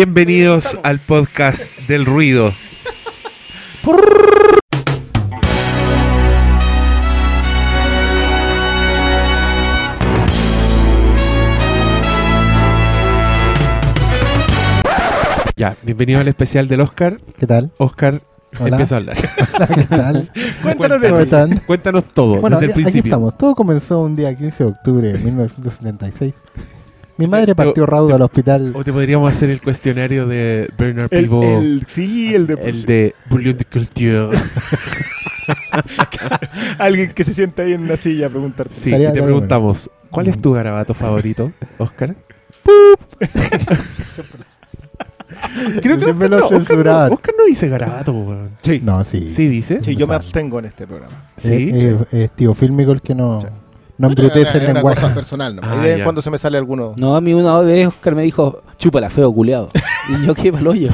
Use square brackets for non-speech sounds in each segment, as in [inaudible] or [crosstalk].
Bienvenidos al podcast del ruido. Ya, bienvenido al especial del Oscar. ¿Qué tal? Oscar, Hola. empieza a hablar. [laughs] ¿Qué tal? [laughs] Cuéntanos ¿Cómo están? Cuéntanos todo, Bueno, desde el aquí principio. estamos. Todo comenzó un día 15 de octubre de 1976. Mi madre partió raudo al hospital. O te podríamos hacer el cuestionario de Bernard Pivot. el- sí, el de, El de Bouillon de Culture. [laughs] alguien que se sienta ahí en una silla a preguntarte. Sí, y te preguntamos, ¿cuál es tu garabato favorito, Oscar? [laughs] Creo que Siempre Oscar lo no, Oscar censuraban. no- Oscar no dice garabato, weón. Sí. No, sí. Sí, dice. Sí, yo me abstengo en este programa. Sí. Eh, eh, es tío fílmico el que no, Sí. No embrutece es el una lenguaje. cosa personal, ¿no? Ah, Ahí de cuando se me sale alguno. No, a mí una vez Oscar me dijo, chúpala, feo culeado. Y yo, qué mal hoyo.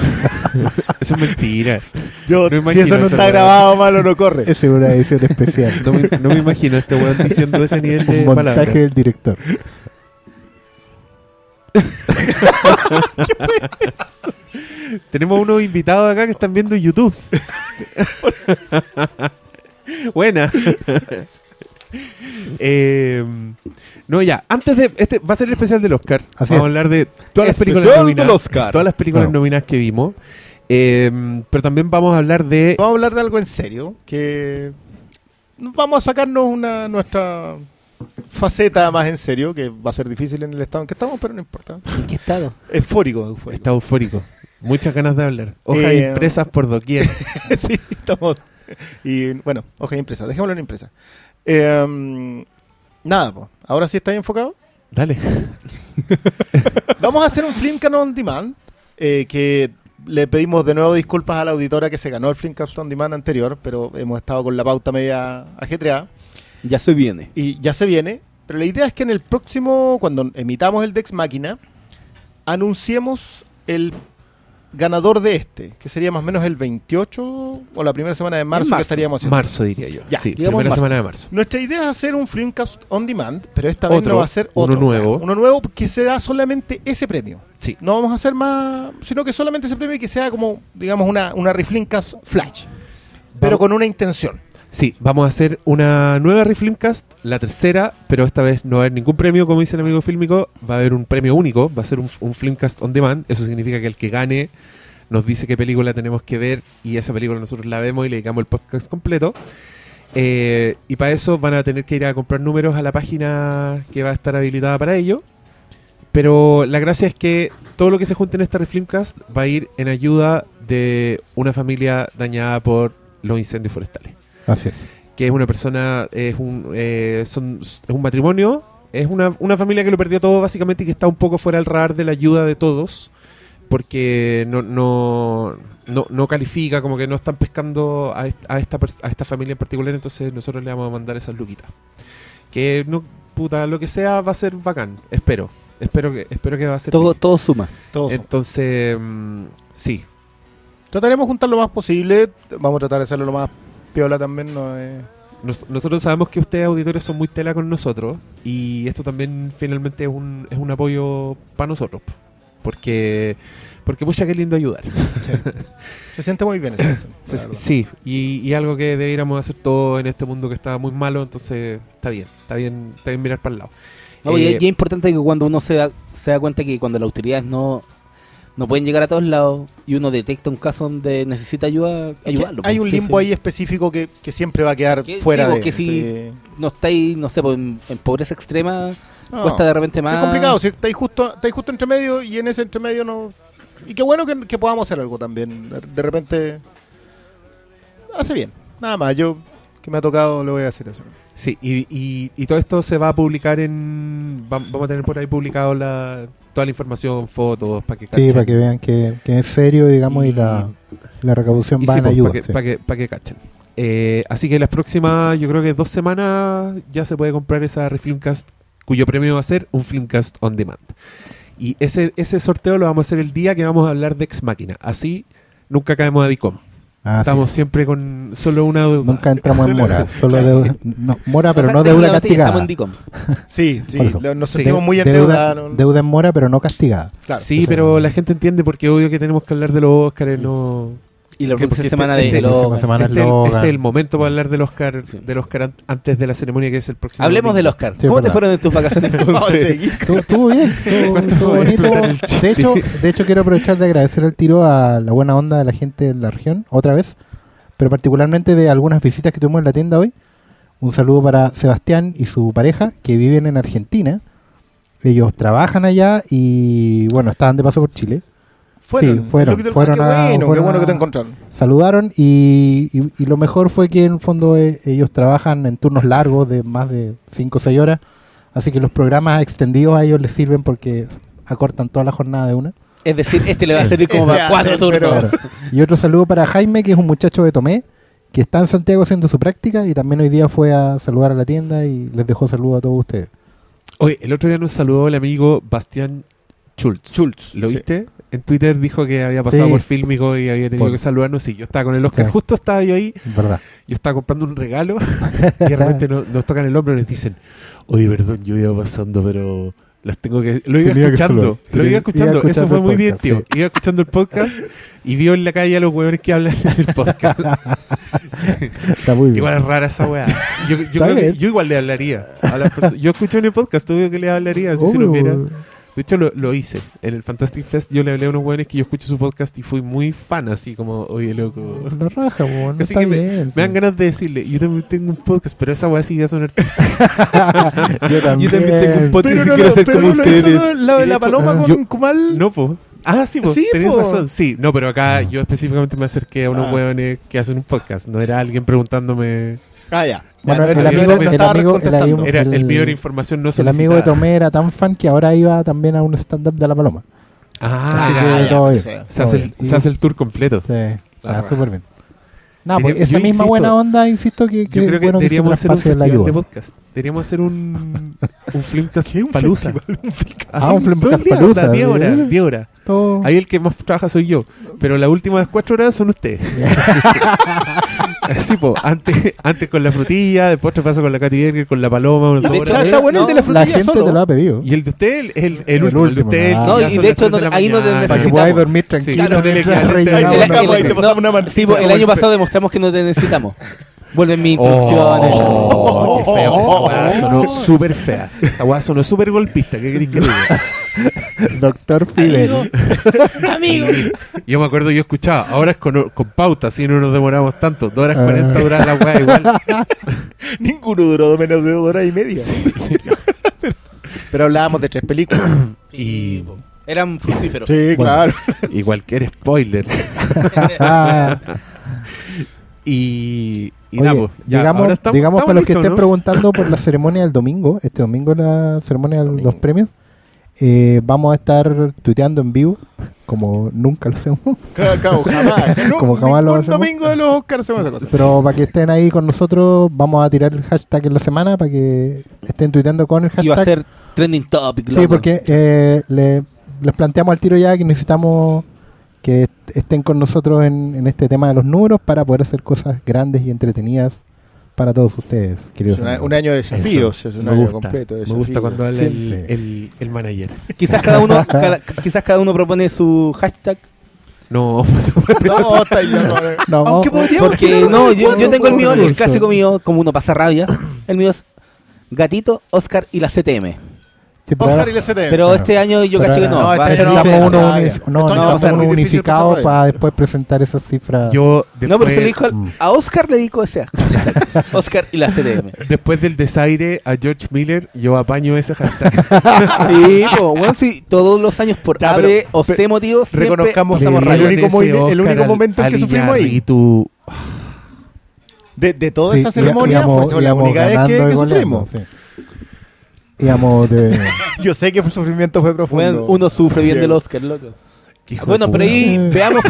[laughs] Eso es mentira. Yo, No si eso no está grabado, malo no corre. [laughs] Es una edición especial. No me, no me imagino a este weón diciendo ese nivel de Un montaje del director. [laughs] Tenemos unos invitados acá que están viendo YouTube. Buena. [laughs] Eh, no, ya, antes de. Este va a ser el especial del Oscar. Así Vamos a hablar de todas las películas Especial nominadas. del Oscar. Todas las películas nominadas que vimos. Eh, pero también vamos a hablar de. Vamos a hablar de algo en serio, que vamos a sacarnos una nuestra faceta más en serio, que va a ser difícil en el estado en que estamos, pero no importa. ¿En qué estado? Eufórico, eufórico. Está eufórico. Muchas ganas de hablar. Hojas Eh, impresas por doquier. [laughs] sí, estamos. Y bueno, hoja impresa, dejémoslo en impresa. Eh, um, nada, pues. Ahora sí estáis enfocado. Dale. [laughs] Vamos a hacer un Flimcast on Demand. eh, que le pedimos de nuevo disculpas a la auditora que se ganó el Flimcast on Demand anterior, pero hemos estado con la pauta media ajetreada. Ya se viene. Y ya se viene. Pero la idea es que en el próximo, cuando emitamos el Dex Máquina, anunciemos el ganador de este, que sería más o menos el 28 o la primera semana de marzo, que estaríamos haciendo. Marzo diría yo. Ya, sí, primera marzo. semana de marzo. Nuestra idea es hacer un Flimcast on demand, pero esta vez Otro, no va a ser uno otro. nuevo. Uno nuevo que será solamente ese premio. Sí. No vamos a hacer más, sino que solamente ese premio y que sea como, digamos, una, una Reflimcast Flash. Pero Vamos- con una intención. Sí, vamos a hacer una nueva Refilmcast, la tercera, pero esta vez no va a haber ningún premio, como dice el amigo fílmico, va a haber un premio único, va a ser un, un on demand, eso significa que el que gane nos dice qué película tenemos que ver y esa película nosotros la vemos y le dedicamos el podcast completo. Eh, y para eso van a tener que ir a comprar números a la página que va a estar habilitada para ello. Pero la gracia es que todo lo que se junte en esta Refilmcast va a ir en ayuda de una familia dañada por los incendios forestales Así es. que es una persona, es un, eh, son, es un matrimonio, es una, una familia que lo perdió todo básicamente y que está un poco fuera del radar de la ayuda de todos, porque no, no, no, no califica, como que no están pescando a, a esta, a esta familia en particular, entonces nosotros le vamos a mandar esas luquitas. Que no, puta, lo que sea va a ser bacán, espero. Espero que, espero que va a ser. Todo, todo suma. Todos. Entonces, mm, sí, Trataremos de juntar lo más posible. Vamos a tratar de hacerlo lo más piola también. No es- Nos- nosotros sabemos que ustedes auditores son muy tela con nosotros y esto también finalmente es un, es un apoyo para nosotros. po. Porque, porque pucha, qué lindo ayudar. [laughs] Se siente muy bien. eso, Se- sí, y, y algo que deberíamos hacer todo en este mundo que está muy malo, entonces está bien, está bien, está bien mirar para el lado. No, y, Eh, es- y es importante que cuando uno se da, se da cuenta que cuando las autoridades no, no pueden llegar a todos lados y uno detecta un caso donde necesita ayuda, Que ayudarlo. hay pues. un Sí, limbo sí. ahí específico que, que siempre va a quedar Que- fuera sí, de. porque si- de- No estáis, no sé, pues, en, en pobreza extrema, No, cuesta de repente más. Es complicado, si estáis justo, estáis justo entre medio y en ese entre medio no. Y qué bueno que, que podamos hacer algo también. De, de repente. Hace bien. Nada más, yo que me ha tocado le voy a decir eso. Sí, y, y, y todo esto se va a publicar en... va- Vamos a tener por ahí publicado la, toda la información, fotos, para que Sí, cachen. para que vean que, que es serio, digamos, y, Y- la, la recaudación Y va sí, en pues, ayuda. Para que, sí. pa' que, pa' que cachen. Eh, así que las próximas, yo creo que dos semanas ya se puede comprar esa Refilmcast, cuyo premio va a ser un Filmcast on demand. Y ese, ese sorteo lo vamos a hacer el día que vamos a hablar de Ex Máquina. Así nunca caemos a DICOM. Ah, sí. Estamos siempre con solo una deuda. Nunca entramos en mora. [laughs] Solo Sí. deuda. No, mora, pero O sea, no de deuda castigada. Estamos en DICOM. [laughs] Sí, sí, nos Sí. sentimos muy en deuda, deuda. ¿no? deuda en mora, pero no castigada. Claro. Sí, Eso pero la gente entiende porque obvio que tenemos que hablar de los Oscars, no... Y la próxima semana este- de este- semana Este, es Logan. este es el momento para hablar del Oscar, Sí. del Oscar an- antes de la ceremonia que es el próximo Hablemos del domingo. Oscar. Sí, ¿Cómo te verdad. fueron en tus vacaciones. [laughs] [laughs] Estuvo, bien, estuvo, [laughs] ¿Cuánto estuvo voy a bonito. De hecho, de hecho, quiero aprovechar de agradecer el tiro a la buena onda de la gente de la región, otra vez, pero particularmente de algunas visitas que tuvimos en la tienda hoy. Un saludo para Sebastián y su pareja que viven en Argentina. Ellos trabajan allá y, bueno, estaban de paso por Chile. Fueron, Sí, fueron, Lo que te- fueron qué a- bueno, qué fueron bueno que te encontraron. saludaron y, y- y lo mejor fue que en el fondo eh, ellos trabajan en turnos largos de más de 5 o 6 horas, así que los programas extendidos a ellos les sirven porque acortan toda la jornada de una. Es decir, este le va a [laughs] servir como para [laughs] cuatro turnos. Claro. Y otro saludo para Jaime, que es un muchacho de Tomé, que está en Santiago haciendo su práctica y también hoy día fue a saludar a la tienda y les dejó saludo a todos ustedes. Oye, el otro día nos saludó el amigo Bastián Schultz. Schultz, ¿Lo sí. viste? En Twitter dijo que había pasado Sí. por Fílmico y había tenido Por- que saludarnos. Sí, yo estaba con el Oscar. Sí. Justo estaba yo ahí. ¿Verdad? Yo estaba comprando un regalo [laughs] y de repente no- nos tocan el hombro y nos dicen, oye, perdón, yo iba pasando, pero las tengo que... Lo iba Tenía escuchando, lo iba escuchando. iba Eso fue muy podcast, divertido. Iba escuchando el podcast y vio en la calle a los huevones que hablan en el podcast. [laughs] Está muy bien. igual es rara esa weá. Yo, yo, creo que yo igual le hablaría. A las perso- yo escuché en el podcast, obvio que le hablaría si se lo viera. De hecho, lo, lo hice. En el Fantastic Fest yo le hablé a unos huevones que yo escucho su podcast y fui muy fan, así como, oye, loco... La raja, no Así que me- bien. Me dan ganas de decirle, yo también tengo un podcast, pero esa weá sí va a sonar. [laughs] Yo también. Yo también tengo un podcast Pero y no, quiero ser como ustedes. la de la paloma ah, con yo- Kumal. No, po. Ah, sí, po. Sí, tenés po. razón. Sí, no, pero acá yo específicamente me acerqué a unos Ah. huevones que hacen un podcast. No era alguien preguntándome. Ah, ya. Bueno, el amigo- el estaba amigo- el contestando. amigo- Era el, El- mío era información no El amigo de. Tomé era tan fan que ahora iba también a un stand-up de la paloma. Ah, se, hace el, todo bien. se hace el tour completo. Sí, está súper bien. No, pues esa misma insisto- buena onda, insisto que, que Yo creo que bueno que se deberíamos hacer un traspase la festival de ayuda. podcast. Deberíamos hacer un, [laughs] un Filmcast ¿Qué? ¿Un palusa. Ah, un día, palusa, onda, 10 ¿sí? horas, 10 horas. Todo- Ahí el que más trabaja soy yo. Pero las últimas 4 horas son ustedes. [laughs] Po. Antes, antes con la frutilla, después te paso con la Katy Berger, con la paloma. Y de hecho. Está bueno el de la La frutilla gente solo. te lo ha pedido. Y el de usted, el, el, el El último, el de usted. ah. No, y de hecho de no- la ahí no te mañana. Para que necesitamos. dormir Sí, tranquilo. la Sí, el año pasado demostramos que no te necesitamos. Vuelven mis introducciones. Oh, qué feo. Esa weá sonó súper fea. Esa weá sonó súper golpista. ¿Qué querés que diga? [laughs] Doctor Fidel. Amigo. Sí. Yo me acuerdo, yo escuchaba. Ahora es con, con pauta, así no nos demoramos tanto. Dos horas Ah. 40 dura la weá igual. [laughs] Ninguno duró menos de dos horas y media. [laughs] Pero hablábamos de tres películas. [coughs] Y, Eran fructíferos. Sí, Bueno. claro. y cualquier spoiler. Ah, Y, y oye, nada, pues, ya, digamos, ahora estamos- digamos estamos para los que estén ¿no? preguntando por la ceremonia del domingo, este domingo la ceremonia de los premios, eh, vamos a estar tuiteando en vivo, como nunca lo hacemos, Claro, claro, jamás. [laughs] No, Como jamás lo hacemos. domingo de los Oscars hacemos esa cosa. pero para que estén ahí con nosotros, vamos a tirar el hashtag en la semana para que estén tuiteando con el Iba a hashtag. ser trending topic. Sí, loco. porque eh, le- les planteamos al tiro ya que necesitamos que est- estén con nosotros en, en este tema de los números para poder hacer cosas grandes y entretenidas para todos ustedes, Es queridos. una- un año de desafíos, es un me año gusta, completo de me gusta cuando habla Sí, el, sí. el, el manager. [laughs] Quizás cada uno, [laughs] cada- quizás cada uno propone su hashtag. No, [laughs] No, no, no. No, Aunque podríamos Porque no, yo, yo tengo el mío, el clásico mío, como uno pasa rabias. El mío es Gatito, Oscar y la CTM. Sí, pero Oscar y la CTM. Pero Claro. este año yo caché que no. No, va a este año necesitamos no, uno, no, no ser uno unificado para después presentar esas cifras. yo No, pero se le después, dijo Mm. a Oscar le dijo ese hashtag. [laughs] Oscar y la CTM. después del desaire a George Miller, yo apaño ese hashtag. [laughs] Sí, po, bueno, sí, todos los años por Ya, A, pero- o C motivos siempre reconozcamos estamos el el único, el único al- momento en que sufrimos ahí. Iñárritu. De, de toda Sí, esa ceremonia fue la íbamos única vez que, que y sufrimos. sí. Íbamos de... [laughs] Yo sé que el sufrimiento fue profundo. Bueno, uno sufre bien del Oscar, loco. Bueno, pero ahí [laughs] veamos.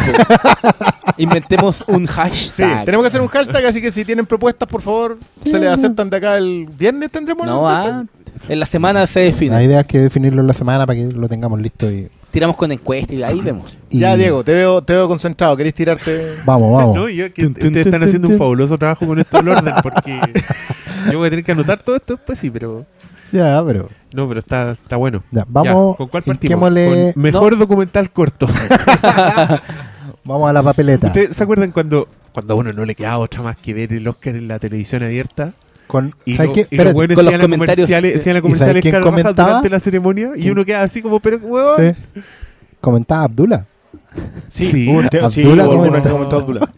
Inventemos un Sí, hashtag. tenemos que hacer un hashtag, así que si tienen propuestas, por favor, Sí, se les aceptan de acá el viernes tendremos No, ah, en la semana se define. La idea es que definirlo en la semana para que lo tengamos listo y tiramos con encuesta y ahí vemos. Y- Ya, Diego, te veo, te veo concentrado. ¿Querés tirarte? Vamos, vamos. No, yo, que ustedes están haciendo un fabuloso trabajo con esto del orden, porque [laughs] yo voy a tener que anotar todo esto después, sí, pero... Ya, pero. No, pero está, está bueno. Ya, vamos. Ya, ¿Con cuál partimos? Con mejor documental corto. [laughs] Vamos a la papeleta. ¿Ustedes se acuerdan cuando, cuando a uno no le quedaba otra más que ver el Oscar en la televisión abierta? Con, Y, ¿sabes lo- qué? y los Espérate, buenos con los comentarios, durante la ceremonia y uno queda así como, pero huevón. Sí. Comentaba Abdullah. Sí. Sí, Abdullah alguno comentó. Abdullah. [laughs]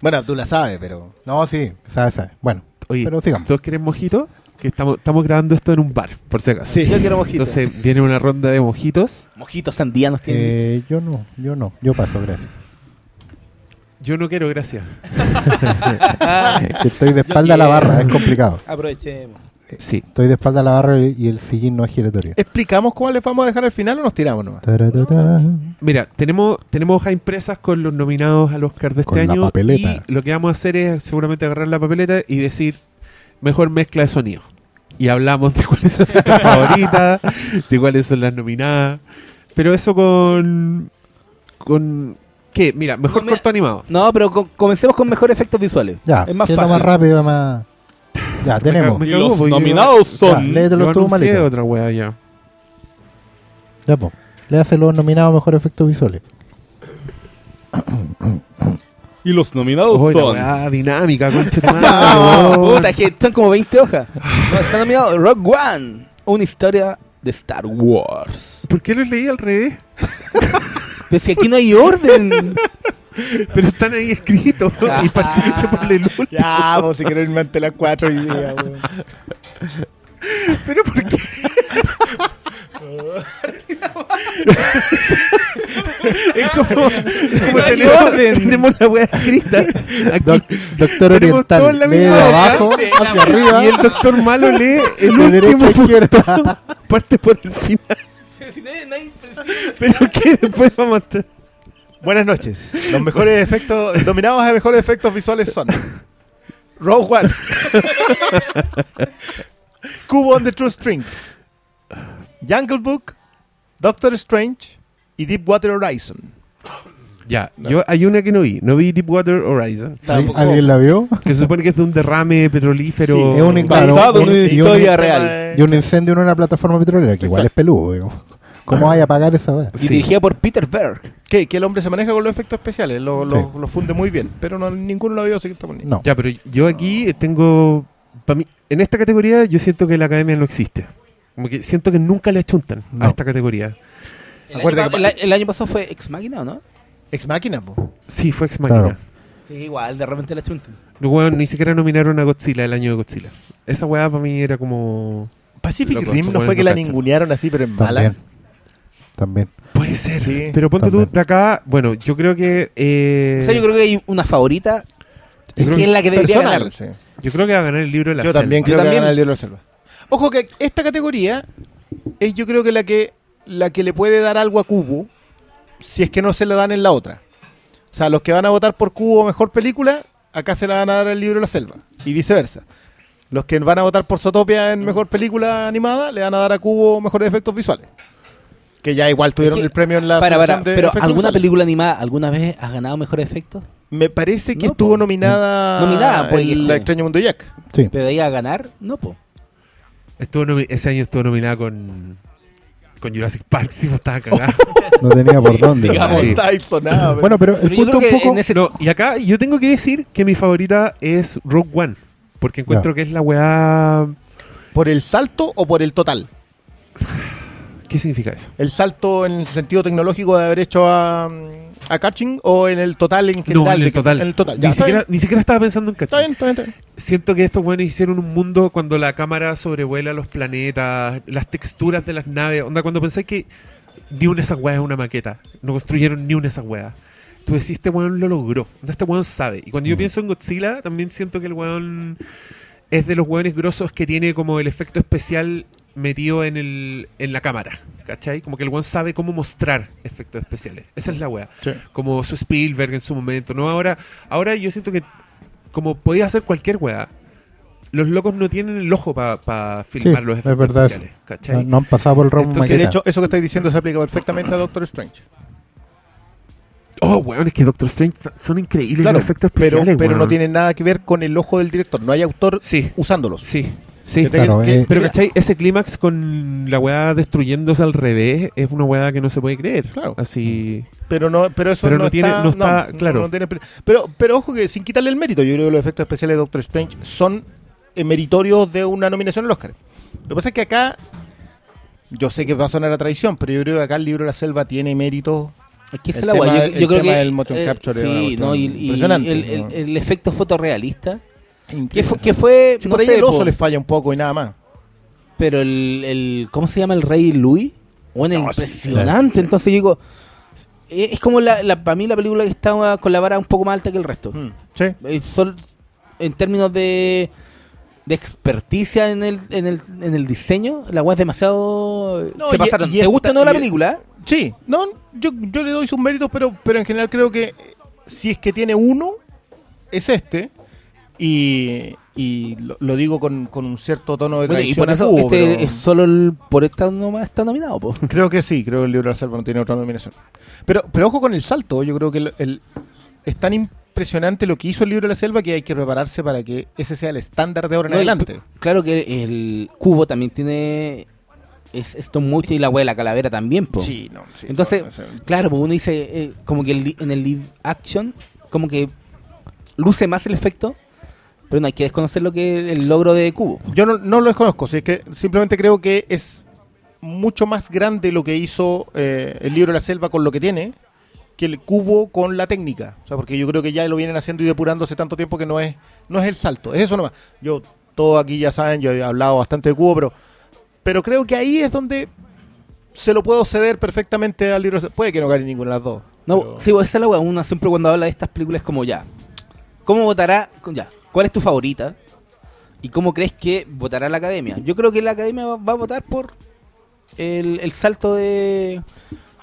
Bueno, Abdullah sabe, pero... No, sí, sabe, sabe. Bueno, Oye, pero sigamos. ¿todos quieren mojito? Que estamos, estamos grabando esto en un bar, por si acaso. Sí. Yo quiero mojitos. Entonces viene una ronda de mojitos. Mojitos sandianos tienen. Eh, yo no, yo no. Yo paso, gracias. Yo no quiero, gracias. [laughs] Que estoy de espalda a la barra, es complicado. Aprovechemos. Sí. Estoy de espalda a la barra y el sillín no es giratorio. ¿Explicamos cuál les vamos a dejar al final o nos tiramos nomás? Taratata. Mira, tenemos, tenemos hojas impresas con los nominados al Oscar de este Con la año. papeleta. Y lo que vamos a hacer es seguramente agarrar la papeleta y decir mejor mezcla de sonido. Y hablamos de cuáles son nuestras [laughs] favoritas, de cuáles son las nominadas. Pero eso con. con ¿Qué? Mira, mejor No, corto animado. No, pero co- comencemos con mejores efectos visuales. Ya, es más fácil. más rápido, más. Ya, tenemos. Me cago, los nominados Ya, son. léetelo Yo tú, maleta. otra wea ya. Ya, po. Le hace los nominados mejor efectos visuales. Y los nominados la son. wea dinámica, concha [laughs] madre, puta, que son como 20 hojas. No, está nominado Rock One, una historia de Star Wars. ¿Por qué los leí al revés? Pero si aquí no hay orden. Pero están ahí escritos. y partiste por el último. Ya, vos si quiero irme ante las cuatro y día, weón. ¿Pero por qué? [laughs] es como, es como tenemos, orden. tenemos la wea escrita. Aquí. Doc- doctor Oriental. Lee de abajo hacia arriba. Y el doctor malo lee el de derecha último punto. izquierda. [laughs] Parte por el final. Pero que después vamos a estar. Buenas noches. Los mejores efectos, dominados a mejores efectos visuales son Rogue One, [laughs] Cubo on the True Strings, Jungle Book, Doctor Strange y Deepwater Horizon. Ya, yo hay una que no vi. No vi Deepwater Horizon. Tampoco- ¿Alguien la vio? [laughs] Que se supone que es de un derrame petrolífero. Sí, Es un claro, Basado en un- un- historia tema real. Y un incendio en una plataforma petrolera, que igual es peludo. digo. ¿Cómo vaya a pagar esa vez? Y Sí. dirigida por Peter Berg. que, que el hombre se maneja con los efectos especiales, lo, lo- Sí. lo funde muy bien, pero no, ninguno lo vio seguir poniendo. No. Ya, pero yo aquí tengo. mí, en esta categoría, yo siento que la academia no existe. Como que siento que nunca le achuntan No. a esta categoría. El, Acuerda año, que- el a- el año pasado fue Ex Machina, ¿o no? Ex Máquina, po. Sí, fue ex máquina. Claro. Sí, igual, de repente la chuntan. Weón, ni siquiera nominaron a Godzilla el año de Godzilla. Esa weá para mí era como. Pacific Loco, Rim no fue que la ningunearon así, pero en mala. También. También. Puede ser. Sí, pero ponte también. tú de acá. Bueno, yo creo que. eh, O sea, yo creo que hay una favorita. Yo creo que es la que debería Personal, ganar. sí. yo creo que va a ganar el libro de la Yo selva. también Yo creo que también. gana el Diablo de la Selva. Ojo que esta categoría es yo creo que la que la que le puede dar algo a Cubo si es que no se la dan en la otra. O sea, los que van a votar por Cubo mejor película, acá se la van a dar al libro de la selva. Y viceversa. Los que van a votar por Zootopia en mejor película animada, le van a dar a Cubo mejores efectos visuales. Que ya igual tuvieron Es que- el premio en la Para, para, asociación de pero efectos ¿alguna visuales. película animada alguna vez ha ganado mejor efecto? Me parece que No, estuvo po. nominada, Nominada, pues, el este. extraño mundo Jack. Sí. ¿Pero de ahí a ganar? No, po. Estuvo nomi- ese año estuvo nominada con. Con Jurassic Park, [laughs] sí, pues estaba cagada. No tenía por dónde. Digamos, Sí. Bueno, pero el Pero punto un poco... en ese... No, y acá yo tengo que decir que mi favorita es Rogue One. Porque encuentro que es la weá. ¿Por el salto o por el total? ¿Qué significa eso? ¿El salto en el sentido tecnológico de haber hecho a, a Catching o en el total en general? no, en el total. En el total. Ni, Ya, está, siquiera, bien, ni siquiera estaba pensando en está cachar. bien, está bien, está bien. Siento que estos buenos hicieron un mundo cuando la cámara sobrevuela los planetas, las texturas de las naves. Onda, cuando pensáis que ni una de esas weas es una maqueta. No construyeron ni una de esas weas. Tú decís, este weón lo logró. Este weón sabe. Y cuando yo Mm. pienso en Godzilla, también siento que el weón es de los weones grosos que tiene como el efecto especial metido en, el, en la cámara. ¿Cachai? Como que el weón sabe cómo mostrar efectos especiales. Esa es la wea como su Spielberg en su momento, ¿no? Ahora, ahora yo siento que como podía hacer cualquier weá, los locos no tienen el ojo para filmar Sí, los es efectos verdad especiales. ¿cachai? No, no han pasado por el round Entonces, de hecho, eso que estáis diciendo se aplica perfectamente a Doctor Strange. Oh, weón, es que Doctor Strange son increíbles Claro, los efectos especiales. pero no weón. tiene nada que ver con el ojo del director. No hay autor Sí, usándolos. sí, sí. Claro, que- eh, Pero, ¿cachai? Ese clímax con la weá destruyéndose al revés es una weá que no se puede creer. Claro. Así. pero no, pero eso Pero no, no tiene- está, no está- claro. no tiene- pero, pero ojo que sin quitarle el mérito, yo creo que los efectos especiales de Doctor Strange son eh, meritorios de una nominación al Oscar. Lo que pasa es que acá, yo sé que va a sonar a traición, pero yo creo que acá el libro de la selva tiene mérito. Es que El es la tema- el Yo, yo creo tema que. del motion capture sí, no, y, y impresionante, el, el- el efecto fotorrealista. Que fue, que fue no por ahí sé, el oso po, les falla un poco y nada más. pero el, el. ¿Cómo se llama el rey Louis? Bueno, No, impresionante. Entonces yo digo. Es como la, la, para mí la película que estaba con la vara un poco más alta que el resto. Mm, Sí. Eh, son- en términos de, de experticia en el, en, el, en el diseño, la weá es demasiado. No, se y- pasaron. y ¿Te esta- gusta o no la y- película? Sí, no, yo, yo le doy sus méritos, pero, pero en general creo que si es que tiene uno, es este. Y, y lo, lo digo con, con un cierto tono de Bueno, y por eso este pero es solo el, por esta nomás está nominado, po. [laughs] Creo que sí, creo que el libro de la selva no tiene otra nominación. Pero, pero ojo con el salto, yo creo que el, el- es tan impresionante lo que hizo el libro de la selva que hay que prepararse para que ese sea el estándar de ahora en No, adelante. Claro que el cubo también tiene. Es esto mucho y la weá de la calavera también, po. Sí, no, sí, Entonces, no, Claro, pues uno dice, eh, como que en el live action, como que luce más el efecto, pero no hay que desconocer lo que el logro de Cubo. Yo no, no lo desconozco, sí, es que simplemente creo que es mucho más grande lo que hizo eh, el libro de la selva con lo que tiene que el cubo con la técnica. O sea, porque yo creo que ya lo vienen haciendo y depurando hace tanto tiempo que no es, no es el salto, es eso nomás. Yo, todos aquí ya saben, yo he hablado bastante de cubo, pero, pero creo que ahí es donde se lo puedo ceder perfectamente al libro. de la selva. Puede que no gane ninguna de las dos. No, pero- sí, esa es la una siempre cuando habla de estas películas es como ya. ¿Cómo votará? con- Ya, ¿cuál es tu favorita? ¿Y cómo crees que votará la academia? Yo creo que la academia va, va a votar por el, el salto de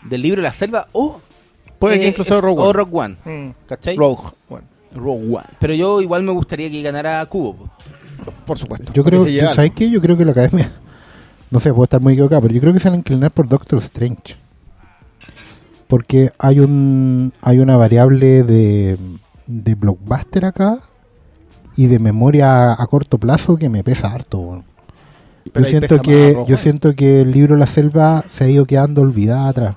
del libro de la selva o Puede que eh, incluso es- Rogue o One. Rogue One, Mm, ¿cachai? Rogue One, Rogue One. Pero yo igual me gustaría que ganara Cubo. po. por supuesto. Yo creo, ¿sabes qué? Yo creo que la academia, [laughs] no sé, puedo estar muy equivocado, pero yo creo que se van a inclinar por Doctor Strange. Porque hay un hay una variable de, de blockbuster acá y de memoria a corto plazo que me pesa harto. Pero Yo siento que yo One. siento que el libro La Selva se ha ido quedando olvidada atrás.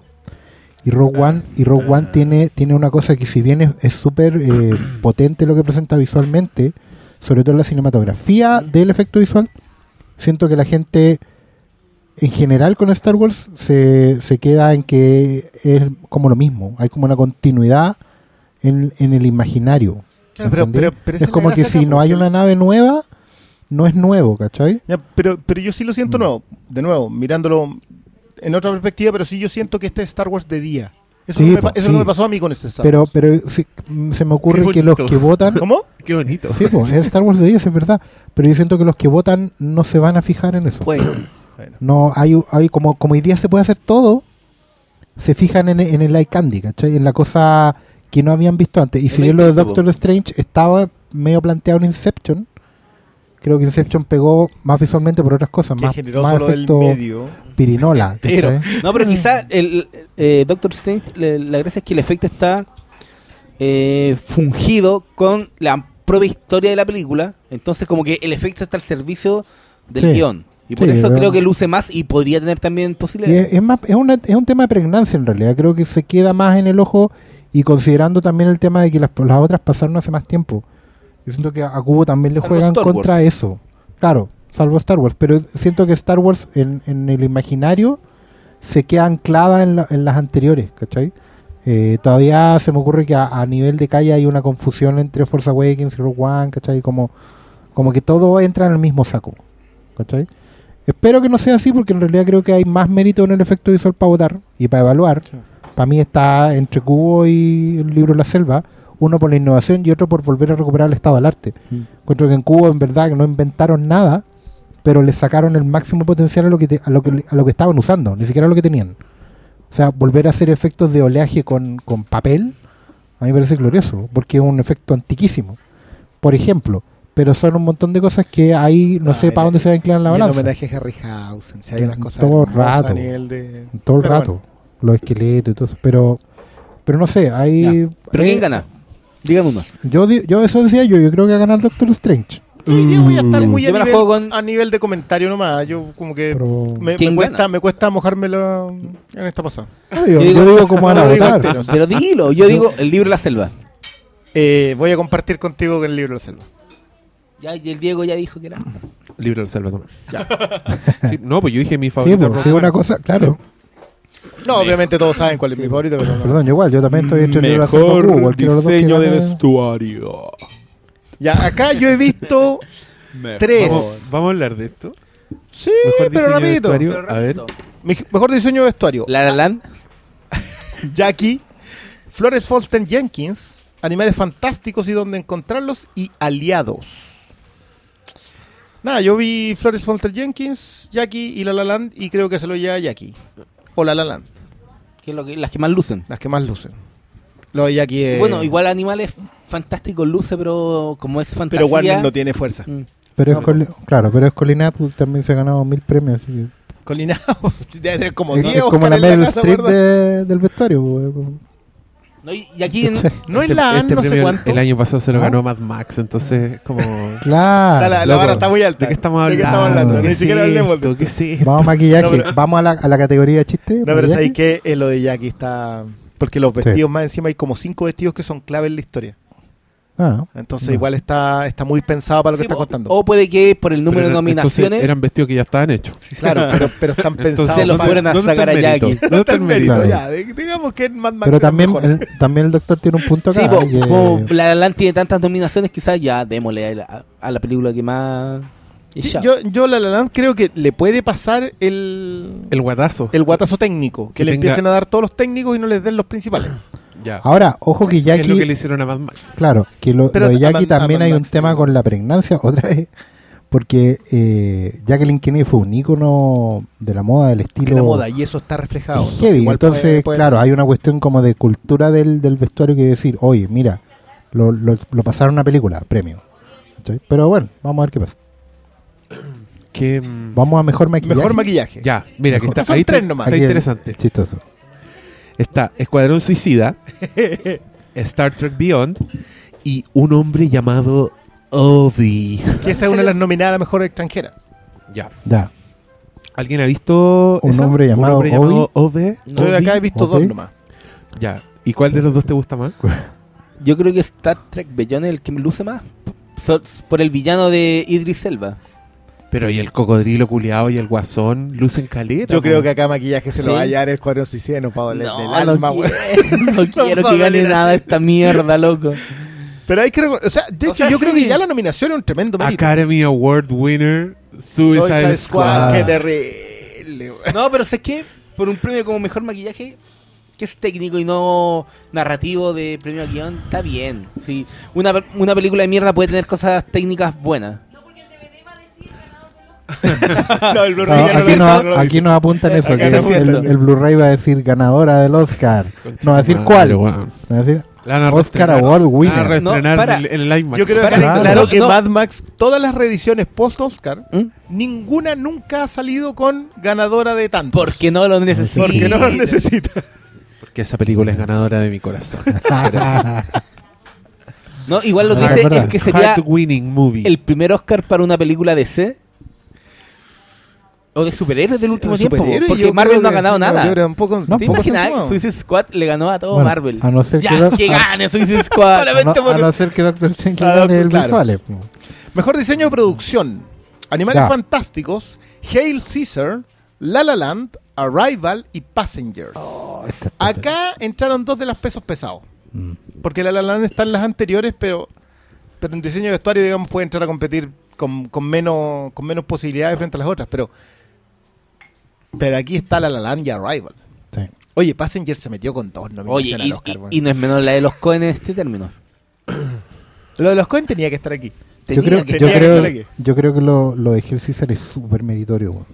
Y Rogue One y Rogue One tiene tiene una cosa que si bien es es súper eh, [coughs] potente lo que presenta visualmente, sobre todo en la cinematografía del efecto visual, siento que la gente en general con Star Wars se, se queda en que es como lo mismo, hay como una continuidad en, en el imaginario. Claro, pero- pero- pero es como que si no hay una nave nueva, no es nuevo, ¿cachai? Ya, pero, pero yo sí lo siento Mm. nuevo, de nuevo, mirándolo en otra perspectiva, pero sí yo siento que este es Star Wars de día. Eso, Sí, no, me, po, eso sí. no me pasó a mí con este Star Pero, Wars. pero sí, mm, se me ocurre que los bonito. que votan... [laughs] ¿Cómo? Qué bonito. Sí, pues, es Star Wars de 10, es verdad. Pero yo siento que los que votan no se van a fijar en eso. Bueno, [clears throat] bueno. No, hay, hay como, como hoy día se puede hacer todo, se fijan en, en el eye candy, ¿cachai? En la cosa que no habían visto antes. Y si bien lo de Doctor Strange estaba medio planteado en Inception, creo que Inception pegó más visualmente por otras cosas, Qué más, más del efecto medio. pirinola, [laughs] Pero, no, pero quizá el eh, Doctor Strange, le- la gracia es que el efecto está eh, fungido con la propia historia de la película. Entonces, como que el efecto está al servicio del Sí. guion. Y por Sí, eso pero- creo que luce más y podría tener también posibilidades. es, es más, es, una- es un tema de pregnancia en realidad. Creo que se queda más en el ojo y considerando también el tema de que las, las otras pasaron hace más tiempo. Yo siento que a Cubo también le Salvo juegan Star contra Wars. eso. Claro, salvo Star Wars. Pero siento que Star Wars en, en el imaginario se queda anclada en, la- en las anteriores, ¿cachai? Eh, todavía se me ocurre que a, a nivel de calle hay una confusión entre Force Awakens y Rogue One, ¿cachai? Como, como que todo entra en el mismo saco, ¿cachai? Espero que no sea así porque en realidad creo que hay más mérito en el efecto visual para votar y para evaluar. Sí. Para mí está entre Cubo y el libro La Selva, uno por la innovación y otro por volver a recuperar el estado del arte. Mm. Encuentro que en Cubo en verdad que no inventaron nada, pero le sacaron el máximo potencial a lo que te- a lo que a lo que estaban usando, ni siquiera a lo que tenían. O sea, volver a hacer efectos de oleaje con, con papel, a mí me parece glorioso, porque es un efecto antiquísimo. Por ejemplo, pero son un montón de cosas que ahí no Ah, sé para dónde se va a inclinar la Y el balanza. homenaje a Harryhausen. Si hay unas cosas Todo rato. a nivel de... Todo el Pero rato. Los esqueletos y todo eso. Pero, pero no sé, ahí. ¿Pero eh, quién gana? Dígame uno. Yo, di- yo eso decía yo, yo creo que va a ganar Doctor Strange. Hoy día voy a estar muy a la nivel, con- a nivel de comentario nomás. Yo como que Pero me, ¿Quién me cuesta, me cuesta mojármelo en esta pasada. no, yo, Yo digo- yo digo cómo [laughs] van a digo votar. Pero dilo, yo digo el libro de la selva. Eh, voy a compartir contigo con el libro de la selva. Ya, y el Diego ya dijo que era. Libro del Salvador. Ya. [laughs] Sí, no, pues yo dije mi Sí, favorito. pues, sí, una cosa, claro. No, obviamente todos saben cuál es mi favorito, pero no. Perdón, yo igual, yo también estoy entre el Goku, cualquiera de los dos que gane- vestuario. Ya, acá yo he visto tres. Vamos, vamos a hablar de esto. Sí, Mejor pero diseño de rapidito. vestuario. A ver. Mejor diseño de vestuario. La La Land. [laughs] Jackie, Flores Folsten Jenkins, Animales Fantásticos y Dónde Encontrarlos y Aliados. Nada, yo vi Flores Folsten Jenkins, Jackie y La La Land y creo que se lo lleva Jackie. O La La Land, Que es lo que, las que más lucen. las que más lucen. Lo de Jackie es... Bueno, igual Animales Fantásticos luce, pero como es fantasía... Pero Warner no tiene fuerza. Mm. Pero No, es Colin- claro, pero es Colin Atwood, también se ha ganado mil premios. así que- Colinado, [laughs] debe tener como es, 10 es como Oscar la Meryl Streep de- del vestuario. No, y, y aquí en- [laughs] No es Este- la este no sé cuánto. El año pasado se lo ¿Ah? ganó Mad Max, entonces como... [laughs] Claro. La, la- vara está muy alta. ¿De qué estamos ¿De qué hablando? estamos hablando? ¿Qué Ni siquiera hablemos de? ¿Qué? Vamos a maquillaje. No, pero- Vamos a la, a la categoría de chiste. No, pero sabéis que eh, lo de Jackie está. Porque los vestidos más encima hay como cinco vestidos que son clave en la historia. Ah, Entonces No. igual está, está muy pensado para lo que Sí, está o- contando. O puede que por el número Pero de nominaciones Eran vestidos que ya estaban hechos. Claro, pero, pero están pensados Se lo para- fueron a ¿dónde está sacar el a mérito? Jackie. ¿Dónde está el mérito, mérito? ya, digamos que Mad Max pero también mejor. el, también el doctor tiene un punto acá. Sí, po, que- como La La Land tiene tantas nominaciones, quizás ya démosle a la, a la película que más... Sí, yo, yo La La Land creo que le puede pasar el, El guatazo. el guatazo técnico. Que, Que le tenga- empiecen a dar todos los técnicos y no les den los principales. Ya. Ahora, ojo que Es lo que Jackie. le hicieron a Mad Max. Claro, que lo, Pero lo de Jackie también hay un tema con la pregnancia, [laughs] otra vez. Porque eh, Jacqueline Kennedy fue un ícono de la moda, del Que estilo. la moda, y eso está reflejado. Heavy. Entonces, puede- puede claro, ser. hay una cuestión como de cultura del, del vestuario que decir, oye, mira, lo, lo, lo pasaron a una película, premio. Pero bueno, vamos a ver qué pasa. Que, mm, Vamos a mejor maquillaje. Mejor maquillaje. Ya, mira, que Mejor. está, Son ahí está, tres nomás. está interesante. Chistoso. Está Escuadrón Suicida, [laughs] Star Trek Beyond y un hombre llamado Obi. Que esa es una de las nominadas mejor extranjera. Ya. Ya. ¿Alguien ha visto Un esa? hombre llamado hombre llamado Obi? Yo de acá he visto dos nomás. Ya. ¿Y cuál de los dos te gusta más? Yo creo que Star Trek Beyond es el que me luce más. Por el villano de Idris Elba. Pero y el cocodrilo culiado y el guasón lucen caleta. Yo creo que acá maquillaje se lo Sí. va a hallar el cuadro suicida no para doler del No, alma, no güey. quiero, [laughs] no quiero que gane nada así. esta mierda, loco. Pero hay que o sea, de O hecho sea, yo sí. creo que ya la nominación es un tremendo mérito. Academy Award winner Suicide, Suicide Squad. qué terrible. güey. No, pero sé que por un premio como mejor maquillaje, que es técnico y no narrativo de premio a guion, está bien. Sí, una, una película de mierda puede tener cosas técnicas buenas. [laughs] No, el No, Blu-ray no aquí, nos, no aquí apuntan eso. Que el, apuntan. el- el Blu-ray va a decir ganadora del Oscar. No va a decir Madre, cuál. Va a decir Oscar. Award winner. reestrenar No, para. en el, IMAX. Yo creo que Para, claro, claro, que no. Mad Max, todas las reediciones post-Oscar, ¿Mm? ninguna nunca ha salido con ganadora de tanto. Porque no lo necesito. Porque no lo necesita. Porque esa película es ganadora de mi corazón. [laughs] No, igual lo Ah, triste es verdad. es que sería winning movie. el primer Oscar para una película de C. O de superhéroes del último tiempo. Porque Marvel no ha ganado nada. yo creo un poco- No, ¿Te imaginas? Suicide Squad le ganó a todo Bueno, Marvel. A no ser que, Ya, que gane Suicide [laughs] Squad. a no- Solamente por- a no ser que Doctor Strange [laughs] gane el claro. visuales. Mejor diseño de producción. Animales Ya. Fantásticos, Hail Caesar, La La Land, Arrival y Passengers. Oh, esta está- Acá entraron dos de los pesos pesados. Mm. Porque La La Land está en las anteriores, pero, pero en diseño de vestuario, digamos, puede entrar a competir con, con menos, con menos posibilidades frente a las otras. Pero, pero aquí está La La Land y Arrival. Sí. Oye, Passengers se metió con dos Oye, nominaciones y, al Oscar. y- weón. y no es menor la de los Cohen en este término. Lo de los Cohen tenía que estar aquí. Yo Tenía creo, que- yo tenía que creo, estar aquí. yo creo que lo, lo de Caesar es súper meritorio. weón.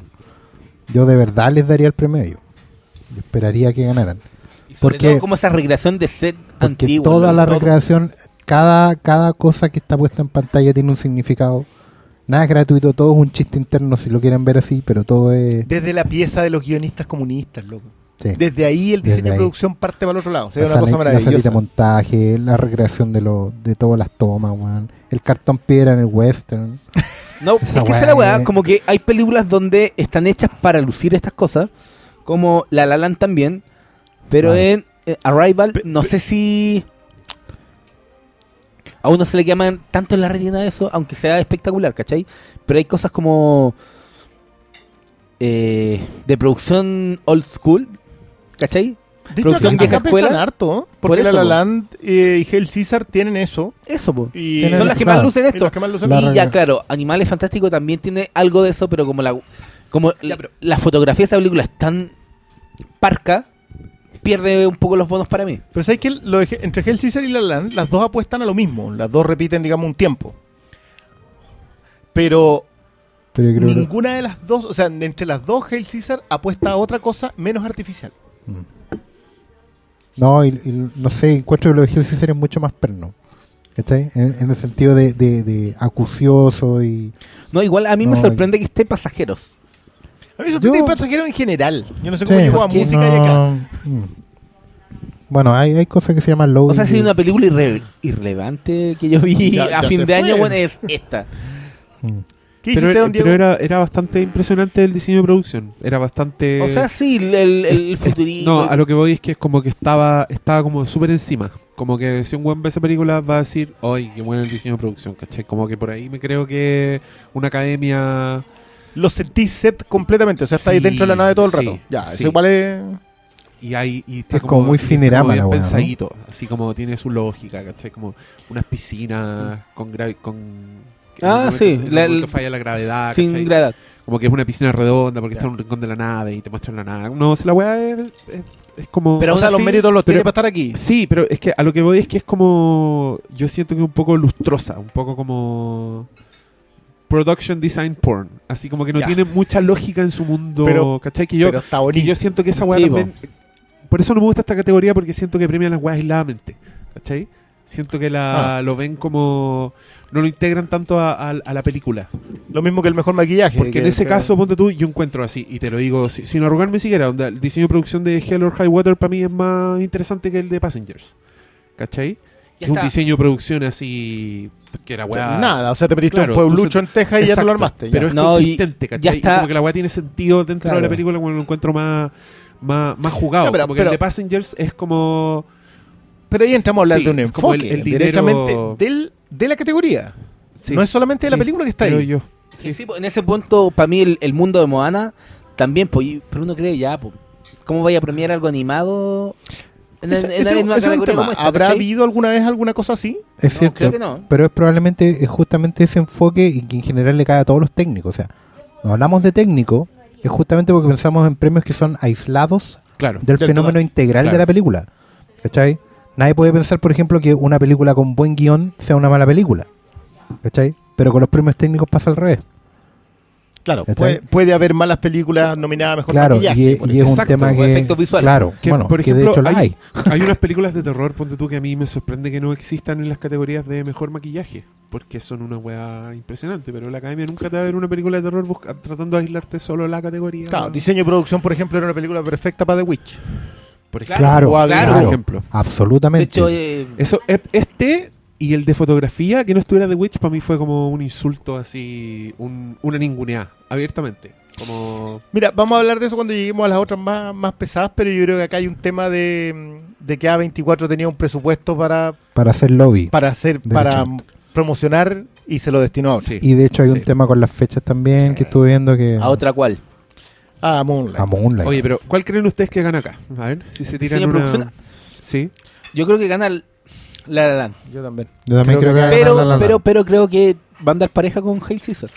Yo de verdad les daría el premio a ellos. Yo esperaría que ganaran. y sobre porque- todo como esa recreación de set Porque antiguo. toda ¿no? la Todo. recreación, cada, cada cosa que está puesta en pantalla tiene un significado. Nada es gratuito, todo es un chiste interno si lo quieren ver así, pero todo es... Desde la pieza de los guionistas comunistas, loco. sí. Desde ahí el diseño de producción parte para el otro lado. O sea, es la, una cosa sali- la salita de maravillosa. montaje, la recreación de, lo, de todas las tomas, weón. El cartón piedra en el western. [laughs] No, Esa es que esa la weá, como que hay películas donde están hechas para lucir estas cosas, como La La Land también, pero en eh, Arrival Pe- no sé si a uno se le llaman tanto en la retina eso, aunque sea espectacular, ¿cachai? Pero hay cosas como eh, de producción old school, ¿cachai? De hecho, producción acá, vieja acá escuela. harto, ¿eh? Por porque La eso, La po. Land eh, y Hell Caesar tienen eso. Eso, po. Y Tienen- son las que claro. más lucen esto. las que más lucen. La- Y ya, claro, Animales Fantásticos también tiene algo de eso, pero como la como Ya, pero- la fotografía de esa película es tan parca, pierde un poco los bonos para mí. Pero sabes que lo de- entre Hell Caesar y La La Land, las dos apuestan a lo mismo. Las dos repiten, digamos, un tiempo. Pero Pero que- ninguna de las dos, o sea, entre las dos, Hell Caesar apuesta a otra cosa menos artificial. Mm. No, y, y no sé, encuentro que lo de Hell Caesar es mucho más perno. ¿Cachai? En, en el sentido de, de, de acucioso y... No, igual a mí me sorprende que esté pasajeros. A mí me sorprende Yo- el pasajero en general. Yo no sé cómo Sí. llegó a música y acá. No, mm. Bueno, hay, hay cosas que se llaman low. O sea, si hay una película irre- irrelevante que yo vi Ya- a fin de año, bueno, es esta. Mm. ¿Qué Pero, hiciste, don Diego? pero era, era bastante impresionante el diseño de producción. Era bastante. O sea, sí, el, el, futurismo. No, a lo que voy es que es como que estaba estaba como súper encima. Como que si un buen ve esa película va a decir, ¡ay, qué bueno el diseño de producción! ¿Cachai? Como que por ahí me creo que una academia. Lo sentí set completamente. O sea, está ahí Sí, dentro de la nave todo el sí, rato. Ya, sí. eso igual es. Y hay. Y está Es como muy cinerama como bien la weá, ¿no? pensadito. Así como tiene su lógica, ¿cachai? Como unas piscinas con. con Ah, sí, la- el- falla la gravedad. sin ¿cachai? gravedad. Como que es una piscina redonda porque está en un rincón de la nave y te muestran la nave. No, si la weá es, es, es como. Pero o sea, los méritos los pero- tiene para estar aquí. Sí, pero es que a lo que voy es que es como. Yo siento que es un poco lustrosa, un poco como. Production design porn. Así como que no Ya. tiene mucha lógica en su mundo. Pero- ¿Cachai? Que yo, pero está y bonito. yo siento que esa weá Sí, también. Por eso no me gusta esta categoría porque siento que premian las weas aisladamente. ¿Cachai? Siento que la, Ah. lo ven como. No lo integran tanto a, a- a la película. Lo mismo que el mejor maquillaje. Porque que- en ese que- caso, ponte tú, yo encuentro así, y te lo digo si- sin arrugarme siquiera, onda, el diseño de producción de Hell or High Water para mí es más interesante que el de Passengers. ¿Cachai? Ya es un diseño de producción así que era o sea, weá. Nada, o sea, te metiste Claro, un pueblucho en Texas y ya te lo armaste. ya. Pero es No, y consistente, ¿cachai? ya Y está- Como que la weá tiene sentido dentro de la película cuando lo encuentro más, más, más jugado. Pero- como que pero- el de Passengers es como. Pero ahí entramos a hablar Sí, de un el- enfoque el dinero- derechamente del, de la categoría. sí, no es solamente de la película que está ahí. yo. Sí, sí, pues, en ese punto, para mí, el, el mundo de Moana también, pues, y- pero uno cree ya, pues, ¿cómo vaya a premiar algo animado en, Ese- en- ese- en una ese es un categoría tema. como esta, ¿Habrá ¿cachai? habido alguna vez alguna cosa así? Es No, cierto. creo que no. Pero es probablemente es justamente ese enfoque y que en general le cae a todos los técnicos. O sea, no hablamos de técnico, es justamente porque pensamos en premios que son aislados Claro. del Del fenómeno total. integral de la película. ¿Cachai? Nadie puede pensar, por ejemplo, que una película con buen guion sea una mala película. ¿Cachai? Pero con los premios técnicos pasa al revés. Claro, puede, puede haber malas películas nominadas a mejor claro, maquillaje. y, y es un Exacto, tema o que... efectos visuales. Claro, Que, bueno, por que de ejemplo, hecho hay. Hay unas películas de terror, ponte tú, que a mí me sorprende que no existan en las categorías de mejor maquillaje. Porque son una weá impresionante. Pero la academia nunca te va a ver una película de terror busca- tratando de aislarte solo la categoría. Claro, diseño y producción, por ejemplo, era una película perfecta para The Witch. por ejemplo. Claro, claro, Por ejemplo. De absolutamente. hecho, eh, Eso, este y el de fotografía, que no estuviera The Witch, para mí fue como un insulto así, un, una ninguneada, abiertamente. Como. Mira, vamos a hablar de eso cuando lleguemos a las otras más, más pesadas, pero yo creo que acá hay un tema de, de que A24 tenía un presupuesto para, para hacer lobby. para hacer, para hecho. promocionar y se lo destinó a otra. Sí. Y de hecho hay un tema con las fechas también que estuve viendo que... ¿a otra cual? Ah, Moonlight. a Moonlight. Oye, pero ¿cuál creen ustedes que gana acá? A ver, si se tiran una. Sí. Yo creo que gana el- La La Land. Yo también. Yo también creo creo, que va Pero, ganar La La pero, pero creo que van a dar pareja con Hail Caesar.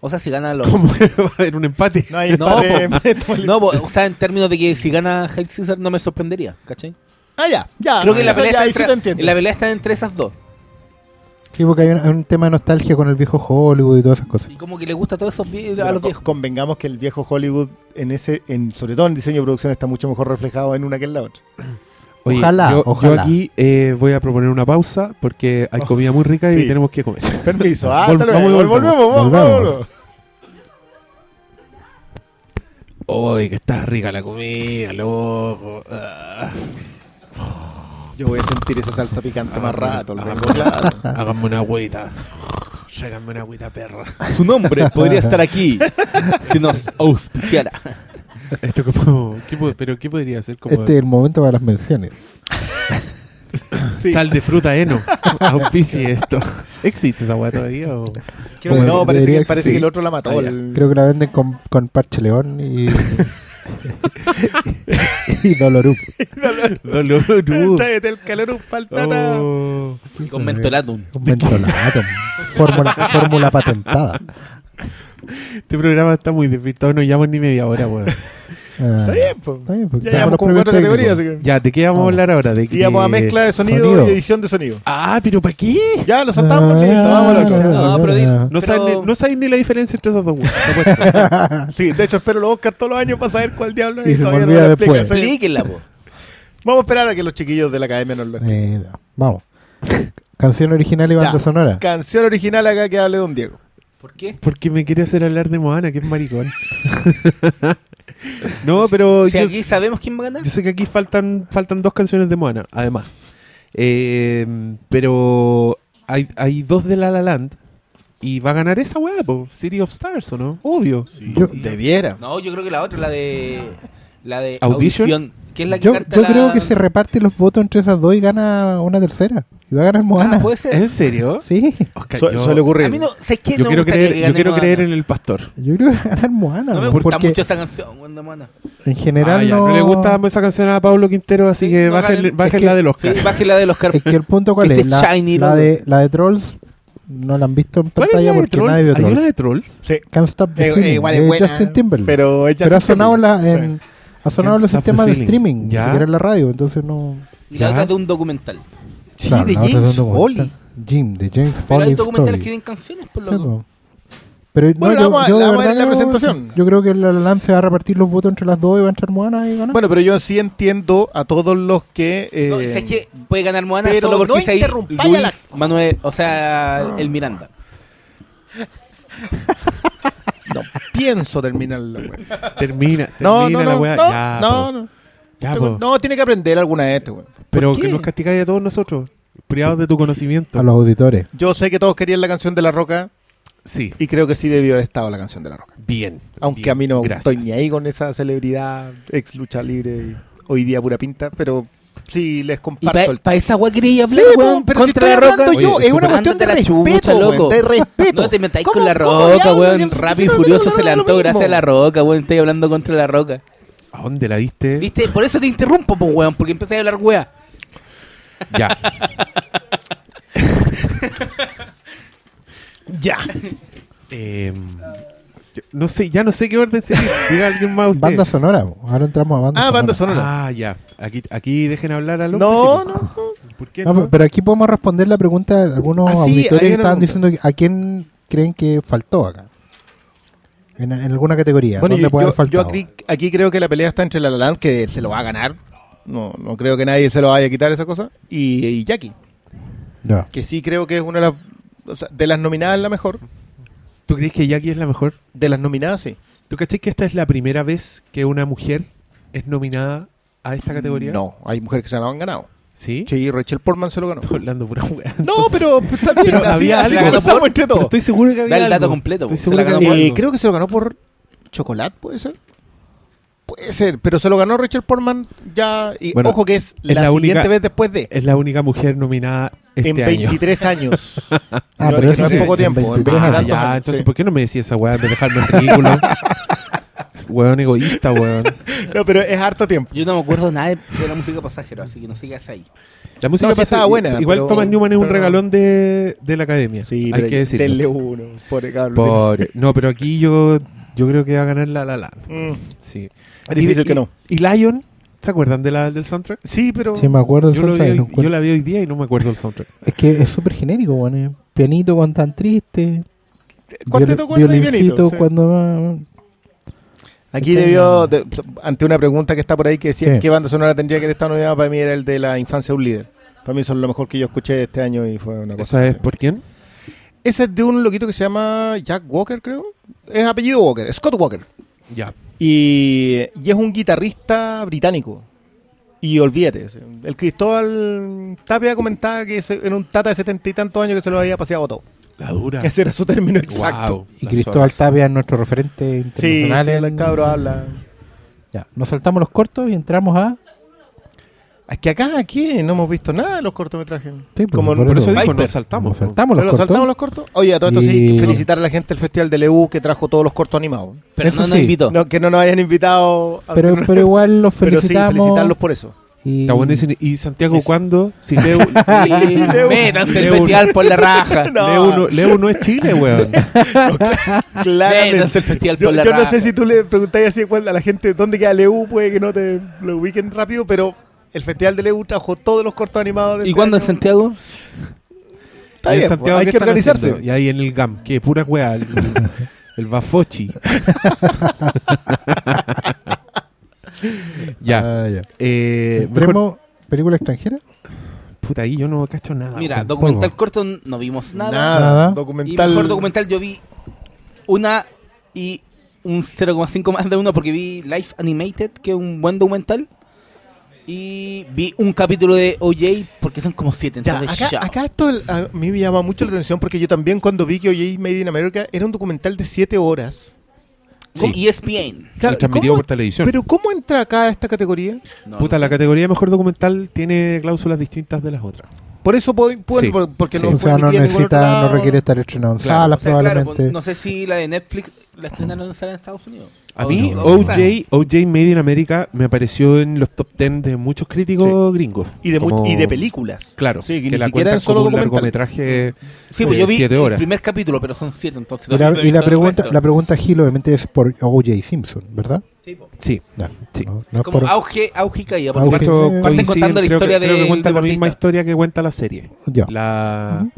O sea, si gana los... ¿Cómo [laughs] va a haber un empate? No hay No, [laughs] empate. No, po, o sea, en términos de que si gana Hail Caesar no me sorprendería, ¿cachai? Ah, ya, ya. Creo que la pelea, ya, está sí entre, la pelea está entre esas dos. Sí, porque hay un, hay un tema de nostalgia con el viejo Hollywood y todas esas cosas. Y como que le gusta a todos esos vie- Sí, a los viejos. Convengamos que el viejo Hollywood, en ese, en, sobre todo en diseño de producción, está mucho mejor reflejado en una que en la otra. Oye, Ojalá, yo, yo ojalá. aquí eh, voy a proponer una pausa porque hay Oh, comida muy rica y sí. tenemos que comer. [laughs] Permiso, ah, Vol- hasta vamos y luego. volvemos. Volvemos, vamos, Volvemos. Uy, que está rica la comida, loco. Ah. Yo voy a sentir esa salsa picante más rato, lo tengo Háganme- claro. Háganme una agüita. Háganme una agüita, perra. Su nombre podría estar aquí si nos auspiciara. [laughs] Esto como... ¿qué, po- ¿Pero qué podría ser? Como Este es el momento para las menciones. [laughs] Sí. sal de fruta heno. [laughs] Auspicie esto. ¿Existe esa weá todavía? O... Creo que no, parece Debería que, parece que el otro la mató. Ah, el- Creo que la venden con, con parche león y. y Dolorup. Dolor. Tráete el calor paltata. Oh. Con mentolatum. Fórmula patentada. Este programa está muy desvirtuado, no llevamos ni media hora, weón. Ah, Está bien, pues. está bien, Ya llevamos como cuatro categorías, técnicos. así que. Ya, ¿de qué vamos a hablar ahora? ¿De qué? Íbamos a mezcla de sonido, Sonido. y edición de sonido. Ah, pero ¿para qué? Ya, lo saltamos, Ah, listo, otro. No, pero No, Pero- sabes ni, no sabes ni la diferencia entre esos dos. [laughs] Sí, de hecho espero los Oscar todos los años para saber cuál diablo es. Y se me todavía olvida lo después. explican. Explíquenla, po. Vamos a esperar a que los chiquillos de la academia nos lo expliquen. Eh, vamos. Canción original y banda Ya. sonora. Canción original acá que hable Don Diego. ¿Por qué? Porque me quiere hacer hablar de Moana, que es maricón. [laughs] no, pero Si yo, aquí sabemos quién va a ganar. yo sé que aquí faltan, faltan dos canciones de Moana, además. Eh, pero hay, hay dos de La La Land y va a ganar esa weá, City of Stars, ¿o no? Obvio. Yo- Debiera. No, yo creo que la otra, la de. La de ¿Audition? Audición. que es la que Yo, canta yo la- creo que se reparten los votos entre esas dos y gana una tercera. Y va a ganar Moana. Ah, puede ser. ¿En serio? [laughs] Sí. Oscar, Su- yo, ocurrir. A mí no, ¿sabes qué? yo No quiero, creer, que yo quiero Moana. creer en el pastor. Yo creo que va a ganar Moana. No me gusta porque mucho esa canción, de Moana. en general Ah, ya, no... le gusta esa canción a Pablo Quintero, así Sí, que no bájenle, ganen. bájenle Es la que- del Oscar. Sí, baje la de los car... Es que el punto cuál Este es. La, shiny, la de, la de Trolls no la han visto en ¿Cuál es pantalla porque Trolls? nadie vio ¿Hay una Trolls. de Trolls? Sí. Can't Stop the Eh, eh, Feeling, igual es de buena, Justin Timberlake. Pero, Pero ha sonado, en la, Timberlake. en, ha sonado en los sistemas de streaming, ni Ya. siquiera en la radio, entonces no... Y la otra de un documental. Sí, Claro, de la es James. Foley. Jim, de James Pero Foley hay documentales que tienen canciones, por loco. po. Pero Bueno, no, yo, vamos a- yo de la vamos a ver verdad en la yo- presentación. Yo creo que la La Land se va a repartir los votos entre las dos y va a entrar Moana y ganar. Bueno, pero yo sí entiendo a todos los que. eh, No, ¿sabes qué? Puede ganar Moana pero solo porque no es a Luis la- Manuel, o sea, el Miranda. [laughs] No pienso terminar la wea. Termina, No, termina no, la no. weá. No, Ya, no, no. Ya, Tengo- po. no, tiene que aprender alguna de este, weón. Pero ¿Por que nos castigáis a todos nosotros, privados de tu conocimiento. a los auditores. Yo sé que todos querían la canción de La Roca Sí, y creo que sí debió haber estado la canción de La Roca. bien. Aunque bien, a mí no gracias. estoy ni ahí con esa celebridad ex lucha libre y hoy día pura pinta, pero sí les comparto el para esa weá quería Sí, hablar, weón, pero si contra estoy la roca. yo, Oye, es una cuestión de la chucha, respeto, loco. de respeto. [laughs] No te metáis ¿Cómo- con la roca, weón. Rápido y furioso se levantó gracias a la roca, weón. Estoy hablando contra la roca. ¿A dónde la viste? ¿Viste? Por eso te interrumpo, po, weón, porque empecé a hablar weá. Ya. [laughs] Ya. Eh, yo no sé, ya no sé qué orden seguir. Diga [laughs] alguien más usted. Banda sonora. Ahora entramos a banda Ah, sonora. banda sonora. Ah, ya. Aquí, aquí dejen hablar a los No, no. ¿Por qué No, no? pe- pero aquí podemos responder la pregunta de algunos Ah, sí, auditores que estaban diciendo a quién creen que faltó acá. En, en alguna categoría. Bueno, ¿Dónde yo, puede yo- haber faltado? yo aquí, aquí creo que la pelea está entre La La Land, que se lo va a ganar. No, no creo que nadie se lo vaya a quitar esa cosa. Y, y Jackie, Ya. que sí creo que es una de las... o sea, de las nominadas la mejor. ¿Tú crees que Jackie es la mejor? De las nominadas, sí. ¿Tú cachai que esta es la primera vez que una mujer es nominada a esta categoría? No, hay mujeres que se lo han ganado. ¿Sí? Sí, Rachel Portman se lo ganó. [laughs] Estoy hablando pura weá. No, pero está bien. Pero así, había así algo. conversamos entre Pero todos. estoy seguro que había Da el dato algo. completo, Estoy se seguro la que ganó había por- Eh, creo que se lo ganó por chocolate, ¿puede ser? Puede ser, pero se lo ganó Rachel Portman ya. Y Bueno, ojo que es, es la, la siguiente única- vez después de. Es la única mujer nominada este en año. 23 años. [laughs] Ah, No, pero es que no eso es sí, poco en tiempo. en 23 Ah, tantos ya, años, entonces sí. ¿por qué no me decís esa weá de dejarme en ridículo? [laughs] weón egoísta, weón. No, pero es harto tiempo. Yo no me acuerdo nada de, de la música pasajero, así que no sigas ahí. La música No, estaba buena, Igual pero- Thomas Newman es un regalón de, de la academia. Sí, hay pero que decirlo. denle uno. Pobre cabrón. Pobre. No, pero aquí yo, yo creo que va a ganar la La Land. Mm, Sí. Es difícil Y- que no. ¿Y Lion? ¿Se acuerdan de la, del soundtrack? Sí, pero. Sí, me acuerdo del Yo, lo vi soundtrack, hoy- no encuentro- yo la vi hoy día y no me acuerdo del soundtrack. Es que es súper genérico, bueno, eh. Pianito cuando tan triste. Cuarteto cuerda y pianito, cuando. Aquí Este- debió, de- ante una pregunta que está por ahí que decía Sí. qué banda sonora tendría que haber estado nominada, para mí era el de la infancia de un líder. Para mí eso es lo mejor que yo escuché este año y fue una cosa. ¿Esa es por quién? Ese es de un loquito que se llama Jack Walker, creo. Es apellido Walker, Scott Walker. Ya. Y, y es un guitarrista británico. Y olvídate, el Cristóbal Tapia comentaba que era un tata de setenta y tantos años que se lo había paseado todo. La dura. Que ese era su término exacto. Wow, Y Cristóbal zorra. Tapia es nuestro referente Sí, sí, internacional. el cabro habla. Ya, nos saltamos los cortos y entramos a. Es que acá, aquí, no hemos visto nada de los cortometrajes. Sí, pues, Como por Por eso eso. dijo, nos saltamos. Nos po. saltamos ¿Pero los cortos. saltamos los cortos? Oye, a todo esto Y- sí, felicitar a la gente del Festival de LEU que trajo todos los cortos animados. Pero Eso no nos sí. invitó. No, que no nos hayan invitado. a- Pero, pero igual los [laughs] pero sí, felicitamos. felicitarlos por eso. y- Está buenísimo. ¿Y Santiago cuándo? Si Leo, Y [laughs] Métanse el festival por la raja. [laughs] No. Leo, no, no es Chile, weón. Claramente. Métanse el festival Yo, por la yo no raja. sé si tú le preguntáis así a la gente dónde queda LEU, puede que no te lo ubiquen rápido, pero el Festival de LEU trajo todos los cortos animados. de ¿Y este cuándo en. Santiago? Está en bien, Santiago, pues, hay ¿qué que organizarse. haciendo? Y ahí en el GAM, que pura weá. El, [laughs] el Bafochi. [laughs] ya. Ah, ya. Eh, mejor- ¿Entremos película extranjera? Puta, ahí yo no cacho nada. Mira, documental corto no vimos nada. Nada. Nada. Y Documental. mejor documental yo vi una y un 0,5 más de uno porque vi Life Animated, que es un buen documental. Y vi un capítulo de OJ porque son como siete. Ya, Entonces, acá, acá esto el- a mí me llama mucho la atención porque yo también cuando vi que OJ Made in America era un documental de 7 horas. Sí. ESPN. Lo transmitido ¿cómo- por televisión. Pero ¿cómo entra acá a esta categoría? No, Puta, no la categoría de mejor documental tiene cláusulas distintas de las otras. Por eso puedo, puedo- Sí, por- porque sí. no o sea, no necesita, no requiere estar estrenado en Claro. salas O sea, claro, probablemente. pues, no sé si la de Netflix la estrenaron en sala en Estados Unidos. A O mí, no, OJ, OJ Made in America me apareció en los top 10 de muchos críticos gringos. Y de, Como- y de películas. Claro, Sí, que que ni la siquiera cuentan en solo como un largometraje Sí, pues de yo vi siete el horas. primer capítulo, pero son siete, entonces... Y la, no y la el pregunta, la pregunta Gil obviamente es por O.J. Simpson, ¿verdad? Sí, po. Sí, Sí. No, no es Como por- auge, auge y caída. Auge. Porque Cacho, parten coinciden, contando la creo que- historia creo que cuenta la misma historia que cuenta la serie. ya. La, Ujú.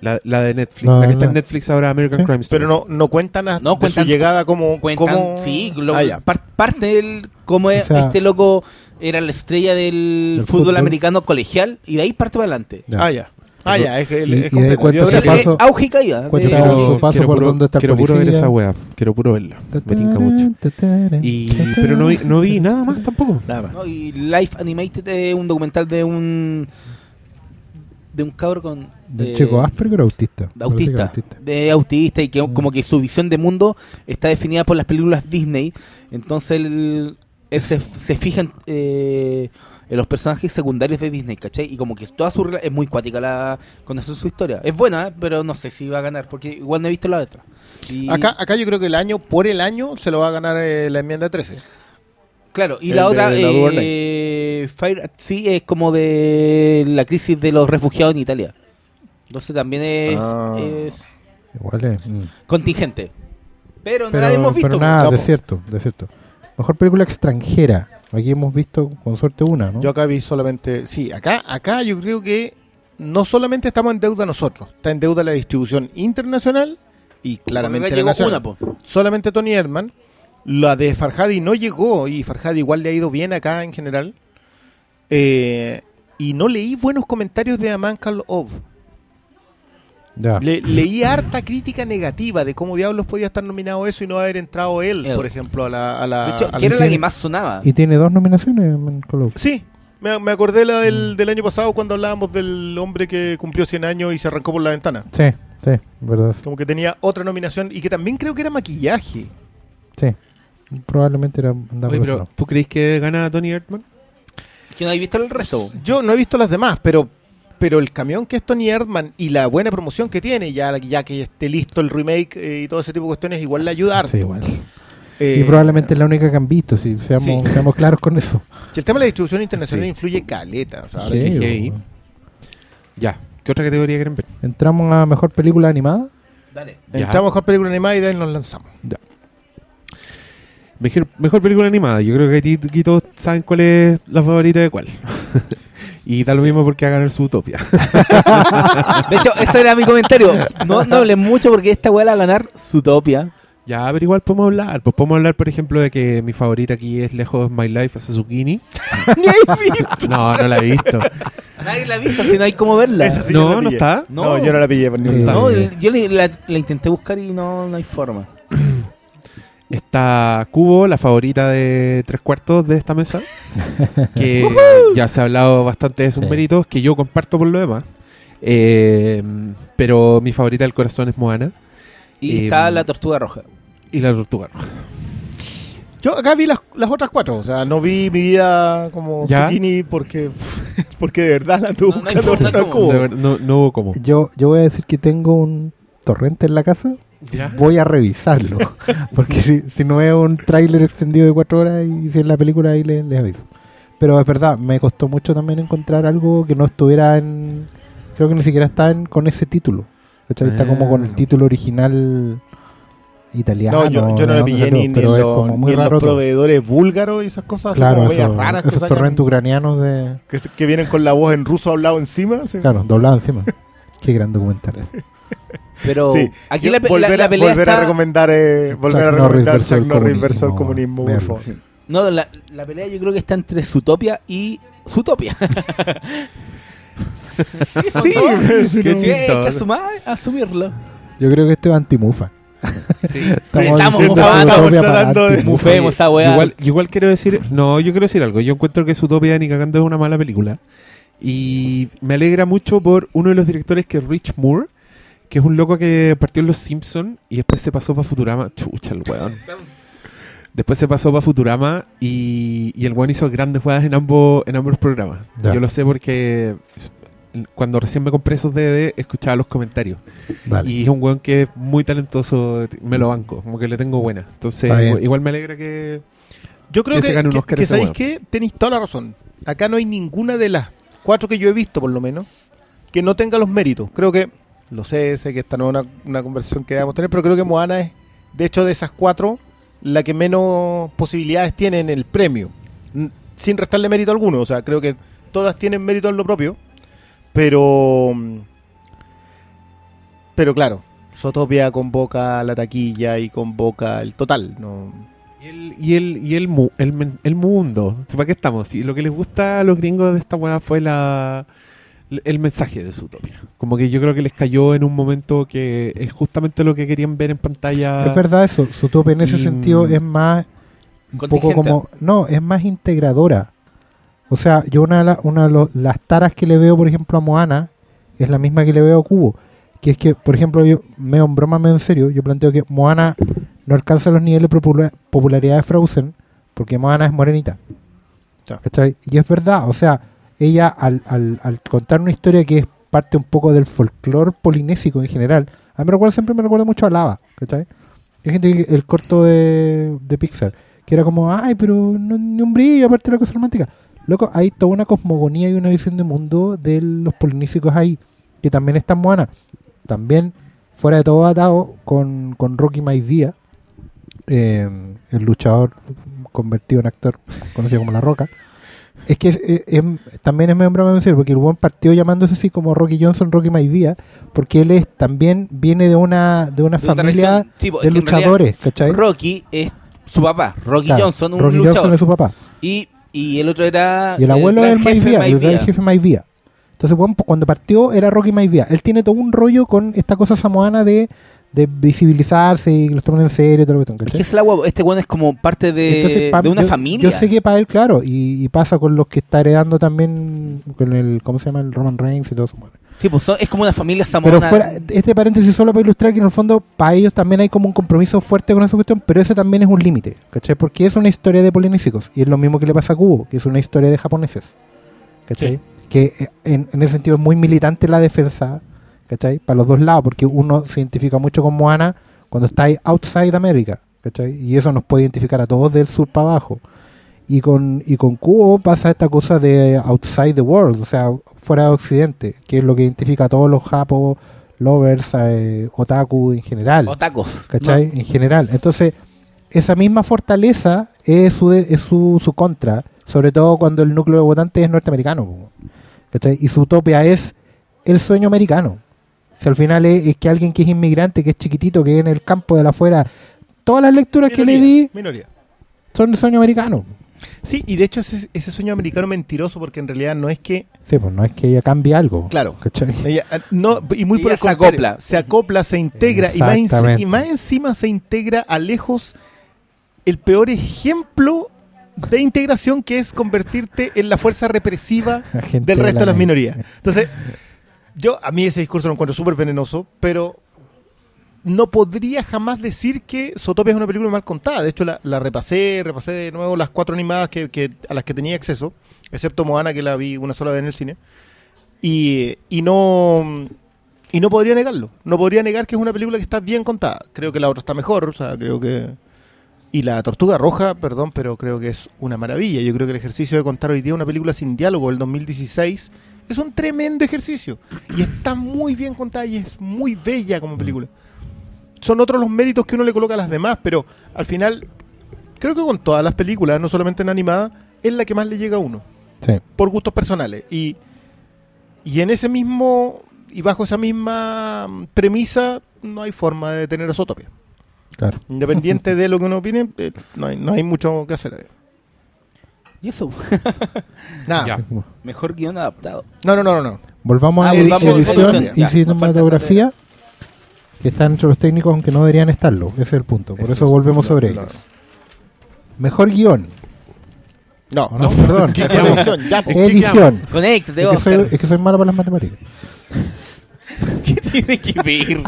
La, la de Netflix. La- La, que está la- en Netflix ahora, American Sí. Crime Story. Pero no, no cuentan a- No de cuentan- su llegada como... cuentan, como... sí, lo- Ah, ya. par- parte del cómo es- O sea- este loco era la estrella del, Del fútbol, fútbol. americano colegial y de ahí parte para adelante. Ya. Ah, ya. Ah, ya, es, es, Y- y de es completo. cuenta Yo paso- eh, auge y caída. cuenta su paso por puro, donde está quiero puro ver esa wea. Quiero puro verla. Me tinca mucho. Y, pero no vi, no vi nada más tampoco. Nada más. ¿no? Y Life Animated es un documental de un de un cabro con ¿Del eh, chico Asperger o autista? de autista, de autista y que Mm. como que su visión de mundo está definida por las películas Disney entonces él, él se, se fija en, eh, en los personajes secundarios de Disney ¿cachai? y como que toda su es muy cuática la con eso su historia es buena ¿eh? pero no sé si va a ganar porque igual no he visto la otra Y- Acá, acá yo creo que el año, por el año, se lo va a ganar eh, la enmienda 13. Claro, y El la de otra, eh, Fire at Sea, es como de la crisis de los refugiados en Italia. Entonces también es, Ah. es Igual es. mm. contingente. Pero no Pero, la hemos visto. pero nada, de cierto, de cierto. Mejor película extranjera. Aquí hemos visto con suerte una, ¿no? Yo acá vi solamente... Sí, acá, acá yo creo que no solamente estamos en deuda nosotros, está en deuda la distribución internacional y claramente la nacional. una, solamente Tony Herman. La de Farhadi no llegó y Farhadi igual le ha ido bien acá en general. Eh, y no leí buenos comentarios de Aman. Le- leí harta crítica negativa de cómo diablos podía estar nominado eso y no haber entrado él, Él. por ejemplo, a la... a la- De hecho, a la- que era la tiene- que más sonaba. Y tiene dos nominaciones, Man Call Sí, me, me acordé la Mm. del, del año pasado cuando hablábamos del hombre que cumplió 100 años y se arrancó por la ventana. Sí, sí, verdad. Como que tenía otra nominación y que también creo que era maquillaje. Sí. Probablemente era andaba Oye, pero. ¿tú crees que gana Tony Erdman? Que no habéis visto el resto. Yo no he visto las demás, pero pero el camión que es Tony Erdman y la buena promoción que tiene, ya, ya que esté listo el remake eh, y todo ese tipo de cuestiones, igual le ayuda. Sí, igual. Eh, y probablemente es la única que han visto, si seamos, Sí. seamos claros con eso. si el tema de la distribución internacional Sí. influye caleta. o sea, Sí, que- que- bueno. Ya. ¿Qué otra categoría quieren ver? Entramos a mejor película animada. Dale. Ya. entramos a mejor película animada y de ahí nos lanzamos. Mejor, mejor película animada. Yo creo que aquí, aquí todos saben cuál es la favorita de cuál. [laughs] y da lo mismo porque va a ganar su utopia. [laughs] De hecho, ese era mi comentario. No, no hablen mucho porque esta weá la va a ganar Zootopia. Ya, pero igual podemos hablar. Pues podemos hablar, por ejemplo, de que mi favorita aquí es Lejos My Life a Zucchini. [laughs] Ni hay visto. No, no la he visto. Nadie la ha visto, si no hay cómo verla. Esa sí yo no, la no está. No, No. yo no la pillé por ningún lado. No, el- yo la, la intenté buscar y no, no hay forma. Está Cubo, la favorita de tres cuartos de esta mesa. [laughs] Que ya se ha hablado bastante de sus Sí. méritos, que yo comparto por lo demás. Eh, pero mi favorita del corazón es Moana Y Eh, está la tortuga roja. y la tortuga roja. Yo acá vi las, las otras cuatro, o sea, no vi mi vida como ¿Ya? zucchini porque, [laughs] porque de verdad la tuve No, no [laughs] no, no hubo como. Yo, yo voy a decir que tengo un torrente en la casa. ¿Ya? Voy a revisarlo. [laughs] Porque si, si no es un tráiler extendido de cuatro horas y si es la película, ahí les, les aviso. Pero es verdad, me costó mucho también encontrar algo que no estuviera en. Creo que ni siquiera está en- con ese título. ¿cachai? Está como con el Ah. título original italiano. No, yo, yo no dónde pillé ni, ni pero en, es como muy ni raro los proveedores búlgaros y esas cosas Claro, como esos, raras esos torrentes ucranianos de. que, que vienen con la voz en ruso hablado encima. así. Claro, doblado encima. [laughs] Qué gran documental es. Pero Sí, aquí Yo la, pe- volver, la- la a, pelea volver está... a recomendar, eh, volver a Chuck Norris recomendar Chuck el Norris versus el comunismo. Sí. No, la, la pelea yo creo que está entre Zootopia y Zootopia. [laughs] Sí, sí, hay que asumirlo. Yo creo que este es antimufa. Sí. [laughs] estamos estamos tratando de... Mufemos esa weá. Igual, igual quiero decir, no, yo quiero decir algo. Yo encuentro que Zootopia ni cagando es una mala película. Y me alegra mucho por uno de los directores que es Rich Moore, que es un loco que partió en Los Simpsons y después se pasó para Futurama. Chucha, el weón. Después se pasó para Futurama y, y el weón hizo grandes jugadas en ambos, en ambos programas. Ya. Yo lo sé porque cuando recién me compré esos DVD escuchaba los comentarios. Dale. Y es un weón que es muy talentoso, me lo banco, como que le tengo buena. Entonces, igual me alegra que... Yo creo Que que, se gane un que- Oscar que sabéis que tenéis toda la razón. Acá no hay ninguna de las cuatro que yo he visto, por lo menos, que no tenga los méritos. Creo que, lo sé, sé que esta no es una, una conversación que debamos tener, pero creo que Moana es, de hecho, de esas cuatro, la que menos posibilidades tiene en el premio. Sin restarle mérito alguno. O sea, creo que todas tienen mérito en lo propio. Pero. mm, Pero claro, Sotopia convoca la taquilla y convoca el total. No, Y el, y el, y el, mu- el, el mundo. ¿Para qué estamos? Lo que les gusta a los gringos de esta weá fue la el mensaje de Zootopia. Como que yo creo que les cayó en un momento que es justamente lo que querían ver en pantalla. Es verdad eso, Zootopia en ese Y- sentido es más un poco como no, es más integradora. O sea, yo una de la- una de los- las taras que le veo, por ejemplo, a Moana es la misma que le veo a Cubo, que es que, por ejemplo, yo medio en broma, medio en serio, yo planteo que Moana no alcanza los niveles de popula- popularidad de Frozen porque Moana es morenita. ¿Cachai? Y es verdad, o sea, ella al, al, al contar una historia que es parte un poco del folclore polinésico en general, a mí me recuerda, siempre me recuerda mucho a Lava, ¿cachai? Hay gente el corto de, de Pixar, que era como, ay, pero no, ni un brillo aparte de la cosa romántica. Loco, hay toda una cosmogonía y una visión de mundo de los polinésicos ahí, que también está en Moana. También, fuera de todo atado, con, con Rocky Maivia, eh, el luchador convertido en actor, conocido como La Roca. Es que eh, em, también es medio broma porque el buen partió llamándose así como Rocky Johnson, Rocky Maivia, porque él es también viene de una de una De familia sí, es de luchadores, ¿cachai? Rocky es su papá, Rocky Claro, Johnson, un Rocky luchador. Johnson es su papá. Y, y el otro era. Y el abuelo es gran el jefe Maivia, el jefe Maivia. Entonces, bueno, pues, cuando partió era Rocky Maivia. Él tiene todo un rollo con esta cosa samoana de, de visibilizarse y que lo toman en serio y todo lo que que es el agua, este weón es como parte de, Entonces, pa- de una yo, familia. Yo sé que para él, claro, y, y pasa con los que está heredando también con el, ¿cómo se llama? El Roman Reigns y todo eso. bueno. Sí, pues son- es como una familia samoana. Pero fuera, este paréntesis solo para ilustrar que en el fondo para ellos también hay como un compromiso fuerte con esa cuestión, pero ese también es un límite, ¿cachai? Porque es una historia de polinésicos y es lo mismo que le pasa a Cubo, que es una historia de japoneses, ¿cachai? Sí. Que eh, en, en ese sentido es muy militante la defensa, ¿cachai? Para los dos lados, porque uno se identifica mucho con Moana cuando está ahí outside América, ¿cachai? Y eso nos puede identificar a todos del sur para abajo. Y con, y con Cubo pasa esta cosa de outside the world, o sea, fuera de Occidente, que es lo que identifica a todos los japos, lovers, eh, otaku en general. O tacos. ¿Cachai? En general. Entonces, esa misma fortaleza es su, de- es su, su contra, sobre todo cuando el núcleo de votantes es norteamericano. ¿Cachai? Y su utopia es el sueño americano. Si al final es, es que alguien que es inmigrante, que es chiquitito, que en el campo de la afuera todas las lecturas que le di Minoría. son de sueño americano. Sí, y de hecho ese, ese sueño americano mentiroso porque en realidad no es que... Sí, pues no es que ella cambie algo. Claro. ah, no, y muy por el se contrario, acopla. Se acopla, se integra y más, y encima se integra a lejos el peor ejemplo de integración que es convertirte en la fuerza represiva [laughs] del resto de la las minorías. Entonces, yo a mí ese discurso lo encuentro súper venenoso, pero no podría jamás decir que Zootopia es una película mal contada. De hecho, la, la repasé, repasé de nuevo las cuatro animadas que, a las que tenía acceso, excepto Moana, que la vi una sola vez en el cine. Y, y no y no podría negarlo. No podría negar que es una película que está bien contada. Creo que la otra está mejor, o sea, creo que... Y la Tortuga Roja, perdón, pero creo que es una maravilla. Yo creo que el ejercicio de contar hoy día una película sin diálogo del 2016 es un tremendo ejercicio. Y está muy bien contada y es muy bella como película. Son otros los méritos que uno le coloca a las demás, pero al final, creo que con todas las películas, no solamente en animada, es la que más le llega a uno Sí. por gustos personales. Y, y en ese mismo, y bajo esa misma mm, premisa, no hay forma de detener a Zootopia. Claro. Independiente [laughs] de lo que uno opine, eh, no, hay, no hay mucho que hacer. Y eso, [laughs] Nada. Ya. mejor guion adaptado. No, no, no, no, no. Volvamos Ah, a volvamos edi- a edición fotografía. y Ya, cinematografía, que están entre los técnicos aunque no deberían estarlo. Ese es el punto. Por Eso eso, es volvemos lo- sobre lo- ellos. Mejor guion. No, ¿o no? [laughs] Perdón. ¿Qué edición? Ya, po. [laughs] Es que Edición. Conéctate, Es que, soy, Oscar. es que soy malo para las matemáticas. ¿Qué tiene que ver?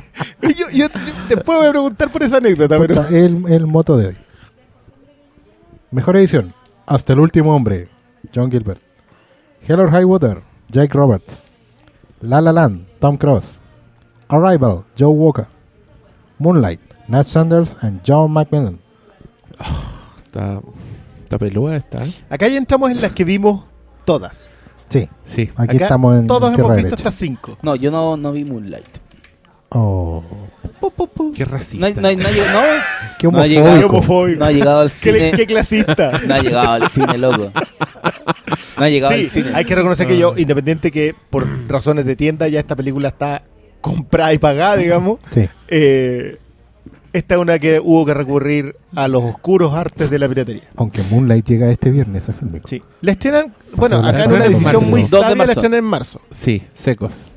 yo, yo después voy a preguntar por esa anécdota, pero... Puta, el, el moto de hoy. Mejor edición. Hasta el último hombre. John Gilbert. Hell or High Water. Jake Roberts. La La Land. Tom Cruise. Arrival. Joe Walker. Moonlight. Nat Sanders and John McMillan. Está, está peluda esta. ¿eh? Acá ya entramos en las que vimos todas. Sí, Sí. aquí Acá estamos en Todos hemos visto hasta cinco. No, yo no, no vi Moonlight. Oh, Qué racista. no, no, no, no, qué No ha llegado. homofóbico. Qué homofóbico. no ha llegado al [laughs] cine. qué clasista. [laughs] No ha llegado al cine, loco. No ha llegado Sí, al cine. hay que reconocer que yo, independiente que por razones de tienda ya esta película está comprada y pagada, digamos, Sí, eh, esta es una que hubo que recurrir a los oscuros artes de la piratería. aunque Moonlight llega este viernes a Filmico. Sí. La estrenan, bueno, acá en una decisión marzo. muy 2 de sabia, la estrenan en marzo. Sí, secos.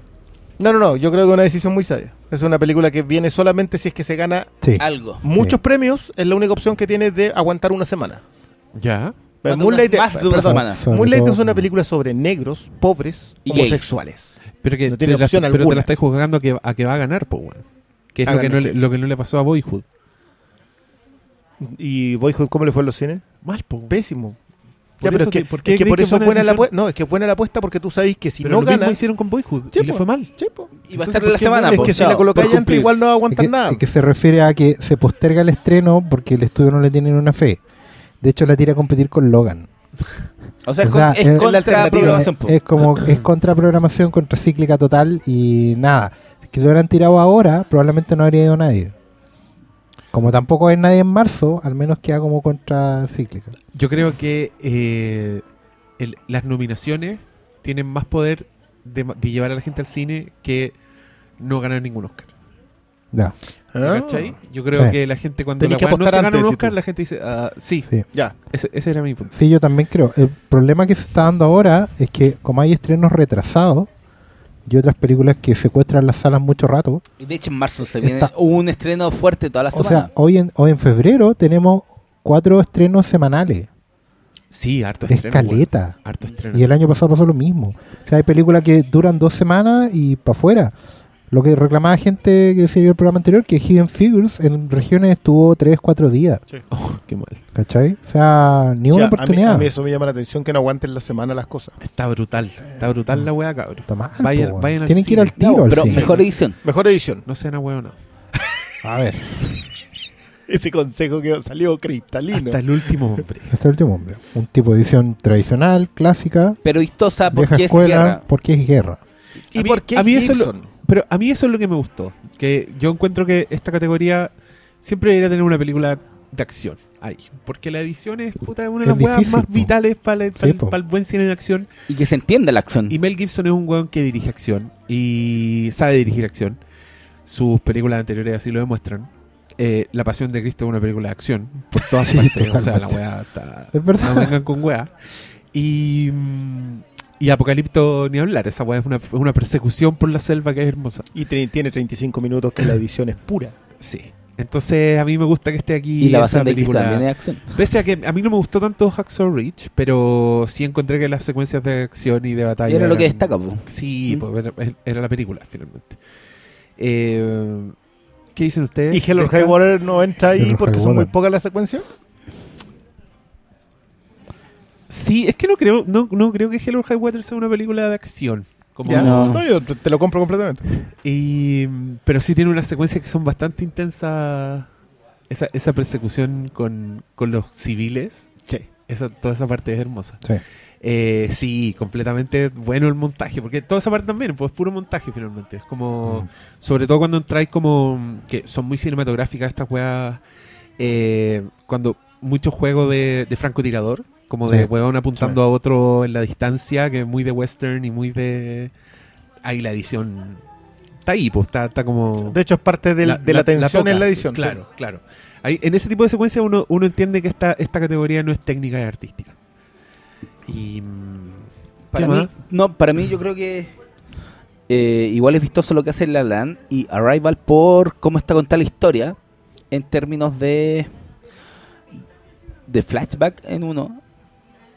No, no, no, yo creo que es una decisión muy sabia. Es una película que viene solamente si es que se gana Sí, Algo. muchos Sí. premios, es la única opción que tiene de aguantar una semana. Ya. Pero Más de Moonlight, una- más de una semana. Moonlight es una película sobre negros, pobres, Y gays. homosexuales. Pero que No tiene te la, opción pero te alguna. la estáis jugando a que, a que va a ganar, pues, weón. Que es ¿A lo que, ganar no le, qué? lo que no le pasó a Boyhood. ¿Y Boyhood cómo le fue en los cines? Mal, po. Pésimo. Por Ya, pero es que, ¿por es qué que por eso que es buena la apuesta. No, es que es buena la apuesta porque tú sabéis que si Pero no lo mismo hicieron con Boyhood Sí, y le fue mal. Sí. Y va a estar ¿por en la semana. es po, que si la colocáis antes igual no va a Es aguantar que, nada. es que se refiere a que se posterga el estreno porque el estudio no le tiene una fe. De hecho, la tira a competir con Logan. O sea, es, O sea, es es la contra alternativa. programación. po. Es como [clears throat] es contraprogramación, contracíclica total y nada. Que lo hubieran tirado ahora, probablemente no habría ido nadie. Como tampoco hay nadie en marzo, al menos queda como contracíclica. Yo creo que eh, el- las nominaciones tienen más poder de, llevar a la gente al cine que no ganar ningún Oscar. Ya, Ah, ¿Cachai? Yo creo Sí. que la gente cuando Tenés la que no apostar se gana un Oscar, tú. la gente dice, ah, sí, sí. Ya. ese, ese era mi punto. Sí, yo también creo. El problema que se está dando ahora es que como hay estrenos retrasados y otras películas que secuestran las salas mucho rato, Y de hecho, en marzo se viene Está- un estreno fuerte toda la o semana. sea, hoy en, hoy en febrero tenemos cuatro estrenos semanales. Sí, harto Es estreno. weón. caleta. Harto estreno. Y el año pasado pasó lo mismo. O sea, hay películas que duran dos semanas y para afuera. Lo que reclamaba gente que se vio el programa anterior, que Hidden Figures en regiones estuvo tres, cuatro días. [laughs] Oh, qué mal. ¿Cachai? O sea, ni O sea, una a mí- oportunidad. A mí, eso me llama la atención que no aguanten la semana las cosas. Está brutal. Está brutal la weá, cabrón. Está mal, Vayan- po, vayan al Tienen que ir al tiro No, al pero cine. mejor edición. Mejor edición. No sean no. A ver, [laughs] Ese consejo que salió cristalino. Hasta el último hombre. [laughs] hasta el último hombre. Un tipo de edición tradicional, clásica, Pero vistosa porque es escuela, guerra. porque es guerra. ¿Y A mí- por qué a mí eso Gibson? Pero a mí eso es lo que me gustó. Que yo encuentro que esta categoría siempre debería tener una película de acción ahí. Porque la edición es puta, una de las weas difícil, más po. vitales para el, Sí, po. buen cine de acción. Y que se entienda la acción. Y Mel Gibson es un weón que dirige acción y sabe dirigir acción. Sus películas anteriores así lo demuestran. eh, La Pasión de Cristo es una película de acción por todas [laughs] Sí, partes. O sea, la weá está. Es verdad. No vengan con weá. Y. mm, Y Apocalipto ni hablar. Esa weá es una, persecución por la selva que es hermosa. Y tiene 35 minutos que la [coughs] edición es pura. Sí. Entonces, a mí me gusta que esté aquí Y la esa base de película. también es acción. Pese a que a mí no me gustó tanto Hacksaw Ridge, pero sí encontré que las secuencias de acción y de batalla. Y era lo que destaca, po. Sí, ¿Mm? pues, era, era la película, finalmente. Eh, ¿Qué dicen ustedes? ¿Y Hell or ¿Esta? High Water no entra ahí porque High son muy pocas las secuencias? Sí, es que no creo, no, no creo que Hell or High Water sea una película de acción. Como Ya, No. no, yo te te lo compro completamente. Y, pero sí tiene unas secuencias que son bastante intensas. Esa, esa persecución con, con los civiles, Sí. esa, toda esa parte es hermosa. Sí. Eh, sí, completamente bueno el montaje, porque toda esa parte también, pues es puro montaje finalmente. Es como, Mm. sobre todo cuando entráis como, que son muy cinematográficas estas weas, eh, cuando muchos juegos de, de francotirador, como de Sí. weón apuntando a otro en la distancia, que es muy de western y muy de... Ahí la edición está ahí, pues está, está como... De hecho, es parte del- de la, tensión en la edición. Claro, claro. Ahí, en ese tipo de secuencias uno, uno entiende que esta, esta categoría no es técnica, es artística. Y... mm, Para ¿qué mí, no, para mí yo creo que eh, igual es vistoso lo que hace La La Land y Arrival por cómo está contada la historia en términos de de flashback en uno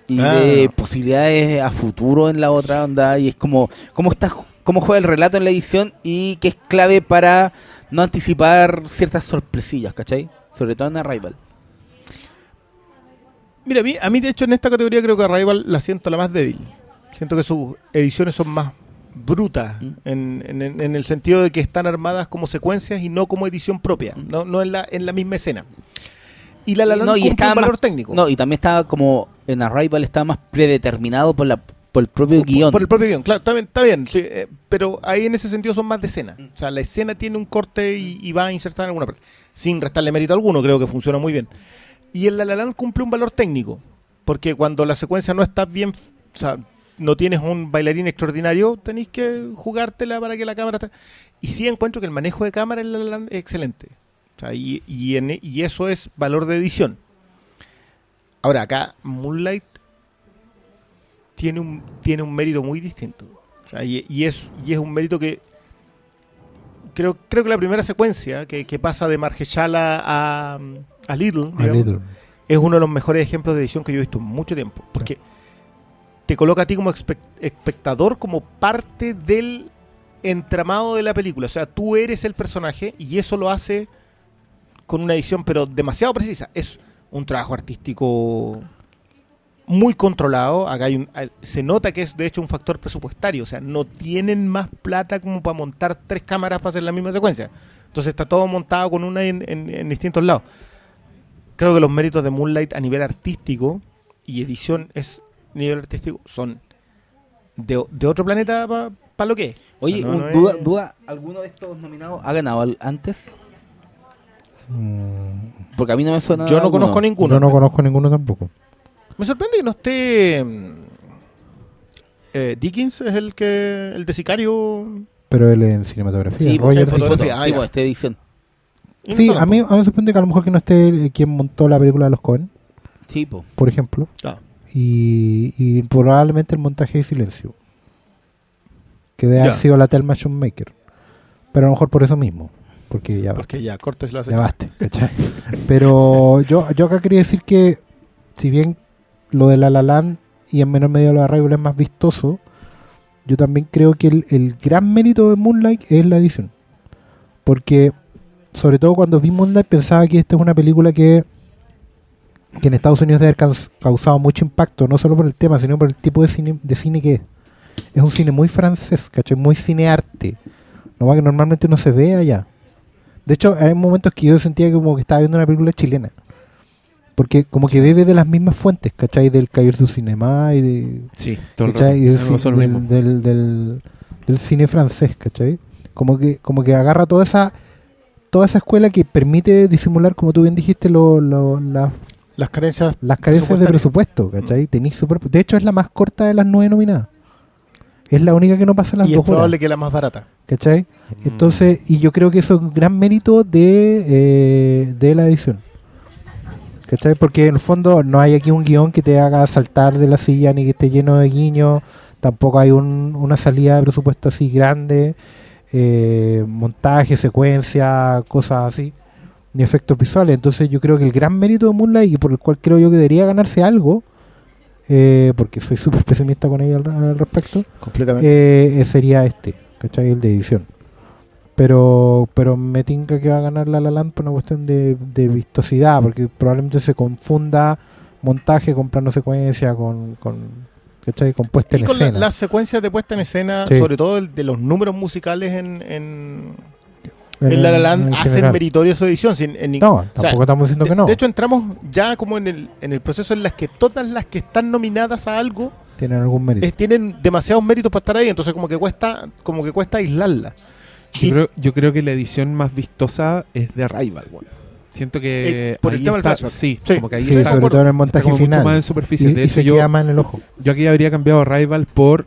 y Ah. de posibilidades a futuro en la otra onda y es como cómo está cómo juega el relato en la edición y que es clave para no anticipar ciertas sorpresillas, ¿cachai? Sobre todo en Arrival. Mira, a mí, a mí, de hecho en esta categoría creo que Arrival la siento la más débil. Siento que sus ediciones son más brutas Mm. en, en- en el sentido de que están armadas como secuencias y no como edición propia, Mm. no, no en, la, en la misma escena. Y la La No, y un valor más- técnico. No, y también estaba como en Arrival estaba más predeterminado por la por el propio por, guion. por el propio guion, claro, está bien, está bien, sí, eh, pero ahí en ese sentido son más de escena. O sea, la escena tiene un corte y, y va a insertar en alguna parte. Sin restarle mérito alguno, creo que funciona muy bien. Y el La La Land cumple un valor técnico, porque cuando la secuencia no está bien, o sea, no tienes un bailarín extraordinario, tenéis que jugártela para que la cámara... Y sí encuentro que el manejo de cámara en La La Land es excelente. O sea, y, y, en- y eso es valor de edición. Ahora, acá Moonlight tiene un, tiene un mérito muy distinto. O sea, y, y es, y es un mérito que creo, creo que la primera secuencia que, que pasa de Margeshala a, a Little, A digamos, Little. es uno de los mejores ejemplos de edición que yo he visto en mucho tiempo. Porque te coloca a ti como espe- espectador, como parte del entramado de la película. O sea, tú eres el personaje y eso lo hace con una edición, pero demasiado precisa. Es un trabajo artístico muy controlado. Acá hay un- se nota que es de hecho un factor presupuestario. O sea, no tienen más plata como para montar tres cámaras para hacer la misma secuencia. Entonces está todo montado con una en- en- en distintos lados creo que los méritos de Moonlight a nivel artístico y edición es nivel artístico son de, de otro planeta para lo que es. Oye, No, un- no es- duda, duda, ¿alguno de estos nominados ha ganado al- antes? Mm, Porque a mí no me suena. Yo no alguno. conozco ninguno. Yo no conozco ninguno tampoco. Me sorprende que no esté mm, eh, Dickens es el que el de Sicario. Pero él en cinematografía. Sí, Roger en fotografía. ah, Sí, pues, edición. No Sí, a mí, a mí me sorprende que a lo mejor que no esté el- quien montó la película de los Cohen, Sí, por ejemplo. Ah. Y, y probablemente el montaje de silencio. Que debe haber Ya. sido la Telma Maker. Pero a lo mejor por eso mismo. Porque ya, Porque ya cortes la ya baste. Pero yo, yo acá quería decir que, si bien lo de La La Land y en menor medida lo de Arrival es más vistoso, yo también creo que el, el gran mérito de Moonlight es la edición. Porque, sobre todo cuando vi Moonlight, pensaba que esta es una película que, que en Estados Unidos debe haber caus- causado mucho impacto, no solo por el tema, sino por el tipo de cine, de cine que es. Es un cine muy francés, ¿cachai? Muy cinearte. No que normalmente no se ve allá. De hecho, hay momentos que yo sentía como que estaba viendo una película chilena. Porque como que bebe de las mismas fuentes, ¿cachai? Del Cahiers du Cinema y de, Sí, todo el rato. ¿cachai? Y del, cine francés, ¿cachai? Como que, como que agarra toda esa toda esa escuela que permite disimular, como tú bien dijiste, lo, lo- las- Las carencias. las carencias de presupuesto, ¿cachai? Tenís super- de hecho, es la más corta de las nueve nominadas. es la única que no pasa las y es dos horas. probable que la más barata. ¿Cachai? Entonces, y yo creo que eso es un gran mérito de, eh, de la edición. ¿Cachai? Porque en el fondo no hay aquí un guion que te haga saltar de la silla ni que esté lleno de guiños. Tampoco hay un- una salida de presupuesto así grande. eh, montaje, secuencia, cosas así. Ni efectos visuales. Entonces yo creo que el gran mérito de Moonlight y por el cual creo yo que debería ganarse algo, eh, porque soy súper pesimista con ella al, al respecto, Completamente. eh, sería este, ¿cachai? El de edición. Pero pero me tinca que va a ganar La La Land por una cuestión de, de vistosidad, porque probablemente se confunda montaje con plano secuencia, con, con, ¿cachai? con puesta y en con la- escena. las secuencias de puesta en escena, Sí. sobre todo el de los números musicales en, en, En- en La La Land, en hacen meritorio su edición. sin- en No, o sea, tampoco estamos diciendo de, que no. de hecho, entramos ya como en el, en el proceso en las que todas las que están nominadas a algo Tienen algún mérito. tienen demasiados méritos para estar ahí, entonces como que cuesta, como que cuesta aislarla. Yo creo, yo creo que la edición más vistosa es de Arrival, weón. Siento que Eh, por el ahí tema del está- flashback. sí, Sí, como que ahí sí, está, sobre todo en el montaje como mucho final. más en Y, superficie. de y hecho, se yo, queda más en el ojo. yo aquí habría cambiado Arrival por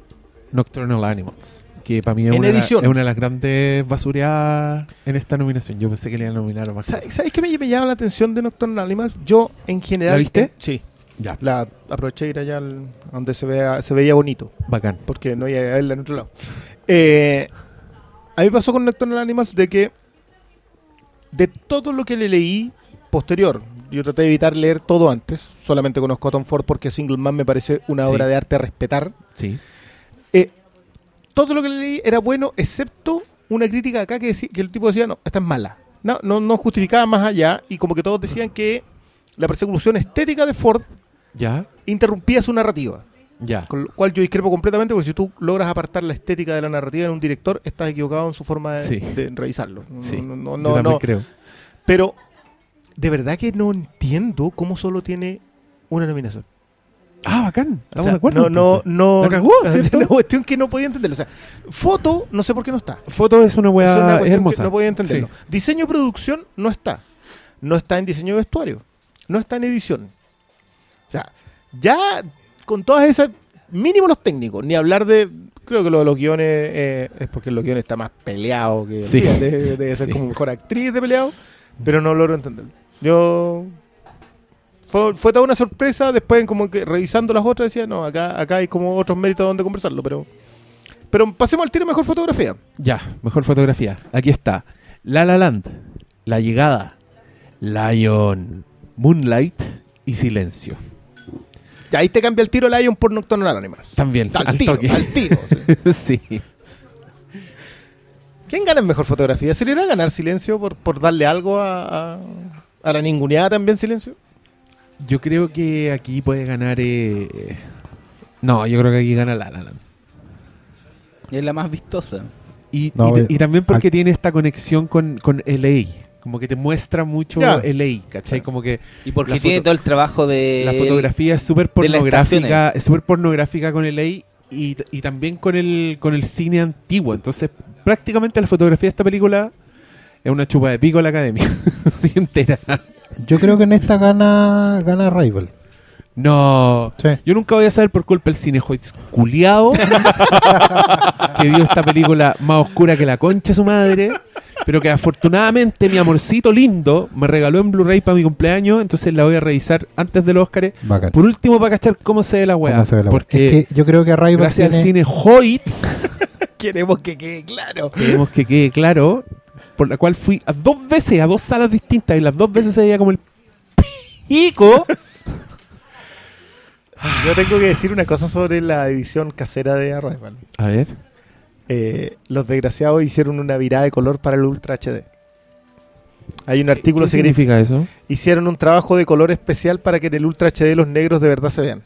Nocturnal Animals, que para mí es, una, la- es una de las grandes basureadas en esta nominación. Yo pensé que le iban a nominar a más. Sa- cosas. ¿Sabes qué me, me llama la atención de Nocturnal Animals? Yo, en general... ¿La viste? eh, sí. Ya, La aproveché ir allá al- donde se, vea, se veía bonito, bacán. porque no iba a verla en otro lado. Eh, a mí me pasó con Nocturnal Animals de que de todo lo que le leí posterior, yo traté de evitar leer todo antes, solamente conozco a Tom Ford porque Single Man me parece una Sí. obra de arte a respetar. Sí. Eh, todo lo que le leí era bueno, excepto una crítica acá que, decía, que el tipo decía, no, esta es mala. No, no, no justificaba más allá y como que todos decían que la persecución estética de Ford Ya, interrumpía su narrativa. ya. Con lo cual yo discrepo completamente porque si tú logras apartar la estética de la narrativa en un director, estás equivocado en su forma de, Sí. de revisarlo. No, Sí. no, no, no, no. creo. Pero de verdad que no entiendo cómo solo tiene una nominación. Ah, bacán. O Estamos sea, de acuerdo. no, no, no. La cagó, [laughs] ¿cierto? Una cuestión que no podía entenderlo. O sea, foto, no sé por qué no está. Foto es una Es weá que hermosa. No podía entenderlo. Sí. Diseño producción no está. No está en diseño de vestuario. No está en edición. O sea, ya con todas esas, mínimo los técnicos, ni hablar de. Creo que lo de los guiones eh, es porque los guiones está más peleado que. Sí. Debe, debe ser Sí. como mejor actriz de peleado, pero no logro entenderlo. Yo. Fue, fue toda una sorpresa. Después, como que revisando las otras, decía, no, acá, acá hay como otros méritos donde conversarlo, pero. Pero pasemos al tiro mejor fotografía. Ya, mejor fotografía. Aquí está. La La Land, La Llegada, Lion, Moonlight y Silencio. Y ahí te cambia el tiro Lion por Nocturnal Animals. También, Al, al tiro, toque. al tiro. [laughs] sí. sí. ¿Quién gana en mejor fotografía? ¿Se le irá a ganar silencio por, por darle algo a, a, a la ninguneada también silencio? Yo creo que aquí puede ganar. eh, No, yo creo que aquí gana La La Land. Es la más vistosa. Y, No, y- eh, y también porque aquí- tiene esta conexión con, con LA. Como que te muestra mucho Ya. LA, ¿cachai? Como que Y porque tiene todo el trabajo de... la fotografía es súper pornográfica, es súper pornográfica con LA y, y también con el, con el cine antiguo. Entonces, prácticamente la fotografía de esta película es una chupa de pico a la academia. [laughs] Entera. Yo creo que en esta gana gana Rival. No. Sí. Yo nunca voy a saber por culpa del cinehoids culiado [laughs] que vio esta película más oscura que la concha de su madre, pero que afortunadamente mi amorcito lindo me regaló en Blu-ray para mi cumpleaños, entonces la voy a revisar antes de los Oscars. Bacán. Por último, para cachar cómo se ve la weá. ¿Cómo se ve la wea? porque Es que yo creo que Rival gracias tiene... al cine Hoyts, [laughs] Queremos que quede claro. queremos que quede claro, por la cual fui a dos veces, a dos salas distintas, y las dos veces se veía como el pico. Yo tengo que decir una cosa sobre la edición casera de Arrival. A ver. Eh, los desgraciados hicieron una virada de color para el Ultra HD. Hay un artículo ¿Qué que significa eso? hicieron un trabajo de color especial para que en el Ultra HD los negros de verdad se vean.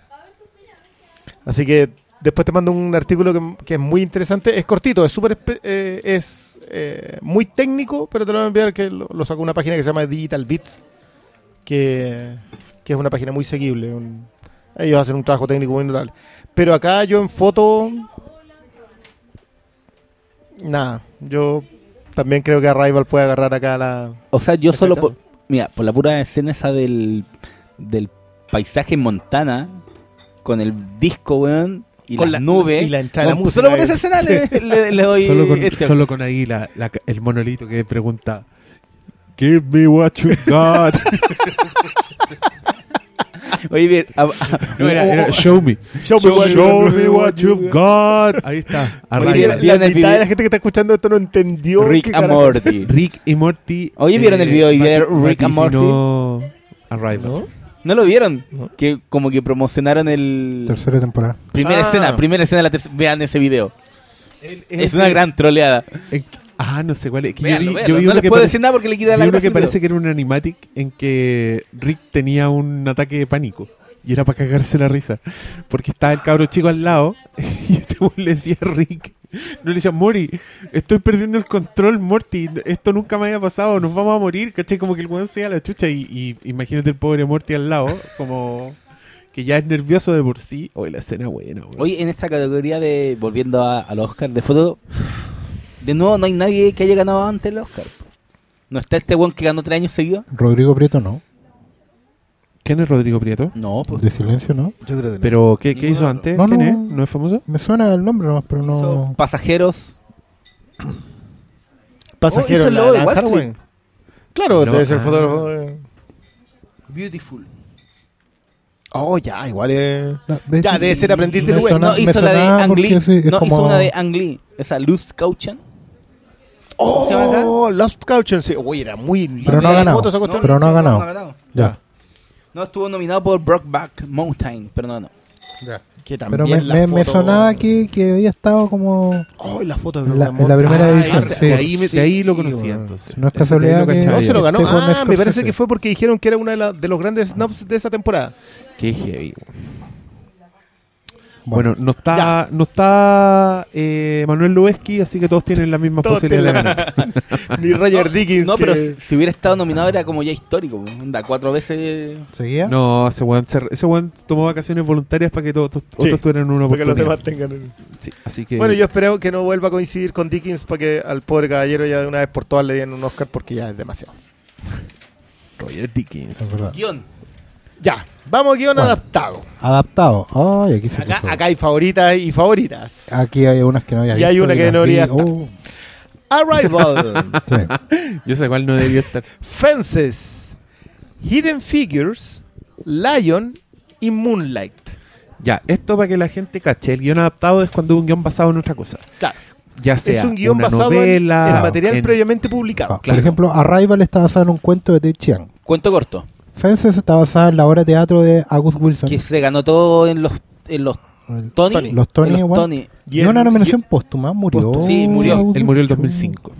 Así que después te mando un artículo que, que es muy interesante. Es cortito, es súper eh, es eh, muy técnico, pero te lo voy a enviar que lo, lo sacó una página que se llama Digital Bits, que, que es una página muy seguible. un- ellos hacen un trabajo técnico muy notable. Pero acá yo en foto... Nada, yo también creo que Arrival puede agarrar acá la... O sea, yo solo por, mira, por la pura escena esa del, del paisaje en Montana, con el disco, weón, y Con las la- nubes. y la entrada de la Bueno, música, Solo eh. esa escena [laughs] le, le- le doy. Solo con, este- solo con ahí la, la- el monolito que pregunta Give me what you got. [laughs] Oye, bien, a- [laughs] a- No, era, un- era, un- show me. Show Show, me what you me what you've got. Ahí está. Oye, la, ¿Vieron la el mitad de la gente que está escuchando esto no entendió. Rick es. Morty. [laughs] Rick y Morty. Oye, ¿vieron el video de vati- Rick and Morty? Arrival. ¿No? ¿No lo vieron? No. Que como que promocionaron el... Tercera temporada. Primera Ah. escena, primera escena de la tercera. Vean ese video. El- Es el- una gran troleada. Ah, no sé cuál es. Que yo Véanlo, vi, véanlo. yo vi no les que puedo parece- decir nada porque le quita vi la uno gracia que parece que era un animatic en que Rick tenía un ataque de pánico. Y era para cagarse la risa. Porque estaba el cabro chico al lado. [laughs] Y este güey le decía a Rick. No le decía, Mori, estoy perdiendo el control, Morty. Esto nunca me había pasado. Nos vamos a morir. ¿Cachai? Como que el weón se iba a la chucha. Y, y imagínate el pobre Morty al lado. Como que ya es nervioso de por sí. Oye, la escena buena, weón. Oye, en esta categoría de, volviendo a- al Oscar de foto, de nuevo no hay nadie que haya ganado antes el Oscar. ¿No está este weón que ganó tres años seguidos? Rodrigo Prieto no. ¿Quién es Rodrigo Prieto? No, pues. De silencio no. Yo creo que no. ¿Pero qué, qué hizo antes? No, ¿Quién no. es? ¿No es famoso? Me suena el nombre nomás, pero Hizo no. Pasajeros. Pasajero Oh, hizo el de Wall Street. Claro, No, debe ser ah. fotógrafo. de- Beautiful. Oh, ya, igual es. Ya, debe ser aprendiz de No, hizo la de Ang Lee. no, hizo una de Ang Lee. Esa Luz Cauchan. Oh, Lost Caution, sí. Uy, era muy Pero no ha ganado. foto esa cuestión. Pero no ha ganado. Ya. No, estuvo nominado por Brockback Mountain, pero no, no. Que Pero también me, la me- me foto- sonaba que, que había estado como. Oh, la foto de la- en la primera Ah, sí. de, ahí, me- de ahí lo Sí, bueno. entonces. No es casualidad que- No se lo ganó. Este con Ah, me parece que fue porque dijeron que era una de, de los grandes snobs de esa temporada. Qué heavy. Bueno, Bueno, no está, no está eh, Manuel Lubeski, así que todos tienen las mismas Todos posibilidades de tienen ganar. [laughs] Ni Roger Dickens. No, que- pero si- si hubiera estado nominado era como ya histórico. Anda, cuatro veces. ¿Seguía? No, ese weón, se- ese weón tomó vacaciones voluntarias para que todos todos- Sí, otros tuvieran una Para que los oportunidad. demás tengan. Sí, así que Bueno, yo espero que no vuelva a coincidir con Dickens para que al pobre caballero ya de una vez por todas le den un Oscar porque ya es demasiado. Roger Dickens. Es verdad. Guión. Ya, vamos guion Bueno. adaptado. Adaptado. Aquí se Acá, hay favoritas y favoritas. Aquí hay unas que no había Y hay visto una que no habría- Oh, Arrival, [laughs] sí. Yo sé cuál no debería estar. Fences, Hidden Figures, Lion y Moonlight. Ya, esto para que la gente cache. El guion adaptado es cuando es un guion basado en otra cosa. Claro, Ya sea es un guion una basado en- novela, en, material en- previamente publicado. Ah, claro. Por ejemplo, Arrival está basado en un cuento de Ted Chiang. Cuento corto. Fences está basada en la obra de teatro de August Wilson. Que se ganó todo en los, en los El- Tony. Tony. Los Tony, en los. Tony. Y Y una en- nominación póstuma, murió. Póstuma, sí, murió. Él murió el Wilson. 2005.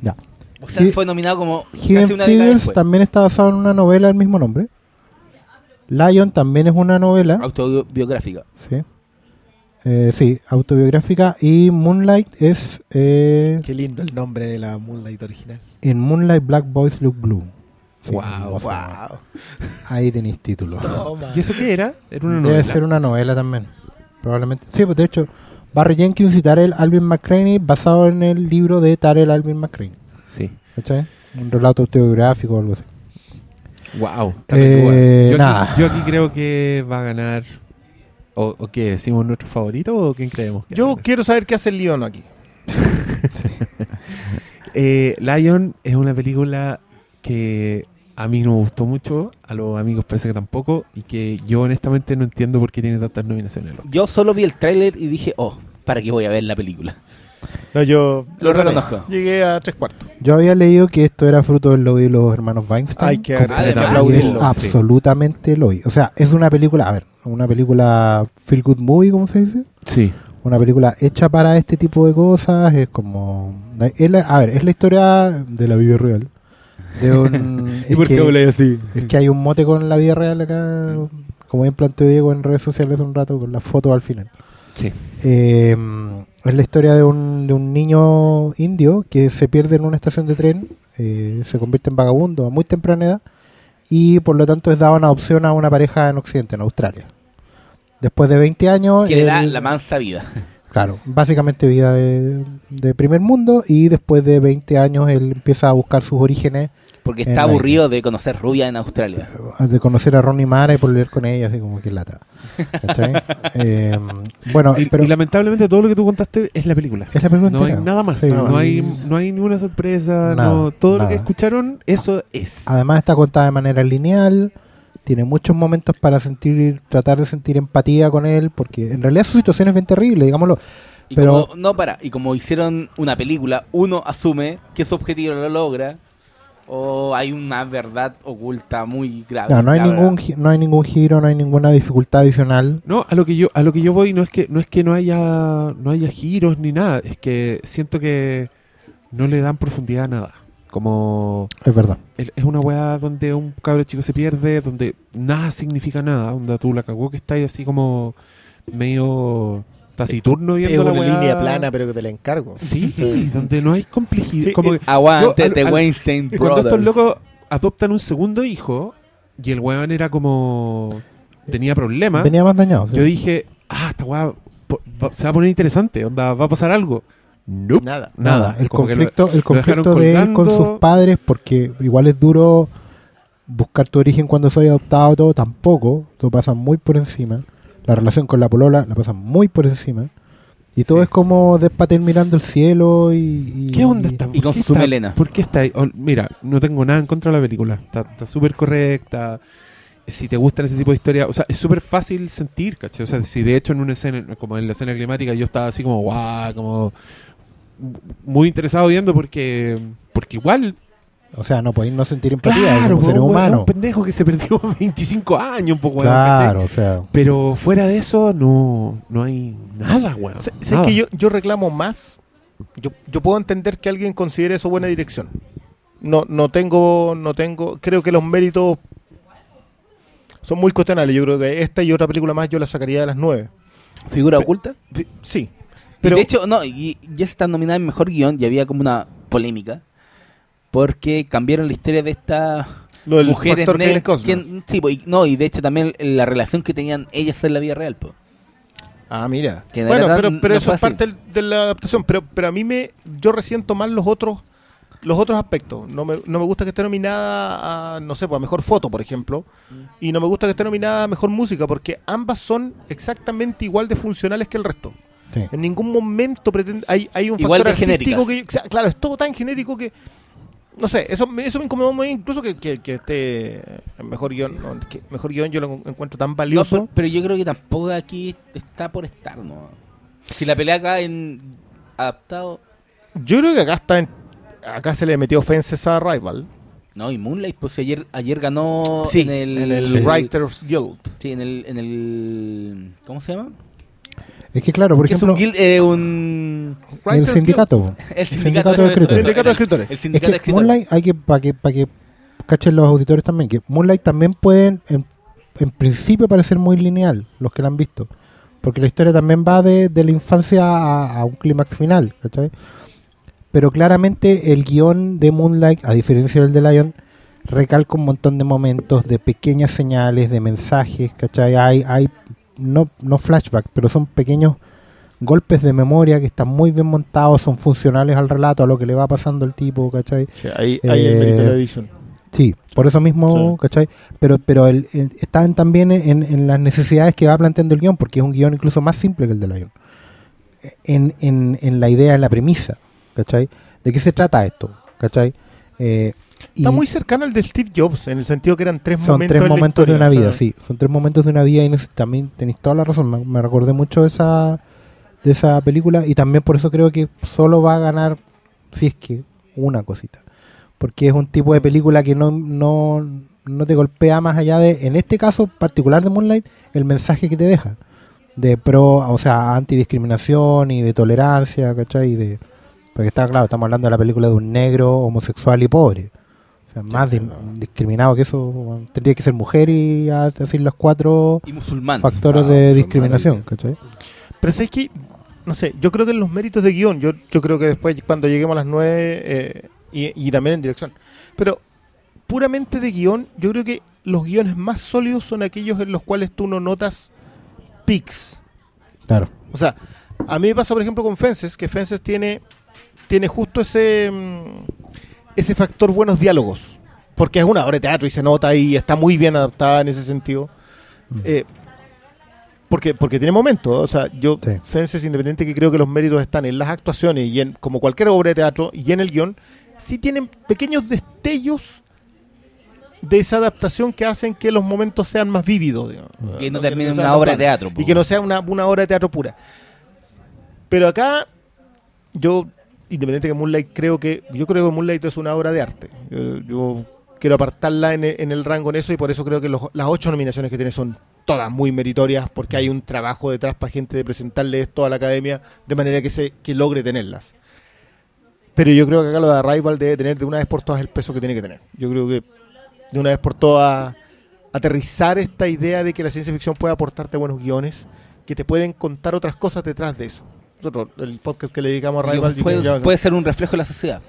Ya. O sea, fue nominado como Hidden casi una década Figures también está basado en una novela del mismo nombre. Lion también es una novela. Autobiográfica. Sí. Eh, sí, autobiográfica. Y Moonlight es. eh, Qué lindo el nombre de la Moonlight original. en Moonlight Black Boys Look Blue. Sí, Wow. Wow. Ahí tenéis título. [laughs] Toma. ¿Y eso qué era? Era una Debe novela. ser una novela también. Probablemente. Sí, pues de hecho, Barry Jenkins y Tarell Alvin McCraney basado en el libro de Tarell Alvin McCraney. Sí. ¿Cachai? Un relato autobiográfico o algo así. Wow. Eh, yo, nada. aquí, yo aquí creo que va a ganar. ¿O, o qué? ¿Decimos nuestro favorito o quién creemos que Yo gana? quiero saber qué hace el León aquí. [laughs] Eh, Lion es una película que a mí no me gustó mucho, a los amigos parece que tampoco, y que yo honestamente no entiendo por qué tiene tantas nominaciones. loco. Yo solo vi el tráiler y dije, oh, ¿para qué voy a ver la película? No, yo Lo reconozco. Llegué a tres cuartos. Yo había leído que esto era fruto del lobby de los hermanos Weinstein. Hay que, Completamente. hay que Ah, aplaudirlo. es sí. absolutamente lobby. O sea, es una película, a ver, una película feel good movie, ¿cómo se dice? Sí. Una película hecha para este tipo de cosas. Es como. es la- a ver, es la historia de la vida real. De un, [laughs] es, que, así? es que hay un mote con la vida real acá. Como bien planteó Diego en redes sociales un rato, con la foto al final. Sí. Eh, es la historia de un, de un niño indio que se pierde en una estación de tren, eh, se convierte en vagabundo a muy temprana edad y por lo tanto es dado en adopción a una pareja en Occidente, en Australia. Después de 20 años... Que le da la mansa vida. Claro, básicamente vida de, de primer mundo y después de 20 años él empieza a buscar sus orígenes Porque está aburrido de conocer rubia en Australia. de conocer a Ronnie Mara y volver con ella, así como que lata. [laughs] Eh, bueno, Y, pero y lamentablemente todo lo que tú contaste es la película. es la película No hay nada más. Sí, no, hay, no hay ninguna sorpresa. Nada, no, todo lo nada. que escucharon, eso es. Además está contada de manera lineal, tiene muchos momentos para sentir, tratar de sentir empatía con él, porque en realidad su situación es bien terrible, digámoslo. Y Pero- como, no, para. Y como hicieron una película, uno asume que su objetivo lo logra. O hay una verdad oculta muy grave. No, no hay ningún verdad. gi- no hay ningún giro, no hay ninguna dificultad adicional. No, a lo que yo a lo que yo voy no es que no es que no haya no haya giros ni nada, es que siento que no le dan profundidad a nada. Como Es verdad. es una weá donde un cabro chico se pierde, donde nada significa nada, donde tú la cagó que está ahí así como medio taciturno Es viendo la una weá. línea plana, pero que te la encargo. Sí, donde no hay complejidad. Sí, como eh, que- Aguante Yo, al- de al- Weinstein cuando estos locos adoptan un segundo hijo y el weón era como tenía problemas, Venía más dañado. sí. yo dije, ah, esta weá se va a poner interesante, onda, va a pasar algo. Nope, Nada. nada. El como lo- conflicto, el conflicto de él con sus padres, porque igual es duro buscar tu origen cuando soy adoptado, todo tampoco, todo pasa muy por encima. La relación con la polola la pasa muy por encima. Y todo Sí. es como despater mirando el cielo y... y- ¿Qué onda está? Y con ¿Por qué su melena. ¿Por qué está ahí? Oh, mira, no tengo nada en contra de la película. Está está súper correcta. Si te gustan ese tipo de historias, o sea, es súper fácil sentir, ¿cachai? O sea, si de hecho en una escena, como en la escena climática, yo estaba así como, guau, como muy interesado viendo porque porque igual O sea, no podéis no sentir empatía, claro, seres po, weón, humanos. un pendejo que se perdió [laughs] 25 años un poco Claro, o sea, pero fuera de eso no no hay nada weón Sé- sé nada. que yo, yo reclamo más. Yo, yo puedo entender que alguien considere eso buena dirección. No, no tengo, no tengo. Creo que los méritos son muy cuestionables. Yo creo que esta y otra película más yo la sacaría de las nueve. ¿Figura Pe- oculta? Fi- Sí. Pero de hecho, no, y ya se están nominadas en mejor guion y había como una polémica. Porque cambiaron la historia de estas mujeres negras. Que- sí, po, y, no, y de hecho también la relación que tenían ellas en la vida real. Po. Ah, mira. Que Bueno, pero, no pero eso es parte de la adaptación. Pero, pero a mí me. Yo resiento más los otros los otros aspectos. No me, no me gusta que esté nominada a, no sé, pues, a mejor foto, por ejemplo. Mm. Y no me gusta que esté nominada a mejor música, porque ambas son exactamente igual de funcionales que el resto. Sí. En ningún momento pretende, hay, hay un Igual factor artístico genéricas. que. Claro, es todo tan genérico que. No sé, eso, me- eso me incomodó muy, incluso que, que, que esté mejor guion. ¿no? Que mejor guion yo lo encuentro tan No, valioso. pero, pero yo creo que tampoco aquí está por estar, ¿no? Si la pelea acá en adaptado. Yo creo que acá está en- acá se le metió ofensas a Rival. No, y Moonlight, pues ayer, ayer ganó Sí, en el, en el. Writers Guild. Sí, en el, en el. ¿Cómo se llama? Es que claro, por Que ejemplo, es un, guild- eh, un- el sindicato. El sindicato de escritores. eso, Sindicato de el- escritores. El Es sindicato de escritores. Moonlight, hay que, para que, para que cachen los auditores también, que Moonlight también pueden, en, en principio, parecer muy lineal, los que la han visto. Porque la historia también va de, de la infancia a, a un clímax final, ¿cachai? Pero claramente el guion de Moonlight, a diferencia del de Lion, recalca un montón de momentos, de pequeñas señales, de mensajes, ¿cachai? Hay, hay no, no flashback, pero son pequeños golpes de memoria que están muy bien montados, son funcionales al relato, a lo que le va pasando al tipo, ¿cachai? ahí, ahí el mérito de la edición. Sí, por eso mismo, Sí. ¿cachai? Pero, pero el, el- están también en, en las necesidades que va planteando el guion, porque es un guion incluso más simple que el de Lion. En, en, en la idea, en la premisa, ¿cachai? ¿De qué se trata esto? ¿cachai? Eh, Está muy cercano al de Steve Jobs, en el sentido que eran tres son momentos. tres en la momentos de una o sea, vida, sí. Son tres momentos de una vida y ese- también tenéis toda la razón. Me, me recordé mucho de esa, de esa película y también por eso creo que solo va a ganar, si es que, una cosita. Porque es un tipo de película que no, no, no te golpea más allá de, en este caso particular de Moonlight, el mensaje que te deja. De pro, o sea, antidiscriminación y de tolerancia, ¿cachai? Y de, porque está claro, estamos hablando de la película de un negro homosexual y pobre. O sea, más dis- discriminado que eso, tendría que ser mujer y a decir los cuatro Y musulmán. factores Ah, de musulmán, discriminación, ¿cachai? Pero es que, no sé, yo creo que en los méritos de guion, yo, yo creo que después, cuando lleguemos a las nueve, eh, y, y también en dirección, pero puramente de guion, yo creo que los guiones más sólidos son aquellos en los cuales tú no notas pics. Claro. O sea, a mí me pasa, por ejemplo, con Fences, que Fences tiene, tiene justo ese, mm, ese factor buenos diálogos. porque es una obra de teatro y se nota y está muy bien adaptada en ese sentido. Mm. Eh, porque, porque tiene momentos, o sea, yo, Sí. Fences Independiente, que creo que los méritos están en las actuaciones y en, como cualquier obra de teatro, y en el guion, sí tienen pequeños destellos de esa adaptación que hacen que los momentos sean más vívidos. digamos. Que no termine en sea una obra de teatro. po. Y que no sea una, una obra de teatro pura. Pero acá, yo, independiente que Moonlight, creo que yo creo que Moonlight es una obra de arte. Yo, quiero apartarla en el, rango en eso y por eso creo que las ocho nominaciones que tiene son todas muy meritorias porque hay un trabajo detrás para gente de presentarle esto a la academia de manera que se que logre tenerlas. Pero yo creo que acá lo de Arrival debe tener de una vez por todas el peso que tiene que tener. Yo creo que de una vez por todas aterrizar esta idea de que la ciencia ficción puede aportarte buenos guiones, que te pueden contar otras cosas detrás de eso. Nosotros, el podcast que le dedicamos a Y Arrival, puede, puede ser un reflejo de la sociedad.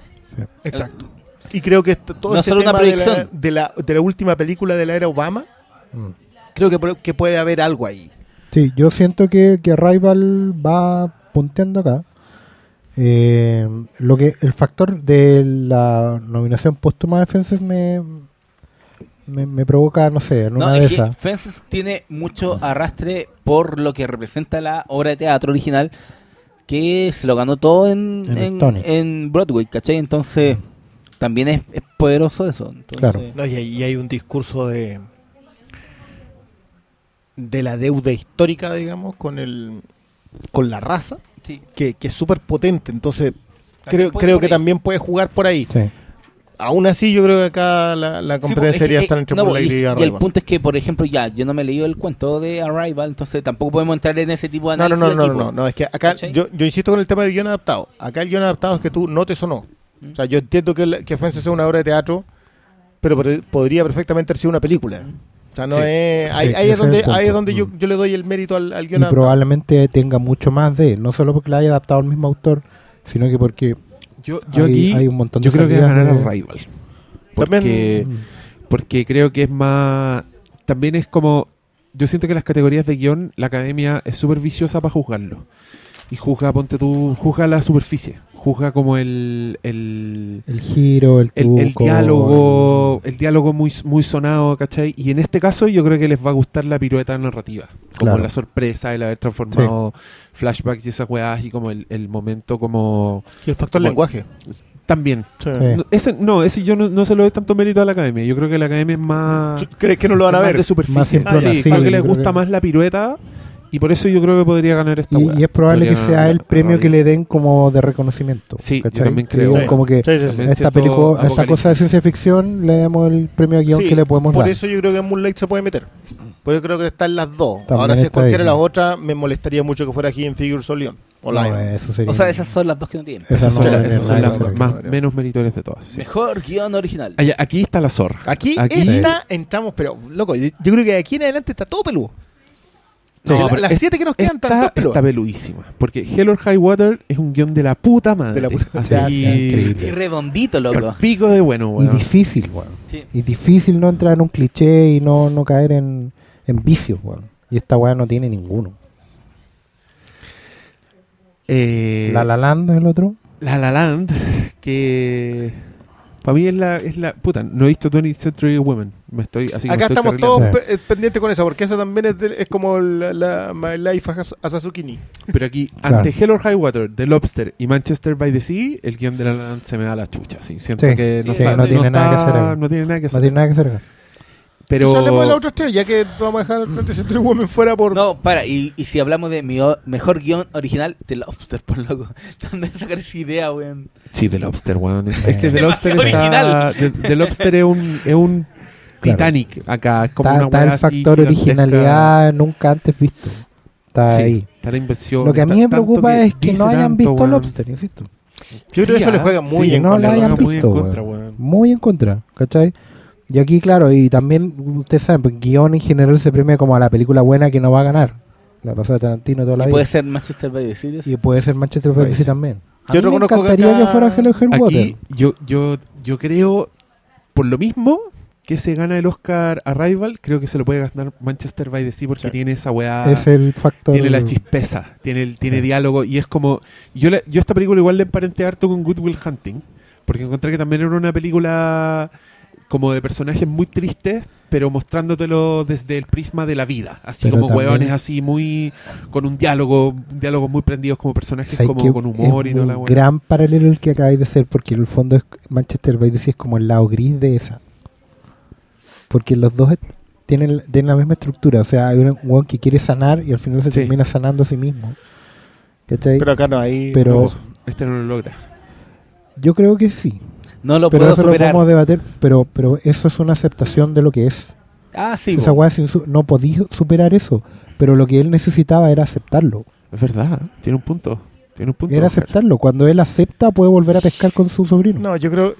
exacto. Y creo que esto- todo No este solo una tema de la, proyección. de, la, de la última película de la era Obama, Mm. creo que, que puede haber algo ahí. Sí, yo siento que, que Arrival va punteando acá. Eh, lo que el factor de la nominación póstuma de Fences me, me, me provoca, no sé, en No, una es de que esas. Fences tiene mucho arrastre por lo que representa la obra de teatro original, que se lo ganó todo en, En Broadway, ¿cachai? Entonces, también es, es poderoso eso. Entonces, Claro. No, y, hay, y hay un discurso de de la deuda histórica, digamos, con el con la raza, sí. que, que es súper potente. Entonces, También creo, creo que ahí. también puede jugar por ahí. Sí. Aún así, yo creo que acá la, la Sí, competencia es que, debería eh, estar entre no, Moonlight y, y, y el punto es que, por ejemplo, ya, yo no me he leído el cuento de Arrival, entonces tampoco podemos entrar en ese tipo de No, no, análisis. no, no, equipo. no, no, es que acá ¿Cachai? yo, yo insisto con el tema del guion adaptado. Acá el guion adaptado es que tú no te sonó. Mm. O sea, yo entiendo que, que Fences es una obra de teatro, pero podría perfectamente haber sido una película. O sea, no Sí. es. Ahí, Sí, ahí es donde, ahí es donde yo, Mm. yo le doy el mérito al, al guion Y adaptado. probablemente tenga mucho más de, no solo porque la haya adaptado el mismo autor, sino que porque Yo, yo hay, aquí hay un montón de yo creo que va a ganar de- Arrival. También- Porque, Mm. porque creo que es más... También es como... Yo siento que las categorías de guion, la academia es súper viciosa para juzgarlo. Y juzga, ponte tú, juzga la superficie. Juzga como el... el el giro, el el, truco, el diálogo el diálogo muy, muy sonado, ¿cachai? Y en este caso yo creo que les va a gustar la pirueta narrativa. Como Claro. la sorpresa, el haber transformado flashbacks y esas weas y como el, el momento como... Y el factor lenguaje. También. Sí. No, ese, no, ese yo no, no se lo doy tanto mérito a la academia. Yo creo que la academia es más... ¿Crees que no lo van a ver? de superficie. Más simplona, sí, sí, creo que les creo gusta que- más la pirueta y por eso yo creo que podría ganar esta Y, es probable que sea ganar el premio que le den como de reconocimiento. Sí, yo ¿cachai? también Que creo. digan Sí. como que Sí, sí, sí. También a esta, siento película, a esta cosa de apocalipsis. ciencia ficción le damos el premio a guion Sí, que le podemos por dar. eso yo creo que Moonlight se puede meter. Pues yo creo que está en las dos. También Ahora, si es está cualquiera de ahí. las otras, me molestaría mucho que fuera aquí en Figures o Leon. O No, Lion. eso sería... O sea, esas son las dos que no tienen. Esa Esas son, la- las- esas son la- las más, menos meritorias de todas. sí. Mejor guion original. Aquí está la zorra. Aquí, Aquí- esta entramos, pero loco, yo yo creo que de aquí en adelante está todo peludo. No, La- pero las es- siete que nos quedan están Está, peludas. está peludísima. Porque Hell or High Water es un guion de la puta madre. De la puta- Así. Y redondito, loco. pico de bueno, Y weón. difícil, weón. Sí. Y difícil no entrar en un cliché y no, no caer en, en vicios, weón. Y esta weá no tiene ninguno. Eh, La La Land es el otro. La La Land, que para mí es la, es la puta, no he visto 20th Century Women, me estoy así que me Acá estoy estamos todos pe- pendientes con esa, porque esa también es, de- es como la, la My Life as- as a Zucchini. Pero aquí, Claro. ante Hell or High Water, The Lobster y Manchester by the Sea, el guion de La La Land se me da la chucha, sí. Siento Sí, que no, sí, está- no tiene nada que está- hacer ahí. No tiene nada que No hacer. tiene nada que hacer acá. Pero hablemos de las otras tres, ya que vamos a dejar 20th Century Women fuera por... No, para, y, y si hablamos de mi mejor guion original, The Lobster, [laughs] por loco. ¿Dónde sacar esa idea, weón? Sí, The Lobster, weón. Es, es que The Lobster Demasiado está, The, The Lobster es un, es un Claro. Titanic acá. Es como Está, una está el factor originalidad nunca antes visto. Está Sí, ahí. está la inversión. Lo que a mí me preocupa es que no hayan tanto, visto weón. Lobster, insisto. Yo creo que eso le juega muy Sí, en no contra, la weón. hayan muy en visto, contra, weón. Muy en contra, ¿cachai? Y aquí, claro, y también, ustedes saben, pues, guion en general se premia como a la película buena que no va a ganar. La pasada de Tarantino toda la Y vida. puede ser Manchester by the Sea. Y puede ser Manchester by the Puede Sea también. A Yo mí me que encantaría que, fuera Hello Hell Water. Aquí yo, yo, yo creo, por lo mismo que se gana el Oscar Arrival, creo que se lo puede ganar Manchester by the Sea porque Sí. tiene esa weá. es el factor. Tiene la chispeza, tiene, el, tiene Sí. diálogo y es como... Yo, le- yo esta película igual le emparenté harto con Good Will Hunting, porque encontré que también era una película como de personajes muy tristes, pero mostrándotelo desde el prisma de la vida. Así Pero como también- hueones así muy. con un diálogo, un diálogo muy prendidos como personajes ¿Sabes como con humor es y toda un la hueá. gran paralelo el que acabáis de hacer, porque en el fondo es Manchester by the Sea es como el lado gris de esa. Porque los dos tienen, tienen la misma estructura. O sea, hay un weón que quiere sanar y al final se Sí. termina sanando a sí mismo. ¿Cachai? Pero acá no hay. Pero- Este no lo logra. Yo creo que sí. No lo pero puedo eso superar. lo podemos debater. Pero, pero eso es una aceptación de lo que es. Ah, sí. Esa weá no podía superar eso. Pero lo que él necesitaba era aceptarlo. Es verdad, tiene un punto. Tiene un punto. Era aceptarlo. Cuando él acepta, puede volver a pescar con su sobrino. No, yo creo.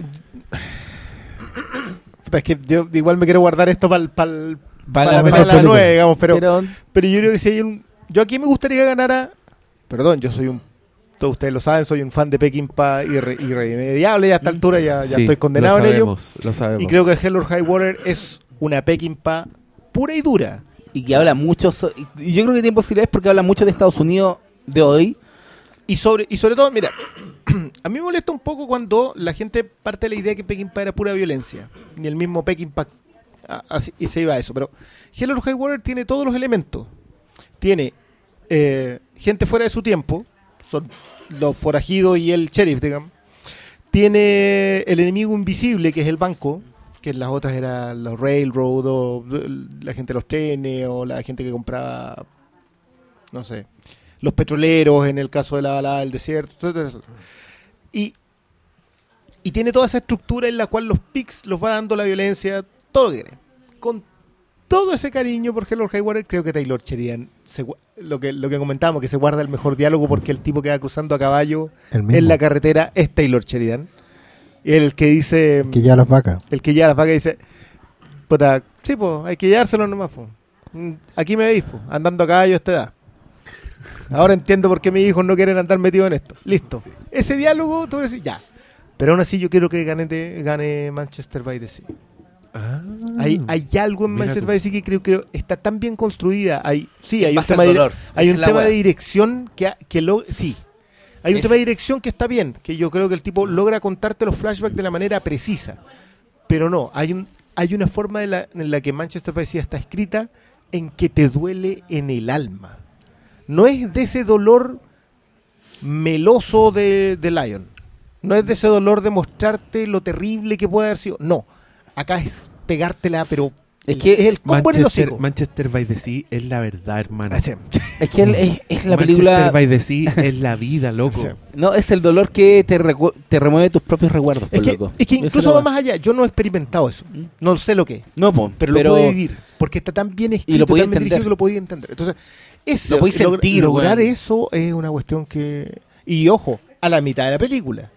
Es que yo igual me quiero guardar esto para Pa' la- pa' de la la 9, digamos, pero, pero, pero yo creo que si hay un. Yo aquí me gustaría que ganara. Perdón, yo soy un. Todos ustedes lo saben, soy un fan de Peckinpah irre- irremediable y a esta altura ya, ya Sí, estoy condenado lo en ello. sabemos, Lo sabemos. Y creo que el Hell or High Water es una Peckinpah pura y dura. y que habla mucho. so- y yo creo que tiene posibilidades porque habla mucho de Estados Unidos de hoy. Y sobre, y sobre todo, mira, [clears throat] a mí me molesta un poco cuando la gente parte de la idea que Peckinpah era pura violencia. Ni el mismo Peckinpah a- así- y se iba a eso. Pero Hell or High Water tiene todos los elementos. Tiene eh, gente fuera de su tiempo, son los forajidos y el sheriff, digamos. Tiene el enemigo invisible, que es el banco, que en las otras era los railroad, o la gente de los trenes, o la gente que compraba, no sé, los petroleros, en el caso de la balada del desierto. Y, y tiene toda esa estructura en la cual los pics los va dando la violencia, todo lo que. Con todo ese cariño por Hell or High Water, creo que Taylor Sheridan, se lo, que, lo que comentábamos, que se guarda el mejor diálogo porque el tipo que va cruzando a caballo El en la carretera es Taylor Sheridan. Y el que dice, que ya las vacas. el que ya las vacas dice, puta, sí, pues, hay que llevárselo nomás, po. Mm, Aquí me veis, po, andando a caballo a esta edad. Ahora entiendo por qué mis hijos no quieren andar metidos en esto. Listo. Ese diálogo, tú decís, ya. Pero aún así yo quiero que gane, gane Manchester by the Sea. Ah, Hay, hay algo en Manchester by the Sea que creo que está tan bien construida. Hay, sí, hay un tema, de, hay un tema dirección que, ha- que lo, sí. Hay un Es- tema de dirección que está bien, que yo creo que el tipo logra contarte los flashbacks de la manera precisa. Pero no, hay un hay una forma de la- en la que Manchester by the Sea está escrita en que te duele en el alma. No es de ese dolor meloso de, de Lion. No es de ese dolor de mostrarte lo terrible que puede haber sido. No. Acá es pegártela, pero Es que el combo en el Manchester, hocico. Manchester by the Sea es la verdad, hermano. Sí. Es que él- es, es la Manchester película. by the [laughs] Sea es la vida, loco. Sí. No, es el dolor que te, recu- te remueve tus propios recuerdos. Es po, que, loco. es que incluso va más allá. Yo no he experimentado eso. ¿Mm? No sé lo que es. No, po, Pero, lo puedo vivir. Porque está tan bien escrito, lo podía tan bien dirigido que lo podía entender. Entonces, eso, Lo sentir, lograr eso es una cuestión que... Y ojo, a la mitad de la película.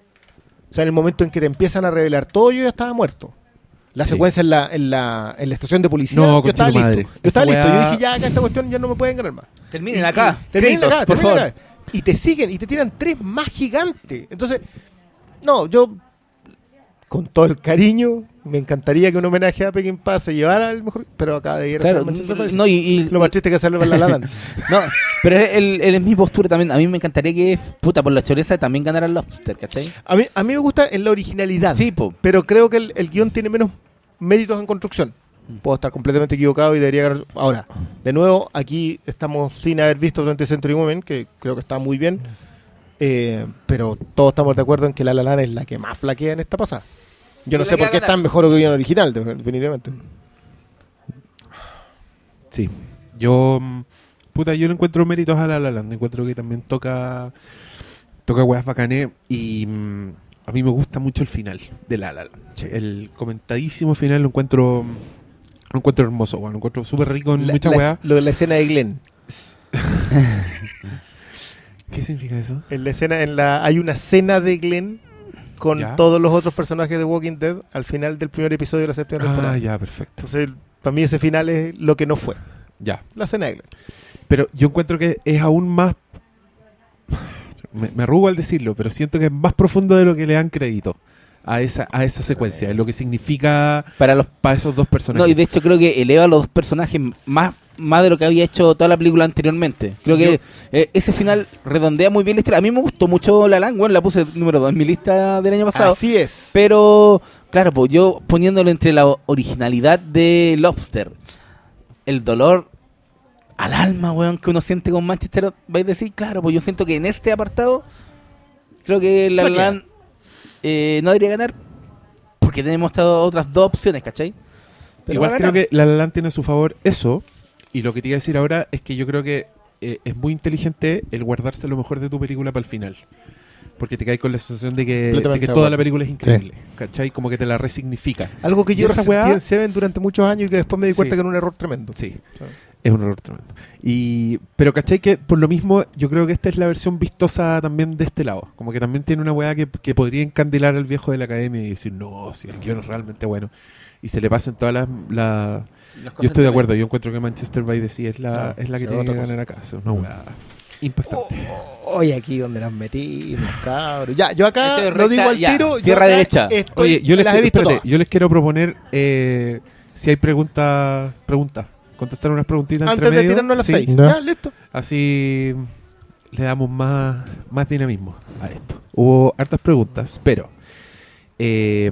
O sea, en el momento en que te empiezan a revelar todo, yo ya estaba muerto. La Sí. secuencia en la, en, la, en la estación de policía, No, yo estaba listo. conchetumadre. Yo Esa estaba listo. Yo dije, ya, acá esta cuestión ya no me pueden ganar más. Terminen acá. terminen acá, por terminen favor. acá. Y te siguen y te tiran tres más gigantes. Entonces, no, yo con todo el cariño, me encantaría que un homenaje a Peckinpah se llevara el mejor, pero acá de ir a Claro, no, y, y- Lo más triste que hacerle para la Land. [laughs] no, pero él, él es mi postura también. A mí me encantaría que, puta, por la choreza también ganara el Lobster, ¿cachai? A mí, a mí me gusta en la originalidad, Sí, po. pero creo que el, el guion tiene menos méritos en construcción. Puedo estar completamente equivocado y debería ganar. Ahora, de nuevo, aquí estamos sin haber visto 20 Century Women, que creo que está muy bien. eh, pero todos estamos de acuerdo en que La La Land es la que más flaquea en esta pasada. Yo no sé por qué es tan mejor que el original, de- definitivamente. Sí. Yo, puta, yo le encuentro méritos a La La Land. Encuentro que también toca, toca weas bacanes y mm, a mí me gusta mucho el final de La La Land. El comentadísimo final lo encuentro, lo encuentro hermoso. Lo encuentro súper rico en La, mucha la- weá. lo de la escena de Glenn. [laughs] ¿Qué significa eso? En la escena, en la, hay una escena de Glenn con Ya. todos los otros personajes de Walking Dead al final del primer episodio de la séptima temporada. Ah, ya, perfecto. Entonces, para mí ese final es lo que no fue. Ya. La escena de Glenn. Pero yo encuentro que es aún más. Me, me arrugo al decirlo, pero siento que es más profundo de lo que le dan crédito a esa, a esa secuencia, lo que significa Para los para esos dos personajes. No, y de hecho creo que eleva a los dos personajes más, más de lo que había hecho toda la película anteriormente. Creo que eh, ese final redondea muy bien la historia. A mí me gustó mucho La Land, bueno, la puse número 2 en mi lista del año pasado. Así es. Pero, claro, pues yo poniéndolo entre la originalidad de Lobster, el dolor al alma, weón, que uno siente con Manchester, vais a decir, claro, pues yo siento que en este apartado, creo que La. Land eh, no debería ganar, porque tenemos otras dos opciones, ¿cachai? Pero Igual creo que La La Land tiene a su favor eso. Y lo que te iba a decir ahora es que yo creo que eh, es muy inteligente el guardarse lo mejor de tu película para el final. Porque te caes con la sensación de que, de que toda la película es increíble. ¿Cachai? Como que te la resignifica. Algo que yo resentí en Seven durante muchos años y que después me di cuenta Sí. que era un error tremendo. Sí. Es un error tremendo. Y, pero ¿cachai? Que por lo mismo yo creo que esta es la versión vistosa también de este lado. Como que también tiene una weá que, que podría encandilar al viejo de la academia y decir, no, si el guion es realmente bueno. Y se le pasen todas las... las- Yo estoy de acuerdo, yo encuentro que Manchester by the Sea es la, es la que tiene que ganar acá. Es una weá impactante. Hoy aquí donde las metimos, cabros. Ya, yo acá Esto es lo digo al tiro. tierra derecha. estoy- Oye, yo les, las he visto espérate, todas. yo les quiero proponer eh, si hay preguntas, preguntas. Contestar unas preguntitas Antes entre de medio. tirarnos a las Sí. seis. Ya. Ya, listo. Así le damos más, más dinamismo a esto. Hubo hartas preguntas, pero eh,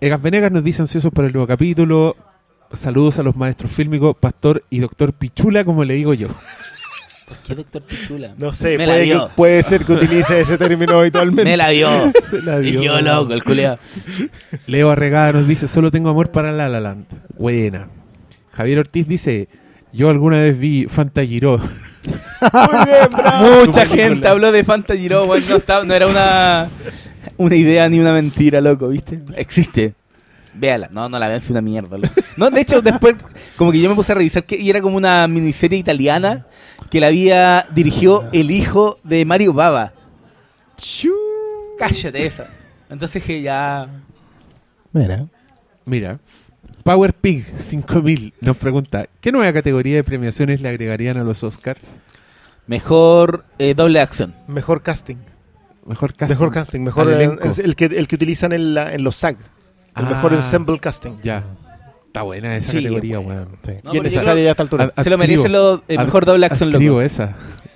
Egas Venegas nos dice ansiosos para el nuevo capítulo. Saludos a los maestros fílmicos, Pastor y Doctor Pichula, como le digo yo. ¿Qué doctor Pichula? No sé, Me la puede, que- dio. puede ser que utilice ese término habitualmente. Me la dio. [laughs] Se la y dio. yo loco, el culiao. Leo Arregada nos dice, solo tengo amor para La La Land. Buena. Javier Ortiz dice, yo alguna vez vi Fantagiro. [laughs] Muy bien, bravo. Mucha gente habló de Fantagiro, weón. No, estaba- no era una, una idea ni una mentira, loco, ¿viste? Existe. Véala. No, no la vean, es una mierda. loco. No, de hecho, después, como que yo me puse a revisar que y era como una miniserie italiana que la había dirigido el hijo de Mario Baba. Cállate esa. Entonces que ya. Mira. Mira, Power Pig 5000 nos pregunta, ¿qué nueva categoría de premiaciones le agregarían a los Oscars? Mejor eh, doble acción. Mejor casting. Mejor casting. Mejor casting. Mejor Al el, elenco. el que, el que utilizan en, la- en los SAG. El Ah. mejor ensemble casting. Ya. Está buena esa Sí, categoría, weón. Sí. No, y es necesaria ya a esta altura. Ad- Se lo merece lo, el ad- mejor doble acción, loco. esa.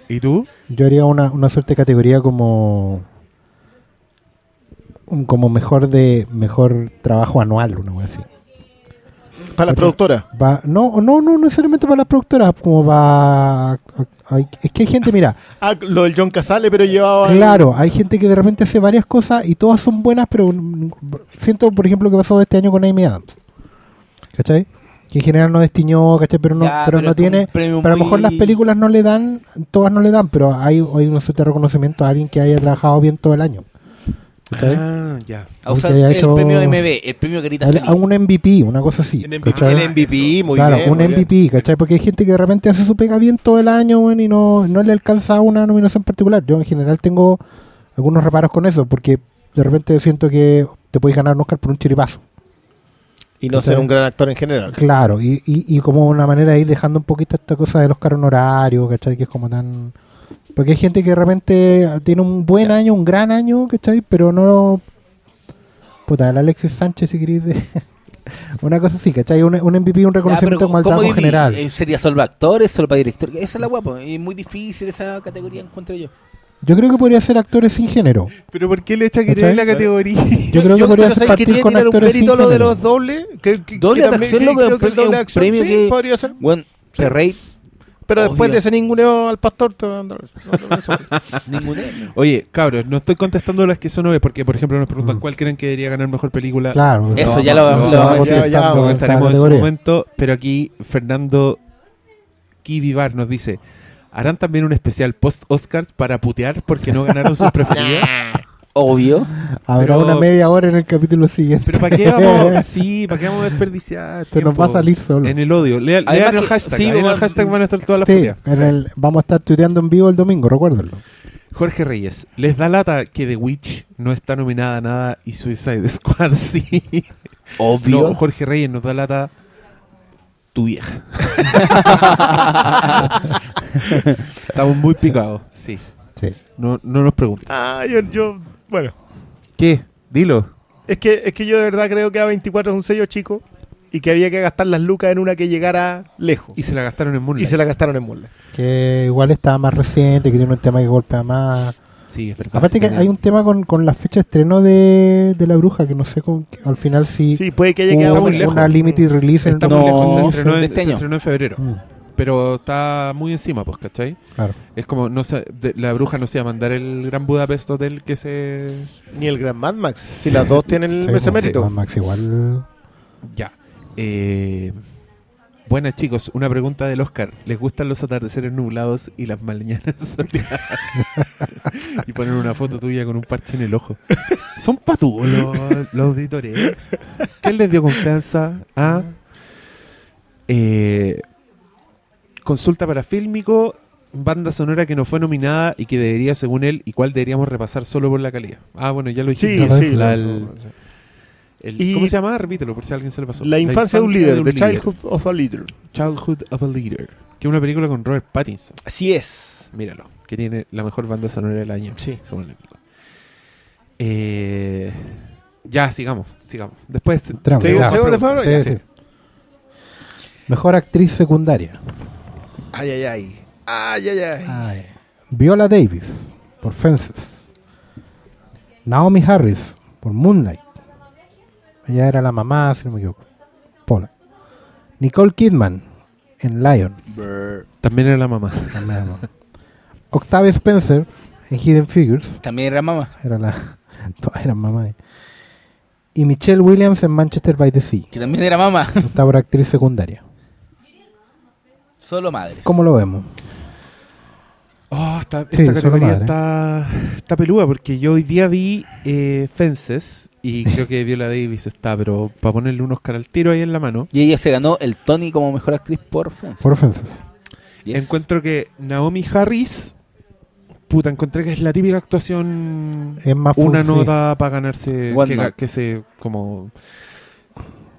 ¿Y tú? Yo haría una, una suerte de categoría como un- como mejor de mejor trabajo anual, una wea así. Para la Otra- productora. Va, no, no, no necesariamente para las productoras, como va hay- es que hay gente, mira, [laughs] Ah, lo del John Casale, pero llevaba. claro, hay gente que de repente hace varias cosas y todas son buenas, pero siento, por ejemplo, que pasó este año con Amy Adams. ¿Cachai? Que en general no destiñó, ¿cachai? Pero no, Ya, pero pero no tiene, pero a lo mejor las películas no le dan, todas no le dan, pero hay, hay un cierto reconocimiento a alguien que haya trabajado bien todo el año. ¿Cachai? Ah, ya. A usar que haya el hecho- premio MB, el premio Carita A- Feliz. a un MVP, una cosa así. El MVP, ¿cachai? el MVP, muy claro, bien. un muy bien. MVP, ¿cachai? Porque hay gente que de repente hace su pega bien todo el año, weón, y no, no le alcanza una nominación particular. Yo en general tengo algunos reparos con eso, porque de repente siento que te puedes ganar un Oscar por un chiripazo. Y no ser un gran actor en general. Claro, y, y, y como una manera de ir dejando un poquito esta cosa del Oscar honorario, ¿cachai? Que es como tan... Porque hay gente que de repente tiene un buen año, un gran año, ¿cachai? Pero no... Puta, el Alexis Sánchez, si queréis... de- [laughs] una cosa así, ¿cachai? Un, un MVP, un Ya, reconocimiento pero como el ¿cómo trabajo general. Eh, ¿Sería solo para actores, solo para directores? Esa es la guapa. Es muy difícil esa categoría, encuentro yo. Yo creo que podría ser actores sin género. ¿Pero por qué le echa que ¿Cachai? la categoría? [laughs] Yo creo que podría pero ¿sabes partir con actores sin mérito lo de género. los dobles. Que, que- Doble que de también- acción, que loco, que el un doble de acción premio sí, que- Pero después de ese ninguneo al pastor, te no, no. Oye, cabros, no estoy contestando las que son obvias porque, por ejemplo, nos preguntan Mm. cuál creen que debería ganar mejor película. Claro. Eso ya lo comentaremos en su momento, pero aquí Fernando Kivivar nos dice, ¿harán también un especial post-Oscars para putear porque no ganaron sus preferidas? Obvio. Habrá Pero- una media hora en el capítulo siguiente. Pero ¿para qué vamos? [laughs] Sí, ¿para qué vamos a desperdiciar? Se nos va a salir solo. En el odio. Lea- Lean el hashtag. sí, en el hashtag van a estar todas las Sí, puteadas. en el, vamos a estar tuiteando en vivo el domingo, recuérdenlo. Jorge Reyes, ¿les da lata que The Witch no está nominada a nada y Suicide Squad [laughs] sí? Obvio. No, Jorge Reyes nos da lata tu vieja. [laughs] Estamos muy picados, sí. Sí. No, no nos preguntes. Ah, yo, yo- bueno. ¿Qué? Dilo. Es que, es que yo de verdad creo que A24 es un sello chico y que había que gastar las lucas en una que llegara lejos. Y se la gastaron en Y Moonlight. se la gastaron en Moonlight. Que igual estaba más reciente, que tiene un tema que golpea más. Sí, es verdad. Aparte sí que hay un tema con, con la fecha de estreno de, de La Bruja, que no sé con, que al final si Sí, puede que haya quedado muy lejos. una limited release en Está muy No, lejos, se estrenó, de en, este se año. estrenó en febrero. Mm, Pero está muy encima, pues, ¿cachai? claro. Es como, no sé, de- la bruja no se va a mandar el Gran Budapest Hotel que se... Ni el Gran Mad Max. Si las dos tienen Sí, ese pues, mérito. Mad Max igual. Ya. Eh, buenas chicos, una pregunta del Oscar. ¿Les gustan los atardeceres nublados y las mañanas [laughs] soleadas? y poner una foto tuya con un parche en el ojo. Son patúos los, los auditores. ¿Qué les dio confianza a eh, consulta para fílmico? Banda sonora que no fue nominada y que debería, según él, y cuál deberíamos repasar solo por la calidad. Ah, bueno, ya lo Sí, dijiste. sí. La- el- el- Y- ¿Cómo se llama? Repítelo por si a alguien se le pasó. La infancia de un líder, The líder. Childhood of a Leader. Childhood of a Leader. Que es una película con Robert Pattinson. Así es. Míralo. Que tiene la mejor banda sonora del año. Sí. Según el amigo. Eh, ya, sigamos. Sigamos. Después. Sí, sí, después, Sí, sí. Mejor actriz secundaria. Ay, ay, ay. Ay, ay, ay. Viola Davis, por Fences. Naomi Harris, por Moonlight. Ella era la mamá, si no me equivoco. Paula. Nicole Kidman, en Lion. También era la mamá. también era mamá. Octavia Spencer, en Hidden Figures. También era mamá. Era la. [laughs] Todas eran mamás. Y Michelle Williams en Manchester by the Sea. Que también era mamá. Está por actriz secundaria. Solo madre. ¿Cómo lo vemos? Oh, está- Sí, esta categoría está, está peluda porque yo hoy día vi eh, Fences y [laughs] creo que Viola Davis está, pero para ponerle un Oscar al tiro ahí en la mano, Y ella se ganó el Tony como mejor actriz por Friends. Por Fences. Yes. encuentro que Naomi Harris, puta, encontré que es la típica actuación Es más una nota para ganarse que, que se como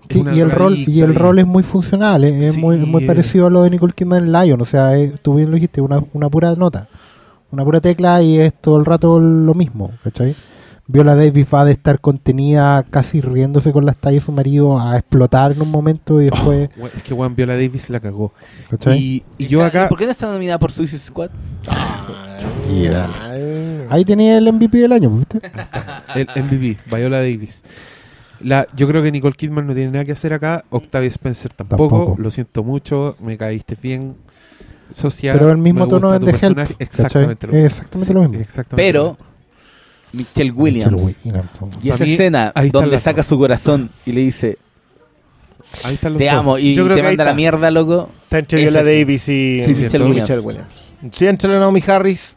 Sí, y el rol y el rol es muy funcional, es, es Sí, muy, muy eh. parecido a lo de Nicole Kidman en Lion, o sea, es- tú bien lo dijiste, una, una pura nota, una pura tecla y es todo el rato lo mismo, ¿cachai? Viola Davis va de estar contenida casi riéndose con las tallas de su marido a explotar en un momento y después, [laughs] Oh, es que Juan Viola Davis la cagó ¿cachai? y, y yo acá ¿Por qué no está nominada por Suicide Squad? Ay. Ahí tenía el MVP del año, ¿viste? el MVP Viola Davis la, yo creo que Nicole Kidman no tiene nada que hacer acá Octavia Spencer tampoco, Tampoco. lo siento mucho me caíste bien social Pero el mismo tono Help, personaje, ¿cachai? exactamente lo Es mismo. exactamente lo mismo. exactamente lo Pero. Michelle Williams. Michelle Williams. Y esa mí, escena donde saca su corazón y le dice ahí están los te dos. amo y Yo creo te que manda la está. mierda, loco. Está entre Viola. Davis y Sí, sí, Michelle. Williams. Michelle Williams. Sí, entre Naomi Harris,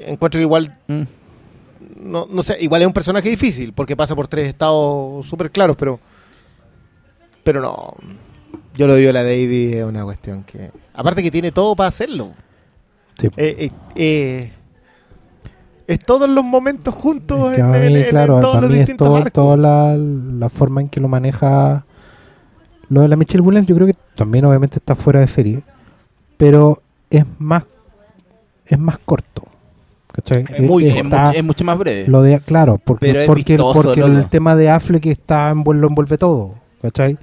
encuentro que igual, Mm. No, no sé, igual es un personaje difícil porque pasa por tres estados súper claros, pero pero no. Yo lo digo a la Davis es una cuestión que. Aparte que tiene todo para hacerlo. Sí. Eh, eh, eh, es todos los momentos juntos Es que en, claro, todos para los mí es todo, toda la, la forma en que lo maneja. Lo de la Michelle Williams, yo creo que también, obviamente, está fuera de serie, pero es más es más corto. ¿Cachai? Es, muy, Eh, es, está- mucho, es mucho más breve. lo de, claro, porque, porque, vistoso, porque el tema de Affleck está lo envuelve todo, ¿cachai?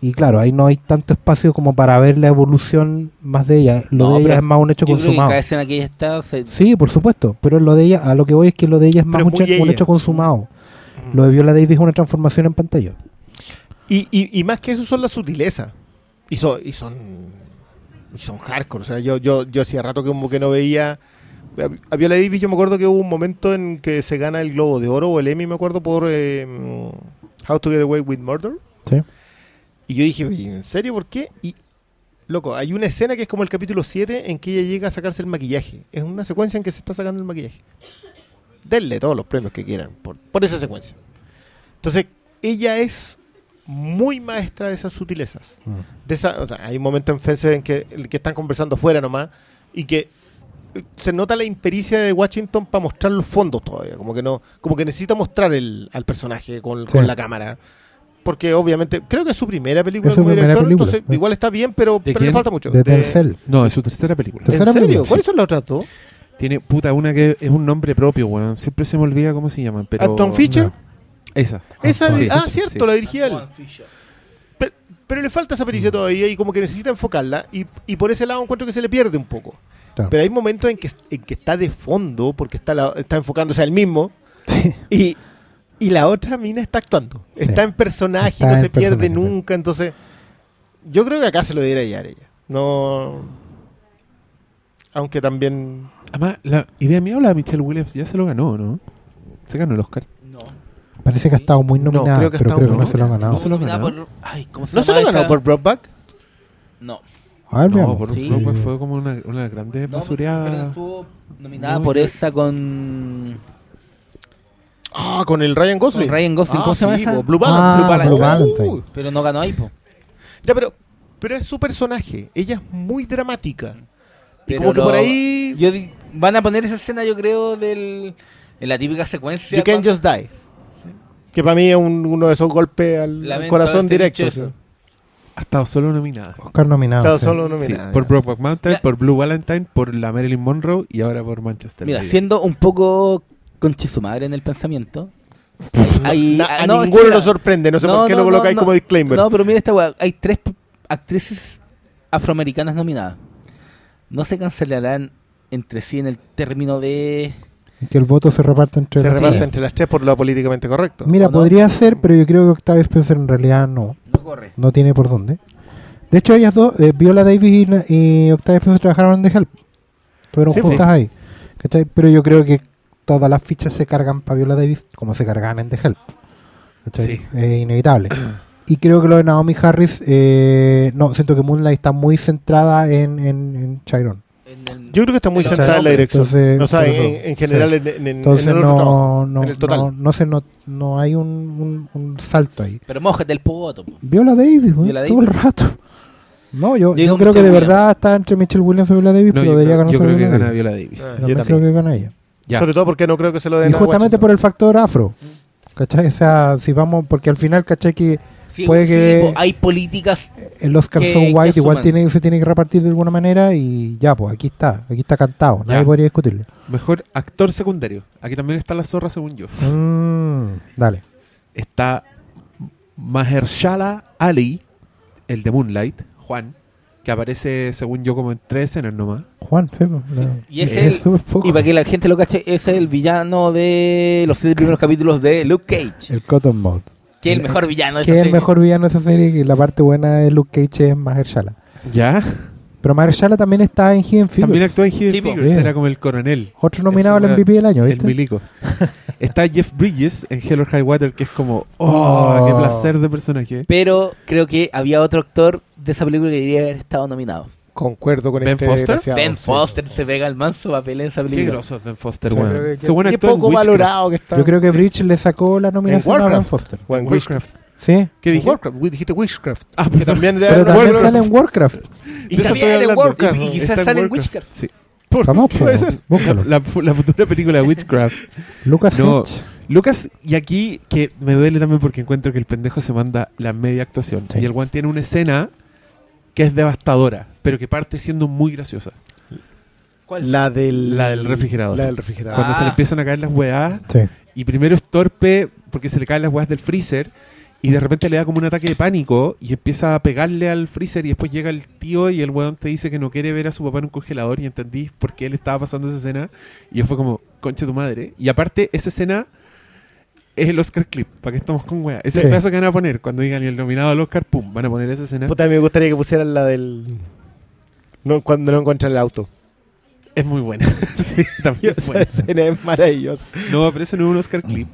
Y claro, ahí no hay tanto espacio como para ver la evolución más de ella. Lo No, de ella es más un hecho Yo creo que consumado. cada escena que ella está se- Sí, por supuesto, pero lo de ella, a lo que voy es que lo de ella es más un, hecho- un ella. hecho consumado. Lo de Viola Davis es una transformación en pantalla. Y, y, y más que eso son las sutilezas. Y son, y son, y son hardcore. O sea, yo, yo, yo hacía rato que como que no veía. A, Viola Davis yo me acuerdo que hubo un momento en que se gana el Globo de Oro o el Emmy, me acuerdo, por eh, mm, How to Get Away with Murder. Sí. Y yo dije, "Oye, ¿en serio por qué? Y, loco, hay una escena que es como el capítulo 7 en que ella llega a sacarse el maquillaje. Es una secuencia en que se está sacando el maquillaje. Denle todos los premios que quieran por, por esa secuencia. Entonces, ella es muy maestra de esas sutilezas. De esa, o sea, hay un momento en Fence en que, en que están conversando fuera nomás y que se nota la impericia de Washington para mostrar los fondos todavía. Como que no, como que necesita mostrar el, al personaje con, Sí. con la cámara. Porque obviamente, creo que es su primera película Es su como primera director, película, entonces igual está bien, pero, ¿De pero le falta mucho. De De- Denzel. no es su tercera película ¿En Tercera serio? película, ¿Cuáles sí. son las otras dos? tiene puta una que es un nombre propio weón siempre se me olvida cómo se llaman pero ¿Aston Fisher? no. Esa. Esa, Sí, ah, sí. cierto, la dirigía él. Pero, pero le falta esa pericia todavía y como que necesita enfocarla y, y por ese lado encuentro que se le pierde un poco. Claro. Pero hay momentos en que, en que está de fondo porque está, la- está enfocándose a él mismo Sí. y, y la otra mina está actuando. Está en personaje Está y no en se pierde nunca. Entonces, yo creo que acá se lo debería hallar ella. No. Aunque también. Además, la idea mía o la de Michelle Williams ya se lo ganó, ¿no? Se ganó el Oscar. No. Parece que ha estado muy No, nominada, creo que ha pero estado creo que no muy se lo ha nominada. ganado. No se lo ha Nominada ganado. por- Ay, ¿cómo se ¿No se lo llama ganó esa? por Brokeback? No. A ver, No, por Sí. Brokeback fue como una, una grande No, basureada. estuvo nominada No, por esa con, Ah, con el Ryan Gosling. con Ryan Gosling. Ah, ¿Cómo se llama sí, esa? Blue Ah, Valentine. Blue Valentine. Pero no ganó ahí, po. Ya, pero, pero es su personaje. Ella es muy dramática. Y como que por ahí. Yo di- van a poner esa escena, yo creo, del en la típica secuencia. You Can Just Die. Que para mí es un- uno de esos golpes al Lamento corazón directo. Sí. Ha estado solo nominada. Oscar nominado. Estaba sí. solo Sí, nominada. por ya. Brokeback Mountain, Mira. por Blue Valentine, por la Marilyn Monroe y ahora por Manchester. Mira, siendo un poco conche su madre en el pensamiento. [laughs] hay- ah, a no, ninguno lo sorprende. No sé no, por qué no, lo colocáis no. como disclaimer. No, pero mira esta weá. Hay tres actrices afroamericanas nominadas. No se cancelarán entre sí en el término de. Y que el voto se reparte entre se las reparte tres. entre las tres por lo políticamente correcto. Mira, ¿O no? podría ser, pero yo creo que Octavia Spencer en realidad no. No corre. No tiene por dónde. De hecho, ellas dos, eh, Viola Davis y, y Octavia Spencer trabajaron en The Help. Estuvieron Sí, juntas ahí. ¿Cachai? Pero yo creo que todas las fichas se cargan para Viola Davis como se cargan en The Help. ¿Cachai? Sí. Es inevitable. y creo que lo de Naomi Harris, eh, no, siento que Moonlight está muy centrada en, en, en Chiron. El- Yo creo que está muy Pero centrada en la dirección. Entonces, o sea, en, general sí. en, en- en Entonces el otro no, no, en el total. no, no, se no, no hay un, un, un salto ahí. Pero mójate el poto. po. Viola Davis, güey, Viola todo el rato. No, yo, Yo creo que de verdad está entre Michelle Williams y Viola Davis, No, pero yo debería ganar yo creo que gana Davis. Viola Davis. Ah, Yo creo que gana ella. Ya. Sobre todo porque no creo que se lo den Y justamente Washington. por el factor afro. ¿Cachai? O sea, si vamos, porque al final, ¿cachai? Que Puede sí, que- po, hay políticas. el Oscar Que- So que White igual tiene, se tiene que repartir de alguna manera y ya, pues aquí está, aquí está cantado, nadie Ya. podría discutirlo. Mejor actor secundario. Aquí también está la zorra, según yo. Mm, dale. Está Mahershala Ali, el de Moonlight, Juan, que aparece, según yo, como en tres escenas nomás. Juan, pues, no. Y es [laughs] el-. Y para que la gente lo cache, ese es el villano de los siete primeros capítulos de Luke Cage. El Cotton Mouth. Que es el mejor villano de Que esa es el serie. mejor villano de esa serie y la parte buena de Luke Cage es Mahershala. ¿Ya? Pero Mahershala también está en Hidden Figures. También actúa en Hidden Sí. Figures, Bien. era como el coronel. Otro nominado al Ese MVP del año, El ¿viste? milico. [laughs] Está Jeff Bridges en Hell or High Water, que es como, oh, Oh. qué placer de personaje. Pero creo que había otro actor de esa película que debería haber estado nominado. Concuerdo con Ben este Foster? desgraciado, ben sí. Foster se pega el manso papel en esa Qué película. grosso es Ben Foster, Sí, weón. weón Qué poco valorado que está. Yo creo que Bridge le sacó la nominación a Ben. Foster. O en Witchcraft. Sí. ¿Qué dije? Warcraft. Dijiste Witchcraft. Ah, que también de Pero también sale en Warcraft. Y De también en. Warcraft. Y- y quizás Está en sale en. Witchcraft. Sí. Vamos, Puede ser. La, fu- la futura película de Witchcraft. [laughs] Lucas No. Hedge. Lucas, y aquí que me duele también porque encuentro que el pendejo se manda la media actuación. Sí. Y el guan tiene una escena que es devastadora, pero que parte siendo muy graciosa. La del, La del refrigerador. La del refrigerador. Cuando se le Ah. empiezan a caer las weas, Sí. y primero es torpe porque se le caen las weas del freezer, y de repente le da como un ataque de pánico y empieza a pegarle al freezer, y después llega el tío y el weón te dice que no quiere ver a su papá en un congelador, y entendí por qué él estaba pasando esa escena, y yo fue como, concha tu madre. Y aparte, esa escena es el Oscar clip, para que estamos con weas. Es el pedazo que van a poner cuando digan y el nominado al Oscar, pum, van a poner esa escena. Puta, me gustaría que pusieran la del. No, cuando no encuentran el auto. Es muy buena. [laughs] sí, también es Esa buena. escena es maravillosa. No, pero eso no es un Oscar clip.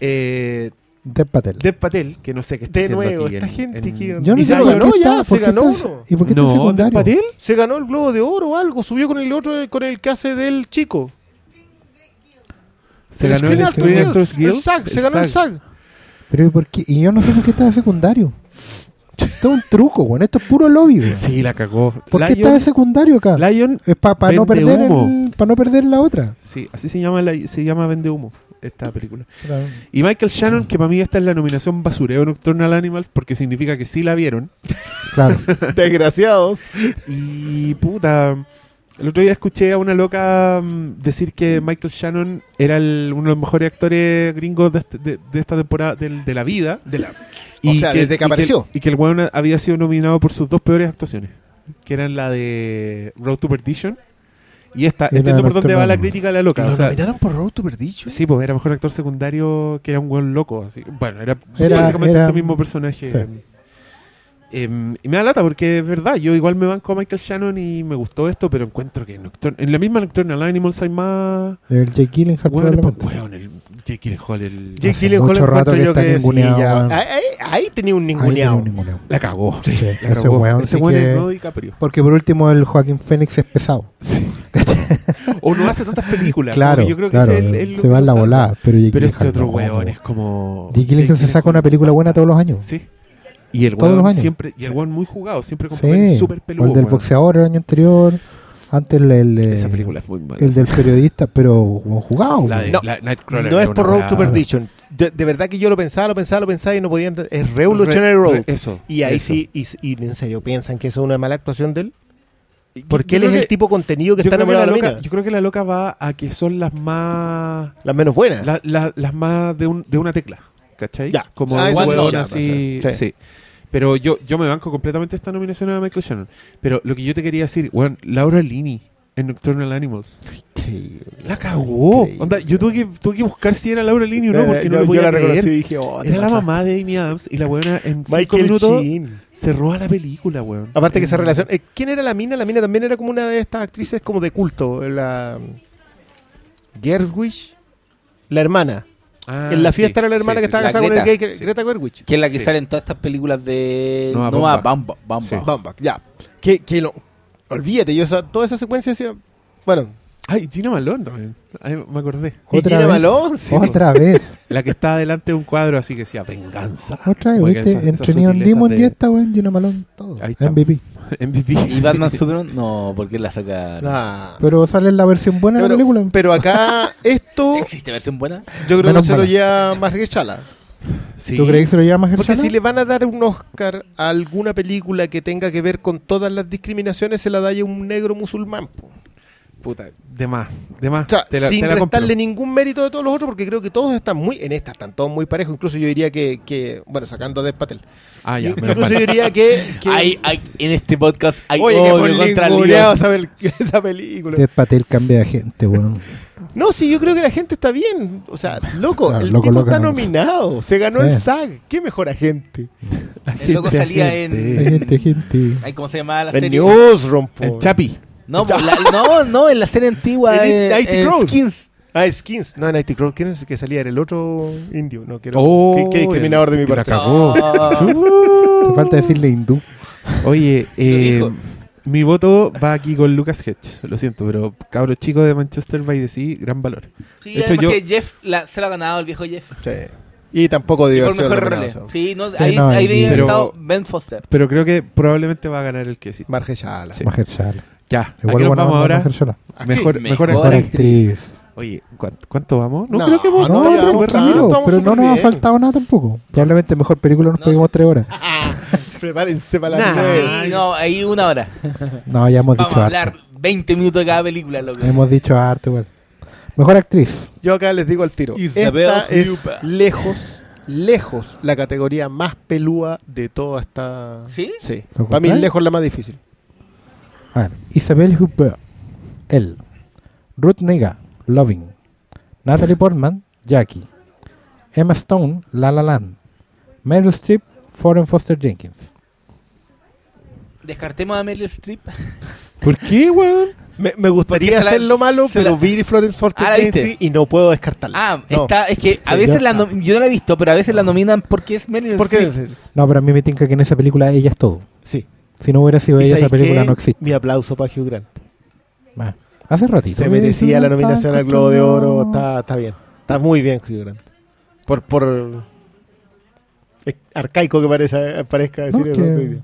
Eh, Dev Patel. Dev Patel, que no sé qué está De haciendo nuevo, aquí esta en- gente en- que- Yo no Y sé se lo ganó ya, se ganó uno. ¿Y por qué No, secundario? Patel. Se ganó el Globo de Oro o algo. Subió con el otro, con el que hace del chico. Se ganó el Screen Actors Guild. El SAG, se ganó el SAG. Pero ¿y por qué? Y yo no sé por qué está de secundario. Esto es un truco, weón. Esto es puro lobby, weón. Sí, la cagó. ¿Por qué está de secundario acá? Lion, Es para no perder humo. para no perder la otra. sí, así se llama, la- se llama Vende Humo, esta película. Y Michael Shannon, que para mí esta es la nominación basureo Nocturnal Animals, porque significa que sí la vieron. Claro. [laughs] Desgraciados. Y puta, El otro día escuché a una loca mm, decir que Michael Shannon era el- uno de los mejores actores gringos de, este- de- de esta temporada del- de, la vida. De la, o sea, desde que y apareció. y que el weón había sido nominado por sus dos peores actuaciones. Que eran la de Road to Perdition. Y esta, entiendo de por dónde va la crítica de la loca. ¿Lo o sea, nominaron por Road to Perdition? sí, pues era mejor actor secundario que era un weón loco. Así. Bueno, era, Era- básicamente era- este mismo personaje. sí. Em, y me da lata porque es verdad, yo igual me banco a Michael Shannon y me gustó esto, pero encuentro que en, Nocturne- en la misma Nocturnal Animals hay más... El Jake Gyllenhaal probablemente. weón, el Jake Gyllenhaal, el... Jake Hace Gyllenhaal encuentro yo está que sí, ninguneado, ya- ahí, ahí- ahí tenía un Ahí tenía ninguneado. La cagó. Sí, La ese cagó. weón Ese weón es DiCaprio. Porque por último el Joaquín Phoenix es pesado. Sí. [laughs] o no hace tantas películas. claro, yo creo que claro, ese es el- el lo se va en la volada. Pero Jake Pero este otro weón. es como... Jake Gyllenhaal se saca una película buena todos los años. Sí. Y el Todos los años. siempre... Y el weón muy jugado, siempre con Sí, súper o peludo. el del weón. boxeador el año anterior. Antes el, el, eh, Esa película es muy mala. el del periodista, pero jugado. La de No, la Nightcrawler No es por Road to Perdition. De, de verdad que yo lo pensaba, lo pensaba, lo pensaba y no podía entender. Es Revolutionary Re- Road. re- Eso. y ahí eso. sí, y, y en serio, ¿piensan que eso es una mala actuación de él? Porque yo él es el tipo de contenido que está enamorado la de la loca-. Yo creo que la loca va a que son las más... Las menos buenas. la- la- las más de, un, de una tecla. ¿Cachai? Ya. Como Ah, de sí, hueón ya, así. Sí. Sí. Pero yo, yo me banco completamente esta nominación a Michael Shannon. Pero lo que yo te quería decir, weón, Laura Linney en Nocturnal Animals. Increíble. La cagó. Increíble. Onda, yo tuve que, tuve que buscar si era Laura Linney o no, Eh, porque no lo podía yo la creer. dije, oh, Era la mamá de Amy Adams y la buena en cinco Michael minutos Sheen. cerró a la película, weón. Aparte que esa En- relación. eh, ¿Quién era la mina? La mina también era como una de estas actrices como de culto. La. Gerwig. La hermana. Ah, en la sí, fiesta era la hermana sí, que sí, estaba casada con el gay. Greta Gerwig. Que es la que Sí. sale en todas estas películas de Noah Noah. Baumbach. Sí. Baumbach, ya. Que, que lo. Olvídate, yo esa- toda esa secuencia decía. Bueno, Ay, Gina Malone también. Ay, me acordé. ¿Y Otra Gina vez. Malone? Sí. Otra vez. [laughs] La que está delante de un cuadro así que decía venganza. Otra vez, ¿viste? esas- esas Entre Neon sutilezas Demon de- y esta, weón, Gina Malone, todo. Ahí está. MVP. [laughs] MVP. ¿Y Batman Superman? No, porque la saca. nah. Pero sale en la versión buena de la película. pero acá, [laughs] esto. ¿Existe versión buena? Yo creo Menos que se lo lleva más Chala. Sí. ¿Tú crees que se lo llama Porque Mahershala? si le van a dar un Oscar a alguna película que tenga que ver con todas las discriminaciones, se la da a un negro musulmán. po. Puta, de más, de más. O sea, Te la- sin te la restarle ningún mérito de todos los otros, porque creo que todos están muy, en esta están todos muy parejos. Incluso yo diría que, que bueno, sacando a Dev Patel. Ah, ya, menos Incluso mal. yo diría que. que Hay, hay, en este podcast hay Oye, odio contra Leon. esa, pel- [laughs] esa película. Ted Patel cambia de gente, weón. No, sí, yo creo que la gente está bien. O sea, loco, Claro, el loco, tipo loco, está no. nominado. Se ganó Sí. el SAG. ¿Qué mejor agente? El loco Gente, salía en- gente. Gente, gente. Ay, ¿Cómo se llamaba la El serie? Newsroom. El Chapi. No, la- no, no, en la serie antigua. En eh, en. Skins. Ah, Skins. No, Nighty Crow. ¿Quién es el que salía? Era el otro indio. No, que era- Oh, qué, qué discriminador de mi la parte. cagó. Oh. Te falta decirle hindú. Oye, [laughs] eh, mi voto va aquí con Lucas Hedges. Lo siento, pero cabro chico de Manchester by the Sea, gran valor. Sí, De hecho, además yo- que Jeff la- se lo ha ganado el viejo Jeff. Sí. Y tampoco sea, Sí, no, Sí, ahí, no, ahí haber pero- estado Ben Foster. Pero creo que probablemente va a ganar el que sí. Margechala. Sí. Mahershala. Ya, ¿a Igual qué nos buena vamos ahora? Mejor, mejor, Mejor actriz. Oye, ¿cuánto, cuánto vamos? No, No, creo que hemos no, no, vamos rápido. vamos pero no nos ha faltado nada tampoco. Probablemente mejor película nos No pedimos tres horas. [laughs] Prepárense para la Nah. no, ahí una hora. No, ya hemos Vamos dicho a harto. hablar 20 minutos de cada película, loco. Hemos dicho harto igual. Mejor actriz. Yo acá les digo al tiro. Isabel esta es lejos, lejos la categoría más pelúa de toda esta. ¿Sí? Sí. ¿Lo Para mí, lejos la más difícil. A ver, Isabel Huppert. Él. Ruth Nega. Loving. Natalie Portman. Jackie. Emma Stone. La La Land. Meryl Streep. Foreign Foster Jenkins. Descartemos a Meryl Streep. [laughs] ¿Por qué, weón? Me, me gustaría la- hacerlo malo, pero la- vi Florence Forte Ah. Jenkins y no puedo descartarla. Ah, No. está, es que a Sí, veces yo- la nom- yo no la he visto, pero a veces la nominan porque es Meryl ¿Por qué? Streep. No, pero a mí me tinca que en esa película ella es todo. Sí. Si no hubiera sido ¿Y ella, esa película qué? no existe. Mi aplauso para Hugh Grant. Ah, Hace ratito. Se merecía la nominación al Globo de Oro. Está, está bien. Está muy bien Hugh Grant. Por, por es arcaico que parezca, parezca decir No, eso. que-.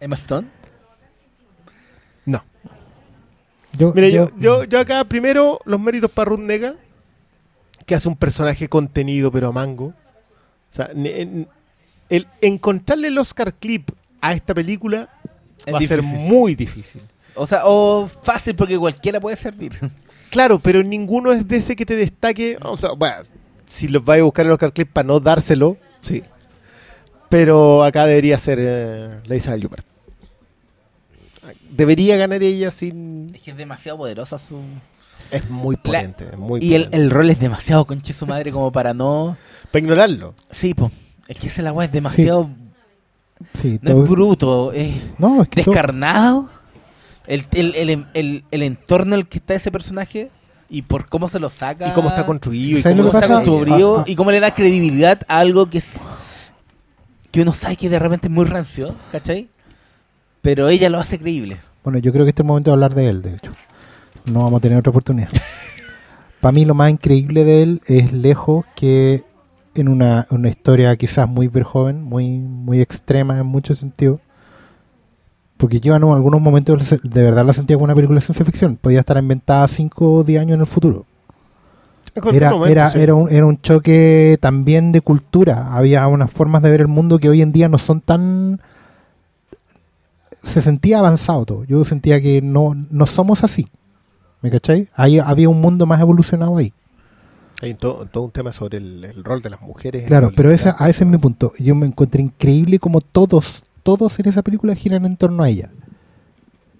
Emma Stone. No. Yo, Mire, yo, yo, yo acá primero los méritos para Ruth Nega, que hace un personaje contenido pero a mango. O sea, en- el encontrarle el Oscar clip a esta película Es va a ser muy difícil. O sea, o fácil porque cualquiera puede servir. Claro, pero ninguno es de ese que te destaque. O sea, bueno, si los vais a buscar en Oscar Clip para no dárselo, sí. Pero acá debería ser eh, la Isabel Huppert. Debería ganar ella sin. Es que es demasiado poderosa su... Es muy potente. muy Y el, potente. el rol es demasiado conche su madre [laughs] como para no... Para ignorarlo. Sí, po. Es que ese weá es demasiado... Sí, No todo- es bruto, es no, es que todo- descarnado. El, el, el, el, el entorno en el que está ese personaje y por cómo se lo saca. Y cómo está construido. Y ¿Sabes cómo está construido Ah, ah. y cómo le da credibilidad a algo que es que uno sabe que de repente es muy rancio, ¿cachai? Pero ella lo hace creíble. Bueno, yo creo que este es el momento de hablar de él, de hecho. No vamos a tener otra oportunidad. [laughs] Para mí lo más increíble de él es lejos que en una, una historia quizás muy joven, muy, muy extrema en muchos sentidos. Porque yo en algunos momentos de verdad la sentía como una película de ciencia ficción. Podía estar inventada 5 o 10 años en el futuro. Era, momento, era, sí. era, un, era un choque también de cultura. Había unas formas de ver el mundo que hoy en día no son tan... Se sentía avanzado todo. Yo sentía que no, no somos así. ¿Me cachai? Ahí había un mundo más evolucionado ahí. Hay todo, todo un tema sobre el, el rol de las mujeres. Claro, la pero esa, a ese es mi punto. Yo me encontré increíble como todos, todos en esa película giran en torno a ella.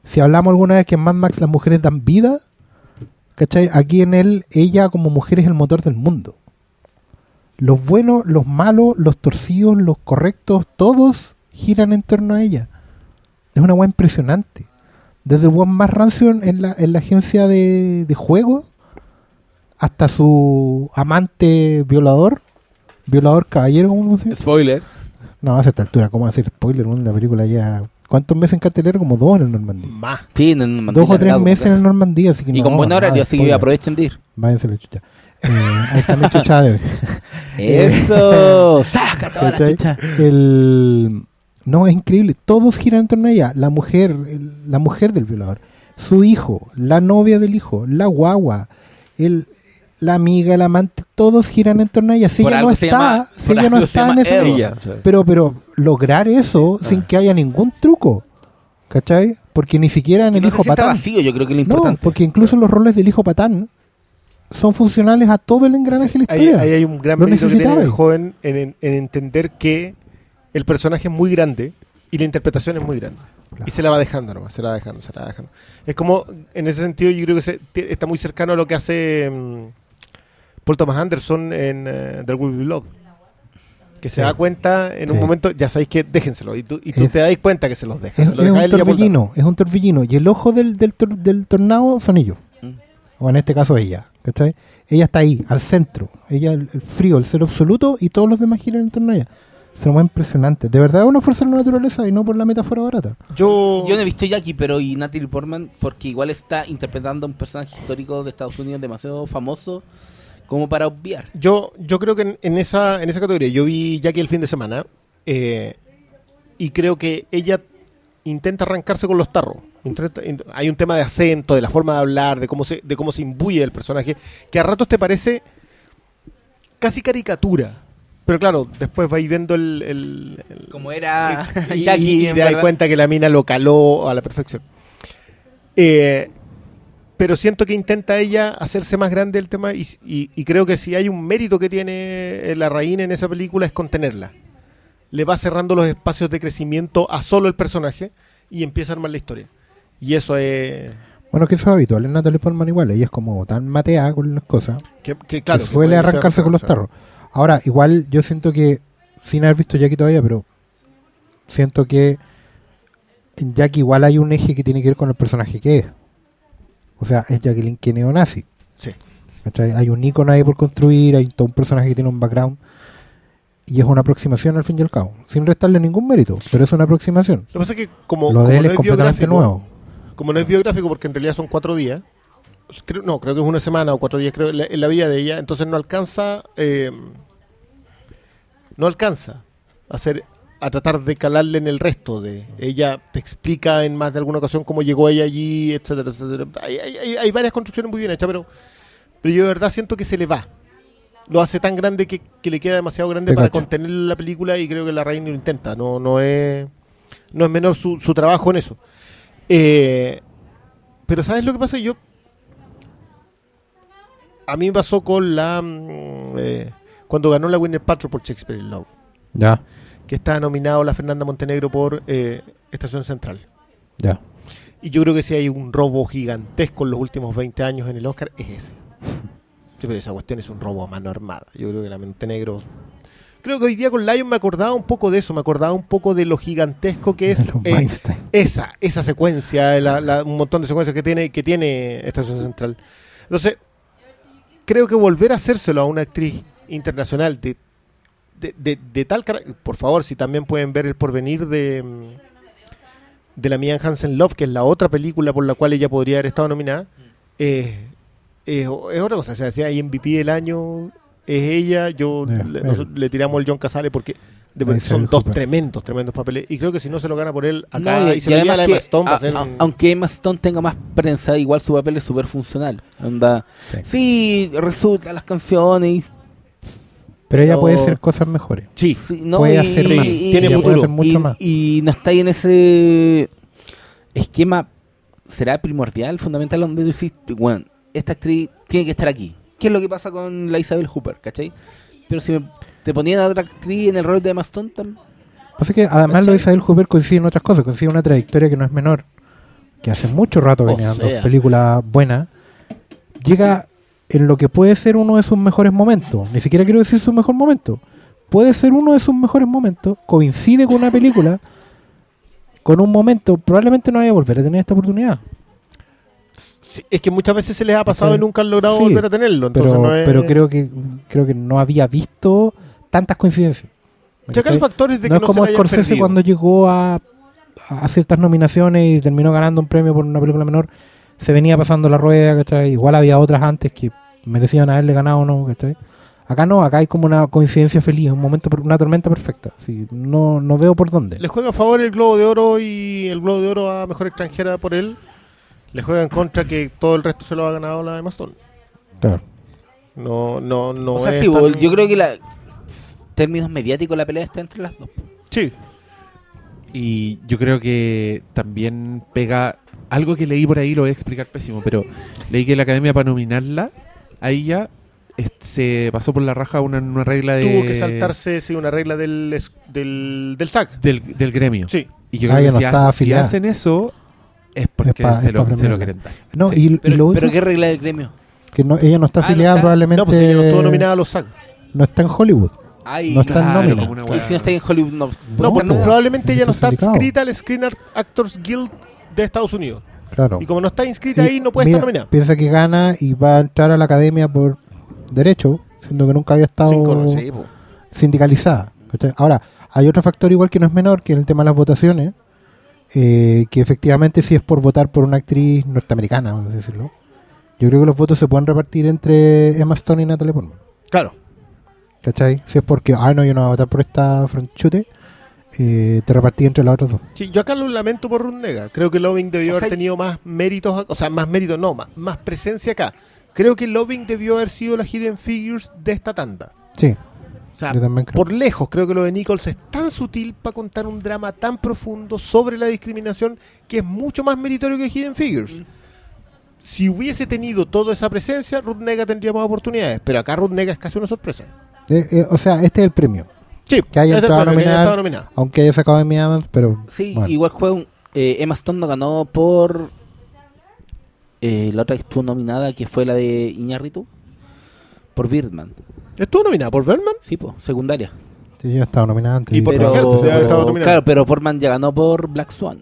Si hablamos alguna vez que en Mad Max las mujeres dan vida, ¿cachai? Aquí en él, ella como mujer es el motor del mundo. Los buenos, los malos, los torcidos, los correctos, todos giran en torno a ella. Es una weá impresionante. Desde el weón más rancio en la, en la agencia de, de juego hasta su amante violador, violador caballero, ¿cómo se dice? Spoiler. No, a esta altura, ¿cómo hacer spoiler? La película ya. ¿Cuántos meses en cartelera? Como dos en el Normandía. Más. Sí, en el Dos o tres meses en el Normandía, así que Y no, con buen horario, así que aprovechen de ir. Váyanse la chucha. Eh, ahí está mi chucha de hoy. [laughs] Eso, saca toda la chucha. El... No, es increíble. Todos giran en torno a ella. La mujer, el- la mujer del violador, su hijo, la novia del hijo, la guagua, el, la amiga, el amante, todos giran en torno a ella. Si Por ella no está, llama- si ella no está en esa... Ella, o sea. Pero, pero lograr eso Ah. sin que haya ningún truco, ¿cachai? Porque ni siquiera en Que el no hijo patán. vacío, yo creo que es lo No, importante. porque incluso los roles del hijo patán son funcionales a todo el engranaje de la Ahí, historia. ahí hay un gran mérito que tiene el joven en, en- en entender que el personaje es muy grande y la interpretación es muy grande. Claro. Y se la va dejando nomás, se la va dejando, se la va dejando. Es como, en ese sentido, yo creo que se- está muy cercano a lo que hace mm, Paul Thomas Anderson en eh, The Will Be. Que se Sí. da cuenta en un momento, ya sabéis que déjenselo. Y tú, y tú Es- te das cuenta que se los deja. Es, se lo es deja un torbellino, es un torbellino. Y el ojo del, del, tor- del tornado son ellos. Mm. O en este caso ella. ¿cachai? Ella está ahí, al centro. Ella, el, el frío, el ser absoluto, y todos los demás giran en torno a ella. Es lo impresionante. De verdad es una fuerza de la naturaleza y no por la metáfora barata. Yo, Yo no he visto Jackie, pero y Natalie Portman, porque igual está interpretando a un personaje histórico de Estados Unidos demasiado famoso como para obviar. Yo, yo creo que en, en esa, en esa categoría, yo vi Jackie el fin de semana eh, y creo que ella intenta arrancarse con los tarros. Intenta- in- hay un tema de acento, de la forma de hablar, de cómo se, de cómo se imbuye el personaje, que a ratos te parece casi caricatura. Pero claro, después vais viendo el, el- el- Como era y, [laughs] y Jackie, te das cuenta que la mina lo caló a la perfección. Eh, pero siento que intenta ella hacerse más grande el tema y, y- y creo que si hay un mérito que tiene eh, la reina en esa película es contenerla. Le va cerrando los espacios de crecimiento a solo el personaje y empieza a armar la historia. Y eso es... Bueno, que eso es habitual en Natalie Portman igual. Ella es como tan mateada con las cosas Que, que que claro, que suele ser arrancarse con los tarros. Ahora, igual yo siento que, sin haber visto Jackie todavía, pero siento que en Jackie igual hay un eje que tiene que ver con el personaje que es. O sea, es Jacqueline que neonazi. Sí. ¿cachai? Hay un icono ahí por construir, hay todo un personaje que tiene un background. Y es una aproximación al fin y al cabo, sin restarle ningún mérito, pero es una aproximación. Lo que pasa es que como, Lo de como él no es completamente nuevo. como no es biográfico porque en realidad son cuatro días, creo- no, creo que es una semana o cuatro días creo, en, la, en la vida de ella, entonces no alcanza, eh, no alcanza a hacer, a tratar de calarle en el resto de ella te explica en más de alguna ocasión cómo llegó ella allí, etcétera, etcétera. Hay, hay- hay- hay varias construcciones muy bien hechas, pero, pero yo de verdad siento que se le va. Lo hace tan grande que, que le queda demasiado grande Te para cacho. contener la película y creo que la reina lo intenta. No, no es no es menor su, su trabajo en eso. Eh, pero ¿sabes lo que pasa? Yo. A mí me pasó con la. mm, eh, cuando ganó la Winner Paltrow por Shakespeare in Love. Ya, Que estaba nominado la Fernanda Montenegro por eh, Estación Central. ya. Y yo creo que si hay un robo gigantesco en los últimos 20 años en el Oscar, es ese. [laughs] Sí, pero esa cuestión es un robo a mano armada. Yo creo que la Montenegro. Creo que hoy día con Lion me acordaba un poco de eso, me acordaba un poco de lo gigantesco que es [laughs] eh, esa, esa secuencia, la- la- un montón de secuencias que tiene, que tiene Estación Central. Entonces, creo que volver a hacérselo a una actriz internacional de, de, de- de tal carácter, por favor, si también pueden ver el porvenir de, mm, de la Mian Hansen Love, que es la otra película por la cual ella podría haber estado nominada, eh, es, es otra cosa. O sea, si hay MVP del año, es ella. Yo le, eh. nos- le tiramos el John Casale porque de- son dos tremendos, tremendos papeles. Y creo que si no se lo gana por él acá No, y, se lo lleva la que, Emma Stone, a a- un- aunque Emma Stone tenga más prensa, igual su papel es súper funcional. Onda, Sí. sí, resulta las canciones. Pero ella puede hacer cosas mejores. Sí, sí, no, Puede y- hacer más. y- Tiene futuro. Puede hacer mucho y, más. y no está ahí en ese esquema. ¿Será primordial, fundamental, donde tú dices, bueno, esta actriz tiene que estar aquí? ¿Qué es lo que pasa con la Isabel Hooper, cachai? Pero si me- te ponían a otra actriz en el rol de Emma Stone, tam- Pasa que además lo de ¿Cachai? Isabel Hooper coincide en otras cosas, coincide en una trayectoria que no es menor, que hace mucho rato O venía dando sea. películas buenas, llega en lo que puede ser uno de sus mejores momentos, ni siquiera quiero decir su mejor momento, puede ser uno de sus mejores momentos, coincide con una película, con un momento, probablemente no vaya a volver a tener esta oportunidad, Sí, es que muchas veces se les ha pasado y nunca han logrado Sí, volver a tenerlo. Entonces pero, no es... pero creo que creo que no había visto tantas coincidencias. Es de no que es no como se Scorsese perdido. cuando llegó a, a ciertas nominaciones y terminó ganando un premio por una película menor. Se venía pasando la rueda, ¿cachai? Igual había otras antes que merecían haberle ganado o no, ¿cachai? Acá no, acá hay como una coincidencia feliz, un momento, una tormenta perfecta. Sí, no, no veo por dónde. Le juega a favor el Globo de Oro y el Globo de Oro a Mejor Extranjera por él. Le juega en contra que todo el resto se lo ha ganado la de Maston. Claro. No, no, no o sea, es sí, tan- yo creo que la términos mediáticos la pelea está entre las dos. Sí, Y yo creo que también pega algo que leí por ahí, lo voy a explicar pésimo, pero leí que la academia para nominarla a ella es- se pasó por la raja una, una regla de, tuvo que saltarse sí, una regla del, del, del SAC. del, del gremio. Sí, Y yo Ah, creo ya que no si, hace- si hacen eso es porque pa- se, es lo, se lo quieren dar. No, Sí, y, y pero, lo pero otro, qué regla del gremio. que no, ella no está Ah, ¿no afiliada probablemente. no, pues ella no estuvo nominada a los SAC. no está en Hollywood. Ay, No está en Claro, nómina. como una y si no está en Hollywood, no. No, No, pues, no. probablemente ella no está inscrita al Screen Actors Guild de Estados Unidos. Claro. Y como no está inscrita Sí, ahí, no puede mira, estar nominada. Piensa que gana y va a entrar a la academia por derecho, siendo que nunca había estado sindicalizada. Ahora, hay otro factor igual que no es menor, que es el tema de las votaciones, eh, que efectivamente si es por votar por una actriz norteamericana, vamos a decirlo. Yo creo que los votos se pueden repartir entre Emma Stone y Natalie Portman. Claro. ¿Cachai? Si es porque, ah, no, yo no voy a votar por esta franchute, eh, te repartí entre las otras dos. Sí, yo acá lo lamento por Rundega. Creo que Loving debió O haber sea, tenido más méritos, o sea, más méritos, no, más, más presencia acá. Creo que Loving debió haber sido la Hidden Figures de esta tanda. Sí, O sea, yo también creo. por lejos, creo que lo de Nichols es tan sutil para contar un drama tan profundo sobre la discriminación que es mucho más meritorio que Hidden Figures. Mm. Si hubiese tenido toda esa presencia, Rudnega tendría más oportunidades. Pero acá Rudnega es casi una sorpresa. Eh, eh, o sea, este es el premio. Sí, Que haya entrado que haya nominada. Aunque haya sacado Amy Adams, pero. Sí, bueno. igual juega un. eh, Emma Stone no ganó por. eh, la otra que estuvo nominada, que fue la de Iñárritu. Por Birdman. ¿Estuvo nominada por Berman? Sí, po, secundaria. Sí, ya estaba nominada antes. Y por pero, nominada. claro, pero Portman ya ganó por Black Swan.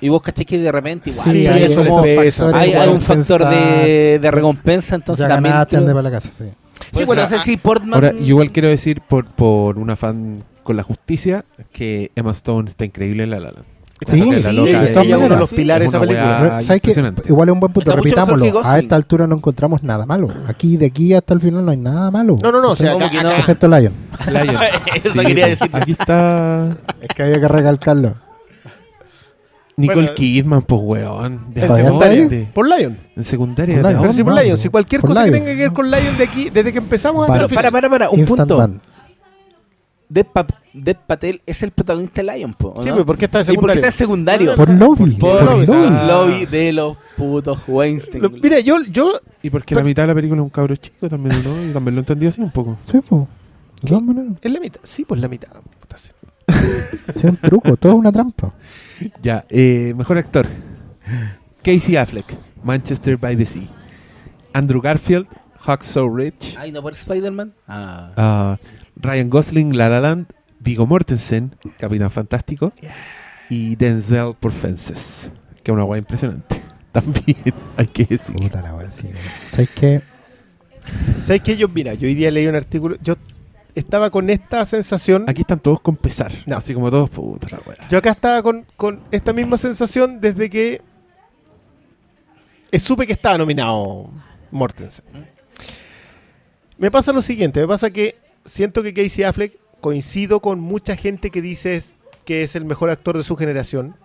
Y vos caché que de repente igual. Sí, hay, eso como- pesa. factores hay, hay un factor de, de recompensa, entonces ya también. creo- para la casa. Sí. Sí, bueno, no sé si Portman. Ahora, yo igual quiero decir por, por un afán con la justicia que Emma Stone está increíble en La La Land. Está Sí, sí, la loca, ella es uno de los pilares de Es esa película. ¿Sabes qué? impresionante. Igual es un buen punto. Está Repitámoslo. que A esta altura no encontramos nada malo. Aquí, de aquí hasta el final, no hay nada malo. No, no, no. O sea, ¿Cómo acá- que no? acá- Excepto Lion. Lion. [laughs] Eso Sí, quería decir. Aquí está Es que había que recalcarlo. Nicole Bueno, Kidman, pues weón. De en ¿Todavía está secundaria. Por Lion. En secundaria. Por ¿de Lion. Pero sí, por no, Lion. Si cualquier por cosa que tenga que ver con Lion de aquí, desde que empezamos hasta Para- el Para, para, para, un Instant punto. Man. Dev, Pa- Dev Patel es el protagonista de Lion, po, ¿o Sí, no? pues, ¿por qué está de ¿Y por qué secundario? está en secundario? Por lobby. Por, Por lobby. el Ah. lobby de los putos Weinstein. Lo- mira, yo, yo Y porque Pero- la mitad de la película es un cabro chico también, ¿no? Yo también lo entendí así un poco. Sí, po. De todas maneras. es la mitad. Sí, pues la mitad. [laughs] Es un truco, todo es una trampa. [laughs] Ya, eh, mejor actor. Casey Affleck, Manchester by the Sea. Andrew Garfield, Hacksaw Ridge. Ay, ¿no por Spider-Man? Ah. Ah, Ryan Gosling, La La Land. Vigo Mortensen, Capitán Fantástico. Y Denzel por Fences. Que es una guay impresionante. [laughs] También hay que decir. Puta la sí. ¿Sabes qué? ¿Sabes qué? Yo, mira, yo hoy día leí un artículo. Yo estaba con esta sensación. Aquí están todos con pesar. No. Así como todos, puta la wea. Yo acá estaba con, con esta misma sensación desde que eh, supe que estaba nominado Mortensen. Me pasa lo siguiente, me pasa que siento que Casey Affleck coincido con mucha gente que dice es- que es el mejor actor de su generación,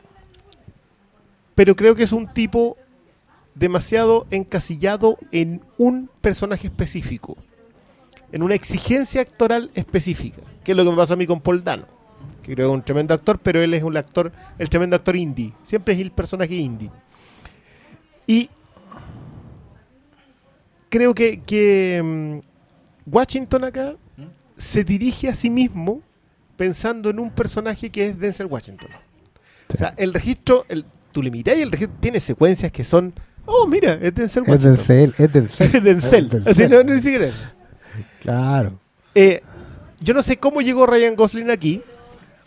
pero creo que es un tipo demasiado encasillado en un personaje específico, en una exigencia actoral específica, que es lo que me pasa a mí con Paul Dano que creo que es un tremendo actor, pero él es un actor, el tremendo actor indie. Siempre es el personaje indie. Y creo que, que mm, Washington acá se dirige a sí mismo pensando en un personaje que es Denzel Washington. Sí. O sea, el registro, el, tú le mirás y el registro tiene secuencias que son, oh, mira, es Denzel Washington. Es Denzel. [laughs] Es Denzel. Es Así Denzel. no, no, ni siquiera. Claro. Eh, yo no sé cómo llegó Ryan Gosling aquí.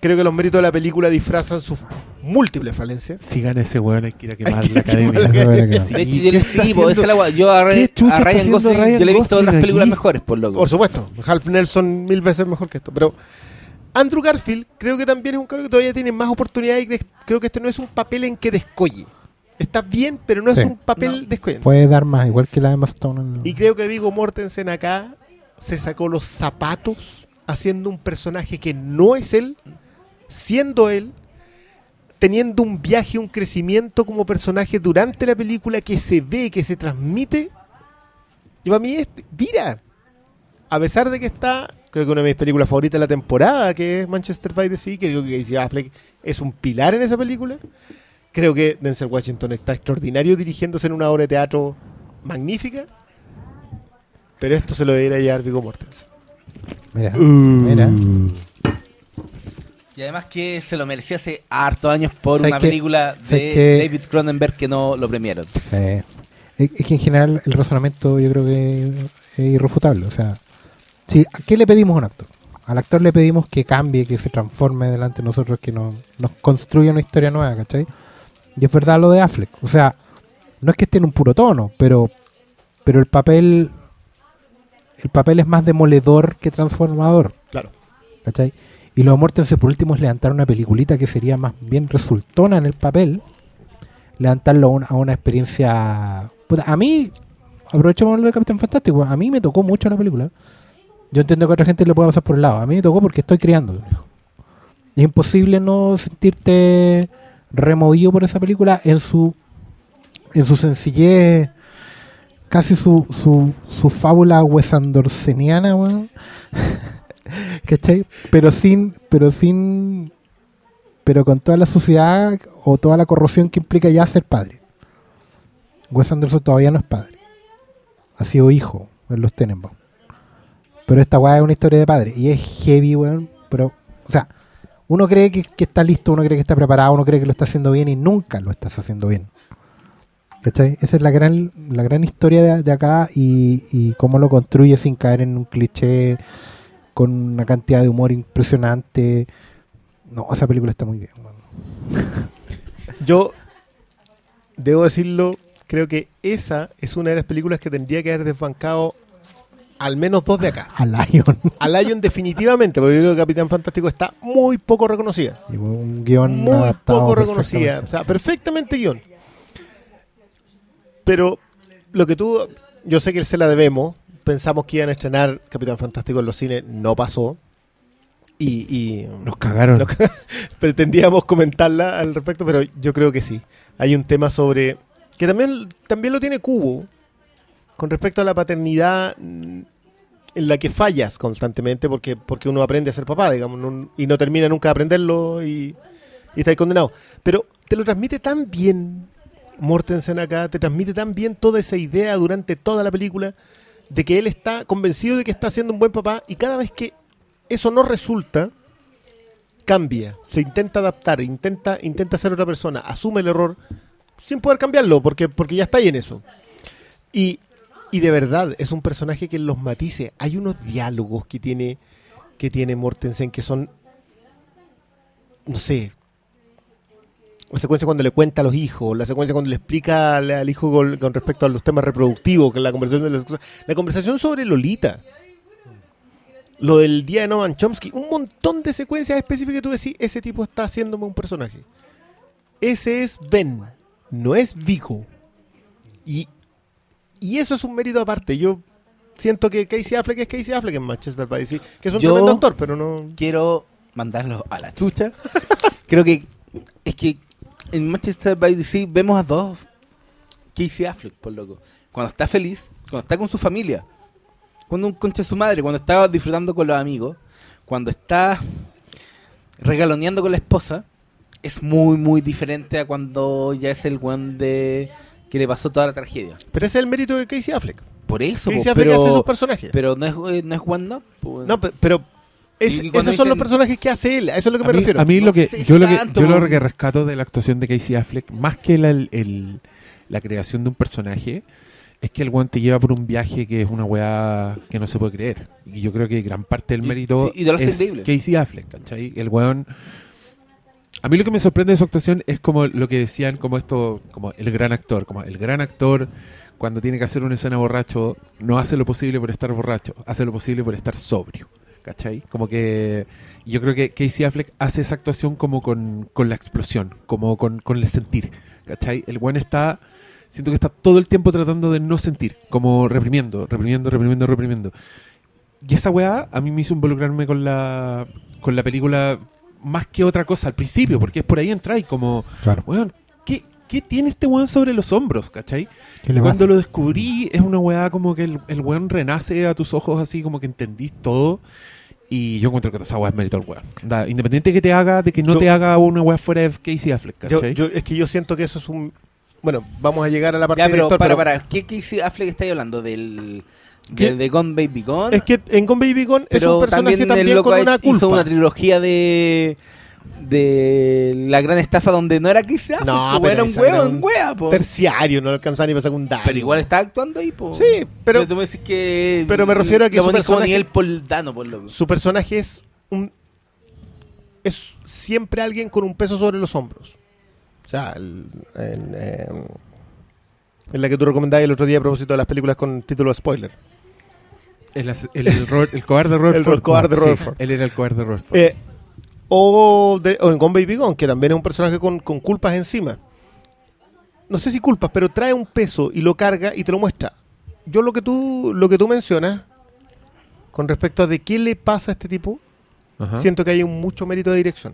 Creo que los méritos de la película disfrazan sus múltiples falencias. Si gana ese weón, hay que ir a quemar Hay que la academia. la. Sí, ¿qué yo, está sí, po, esa haciendo? es la gua- yo a, Ra- ¿Qué chucha a Ryan Gosling, Ryan yo le he visto Gosling otras películas aquí? mejores, por loco. Por supuesto, Half Nelson mil veces mejor que esto. Pero Andrew Garfield creo que también es un cabrón que todavía tiene más oportunidades y cre- creo que este no es un papel en que descolle. Está bien, pero no es un papel descollante. Puede dar más, igual que la de Stone. en- Y creo que Vigo Mortensen acá se sacó los zapatos haciendo un personaje que no es él, siendo él, teniendo un viaje, un crecimiento como personaje durante la película que se ve, que se transmite. Y para mí es, mira, a pesar de que está, creo que una de mis películas favoritas de la temporada, que es Manchester by the Sea, creo que Casey Affleck es un pilar en esa película. Creo que Denzel Washington está extraordinario dirigiéndose en una obra de teatro magnífica. Pero esto se lo debería llevar Vigo Mortensen. Mira, Uh. mira. Y además que se lo merecía hace hartos años por ¿Sabes una qué? película de. David Cronenberg que no lo premiaron. Eh, es que en general el razonamiento yo creo que es irrefutable. O sea, si, ¿a ¿qué le pedimos a un actor? Al actor le pedimos que cambie, que se transforme delante de nosotros, que nos, nos construya una historia nueva, ¿cachai? Y es verdad lo de Affleck. O sea, no es que esté en un puro tono, pero, pero el papel el papel es más demoledor que transformador. Claro. ¿cachai? Y lo de Mortensen por último es levantar una peliculita que sería más bien resultona en el papel, levantarlo a una, a una experiencia... Puta, a mí, aprovechemos lo de Capitán Fantástico, a mí me tocó mucho la película. Yo entiendo que a otra gente le pueda pasar por el lado. A mí me tocó porque estoy criando es imposible no sentirte removido por esa película en su en su sencillez, casi su, su, su fábula wesandorceniana, weón. [laughs] ¿Cachai? Pero sin, pero sin, pero con toda la suciedad o toda la corrosión que implica ya ser padre. Wes Anderson todavía no es padre. Ha sido hijo en los Tenenbaum. Pero esta weá es una historia de padre. Y es heavy, weón. Pero, o sea, uno cree que está listo, uno cree que está preparado, uno cree que lo está haciendo bien y nunca lo estás haciendo bien. ¿Cachai? Esa es la gran, la gran historia de, de acá y, y cómo lo construye sin caer en un cliché con una cantidad de humor impresionante. No, esa película está muy bien. weón. [laughs] Yo, debo decirlo, creo que esa es una de las películas que tendría que haber desbancado al menos dos de acá. [laughs] A Lion. A Lion definitivamente, porque yo creo que Capitán Fantástico está muy poco reconocida. Y un guion Muy poco reconocida. O sea, perfectamente guion. Pero lo que tú, yo sé que se la debemos. Pensamos que iban a estrenar Capitán Fantástico en los cines, no pasó. Y, y Nos cagaron. [laughs] Pretendíamos comentarla al respecto, pero yo creo que sí. Hay un tema sobre. que también, también lo tiene Cubo. Con respecto a la paternidad. en la que fallas constantemente porque, porque uno aprende a ser papá, digamos, no- y no termina nunca de aprenderlo y, y está ahí condenado. Pero te lo transmite tan bien Mortensen acá, te transmite tan bien toda esa idea durante toda la película de que él está convencido de que está siendo un buen papá y cada vez que eso no resulta, cambia, se intenta adaptar, intenta, intenta ser otra persona, asume el error sin poder cambiarlo porque, porque ya está ahí en eso. Y, y de verdad, es un personaje que los matices, hay unos diálogos que tiene, que tiene Mortensen que son, no sé, la secuencia cuando le cuenta a los hijos, la secuencia cuando le explica al, al hijo con, con respecto a los temas reproductivos, que la conversación de las cosas- la conversación sobre Lolita. Lo del día de Noam Chomsky, un montón de secuencias específicas que tú decís, ese tipo está haciéndome un personaje. Ese es Ben, no es Vigo. Y, y eso es un mérito aparte. Yo siento que Casey Affleck es Casey Affleck en Manchester by the que es un Yo- tremendo actor, pero no... quiero mandarlo a la chucha. Creo que es que en Manchester by the Sea vemos a dos Casey Affleck, por loco. Cuando está feliz, cuando está con su familia, cuando un concha su madre, cuando está disfrutando con los amigos, cuando está regaloneando con la esposa, es muy, muy diferente a cuando ya es el one de que le pasó toda la tragedia. Pero ese es el mérito de Casey Affleck. Por eso, Casey po, Affleck hace esos personajes. pero no es, eh, no es one not. po, no, pe- pero es- esos son los personajes que hace él. A eso es lo que me mí, refiero. a mí No lo que yo lo que tanto, yo lo que rescato de la actuación de Casey Affleck más que la, el- el- la creación de un personaje es que el weón te lleva por un viaje que es una weá que no se puede creer y yo creo que gran parte del Y- mérito sí, y de es. Casey Affleck ¿cachai? el weón a mí lo que me sorprende de su actuación es como lo que decían como esto como el gran actor como el gran actor cuando tiene que hacer una escena borracho no hace lo posible por estar borracho hace lo posible por estar sobrio ¿cachai? Como que yo creo que Casey Affleck hace esa actuación como con, con la explosión, como con, con el sentir, ¿cachai? El buen está, siento que está todo el tiempo tratando de no sentir, como reprimiendo, reprimiendo, reprimiendo, reprimiendo. Y esa weá a mí me hizo involucrarme con la, con la película más que otra cosa al principio, porque es por ahí entra y como, Claro. weón, ¿qué, ¿qué tiene este weón sobre los hombros, cachai? ¿Qué le Cuando lo descubrí, es una weá como que el, el weón renace a tus ojos así como que entendís todo. Y yo encuentro que esa weá es mérito del weón. Independiente que te haga, de que no Yo- te haga una weá fuera de Casey Affleck, ¿cachai? yo- es que yo siento que eso es un... Bueno, vamos a llegar a la parte Ya, de pero director, para, pero para, ¿qué Casey Affleck estáis hablando? ¿Del de, de Gone Baby Gone? Es que en Gone Baby Gone es un personaje también, loco con una hizo culpa. una trilogía de de la gran estafa donde no era Casey Affleck, No, po, pero era un huevo, un wea, po. Terciario, no alcanzaba ni para secundario. Pero igual está actuando ahí, po. Sí, pero tú me decís que pero me refiero a que lo su personaje- Poldano, por loco. su personaje es un... Es siempre alguien con un peso sobre los hombros. O sea, el- en, em, en la que tú recomendabas el otro día a propósito de las películas con título de spoiler. el, el, el el cobarde Robert El Ford. cobarde Sí, Robert Ford. Él era el cobarde Robert Ford. Eh, o, de- o en Gone Baby Gone, que también es un personaje con, con culpas encima. No sé si culpas, pero trae un peso y lo carga y te lo muestra. Yo lo que tú, lo que tú mencionas con respecto a de qué le pasa a este tipo, Ajá. siento que hay un mucho mérito de dirección.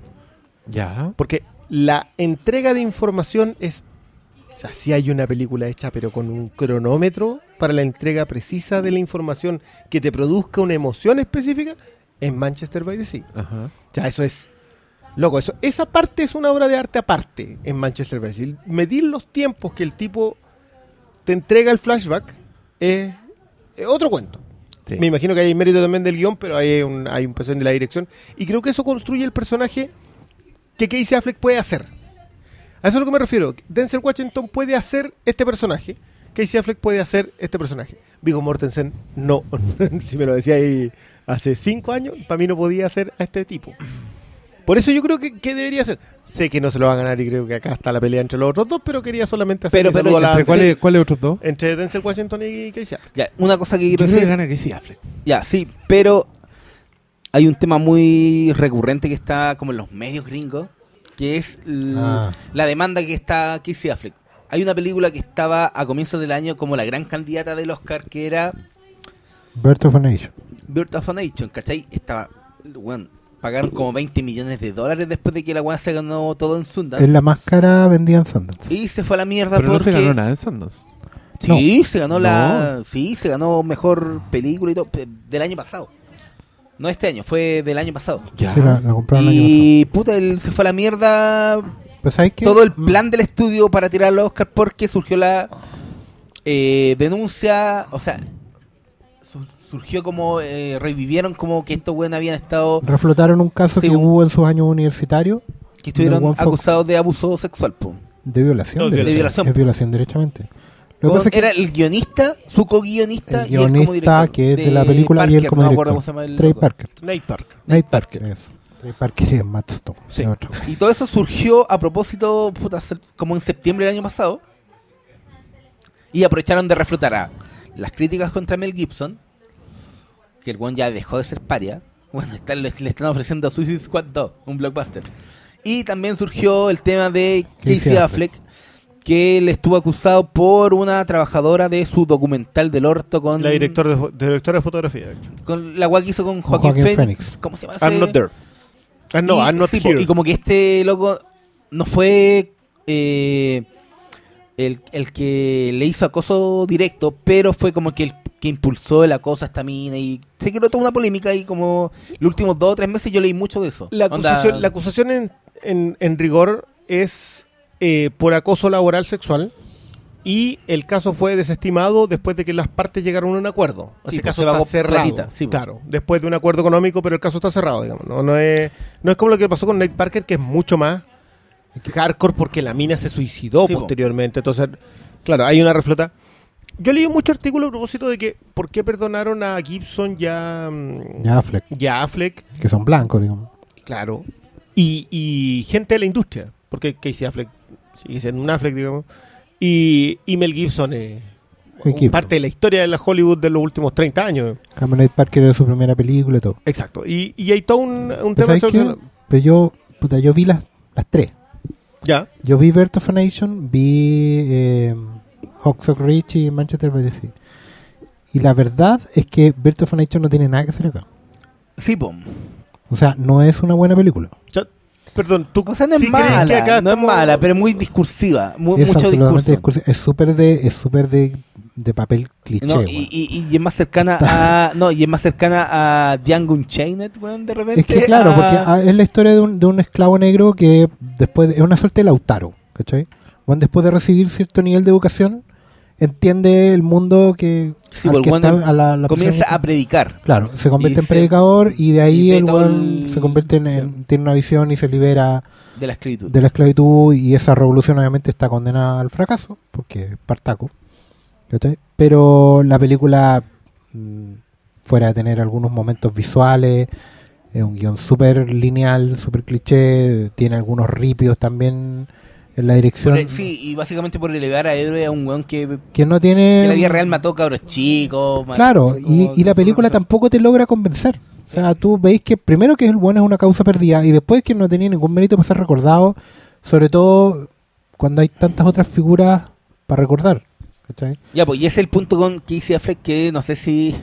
Ya. Porque la entrega de información es. O sea, sí hay una película hecha, pero con un cronómetro para la entrega precisa de la información que te produzca una emoción específica en Manchester by the Sea. Ajá. O sea, eso es. Loco, eso, esa parte es una obra de arte aparte en Manchester by the Sea. Medir los tiempos que el tipo te entrega el flashback es, es otro cuento. Sí. Me imagino que hay mérito también del guion, pero hay un, hay un de la dirección. Y creo que eso construye el personaje que Casey Affleck puede hacer. A eso es a lo que me refiero. Denzel Washington puede hacer este personaje. Casey Affleck puede hacer este personaje. Viggo Mortensen no. [laughs] si me lo decía ahí hace cinco años, para mí no podía hacer a este tipo. Por eso yo creo que, que debería ser. Sé que no se lo va a ganar y creo que acá está la pelea entre los otros dos, pero quería solamente hacer Pero- mi pero saludo a la- ¿Entre cuáles, cuáles otros dos? entre Denzel Washington y Casey Affleck. Ya, una cosa que Yo quiero creo que decir. gana Casey Affleck. Ya, sí, pero hay un tema muy recurrente que está como en los medios gringos, que es l- Ah. la demanda que está Casey Affleck. Hay una película que estaba a comienzos del año como la gran candidata del Oscar, que era Birth of a Nation. Birth of a Nation, ¿cachai? Estaba, bueno, pagaron como 20 millones de dólares después de que la weá se ganó todo en Sundance. Es la más cara vendida en Sundance. Y se fue a la mierda Pero no se ganó nada en Sundance. Sí, se ganó la. Sí, se ganó mejor película y todo. Del año pasado. No este año, fue del año pasado. Ya. Sí, la, la compraron el año Y puta, él se fue a la mierda pasado. Pues, todo el Mm, plan del estudio para tirar al Oscar porque surgió la eh, denuncia, o sea, surgió como, eh, revivieron como que estos buenos habían estado, Reflotaron un caso Sí, que un- hubo en sus años universitarios que estuvieron acusados de abuso sexual. po. de violación. No, de violación. Es violación derechamente. Lo que Con- pasa es que era el guionista, su co-guionista el y él como guionista director que es de la película y él Parker, como no me acuerdo director. cómo se llama el Trey. Parker. Nate Park. Nate Parker, eso. Trey Parker es Matt Stone. Sí. Y todo eso surgió a propósito, puta, como en septiembre del año pasado. Y aprovecharon de reflotar a las críticas contra Mel Gibson, que el one ya dejó de ser paria. Bueno, está- le, le están ofreciendo a Suicide Squad 2, un blockbuster. Y también surgió el tema de Casey Affleck. Affleck, que le estuvo acusado por una trabajadora de su documental del orto con La director de, directora de fotografía, de hecho. con la guay que hizo con Joaquin, Joaquin Phoenix. Phoenix. ¿Cómo se llama ese? I'm not there. Ah, no, y, I'm not sí, here. y como que este loco no fue eh, el, el que le hizo acoso directo, pero fue como que el que impulsó el acoso a esta mina y se creó toda una polémica y como los últimos dos o tres meses yo leí mucho de eso. La acusación, la acusación en, en- en rigor es eh, por acoso laboral sexual y el caso fue desestimado después de que las partes llegaron a un acuerdo. Sí, Ese pues, caso se está cerrado. sí, pues. claro, después de un acuerdo económico, pero el caso está cerrado, digamos. No, no, es, no es como lo que pasó con Nate Parker, que es mucho más hardcore porque la mina se suicidó Sí, po. posteriormente. Entonces, claro, hay una reflota. Yo leí mucho artículo a propósito de que por qué perdonaron a Gibson ya, mm, Ya Affleck, ya Affleck que son blancos, digamos. Claro. Y, y gente de la industria. Porque Casey Affleck sigue siendo un Affleck, digamos. Y, y Mel Gibson es parte de la historia de la Hollywood de los últimos 30 años. Cameron Parker era su primera película y todo. Exacto. Y, y hay todo un, un tema sobre- Pero yo, puta, yo vi las, las tres. Ya. Yo vi Birth of a Nation, vi eh, Hawks of Rich y Manchester by the Sea. Y la verdad es que Birth of a Nation no tiene nada que hacer acá. Sí, po. O sea, no es una buena película. Ya. Perdón, tú. O sea, no es sí mala, que acá no es mala, pero es muy discursiva, es mucho discurso. discursivo. Es súper de, es súper de, de papel cliché. No, y, y- y es más cercana a no y es más cercana a Django Unchained, weón, de repente. Es que claro, a- porque ah, es la historia de un, de un esclavo negro que después de- es una suerte de Lautaro, ¿cachai? Juan después de recibir cierto nivel de educación entiende el mundo que Sí, al pues, que está weón a la, la comienza a predicar. claro, se convierte en se- predicador y de ahí y el el- se convierte en, en- sí. tiene una visión y se libera de la esclavitud. de la esclavitud y esa revolución obviamente está condenada al fracaso porque es ¿cachai? Pero la película mm, fuera de tener algunos momentos visuales es un guion súper lineal súper cliché tiene algunos ripios también en la dirección el- sí, y básicamente por elevar a héroe a un weón que, que no que tiene en la vida real mató cabros chicos. Claro, y, y la película tampoco te logra convencer. O sea, tú veis que primero que el bueno es una causa perdida y después que no tenía ningún mérito para ser recordado, sobre todo cuando hay tantas otras figuras para recordar. ¿Cachai? Ya, pues, y ese es el punto con Casey Affleck que no sé si...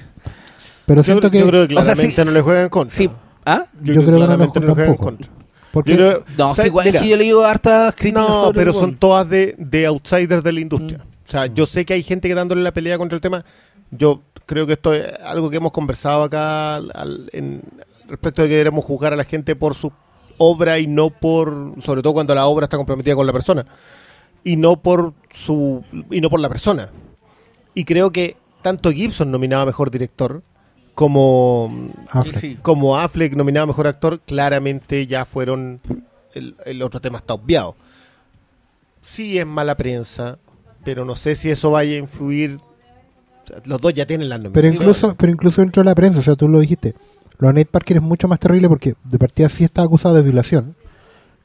Pero Yo, siento que... yo creo que o sea, claramente sí, no le juegan en contra. Sí, ¿ah? Yo creo que no le claramente juegan en contra. porque- creo- No, o sea, igual, mira, es que yo he leído hartas críticas No, sobre pero son todas de, de outsiders de la industria. O sea, yo sé que hay gente que dándole la pelea contra el tema. Yo creo que esto es algo que hemos conversado acá al- al- en, respecto de que queremos juzgar a la gente por su obra y no por, sobre todo cuando la obra está comprometida con la persona y no por su y no por la persona. Y creo que tanto Gibson nominaba mejor director como Affleck. Sí, sí. como Affleck nominado a mejor actor, claramente ya fueron. El, el otro tema está obviado. Sí es mala prensa, pero no sé si eso vaya a influir. Los dos ya tienen las Pero nominaciones. incluso, pero incluso dentro de la prensa, o sea, tú lo dijiste, lo de Nate Parker es mucho más terrible porque de partida sí está acusado de violación.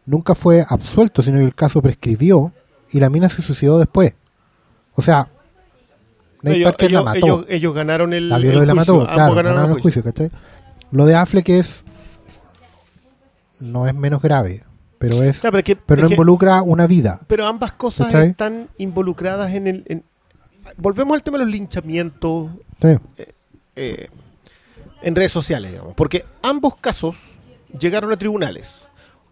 Nunca fue absuelto, sino que el caso prescribió y la mina se suicidó después. O sea, Nate ellos, Parker ellos- la mató. ellos- ellos ganaron el, la el la juicio. mató, Ambos claro, ganaron ganaron el juicio. ¿cachai? Lo de Affleck es no es menos grave, pero es Claro, pero es que- pero no que- involucra una vida. pero ambas cosas ¿Cachai? están involucradas en el. en- volvemos al tema de los linchamientos Sí. eh, en redes sociales, digamos. Porque ambos casos llegaron a tribunales.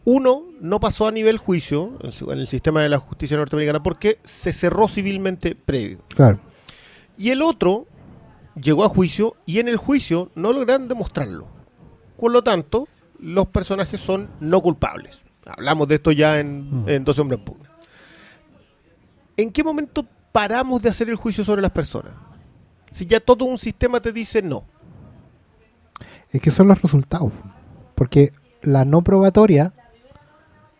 Uno no pasó a nivel juicio en el sistema de la justicia norteamericana porque se cerró civilmente previo. Claro. Y el otro llegó a juicio y en el juicio no lograron demostrarlo. Por lo tanto, los personajes son no culpables. Hablamos de esto ya en, Mm. en 12 hombres en pugna. ¿En qué momento paramos de hacer el juicio sobre las personas? Si ya todo un sistema te dice no. Es que son los resultados. Porque la no probatoria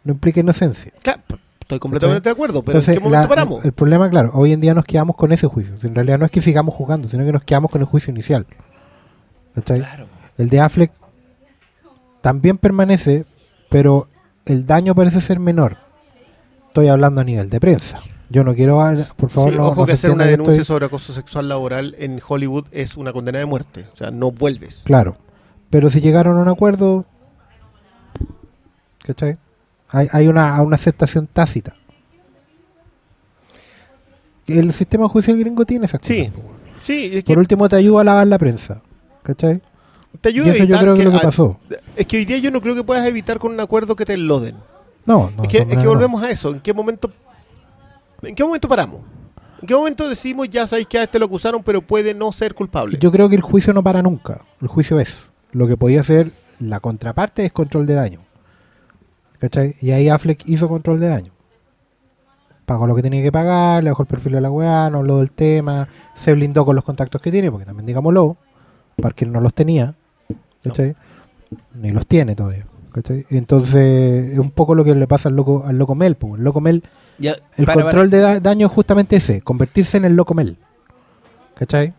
no implica inocencia. Claro, estoy completamente de acuerdo, pero ¿en Entonces, qué momento la- paramos? el problema, claro, hoy en día nos quedamos con ese juicio. En realidad no es que sigamos jugando, sino que nos quedamos con el juicio inicial. ¿Cachai? Claro. El de Affleck también permanece, pero el daño parece ser menor. Estoy hablando a nivel de prensa. Yo no quiero, ah, por favor, Sí, no, ojo no que hacer una denuncia estoy- sobre acoso sexual laboral en Hollywood es una condena de muerte. O sea, no vuelves. Claro. Pero si llegaron a un acuerdo, ¿cachai? Hay, hay una, una aceptación tácita. El sistema judicial gringo tiene esas cosas. Sí. Sí, es que Por último, te ayuda a lavar la prensa. ¿Cachai? te Y ayuda a eso yo evitar creo que es lo que pasó. Es que hoy día yo no creo que puedas evitar con un acuerdo que te enloden. No, no. es que, es no. volvemos a eso. ¿En qué momento en qué momento paramos? ¿En qué momento decimos ya sabéis que a este lo acusaron pero puede no ser culpable? Yo creo que el juicio no para nunca. El juicio es. Lo que podía ser la contraparte es control de daño. ¿Cachai? Y ahí Affleck hizo control de daño. Pagó lo que tenía que pagar, le bajó el perfil de la weá, no habló del tema, se blindó con los contactos que tiene, porque también digámoslo, porque él no los tenía. ¿Cachai? Ni los tiene todavía. ¿cachai? Entonces, es un poco lo que le pasa al loco, al loco Mel. po. El loco Mel Ya, el para, control de da- daño es justamente ese, convertirse en el loco Mel. ¿Cachai?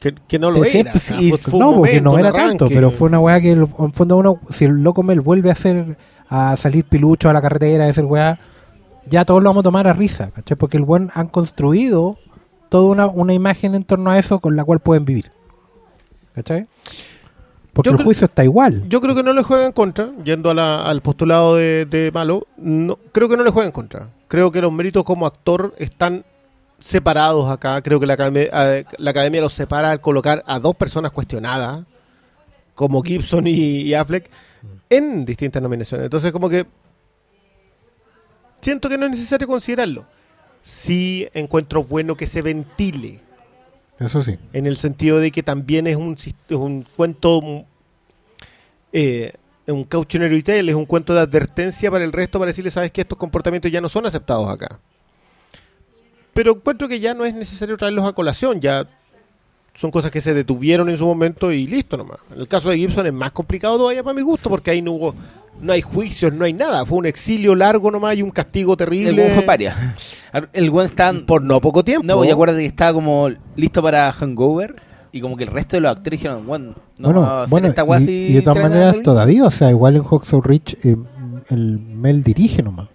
que, que no lo Sí, era. pues, y- no, porque no era tanto, pero fue una weá que el- en fondo uno, si el loco Mel vuelve a hacer, a salir pilucho a la carretera, a hacer weá, ya todos lo vamos a tomar a risa, ¿cachai? Porque el buen han construido toda una, una imagen en torno a eso con la cual pueden vivir. ¿Cachai? Porque Yo el creo- juicio está igual. Yo creo que no le juega en contra, yendo a la- al postulado de, de Malo, no, creo que no le juega en contra. Creo que los méritos como actor están separados acá. Creo que la academia, eh, la academia los separa al colocar a dos personas cuestionadas, como Gibson y, y Affleck, en distintas nominaciones. Entonces, como que siento que no es necesario considerarlo. Sí encuentro bueno que se ventile Eso sí. en el sentido de que también es un, es un cuento, mm, eh, un cautionary tale, es un cuento de advertencia para el resto, para decirle, sabes que estos comportamientos ya no son aceptados acá. Pero encuentro que ya no es necesario traerlos a colación, ya son cosas que se detuvieron en su momento y listo nomás. En el caso de Gibson es más complicado todavía para mi gusto, porque ahí no hubo, no hay juicios, no hay nada, fue un exilio largo nomás y un castigo el terrible. buen fue paria. [laughs] El buen está... Por no poco tiempo. No, y acuérdate que estaba como listo para Hangover y como que el resto de los actores dijeron, bueno, no bueno, bueno esta y, de todas maneras todavía, o sea, igual en Hawksaw Ridge eh, el Mel dirige nomás.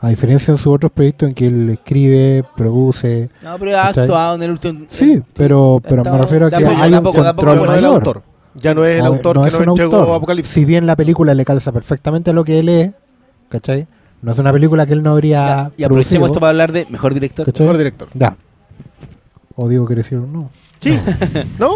A diferencia de sus otros proyectos en que él escribe, produce. No, pero ha ¿Cachai? actuado en el último... Sí, pero, pero me refiero a que tampoco- hay un tampoco- tampoco control mayor. autor. Ya no es el No, autor no que es nos un entregó autor. Apocalipsis. Si bien la película le calza perfectamente a lo que él es, ¿cachai? No es una película que él no habría Ya, y producido. aprovechemos esto para hablar de mejor director. ¿cachai? Mejor director. Ya. O digo que eres cierto, no. Sí, [laughs] ¿no?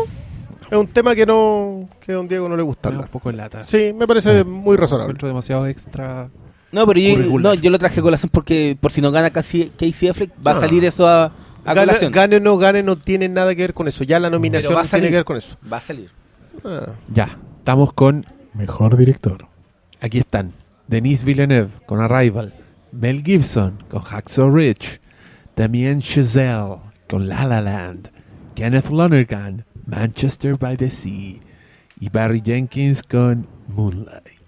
Es un tema que no que a don Diego no le gusta un poco en lata. Sí, me parece muy razonable. Encuentro demasiado extra. No, pero yo, no, yo lo traje a colación porque por si no gana casi Casey Affleck, va a Ah. salir eso a, a Gane, colación. gane o no gane no tiene nada que ver con eso. Ya la nominación va a no tiene salir. que ver con eso. Va a salir. Ah. Ya, estamos con. Mejor director. Aquí están: Denis Villeneuve con Arrival, Mel Gibson con Hacksaw Ridge, Damien Chazelle con La La Land, Kenneth Lonergan, Manchester by the Sea y Barry Jenkins con Moonlight.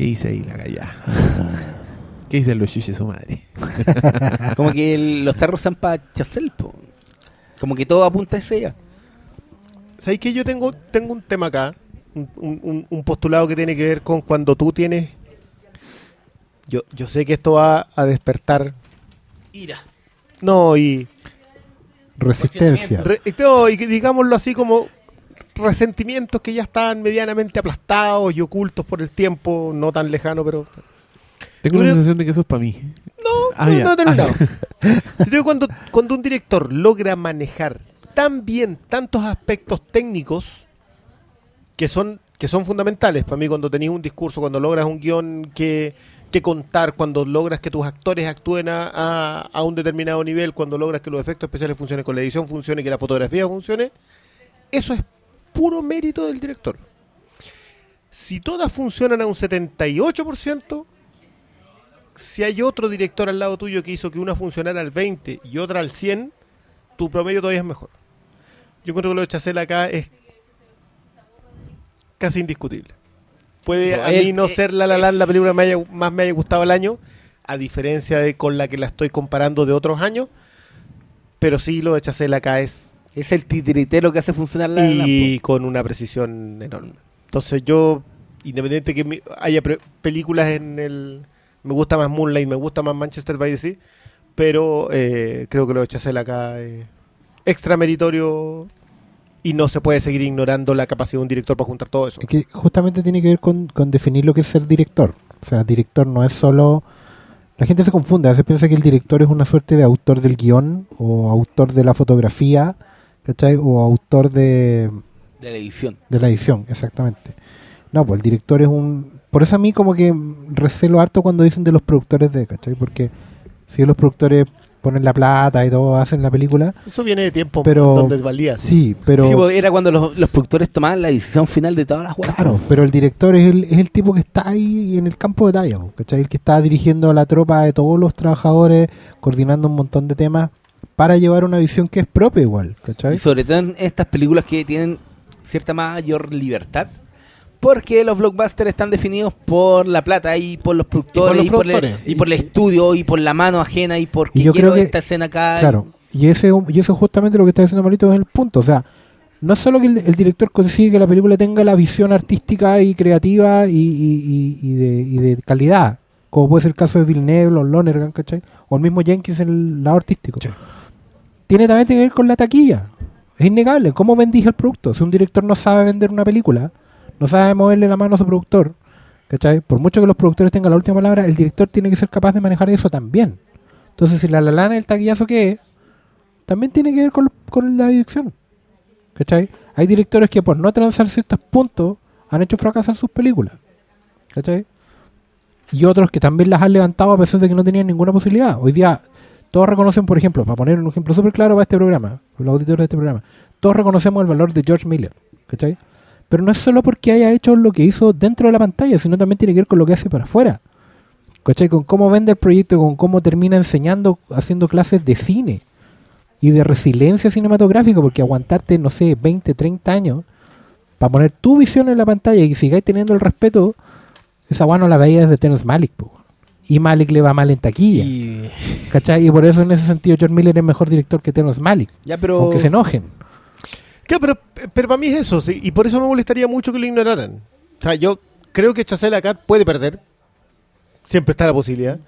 ¿Qué dice ahí la galla? [laughs] ¿Qué dice los chuches su madre? [laughs] Como que el- los tarros son para Chazelle, po. Como que todo apunta a ella. ¿Sabéis que yo tengo, tengo un tema acá? Un, un- un- un postulado que tiene que ver con cuando tú tienes. Yo, yo sé que esto va a despertar. Ira. No, y. Resistencia. re- no, y que digámoslo así como resentimientos que ya están medianamente aplastados y ocultos por el tiempo, no tan lejano, pero Tengo la sensación de que eso es para mí. Ah, no, no he terminado. Ah, Creo que cuando, cuando un director logra manejar tan bien tantos aspectos técnicos que son, que son fundamentales para mí cuando tenéis un discurso, cuando logras un guion que, que contar, cuando logras que tus actores actúen a, a- a un determinado nivel, cuando logras que los efectos especiales funcionen, con la edición funcione, que la fotografía funcione, eso es puro mérito del director. Si todas funcionan a un 78%, si hay otro director al lado tuyo que hizo que una funcionara al 20 y otra al 100, tu promedio todavía es mejor. Yo encuentro que lo de Chazelle acá es casi indiscutible. Puede No, a mí no ser La La Land la película me haya- más me haya gustado el año, a diferencia de con la que la estoy comparando de otros años, pero sí lo de Chazelle acá es Es el titiritero que hace funcionar la, la- y con una precisión enorme. Entonces yo, independiente que mi- haya pre- películas en el... Me gusta más Moonlight, me gusta más Manchester by the Sea, pero eh, creo que lo de Chazelle acá es extra meritorio y no se puede seguir ignorando la capacidad de un director para juntar todo eso. Es que justamente tiene que ver con, con definir lo que es ser director. O sea, director no es solo... La gente se confunde, a veces piensa que el director es una suerte de autor del guion o autor de la fotografía, ¿cachai? O autor de, de la edición. de la edición, exactamente. No, pues el director es un... Por eso a mí como que recelo harto cuando dicen de los productores de, ¿cachai? Porque si los productores ponen la plata y todo, hacen la película, Eso viene de tiempo Pero- donde valía. sí, pero... Sí, pues, era cuando los, los productores tomaban la decisión final de todas las huevas. Claro, pero el director es el, es el tipo que está ahí en el campo de batalla, po, ¿cachai? El que está dirigiendo a la tropa de todos los trabajadores, coordinando un montón de temas para llevar una visión que es propia igual, ¿cachai? Y sobre todo en estas películas que tienen cierta mayor libertad. Porque los blockbusters están definidos por la plata y por los productores los y por, el, productores. y por el estudio y por la mano ajena y porque Y yo quiero creo que- esta escena acá. Claro, y ese y eso es justamente lo que está diciendo Malito es el punto, o sea, no es solo que el, el director consigue que la película tenga la visión artística y creativa y, y- y- y de, y de calidad, como puede ser el caso de Villeneuve o Lonergan, ¿cachai? O el mismo Jenkins en el lado artístico. Sí. Tiene también que ver con la taquilla. Es innegable. ¿Cómo vendís el producto? Si un director no sabe vender una película, no sabe moverle la mano a su productor, ¿cachai? Por mucho que los productores tengan la última palabra, el director tiene que ser capaz de manejar eso también. Entonces, si la la lana el taquillazo que es, también tiene que ver con, con la dirección. ¿Cachai? Hay directores que por no transar ciertos puntos han hecho fracasar sus películas. ¿Cachai? Y otros que también las han levantado a pesar de que no tenían ninguna posibilidad. Hoy día todos reconocen, por ejemplo, para poner un ejemplo súper claro para este programa, para los auditores de este programa, todos reconocemos el valor de George Miller. ¿Cachai? Pero no es solo porque haya hecho lo que hizo dentro de la pantalla, sino también tiene que ver con lo que hace para afuera. ¿Cachai? Con cómo vende el proyecto, con cómo termina enseñando, haciendo clases de cine y de resiliencia cinematográfica, porque aguantarte, no sé, 20, 30 años para poner tu visión en la pantalla y sigáis teniendo el respeto, esa guay no la veía desde Terrence Malick, po. y Malick le va mal en taquilla, Y ¿cachai? Y por eso en ese sentido George Miller es mejor director que Terrence Malick, Ya, pero. aunque se enojen. Claro, pero, pero para mí es eso, sí, y por eso me molestaría mucho que lo ignoraran. O sea, yo creo que Chazelle acá puede perder, siempre está la posibilidad,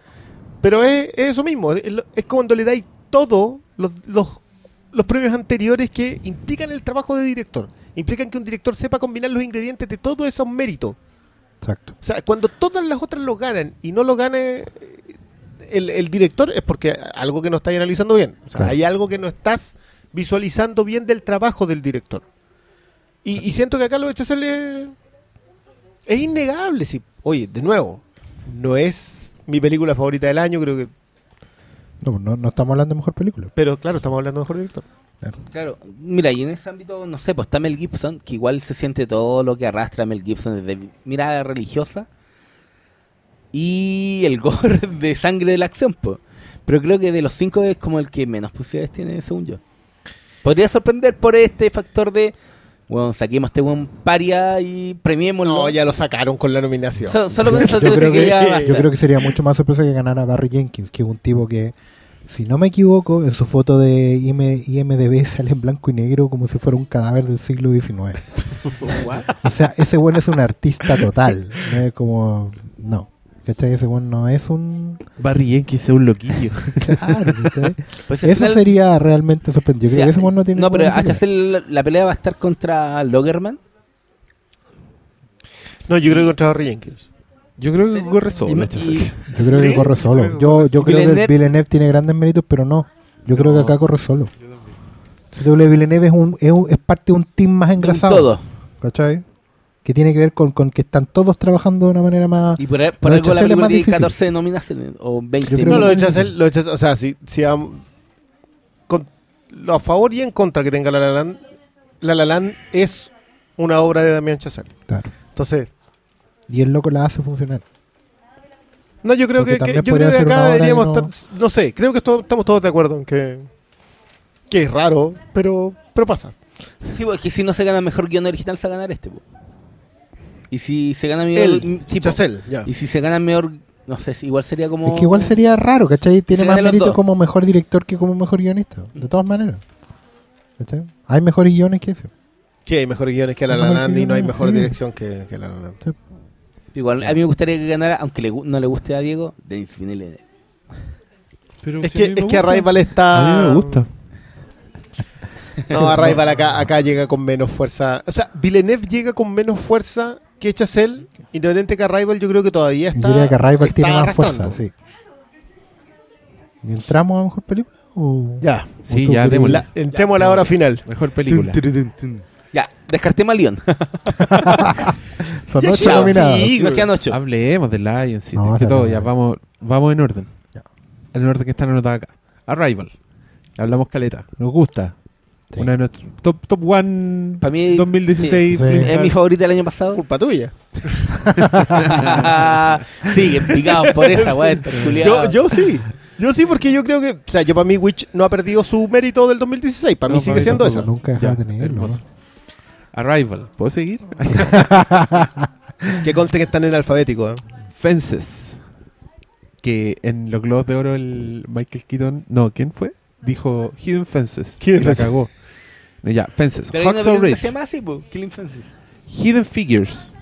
pero es, es eso mismo, es, cuando le dais todo los, los, los premios anteriores que implican el trabajo de director, implican que un director sepa combinar los ingredientes de todos esos méritos. Exacto. O sea, cuando todas las otras lo ganan y no lo gane eh, el, el director es porque algo que no estáis analizando bien. O sea, Claro. hay algo que no estás visualizando bien del trabajo del director. Y, y siento que acá lo de Chazelle es, innegable. Sí. Oye, de nuevo, no es mi película favorita del año, creo que. No, no, no estamos hablando de mejor película. Pero claro, estamos hablando de mejor director. Claro, mira, y en ese ámbito, no sé, pues está Mel Gibson, que igual se siente todo lo que arrastra Mel Gibson desde mirada religiosa y el gore [laughs] de sangre de la acción, pues. Pero creo que de los cinco es como el que menos posibilidades tiene, según yo. Podría sorprender por este factor de, bueno, saquemos este buen paria y premiémoslo. No, ya lo sacaron con la nominación. So- solo con [laughs] eso yo te creo que que- ya. Yo creo que sería mucho más sorpresa que ganara Barry Jenkins, que es un tipo que, si no me equivoco, en su foto de IM- IMDB [laughs] sale en blanco y negro como si fuera un cadáver del siglo XIX. [laughs] O sea, ese bueno es un artista total. No es como. No. ¿Cachai? Ese bueno no es un. Barry Jenkins es un loquillo. [laughs] Claro, ¿cachai? Pues Eso final- sería realmente sorprendente. Yo Sí, creo que ese bueno no tiene. No, pero HC la, la pelea va a estar contra Logerman. No, yo creo que contra Barry Jenkins. Yo creo que corre solo. [laughs] Yo creo que corre Yo solo. Yo, yo creo que Villeneuve- tiene grandes méritos, pero no. Yo creo que No. acá corre solo. Si doble Villeneuve es, un, es, un- es parte de un team más engrasado. Todo. ¿Cachai? que tiene que ver con, con que están todos trabajando de una manera más... Y por, por de algo la película más tiene difícil. 14 nominaciones o 20. Yo creo No, lo de Chazelle, lo de Chazelle- o sea, si, si a, con- lo a favor y en contra que tenga La La Land, La La Land es una obra de Damián Chazelle. Claro. Entonces, Y el loco la hace funcionar. no, yo creo Porque que, que- yo creo que acá deberíamos no- estar, no sé, creo que esto- estamos todos de acuerdo en que, que es raro, pero, pero pasa. Sí, porque si no se gana mejor guion original, se va a ganar este. po. Y si se gana mejor. Sí, po. Chazelle, ya. Y si se gana mejor. No sé, igual sería como. Es que igual sería raro, ¿cachai? Tiene más mérito dos. como mejor director que como mejor guionista. De todas maneras. ¿Cachai? Hay mejores guiones que ese. Sí, hay mejores guiones que La La Land y no hay mejor sí. dirección que, que La La Land. Igual, a mí me gustaría que ganara, aunque le no le guste a Diego, Denis Villeneuve. Pero Es si que, a es que. Arrival está... A mí me gusta. No, Arrival acá, acá llega con menos fuerza. O sea, Villeneuve llega con menos fuerza que Chazelle. Independiente que Arrival yo creo que todavía está... Yo diría que Arrival tiene más fuerza, sí. ¿Y ¿Entramos a mejor película? O... Ya. Sí, ¿O tú ya, démosle. La- entremos a la hora final. Mejor película. Ya, descartemos [laughs] a León. Son ocho nominados. sí. Nos quedan ocho. Hablemos de Lions. sí, No, es que todo, ya vamos, vamos en orden. Ya. En el orden que están anotados acá. Arrival. Hablamos caleta. Nos gusta. Sí. Una de nuestros top, top one Pa' mí, 2016. sí. Film Es mi favorita del año pasado. Culpa tuya. [laughs] Siguen picados por esa, weón. estos Yo, culiados. yo sí. Yo sí, porque yo creo que... O sea, yo para mí Witch no ha perdido su mérito del 2016. Para mí No, sigue para siendo tampoco, esa. Nunca deja Ya, de tenerlo. hermoso. ¿no? Arrival. ¿Puedo seguir? [laughs] Que conste que están en alfabético. ¿eh? Fences. Que en los Globos de Oro el Michael Keaton... No, ¿quién fue? Dijo Hidden Fences. [laughs] Hidden y la cagó. No, ya, Fences. Que Ridge. se llama así, po, Killing Fences. Hidden Figures,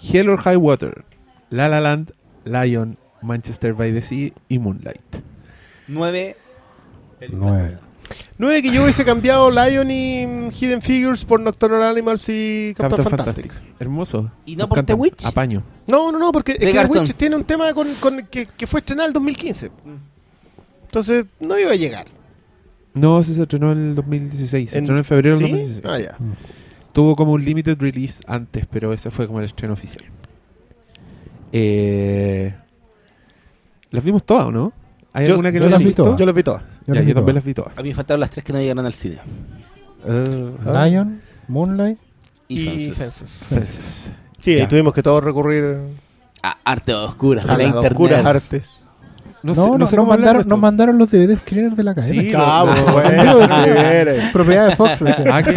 Hell or High Water, La La Land, Lion, Manchester by the Sea y Moonlight. Nueve. Nueve. Nueve que yo hubiese cambiado Lion y mm, Hidden Figures por Nocturnal Animals y Captain, Captain Fantastic. Hermoso. ¿Y no por. The Witch? Apaño. No, no, no, porque es que The. Witch tiene un tema con, con- que, que fue estrenado en el 2015. Entonces, no iba a llegar. No, ese se estrenó en el 2016. Se En- estrenó en febrero del ¿Sí? 2016. Ah, ya. Tuvo como un limited release antes, pero ese fue como el estreno oficial. Eh, ¿Las vimos todas o no? ¿Hay Yo- alguna que no las las has vi visto? Yo los vi todas. Yo Ya, también las vi todas. A mí me faltaron las tres que no llegaron al cine. Eh, Lion, Moonlight. Y, Y Fences. Sí, ahí Ya. tuvimos que todos recurrir Ah, arte oscura. a la las internet. oscuras artes. No, No, sé, no, no sé nos, mandaron, nos mandaron los DVD screeners de la cadena. Sí, Cabo, bueno, Sí. eres. Propiedad de Fox. o sea, Ah, ¿qué?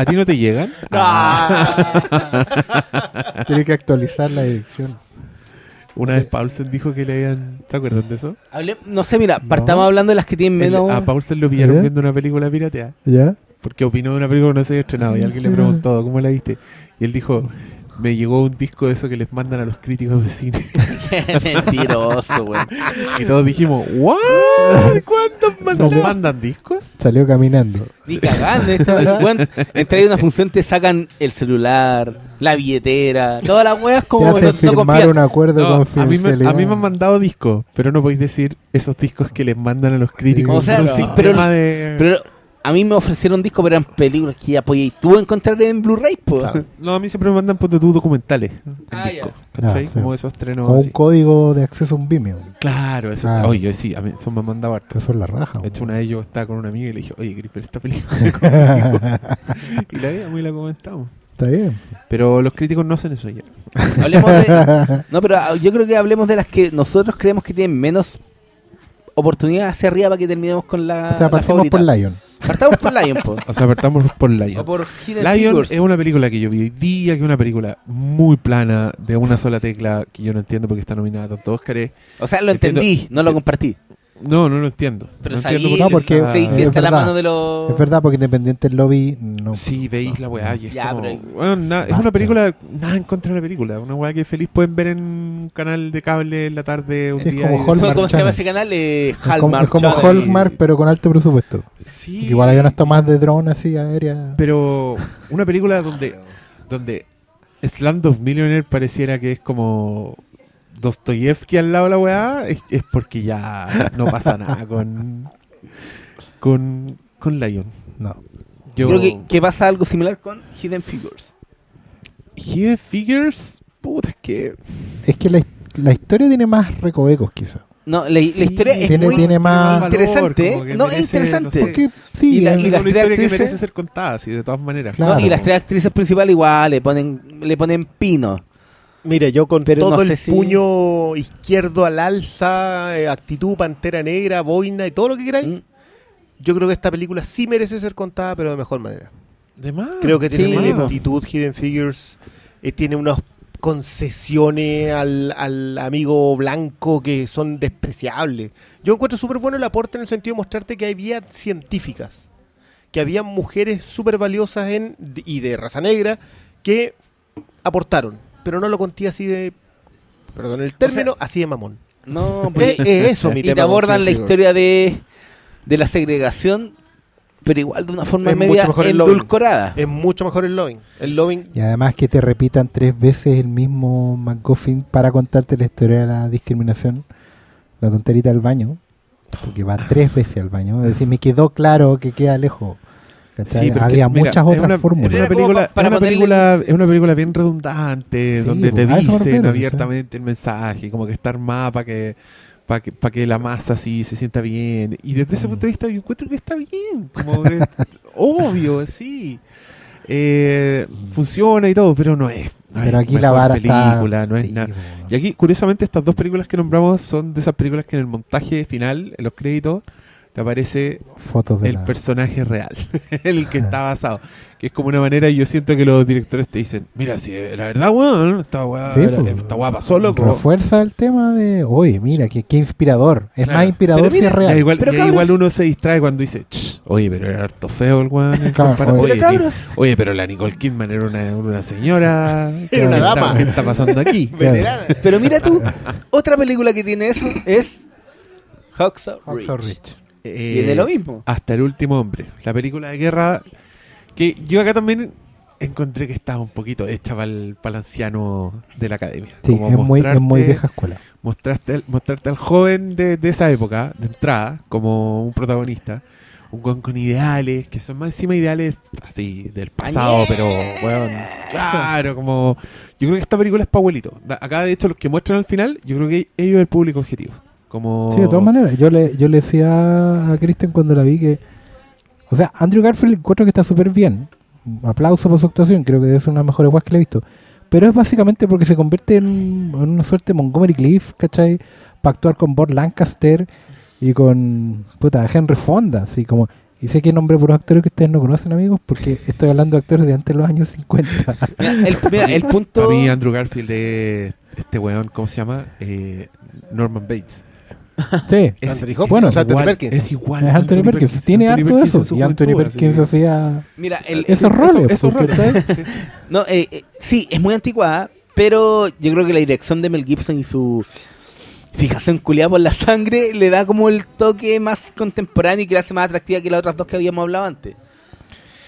¿A ti no te llegan? [laughs] Ah. Tiene que actualizar la dirección. Una vez Paulsen dijo que le habían... ¿Se acuerdan de eso? Hable- no sé, mira, No. partamos hablando de las que tienen El- menos. a Paulsen lo pillaron viendo una película pirateada. ¿Ya? Porque opinó de una película que no se había estrenado. Y alguien le [laughs] preguntó, ¿cómo la viste? Y él dijo, me llegó un disco de eso que les mandan a los críticos de cine. [laughs] Mentiroso, weón. Y todos dijimos, ¿what? ¿Cuándo nos Salió- mandan discos? Salió caminando. Ni cagando. Este, weón, entra una función, te sacan el celular, la billetera, todas las weas Te como hacen no, no firmar confían. un acuerdo No, a, mí me, a mí me han mandado discos, pero no podéis decir esos discos que les mandan a los críticos. O sea, sistema pero- de... Pero a mí me ofrecieron discos, pero eran películas que ya podías tú encontrar en Blu-ray. Claro. [laughs] No, a mí siempre me mandan ponte tú documentales en Ah, disco. ya. ¿Cachai? Ah, sí. Como esos estrenos Con así. un código de acceso a un Vimeo. Claro, eso. Ah. Oye, sí, a mí eso me han mandado harto. Eso es la raja. De hecho, una vez yo estaba con una amiga y le dije, oye, ¿querés ver esta película [laughs] [laughs] y la veíamos y la comentamos. Está bien. Pero los críticos no hacen eso ya. Hablemos de. No, pero ah, yo creo que hablemos de las que nosotros creemos que tienen menos oportunidad hacia arriba para que terminemos con la. o sea, la partimos favorita. por Lion. Partamos por Lion, po. O sea, partamos por Lion. o por Hidden Lion Figures. es una película que yo vi hoy día, que es una película muy plana, de una sola tecla, que yo no entiendo porque está nominada a tantos Óscares. O sea, lo Entiendo. entendí, no lo compartí. No, no lo entiendo. Pero no sabí- entiendo No, porque- está- es hiciste la verdad. mano de los. Es verdad, porque Independiente del Lobby no. Sí, veis la weá y es Ya, como... pero- bueno, na- es una película, nada en contra de la película. Una weá que feliz pueden ver en un canal de cable en la tarde un Sí, es día. como y- Hallmark ¿Cómo se llama ese canal? Eh, Es como, Hallmark. es como. Hallmark, pero con alto presupuesto. Sí. Igual hay unas tomas de drone así aérea. Pero una película donde, donde Slumdog Millionaire pareciera que es como Dostoyevsky al lado de la weá, es, es porque ya no pasa nada con, con, con Lion. No. Yo Creo que, que pasa algo similar con Hidden Figures. Hidden Figures, puta, es que. Es que la, la historia tiene más recovecos, quizás. No, la, la Sí, historia es tiene- muy tiene más interesante. no, merece, es interesante. no sé. Porque sí, Y la- es- y las una tres historia que merece ser contada, sí, de todas maneras. Claro. No, y las tres actrices principales igual le ponen, le ponen pino. Mire, yo con Pero todo no el si- puño izquierdo al alza, eh, actitud pantera negra, boina y todo lo que queráis, Mm. yo creo que esta película sí merece ser contada, pero de mejor manera. De más. Creo que tiene sí, una lentitud, Hidden Figures, eh, tiene unas concesiones al, al amigo blanco que son despreciables. Yo encuentro súper bueno el aporte en el sentido de mostrarte que había científicas, que había mujeres súper valiosas en, y de raza negra que aportaron, pero no lo conté así de, perdón el término, así de mamón. No, [laughs] pues, eh, eso mi y tema te con abordan la historia de, de la segregación, pero igual de una forma Es media mucho mejor el Loving. endulcorada. Es mucho mejor el loving. El loving Y además que te repitan tres veces el mismo McGuffin para contarte la historia de la discriminación, la tonterita del baño, porque va tres veces al baño. Es decir, me quedó claro que queda lejos. Sí, Había mira, muchas otras una- fórmulas. una película, para es una película, es una película bien redundante, Sí, donde te pues, dicen refiero, abiertamente el mensaje, como que está armada para que, para que, pa' que la masa así se sienta bien. Y desde ese Mm. punto de vista yo encuentro que está bien, como que [laughs] obvio, sí. Eh, funciona y todo, pero no es. no Pero es aquí la vara película, está... no es sí, nada. Y aquí, curiosamente, estas dos películas que nombramos son de esas películas que en el montaje final, en los créditos, te aparece Fotos de el la- personaje real, [laughs] el que está [laughs] basado. Que es como una manera, y yo siento que los directores te dicen, mira, si la verdad, weón, esta weá, Sí, pues, pasó, loco. Refuerza el tema de, oye, mira, qué, qué inspirador. Es Claro. más inspirador Pero si es Ya real. igual, Pero cabros- igual uno se distrae cuando dice, "Ch, oye, pero era harto feo el weón. Claro, oye. oye, Pero oye, pero la Nicole Kidman era una, una señora. [laughs] Era una ¿Qué está- dama. ¿Qué está pasando aquí? pero mira tú, otra película que tiene eso es Hacksaw Hacksaw Ridge. Eh, Tiene lo mismo. Hasta el último hombre. La película de guerra que yo acá también encontré que estaba un poquito hecha para el, anciano de la academia. Sí, Como es muy, es muy mostrarte- vieja escuela. Mostrarte, al- mostrarte al joven de, de esa época, de entrada, como un protagonista. Un weón con ideales, que son más encima ideales así, del pasado, Añe. pero, weón, claro, como... Yo creo que esta película es para abuelito. Acá, de hecho, los que muestran al final, yo creo que ellos es el público objetivo. Como... Sí, de todas maneras. Yo le, yo le decía a Kristen cuando la vi que. O sea, Andrew Garfield encuentro que está súper bien. Aplauso por su actuación. Creo que es una de las mejores guas que le he visto. Pero es básicamente porque se convierte en, en una suerte de Montgomery Cliff, ¿cachai? Para actuar con Bob Lancaster y con. Puta, Henry Fonda. Así como. Y sé que nombre por los actores que ustedes no conocen, amigos, porque [laughs] estoy hablando de actores de antes de los años 50. [laughs] Mira, el, mira, el punto. Para mí, Andrew Garfield es este weón, ¿cómo se llama? Eh, Norman Bates. [laughs] sí. Es, Anthony Hopkins, bueno, es Anthony igual, Perkins. es igual. Es Anthony Perkins. Tiene Anthony harto Perkins eso. Y Anthony Perkins hacía Mira, el, esos roles. Esos roles. sí. No, eh, eh, sí, es muy anticuada, pero yo creo que la dirección de Mel Gibson y su fijación culiada por la sangre le da como el toque más contemporáneo y que la hace más atractiva que las otras dos que habíamos hablado antes.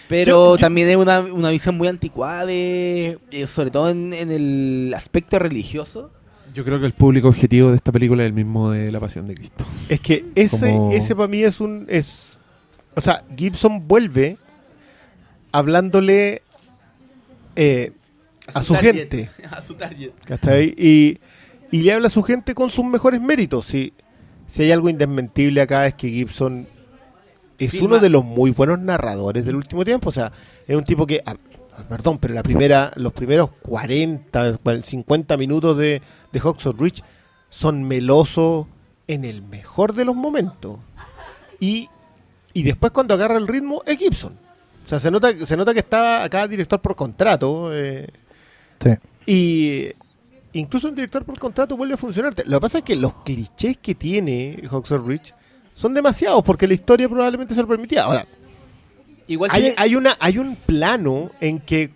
Pero también es una, una visión muy anticuada, de, eh, sobre todo en, en el aspecto religioso. Yo creo que el público objetivo de esta película es el mismo de La Pasión de Cristo. Es que ese, Como- ese para mí es un. Es, o sea, Gibson vuelve hablándole eh, a su gente. [laughs] A su target. ¿cachai? Y, y le habla a su gente con sus mejores méritos. Si, si hay algo indesmentible acá es que Gibson es Filma- uno de los muy buenos narradores del último tiempo. O sea, es un tipo que. ah, perdón, pero la primera, los primeros 40, 50 minutos de, de Hawks Ridge son melosos en el mejor de los momentos. Y, y después cuando agarra el ritmo es Gibson. O sea, se nota, se nota que estaba acá director por contrato. eh, Sí. y incluso un director por contrato vuelve a funcionar. Lo que pasa es que los clichés que tiene Hawks Rich son demasiados porque la historia probablemente se lo permitía. Ahora, Igual hay, tiene- hay una, hay un plano en que,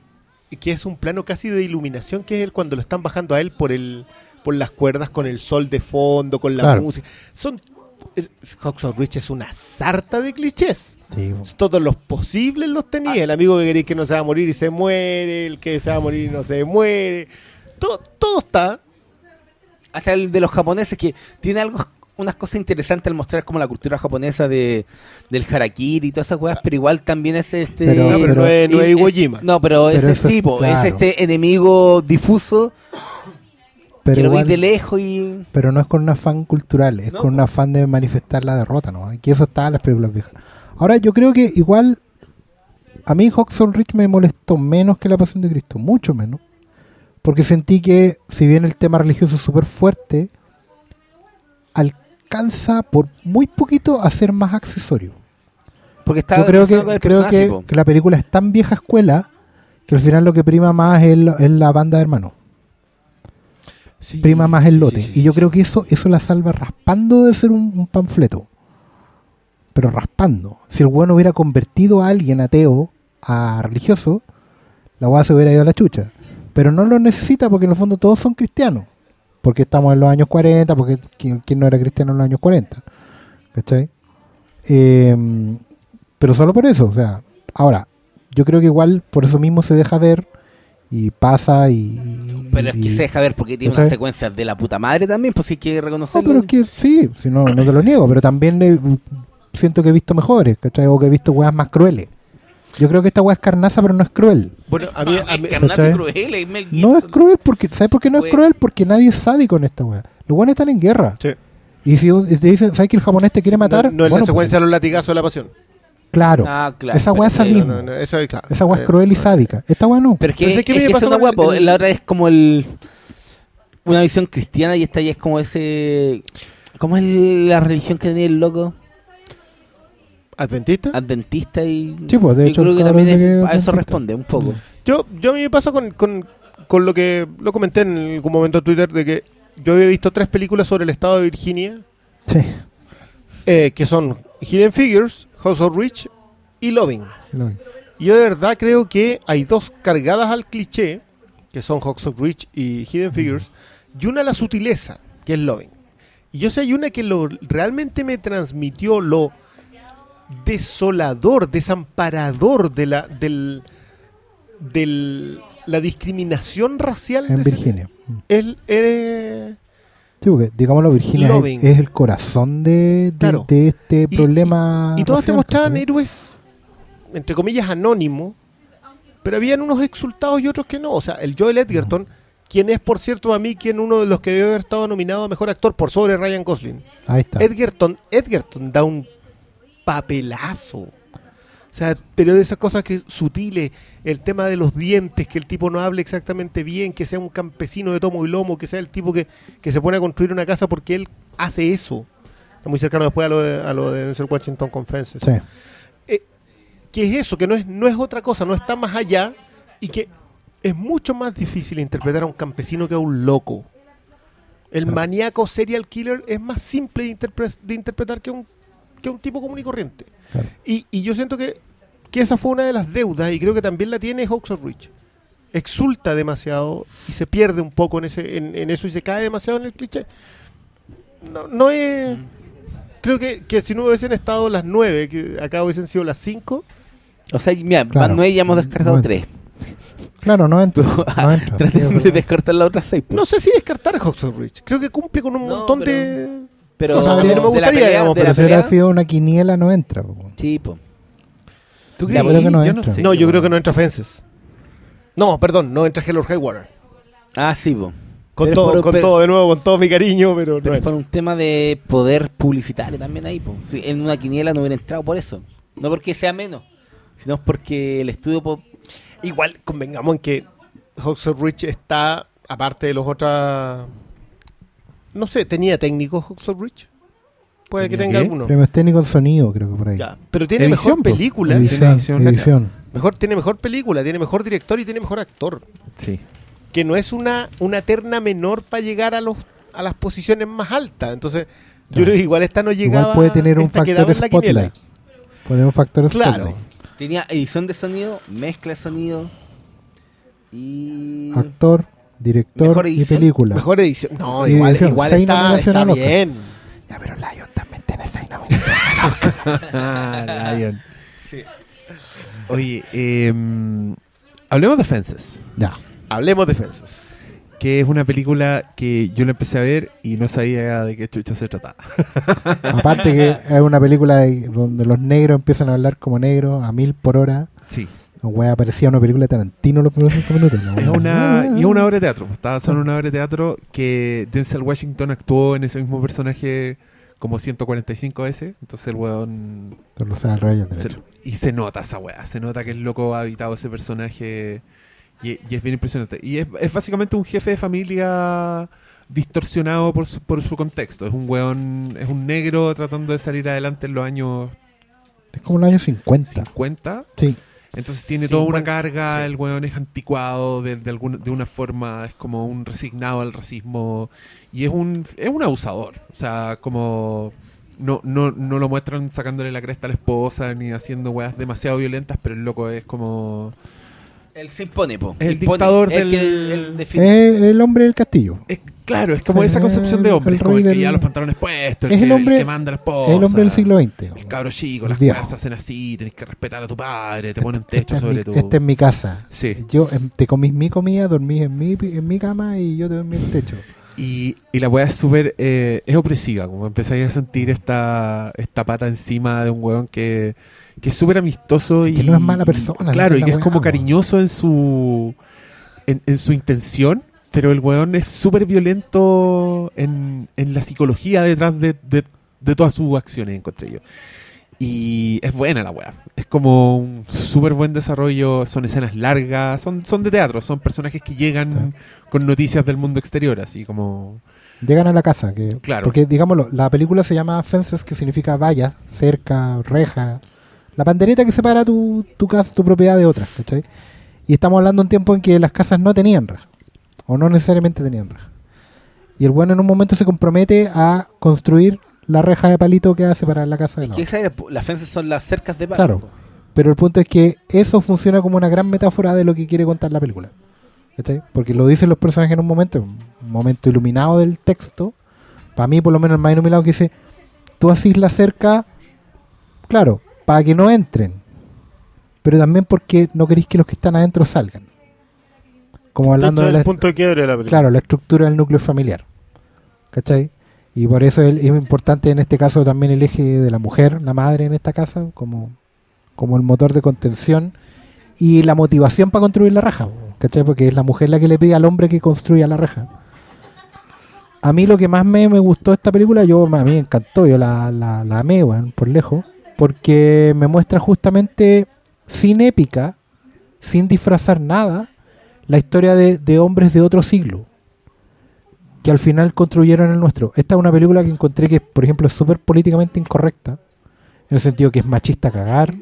que es un plano casi de iluminación, que es el cuando lo están bajando a él por el por las cuerdas con el sol de fondo, con la Claro. música. Son Hawks Rich es una sarta de clichés. Sí, Todos los posibles los tenía. El amigo que queréis que no se va a morir y se muere, el que se va a morir y no se muere. Todo, todo está. hasta el de los japoneses que tiene algo unas cosas interesantes al mostrar como la cultura japonesa de del harakiri y todas esas weas, pero igual también es este... Pero- No, pero, no es, no es Iwo Jima. No, pero, Pero es eso es- tipo, claro. es este enemigo difuso Pero, que lo igual- veis de lejos y... pero no es con un afán cultural, es No, con un afán de manifestar la derrota, ¿no? Y que eso está en las películas viejas. Ahora, yo creo que igual a mí Hawkson Rich me molestó menos que La Pasión de Cristo, mucho menos. Porque sentí que, si bien el tema religioso es súper fuerte, alcanza por muy poquito a ser más accesorio. Porque está Yo creo que, creo que, la película es tan vieja escuela que al final lo que prima más es, lo- es la banda de hermanos. Sí, Prima más el lote. sí, sí, y yo sí. creo que eso, eso la salva raspando de ser un, un panfleto. Pero raspando. Si el bueno hubiera convertido a alguien ateo a religioso, la weá se hubiera ido a la chucha. Pero no lo necesita porque en el fondo todos son cristianos. Porque estamos en los años 40, porque ¿quién, quién no era cristiano en los años 40? ¿Cachai? Eh, pero solo por eso, o sea, ahora, yo creo que igual por eso mismo se deja ver y pasa y... Pero es que y- se deja ver porque tiene ¿Cachai? unas secuencias de la puta madre también, pues sí hay que No, reconocerlo. pero es que sí, si no, no te lo niego, pero también eh, siento que he visto mejores, ¿cachai? O que he visto weas más crueles. Yo creo que esta wea es carnaza, pero no es cruel. Bueno, a mí, a mí- Carnaza ¿cachai? cruel, es Mel No es cruel porque, ¿sabes por qué no es cruel? Porque nadie es sádico en esta wea. Los weones están en guerra. Sí. Y si te dicen, ¿sabes que el japonés te quiere matar? no, no es Bueno, la secuencia pues, de los latigazos de la pasión. claro. Ah, claro. Esa weá es sadismo. No, no, no, eso es claro. Esa wea es cruel y sádica. Esta wea no. Pero es que, Pero sé es que que, me es pasó una guapo. el- La otra es como el. Una visión cristiana y esta ya es como ese. ¿Cómo es la religión que tenía el loco? ¿Adventista? Adventista y. Sí, pues, de hecho, creo que también que es- a eso responde un poco. Yo, yo a mí me pasa con, con, con lo que lo comenté en algún momento en Twitter de que yo había visto tres películas sobre el estado de Virginia Sí. eh, que son Hidden Figures, House of Rich y Loving. Y yo de verdad creo que hay dos cargadas al cliché, que son Hawks of Rich y Hidden Figures, y una a la sutileza, que es Loving. Y yo sé, hay una que lo, realmente me transmitió lo desolador, desamparador de la, del, del- la discriminación racial En de Virginia. El- el- Sí, porque, digámoslo, Virginia es, Loving. es el corazón de, de- Claro. de este Y- problema. Y todas te racial, mostraban héroes, entre comillas, anónimos, pero habían unos exultados y otros que no. O sea, el Joel Edgerton, quien es, por cierto, a mí, quien uno de los que debe haber estado nominado a Mejor Actor por sobre Ryan Gosling. Ahí está. Edgerton, Edgerton da un papelazo. O sea, pero de esas cosas que sutiles, el tema de los dientes, que el tipo no hable exactamente bien, que sea un campesino de tomo y lomo, que sea el tipo que, que se pone a construir una casa porque él hace eso. Está muy cercano después a lo de, a lo de Washington con Fences. Sí. Que es eso, que no es, no es otra cosa, no está más allá y que es mucho más difícil interpretar a un campesino que a un loco. El maníaco serial killer es más simple de, interpre- de interpretar que un, que un tipo común y corriente. Claro. Y, y yo siento que, que esa fue una de las deudas y creo que también la tiene Hawks of Rich. Exulta demasiado y se pierde un poco en, ese, en, en eso y se cae demasiado en el cliché. No, no es... Creo que, que si no hubiesen estado las nueve, que acá hubiesen sido las cinco, O sea, mira, Claro. van nueve ya hemos descartado tres. Claro, no entra. [laughs] Pero, No es Traten de descartar las otras seis. pues. No sé si descartar Hawks of Rich. Creo que cumple con un No, montón pero- de. Pero O sea, a mí no me gustaría, pelea, digamos, de Pero la si hubiera sido una quiniela, no entra. po. Sí, po. ¿Tú crees? que no yo no sé. no, yo creo que no entra Fences. No, perdón, no entra Hell or High Water. Ah, sí, po. Con, Pero todo, por- con pero- todo, de nuevo, con todo mi cariño, pero no Pero es entra. por un tema de poder publicitario también ahí, po. Si en una quiniela no hubiera entrado por eso. No porque sea menos, sino porque el estudio po- Igual, convengamos en que Hawks of Rich está, aparte de los otros. No sé, ¿tenía técnico Hawks of Rich? Puede que ¿Tenía tenga qué? alguno. Premios técnicos en sonido, creo que por ahí. Ya, Pero tiene Edición, mejor po. película. Edición, edición. edición. Mejor, tiene mejor película, tiene mejor director y tiene mejor actor. Sí. que no es una, una terna menor para llegar a los a las posiciones más altas. Entonces, yo creo que igual esta no llegaba. Igual puede tener un factor spotlight. Puede tener un factor Claro. spotlight. tenía edición de sonido, mezcla de sonido y Actor, director y película. Mejor edición. No, Y igual, edición, igual seis está, está bien. Ya, pero Lion también tiene seis nominaciones. Ah, Lion. Oye, em, hablemos de Fences. Ya. Hablemos de Fences. que es una película que yo la empecé a ver y no sabía de qué chucha se trataba. [laughs] Aparte que es una película de- donde los negros empiezan a hablar como negros a mil por hora. Sí. Wea, parecía una película de Tarantino los primeros cinco minutos. ¿no? Es una, y es una obra de teatro. Estaba basada en una obra de teatro que Denzel Washington actuó en ese mismo personaje como 145 veces. Entonces el weón. Entonces lo sabe el rey del se- y se nota esa weá. Se nota que el loco ha habitado ese personaje. Y, y es bien impresionante. Y es, es básicamente un jefe de familia distorsionado por su, por su contexto. Es un weón. Es un negro tratando de salir adelante en los años Es como el año 50. 50. Sí. Entonces tiene toda una 50, carga, sí. el weón es anticuado de, de, alguna, de una forma, es como un resignado al racismo y es un, es un abusador. O sea, como no, no, no lo muestran sacándole la cresta a la esposa ni haciendo weas demasiado violentas, pero el loco es como... Él se impone, po. El Impone. dictador El del- que- el el hombre del castillo. Es, claro, es como esa concepción de el- hombre, el es como el que del- lleva los pantalones puestos, el, Es que, el hombre- que manda a la esposa. El hombre del siglo XX. El cabro chico, El las viejo. cosas se hacen así, tenés que respetar a tu padre, te ponen Esta techo sobre mi- tu... Esta es mi casa. Sí. Yo em, te comís mi comida, dormís en mi, en mi cama y yo te dormí en el techo. Y, y la weá es súper. eh, es opresiva, como empezáis a sentir esta, esta pata encima de un weón que, que es súper amistoso y. Que no es mala persona, Claro, y que es como cariñoso en su. En, en su intención, pero el weón es súper violento en, en la psicología detrás de, de, de todas sus acciones, encontré yo. Y es buena la weá. Es como un súper buen desarrollo. Son escenas largas. Son, son de teatro. Son personajes que llegan con noticias del mundo exterior. Así como. Llegan a la casa. Que, Claro. Porque, digámoslo, la película se llama Fences, que significa valla, cerca, reja. La pandereta que separa tu, tu casa, tu propiedad de otra. ¿cachai? Y estamos hablando de un tiempo en que las casas no tenían reja. O no necesariamente tenían reja. Y el bueno en un momento se compromete a construir la reja de palito que va a separar la casa de la Que esa las fences son las cercas de palo. Claro. po. Pero el punto es que eso funciona como una gran metáfora de lo que quiere contar la película. ¿Cachai? Porque lo dicen los personajes en un momento, un momento iluminado del texto. Para mí, por lo menos, el más iluminado que dice: Tú asís la cerca, claro, para que no entren. Pero también porque no queréis que los que están adentro salgan. Como hablando de la, el punto de quiebre de la película. claro, la estructura del núcleo familiar. ¿Cachai? Y por eso es, importante en este caso también el eje de la mujer, la madre en esta casa, como, como el motor de contención y la motivación para construir la raja. ¿Cachai? Porque es la mujer la que le pide al hombre que construya la raja. A mí lo que más me, me gustó esta película, yo a mí me encantó, yo la, la, amé, por lejos, porque me muestra justamente sin épica, sin disfrazar nada, la historia de, de hombres de otro siglo que al final construyeron el nuestro. Esta es una película que encontré que, por ejemplo, es súper políticamente incorrecta, en el sentido que es machista cagar,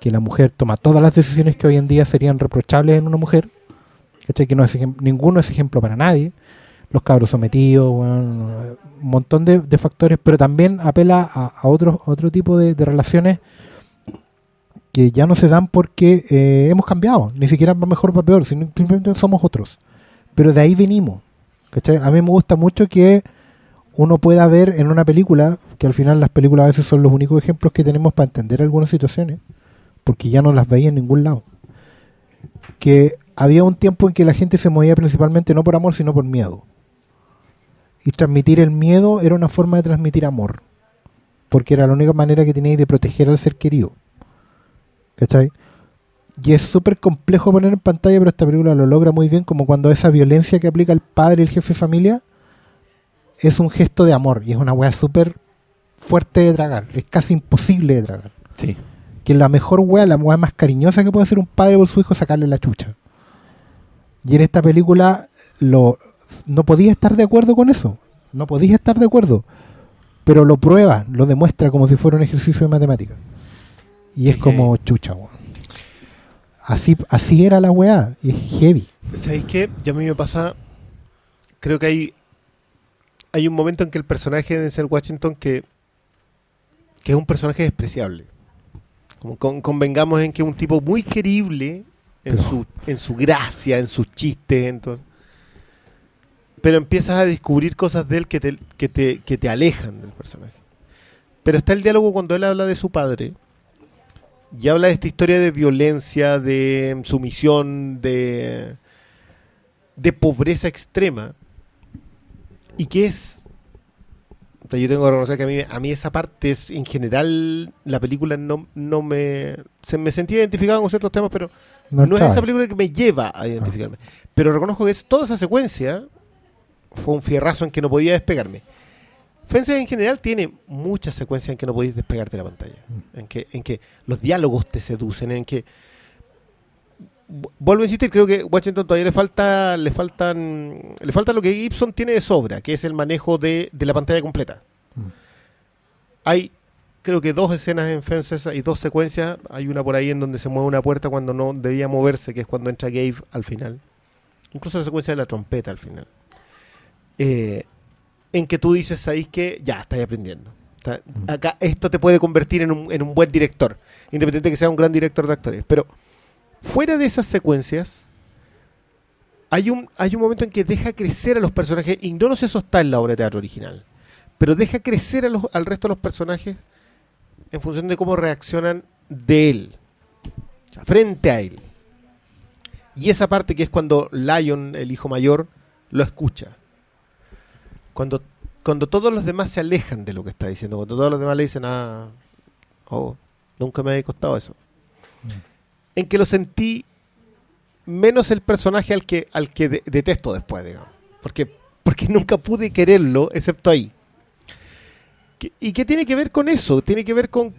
que la mujer toma todas las decisiones que hoy en día serían reprochables en una mujer, ¿cachai? que no es ninguno es ejemplo para nadie, los cabros sometidos, weón, un montón de, factores, pero también apela a, a otro, a otro tipo de, relaciones que ya no se dan porque eh, hemos cambiado, ni siquiera va mejor o para peor, sino simplemente somos otros. Pero de ahí venimos. ¿Cachai? A mí me gusta mucho que uno pueda ver en una película, que al final las películas a veces son los únicos ejemplos que tenemos para entender algunas situaciones, porque ya no las veía en ningún lado. Que había un tiempo en que la gente se movía principalmente no por amor, sino por miedo. Y transmitir el miedo era una forma de transmitir amor, porque era la única manera que teníais de proteger al ser querido. ¿Cachai? Y es súper complejo poner en pantalla, pero esta película lo logra muy bien, como cuando esa violencia que aplica el padre y el jefe de familia es un gesto de amor y es una weá súper fuerte de tragar, es casi imposible de tragar. Sí. Que la mejor weá, la weá más cariñosa que puede hacer un padre por su hijo es sacarle la chucha. Y en esta película lo, no podía estar de acuerdo con eso, no podía estar de acuerdo, pero lo prueba, lo demuestra como si fuera un ejercicio de matemática. Y es Es como chucha, weón. Así, así era la weá, y es heavy. ¿Sabéis qué? Ya a mí me pasa. Creo que hay. Hay un momento en que el personaje de Denzel Washington que. que es un personaje despreciable. Como con- convengamos en que es un tipo muy querible en Pero- su, en su gracia, en sus chistes, en todo. Pero empiezas a descubrir cosas de él que te, que te, que te alejan del personaje. Pero está el diálogo cuando él habla de su padre. Y habla de esta historia de violencia, de sumisión, de, de pobreza extrema y que es o sea, yo tengo que reconocer que a mí, a mí esa parte es, en general la película no, no me se me sentía identificado con ciertos temas pero no, es esa película que me lleva a identificarme. Pero reconozco que es toda esa secuencia fue un fierrazo en que no podía despegarme Fences en general tiene muchas secuencias en que no podéis despegarte de la pantalla en que, en que los diálogos te seducen en que vu- vuelvo a insistir, creo que Washington todavía le falta, le faltan, le falta lo que Gibson tiene de sobra, que es el manejo de, de la pantalla completa. Mm. Hay, creo que dos escenas en Fences, hay dos secuencias, hay una por ahí en donde se mueve una puerta cuando no debía moverse, que es cuando entra Gabe al final. Incluso la secuencia de la trompeta al final. Eh, en que tú dices, ¿sabéis que Ya, estáis aprendiendo. Está-. Acá esto te puede convertir en un, en un buen director, independiente de que sea un gran director de actores. Pero fuera de esas secuencias, hay un, hay un momento en que deja crecer a los personajes, y no sé si eso está en la obra de teatro original, pero deja crecer a los- al resto de los personajes en función de cómo reaccionan de él, o sea, frente a él. Y esa parte que es cuando Lion, el hijo mayor, lo escucha. Cuando, cuando todos los demás se alejan de lo que está diciendo, cuando todos los demás le dicen, ah, oh, nunca me había costado eso en que lo sentí menos el personaje al que, al que de- detesto después, digamos. Porque, porque [laughs] nunca pude quererlo, excepto ahí. ¿Y qué tiene que ver con eso? Tiene que ver con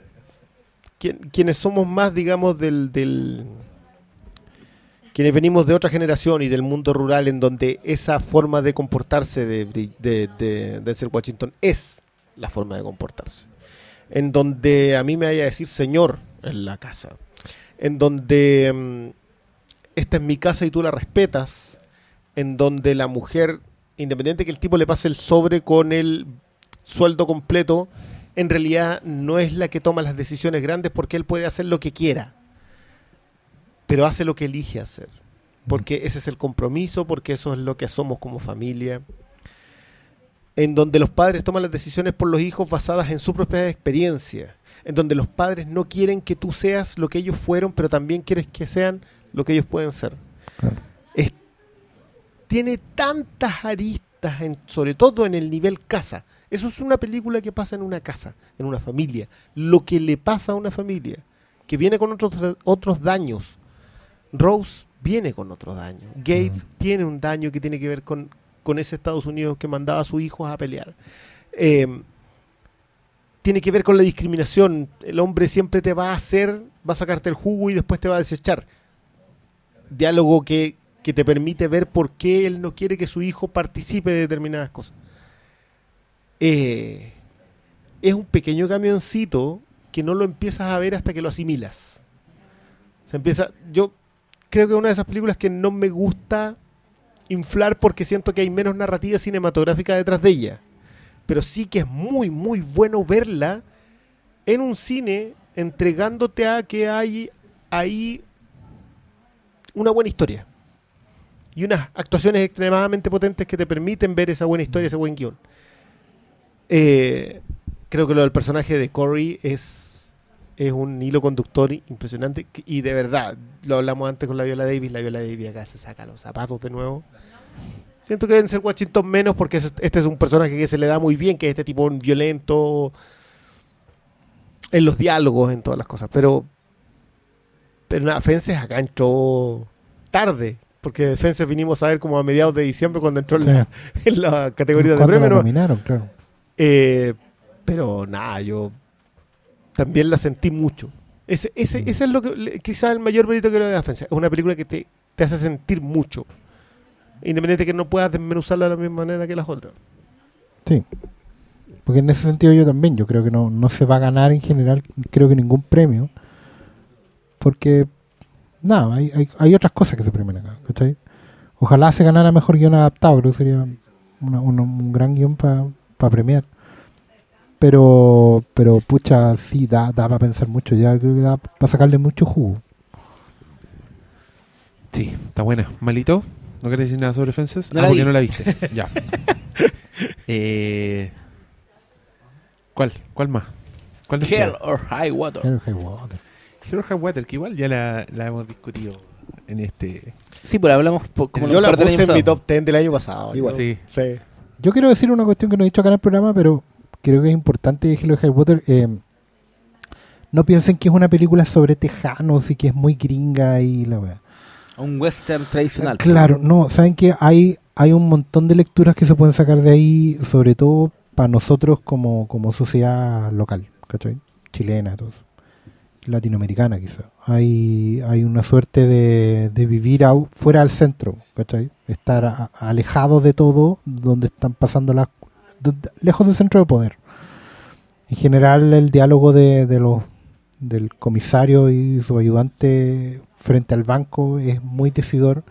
quien- quienes somos más, digamos, del, del... Quienes venimos de otra generación y del mundo rural en donde esa forma de comportarse de, de, Washington es la forma de comportarse. En donde a mí me vaya a decir señor en la casa. En donde mm, esta es mi casa y tú la respetas, en donde la mujer, independiente que el tipo le pase el sobre con el sueldo completo, en realidad no es la que toma las decisiones grandes porque él puede hacer lo que quiera, pero hace lo que elige hacer, porque ese es el compromiso, porque eso es lo que somos como familia. En donde los padres toman las decisiones por los hijos basadas en su propia experiencia en donde los padres no quieren que tú seas lo que ellos fueron, pero también quieres que sean lo que ellos pueden ser. Claro. Es- tiene tantas aristas, en- sobre todo en el nivel casa. Eso es una película que pasa en una casa, en una familia. Lo que le pasa a una familia, que viene con otros, otros daños. Rose viene con otro daño. Gabe Mm. tiene un daño que tiene que ver con, con ese Estados Unidos que mandaba a sus hijos a pelear. Eh, tiene que ver con la discriminación. El hombre siempre te va a hacer, va a sacarte el jugo y después te va a desechar. Diálogo que, que te permite ver por qué él no quiere que su hijo participe de determinadas cosas. Eh, es un pequeño camioncito que no lo empiezas a ver hasta que lo asimilas. Se empieza. Yo creo que es una de esas películas que no me gusta inflar porque siento que hay menos narrativa cinematográfica detrás de ella pero sí que es muy, muy bueno verla en un cine entregándote a que hay ahí una buena historia y unas actuaciones extremadamente potentes que te permiten ver esa buena historia, ese buen guion. Eh, creo que lo del personaje de Corey es, es un hilo conductor impresionante y de verdad, lo hablamos antes con la Viola Davis, la Viola Davis acá se saca los zapatos de nuevo. Siento que deben ser Washington menos porque es- este es un personaje que se le da muy bien, que es este tipo violento en los diálogos, en todas las cosas. Pero, pero nada, Fences acá entró tarde, porque Fences vinimos a ver como a mediados de diciembre cuando entró en, Sí. la, [laughs] en la categoría de premio. Eh, pero nada, yo también la sentí mucho. Ese, ese, ese es lo que quizás el mayor mérito que le da a Fences. Es una película que te, te hace sentir mucho. Independiente de que no puedas desmenuzarla de la misma manera que las otras. Sí. Porque en ese sentido yo también, yo creo que no, no se va a ganar en general, creo que ningún premio. Porque, nada, hay, hay, hay otras cosas que se premian acá, ¿cachai? Ojalá se ganara mejor guion adaptado, creo que sería una- una- un gran guion para premiar. Pero, pero pucha, sí, da, da para pensar mucho, ya creo que da para sacarle mucho jugo. Sí, está buena. ¿Malito? ¿No querés decir nada sobre Fences? No ah, la porque vi. no la viste. ya. [laughs] Eh, ¿Cuál? ¿Cuál más? ¿Cuál Hell or High Water. Hell or High Water. Hero High Water, que igual ya la, la hemos discutido en este. Sí, pero hablamos por- como Yo la puse en mi top 10 del año pasado. Igual. Sí. Sí. Yo quiero decir una cuestión que no he dicho acá en el programa, pero creo que es importante, Hello Harry Potter. eh, no piensen que es una película sobre tejanos y que es muy gringa y la weá. Un western tradicional. Claro, no, saben que hay, hay un montón de lecturas que se pueden sacar de ahí, sobre todo para nosotros como, como sociedad local, ¿cachai? Chilena, todo eso. latinoamericana quizá. Hay, hay una suerte de, de vivir au- fuera del centro, ¿cachai? Estar a- alejado de todo, donde están pasando las... lejos del centro de poder. En general el diálogo de, de los del comisario y su ayudante frente al banco es muy decidor,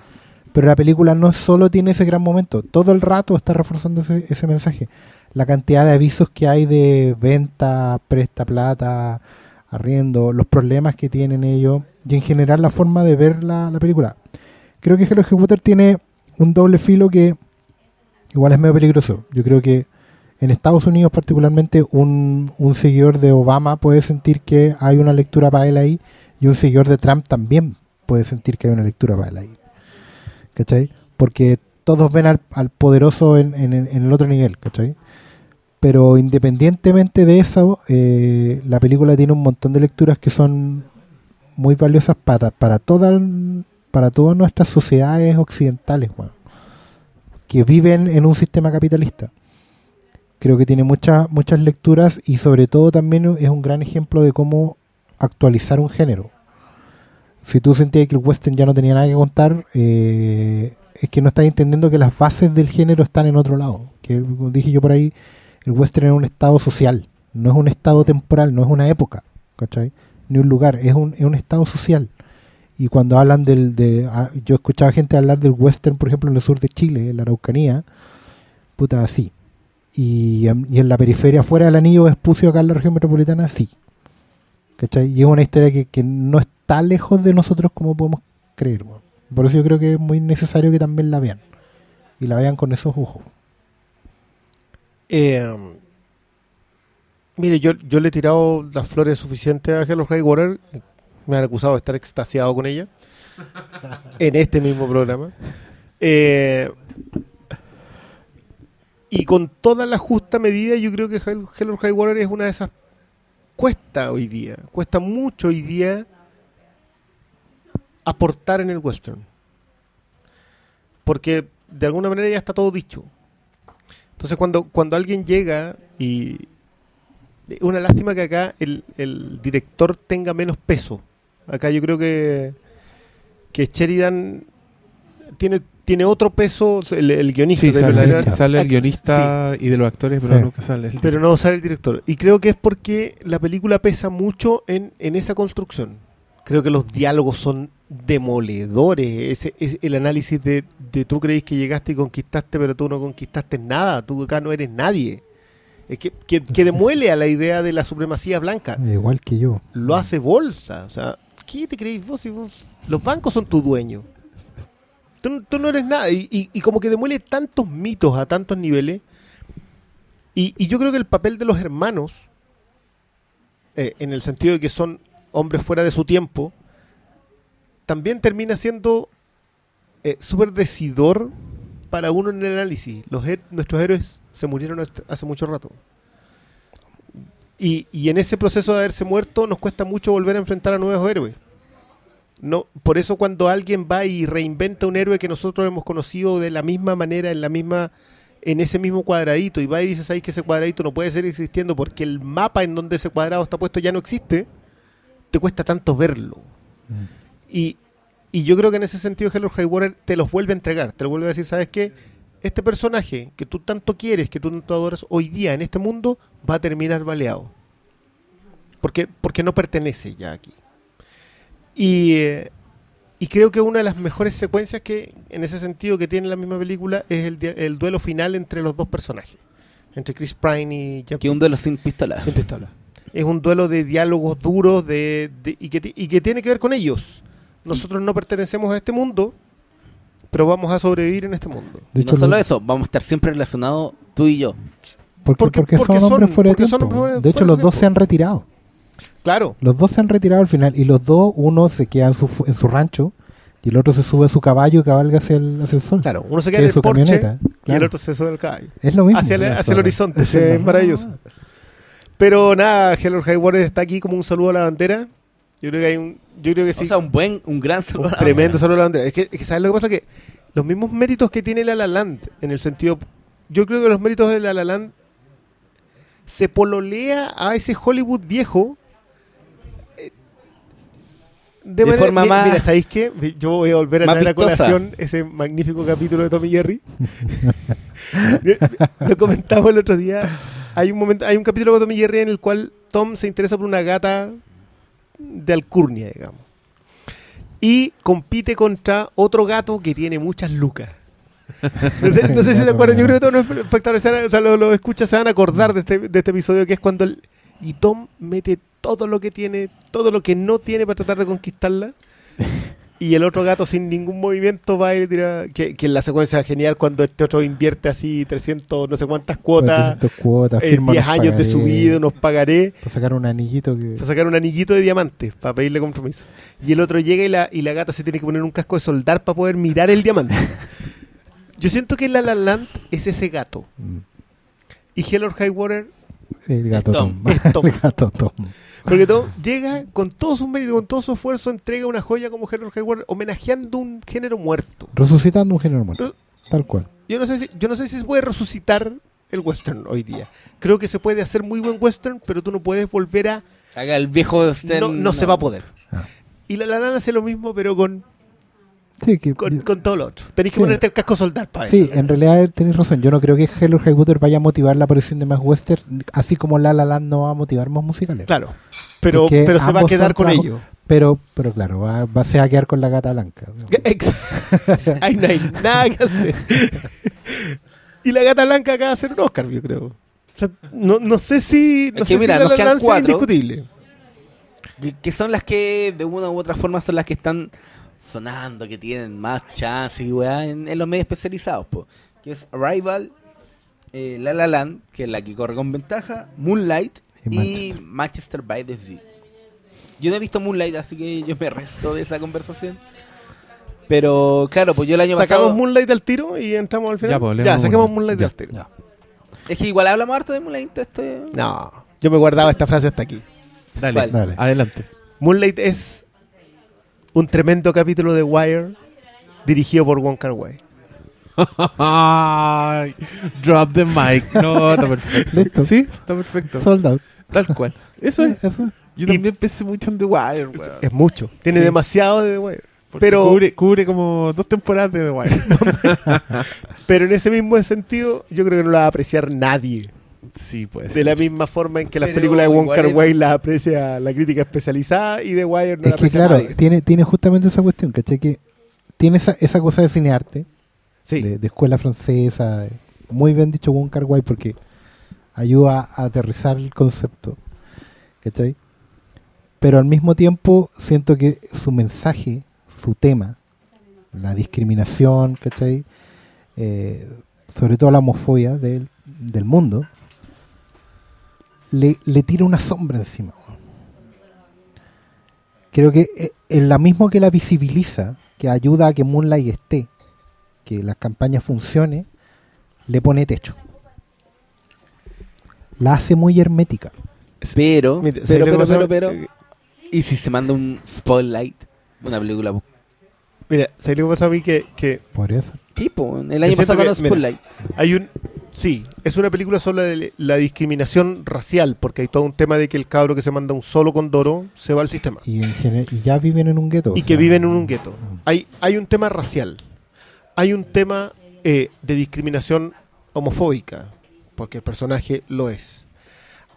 pero la película no solo tiene ese gran momento, todo el rato está reforzando ese, ese mensaje. La cantidad de avisos que hay de venta, presta plata, arriendo, los problemas que tienen ellos y en general la forma de ver la, la película. Creo que Hello Potter tiene un doble filo que igual es medio peligroso. Yo creo que en Estados Unidos particularmente un, un seguidor de Obama puede sentir que hay una lectura para él ahí y un seguidor de Trump también puede sentir que hay una lectura para él ahí. ¿Cachai? Porque todos ven al, al poderoso en, en- el otro nivel, ¿cachai? Pero independientemente de eso, eh, la película tiene un montón de lecturas que son muy valiosas para, para, toda, para todas nuestras sociedades occidentales, weón, que viven en un sistema capitalista. Creo que tiene muchas muchas lecturas y sobre todo también es un gran ejemplo de cómo actualizar un género. Si tú sentías que el western ya no tenía nada que contar, eh, es que no estás entendiendo que las bases del género están en otro lado. Que como dije yo por ahí, el western es un estado social, no es un estado temporal, no es una época, ¿cachai? Ni un lugar, es un, es un estado social. Y cuando hablan del... De, ah, yo escuchaba gente hablar del western, por ejemplo, en el sur de Chile, en la Araucanía, puta, así. Y, y en la periferia, fuera del anillo Espucio, acá en la región metropolitana, sí. ¿Cachai? Y es una historia que, que no está lejos de nosotros como podemos creer. Por eso yo creo que es muy necesario que también la vean. Y la vean con esos ojos. Eh, mire, yo, yo le he tirado las flores suficientes a Hello High Water. Me han acusado de estar extasiado con ella. [laughs] en este mismo programa. Eh, y con toda la justa medida, yo creo que Hell- Hello High Water es una de esas. Cuesta hoy día, cuesta mucho hoy día aportar en el western. Porque de alguna manera ya está todo dicho. Entonces cuando, cuando alguien llega y... Es una lástima que acá el, el director tenga menos peso. Acá yo creo que, que Sheridan tiene, tiene otro peso, el, el guionista. Sí, de sale, Sheridan. sale el guionista y de los actores, pero Sí. nunca sale el pero no sale el director. Y creo que es porque la película pesa mucho en, en esa construcción. Creo que los diálogos son demoledores. Ese, es el análisis de, de tú creís que llegaste y conquistaste, pero tú no conquistaste nada. Tú acá no eres nadie. Es que, que, que demuele a la idea de la supremacía blanca. Igual que yo. Lo hace bolsa. O sea, ¿qué te creéis vos si vos? Los bancos son tu dueño. Tú, no- eres nada. Y, como que demuele tantos mitos a tantos niveles. Y, yo creo que el papel de los hermanos, eh, en el sentido de que son hombres fuera de su tiempo, también termina siendo eh, súper decidor para uno en el análisis. Los nuestros héroes se murieron hace- mucho rato. Y en ese proceso de haberse muerto nos cuesta mucho volver a enfrentar a nuevos héroes. No, por eso cuando alguien va y reinventa un héroe que nosotros hemos conocido de la misma manera, en la misma, en ese mismo cuadradito, y va y dice, ¿sabes que ese cuadradito no puede seguir existiendo porque el mapa en donde ese cuadrado está puesto ya no existe? Te cuesta tanto verlo. Y, y yo creo que en ese sentido Hello High Water te los vuelve a entregar, te lo vuelve a decir, ¿sabes qué? Este personaje que tú tanto quieres, que tú tanto adoras, hoy día en este mundo va a terminar baleado. Porque, porque no pertenece ya aquí. Y, y creo que una de las mejores secuencias que, en ese sentido, que tiene la misma película es el, el duelo final entre los dos personajes. Entre Chris Pine y Jack Que un duelo sin pistola. sin pistola. Es un duelo de diálogos duros de, de- y, que, y que tiene que ver con ellos. Nosotros no pertenecemos a este mundo, pero vamos a sobrevivir en este mundo. De hecho, no solo lo- eso, vamos a estar siempre relacionados tú y yo. porque, porque- porque porque son hombres fuera de tiempo. hombres fuera- de hecho, los dos tiempo. se han retirado. Claro, Los dos se han retirado al final y los dos, uno se queda en su, en su rancho Y el otro se sube a su caballo y cabalga hacia el, hacia el sol. Claro, uno se Que queda en el su Porsche camioneta. y el otro se sube al caballo. Es lo mismo. Hacia el, La hacia el zorra. horizonte, Es es lo maravilloso. Pero nada, Hello High Water está aquí como un saludo a la bandera. Yo creo que hay un. Yo creo que sí. O sea, un buen, un gran un saludo. tremendo saludo a la bandera. Es que, es que ¿sabes lo que pasa? Que los mismos méritos que tiene La La Land, en el sentido. Yo creo que los méritos de La La Land se pololea a ese Hollywood viejo. De manera- forma mi- más- Mira, ¿sabéis qué? Yo voy a volver a traer a colación ese magnífico capítulo de Tommy Jerry. [laughs] Lo comentamos el otro día. Hay un momento, hay un capítulo de Tommy Jerry en el cual Tom se interesa por una gata de alcurnia, digamos. Y compite contra otro gato que tiene muchas lucas. No sé, no sé si se acuerdan, yo creo que todos los espectadores, o sea, los, los escuchas se van a acordar de este, de este episodio que es cuando el, y Tom mete todo lo que tiene, todo lo que no tiene para tratar de conquistarla. [laughs] Y el otro gato sin ningún movimiento va y le tira. Que, que en la secuencia es genial cuando este otro invierte así 300, no sé cuántas cuotas, 400 cuotas, eh, firma 10 unos años de su vida, unos pagaré, Para sacar un anillito que. para sacar un anillito de diamante, para pedirle compromiso. Y el otro llega y la, y la gata se tiene que poner un casco de soldar para poder mirar el diamante. [laughs] Yo siento que La La Land es ese gato. Mm, Y Hell or High Water, El gato Tom. Tom. [laughs] Es Tom. El gato Tom. porque Tom llega con todo su mérito, con todo su esfuerzo, entrega una joya como High Water, homenajeando un género muerto. Resucitando un género muerto. Tal cual. Yo no sé si, yo no sé si se puede resucitar el western hoy día. Creo que se puede hacer muy buen western, pero tú no puedes volver a Haga el viejo Stern, no, no se va a poder. Ah. Y la lana hace lo mismo, pero con, Sí, que, con, con todo lo otro. Tenéis que Sí. ponerte el casco soldar para sí, en realidad tenéis razón. Yo no creo que Hello High Water vaya a motivar la aparición de más western, así como La La Land no va a motivar más musicales. Claro. Pero, Porque pero se va a quedar con ello. Pero, pero claro, va, va a se va a quedar con la gata blanca. ¿no? [laughs] Ex- Ahí no hay nada que hacer. y la gata blanca acaba de hacer un Oscar, yo creo. O sea, no, no sé si. No Es que sé mira, si La nos La cuatro. indiscutible. Que- que son las que de una u otra forma son las que están sonando, que tienen más chance y weá en, en los medios especializados, po. que es Arrival, eh, La La Land, que es la que corre con ventaja, Moonlight Y y, Manchester by the Sea. Yo no he visto Moonlight, así que yo me resto de esa conversación. Pero claro, pues yo el año Sacamos pasado... Moonlight al tiro y entramos al final. Ya, pues, ya, saquemos Moonlight. Al tiro. ya. Es que igual hablamos harto de Moonlight. Este... No, yo me guardaba esta frase hasta aquí. Dale. Dale. adelante. Moonlight es un tremendo capítulo de Wire dirigido por Wong Kar Wai. Drop the mic. No, está perfecto. Listo. Sí, está perfecto. Sold out. Tal cual. Eso es. Eso es. Yo Y- también pensé mucho en The Wire, weón. Es mucho. Tiene Sí. demasiado de The Wire. Porque pero- cubre, cubre como dos temporadas de The Wire. [laughs] Pero en ese mismo sentido, yo creo que no la va a apreciar nadie. Sí, pues. De la misma forma en que las Pero películas de Wong Kar Wai las aprecia la crítica especializada y The Wire no la Es que aprecia claro, nadie. tiene, tiene justamente esa cuestión, ¿cachai? Que tiene esa, esa cosa de cinearte, Sí. de, de escuela francesa, muy bien dicho Wong Kar Wai porque ayuda a aterrizar el concepto, ¿cachai? Pero al mismo tiempo siento que su mensaje, su tema, la discriminación, ¿cachai? Eh, sobre todo la homofobia del, del mundo, le, le tira una sombra encima. Creo que eh, en la mismo que la visibiliza, que ayuda a que Moonlight esté, que las campañas funcione, le pone techo. La hace muy hermética. Pero, Mira, ¿sabes pero, pero, pero, pero, Eh, ¿y si se manda un Spotlight? Una película Mira, ¿sabes lo que pasa a mí? Que, que Podría ser. tipo, el año pasado Spotlight. hay un... Sí, es una película sobre la discriminación racial, porque hay todo un tema de que el cabro que se manda un solo con Doro se va al sistema. Y, en general, y ya viven en un gueto. y que sea, viven en un gueto. Hay, hay un tema racial, hay un tema eh, de discriminación homofóbica, porque el personaje lo es.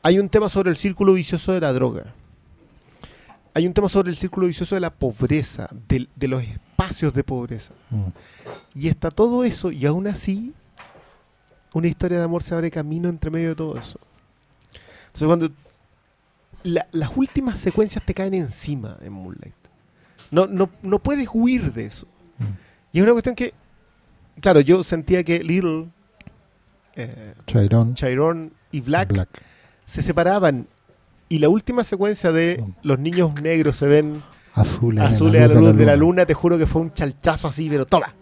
Hay un tema sobre el círculo vicioso de la droga. Hay un tema sobre el círculo vicioso de la pobreza, de, los espacios de pobreza. Mm. Y está todo eso, y aún así, una historia de amor se abre camino entre medio de todo eso. Entonces, cuando la- las últimas secuencias te caen encima en Moonlight, no, no, no puedes huir de eso. Mm. Y es una cuestión que, claro, yo sentía que Little, eh, Chiron, Chiron y Black, Black. se separaban. Y la última secuencia de Mm. los niños negros se ven Azules, Azules a la luz de la luna, te juro que fue un chalchazo así, pero toma.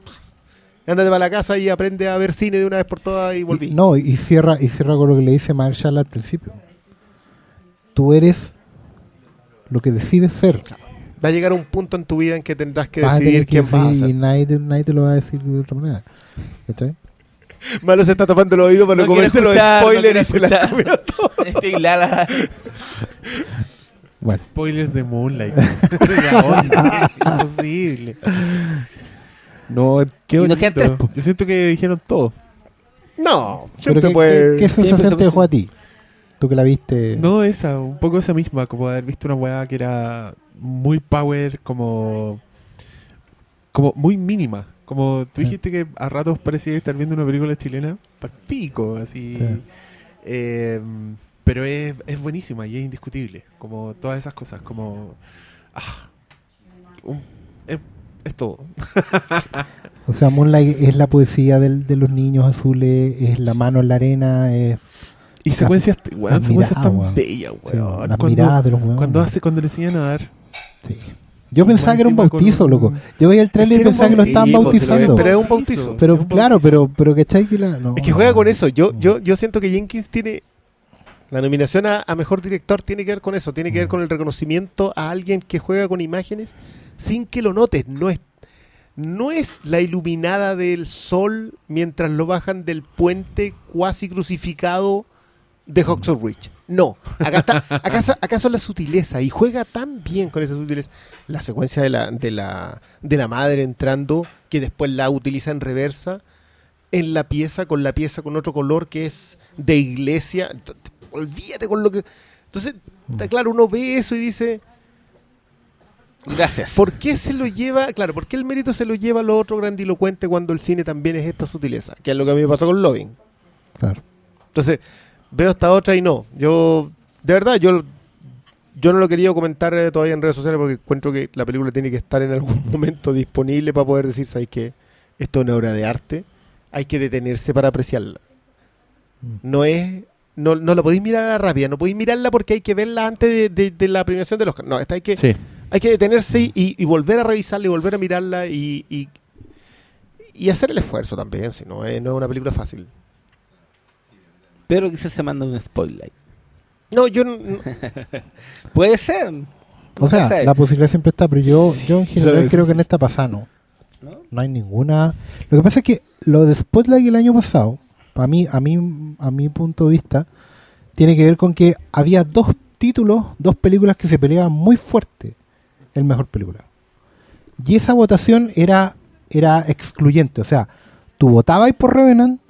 Ándate para la casa y aprende a ver cine de una vez por todas y volví. Y- no, y cierra, y cierra con lo que le dice Marshall al principio. Tú eres lo que decides ser. Va a llegar un punto en tu vida en que tendrás que Vas decidir que quién vas a ser. y nadie te, nadie te lo va a decir de otra manera. ¿Cachai? Malo se está tapando los oídos para no, No comerse los escuchar, no spoilers quiero y se las. [laughs] Este Lala. Bueno, Spoilers de Moonlight. [laughs] [laughs] Imposible. No, qué bonito. Yo siento que dijeron todo. No, siempre ¿qué, puede. qué- qué sensación siempre te dejó a ti? Tú que la viste. No, esa, un poco esa misma, como haber visto una weá que era muy power, como. como muy mínima. Como tú Sí. dijiste que a ratos parecía estar viendo una película chilena, pico, así. Sí. Eh, pero es, es buenísima y es indiscutible. Como todas esas cosas, como. ah, un- es, es todo. [laughs] O sea, Moonlight es la poesía del- de los niños azules, es la mano en la arena, es Y secuencias, weón, secuencias tan weón. bellas, sí, weón. las cuando, miradas de los huevones. cuando hace, cuando le enseñan a dar. Sí. Yo pensaba que era un bautizo, un- loco. Yo veía el trailer y Es que era un pensaba que lo estaban bautizando. pero es un bautizo. Pero Es un claro, pero, pero ¿cachai? Que la, no, Es que juega con eso. Yo, yo, yo siento que Jenkins tiene. La nominación a, a mejor director tiene que ver con eso. Tiene que ver Mm. con el reconocimiento a alguien que juega con imágenes sin que lo notes. No es, no es la iluminada del sol mientras lo bajan del puente cuasi crucificado de Hawks Ridge. No. Acá, está, [laughs] acá, acá son las sutilezas. Y juega tan bien con esa sutileza. La secuencia de la, de la, de la madre entrando, que después la utiliza en reversa en la pieza, con la pieza con otro color que es de iglesia. Olvídate con lo que. Entonces, está claro, uno ve eso y dice, Gracias. ¿por qué se lo lleva? Claro, ¿por qué el mérito se lo lleva a lo otro grandilocuente cuando el cine también es esta sutileza? Que es lo que a mí me pasó con Loving. Claro. Entonces, veo esta otra y no. Yo, de verdad, yo, yo no lo quería comentar eh, todavía en redes sociales porque encuentro que la película tiene que estar en algún [laughs] momento disponible para poder decir, ¿sabes qué? Esto es una obra de arte. Hay que detenerse para apreciarla. Mm. No es... No, no la podéis mirar a la rápida, no podéis mirarla porque hay que verla antes de, de- de la premiación de los... No, esta hay que, Sí. hay que detenerse y, y volver a revisarla y volver a mirarla y, y, y hacer el esfuerzo también, si no es, no es una película fácil. Pero quizás se manda un spoiler. No, yo no- [laughs] Puede ser. O sea, la posibilidad siempre está, pero yo, Sí, yo en general difícil. creo que en esta pasada no. ¿No? No hay ninguna. Lo que pasa es que lo de Spotlight el año pasado, para mí, a mí, a mi punto de vista, tiene que ver con que había dos títulos, dos películas que se peleaban muy fuerte el mejor película. Y esa votación era, era excluyente. O sea, tú votabas por Revenant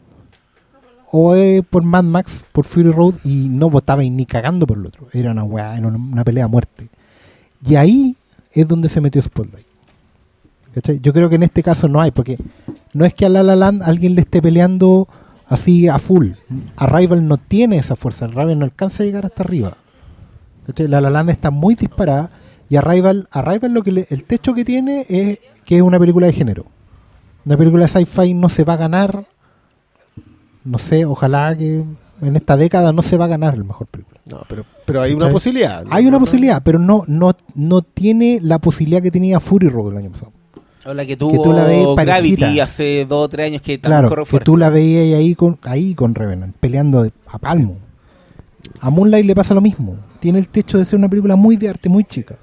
o eh, por Mad Max, por Fury Road, y no votabas ni cagando por el otro. Era una weá, era una, pelea a muerte. Y ahí es donde se metió Spotlight. Yo creo que en este caso no hay, porque no es que a La La Land alguien le esté peleando así a full. Arrival no tiene esa fuerza, Arrival no alcanza a llegar hasta arriba. ¿Cachai? La La Land está muy disparada y Arrival, Arrival lo que le- el techo que tiene es que es una película de género. Una película de sci-fi no se va a ganar, no sé, ojalá que en esta década no se va a ganar el mejor película. no, pero, pero hay una posibilidad. Hay una posibilidad, pero no, no, no tiene la posibilidad que tenía Fury Road el año pasado. O la que tú tuvo la ves Gravity hace dos o tres años que Claro, corre que tú la veías ahí con, ahí con Revenant, peleando de- a palmo. A Moonlight le pasa lo mismo. Tiene el techo de ser una película muy de arte, muy chica.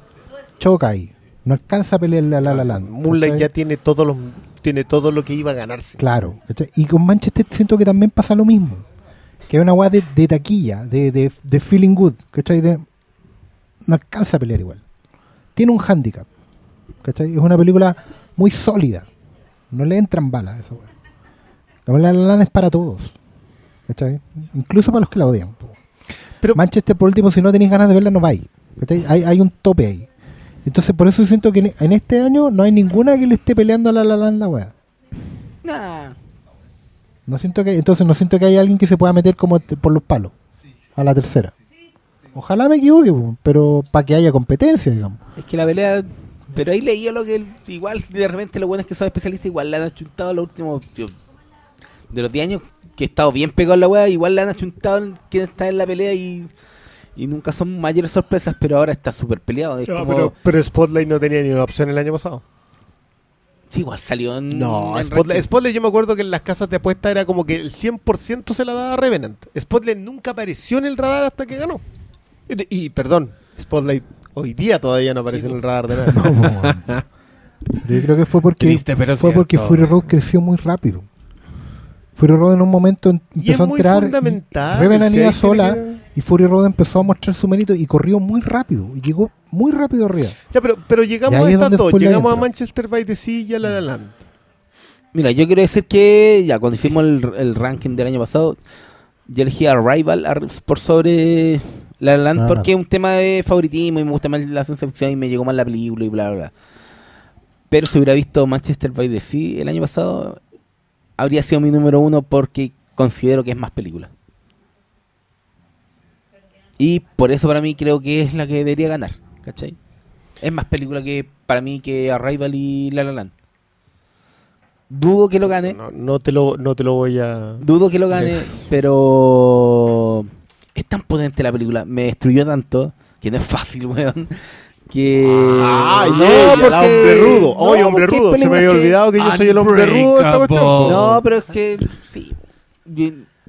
Choca ahí. No alcanza a pelear la La La Land. Moonlight ya tiene todos los tiene todo lo que iba a ganarse. Claro. ¿cachai? Y con Manchester siento que también pasa lo mismo. Que es una weá de, de taquilla, de, de, de feeling good. ¿cachai? De- no alcanza a pelear igual. Tiene un handicap. ¿cachai? Es una película muy sólida. No le entran balas a esa weá. La La La Land es para todos. ¿cachai? Incluso para los que la odian. Pero- Manchester, por último, si no tenéis ganas de verla, no vais. ¿cachai? Hay, hay un tope ahí. Entonces, por eso siento que en, este año no hay ninguna que le esté peleando a la La Land, weá. Nah. No siento que, entonces no siento que haya alguien que se pueda meter como por los palos a la tercera. Ojalá me equivoque, pero para que haya competencia, digamos. Es que la pelea. Pero ahí leía lo que. igual, de repente, lo bueno es que son especialistas. Igual le han achuntado los últimos. yo, de los 10 años que he estado bien pegado en la wea. Igual le han achuntado en quién está en la pelea y. Y nunca son mayores sorpresas, pero ahora está súper peleado. Es No, como- pero, pero Spotlight no tenía ni una opción el año pasado. Sí, igual salió en. No, en. Spotlight yo me acuerdo que en las casas de apuesta era como que el 100% se la daba a Revenant. Spotlight nunca apareció en el radar hasta que ganó. Y, y, perdón, Spotlight hoy día todavía no aparece en el radar de nada. [laughs] No, yo creo que fue porque, Triste, pero fue porque. Fury Road creció muy rápido. Fury Road en un momento es empezó a entrar. tiene sola que- y Fury Road empezó a mostrar su mérito y corrió muy rápido. Y llegó muy rápido arriba. Ya, pero, pero llegamos a es estas dos. Llegamos a. Manchester by the Sea y a La La Land. Mira, yo quiero decir que ya cuando hicimos el, el ranking del año pasado, yo elegí a Rival por sobre La La Land Ah. porque es un tema de favoritismo y me gusta más la ciencia ficción y me llegó más la película y bla, bla, bla. Pero si hubiera visto Manchester by the Sea el año pasado, habría sido mi número uno porque considero que es más película. Y por eso para mí creo que es la que debería ganar, ¿cachai? Es más película que para mí que Arrival y La La Land. Dudo que lo gane. No, no te lo, no te lo voy a. Dudo que lo gane, pero es tan potente la película, me destruyó tanto, que no es fácil, [laughs] weón. Que. Ah, no, yeah, el hombre rudo. Oye, no, hombre rudo. Se me había olvidado que yo soy el hombre rudo. No, pero es que. Sí.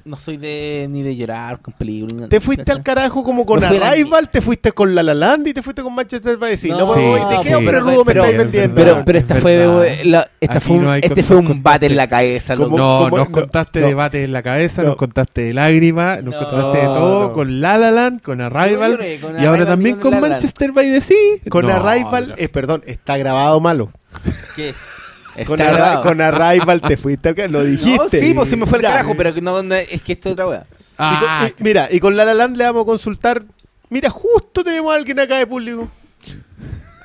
No soy de ni de llorar con películas. ni nada, Te fuiste al carajo como con la- Arrival, te fuiste con La La Land y te fuiste con Manchester by the Sea. No, No, Sí, ¿De qué sí. hombre rudo me Pero- estáis pero- vendiendo? Pero, Es pero esta verdad. fue. la- esta fue un, no hay este fue un bate en la cabeza. Como- No, como- nos no, contaste no. debates en la cabeza, No. nos contaste de lágrimas, nos No, contaste de todo no. con La La Land, con Arrival lloré con y ahora también con. Manchester by the Sea. Con No, Arrival, no. eh, perdón, está grabado malo. ¿Qué? Con, Arri- con Arrival te fuiste al. Lo dijiste. No, sí, pues se me fue el carajo, pero no, no, es que esto es otra wea. Y con- Ah, y- mira, y con La La Land le vamos a consultar. Mira, justo tenemos a alguien acá de público.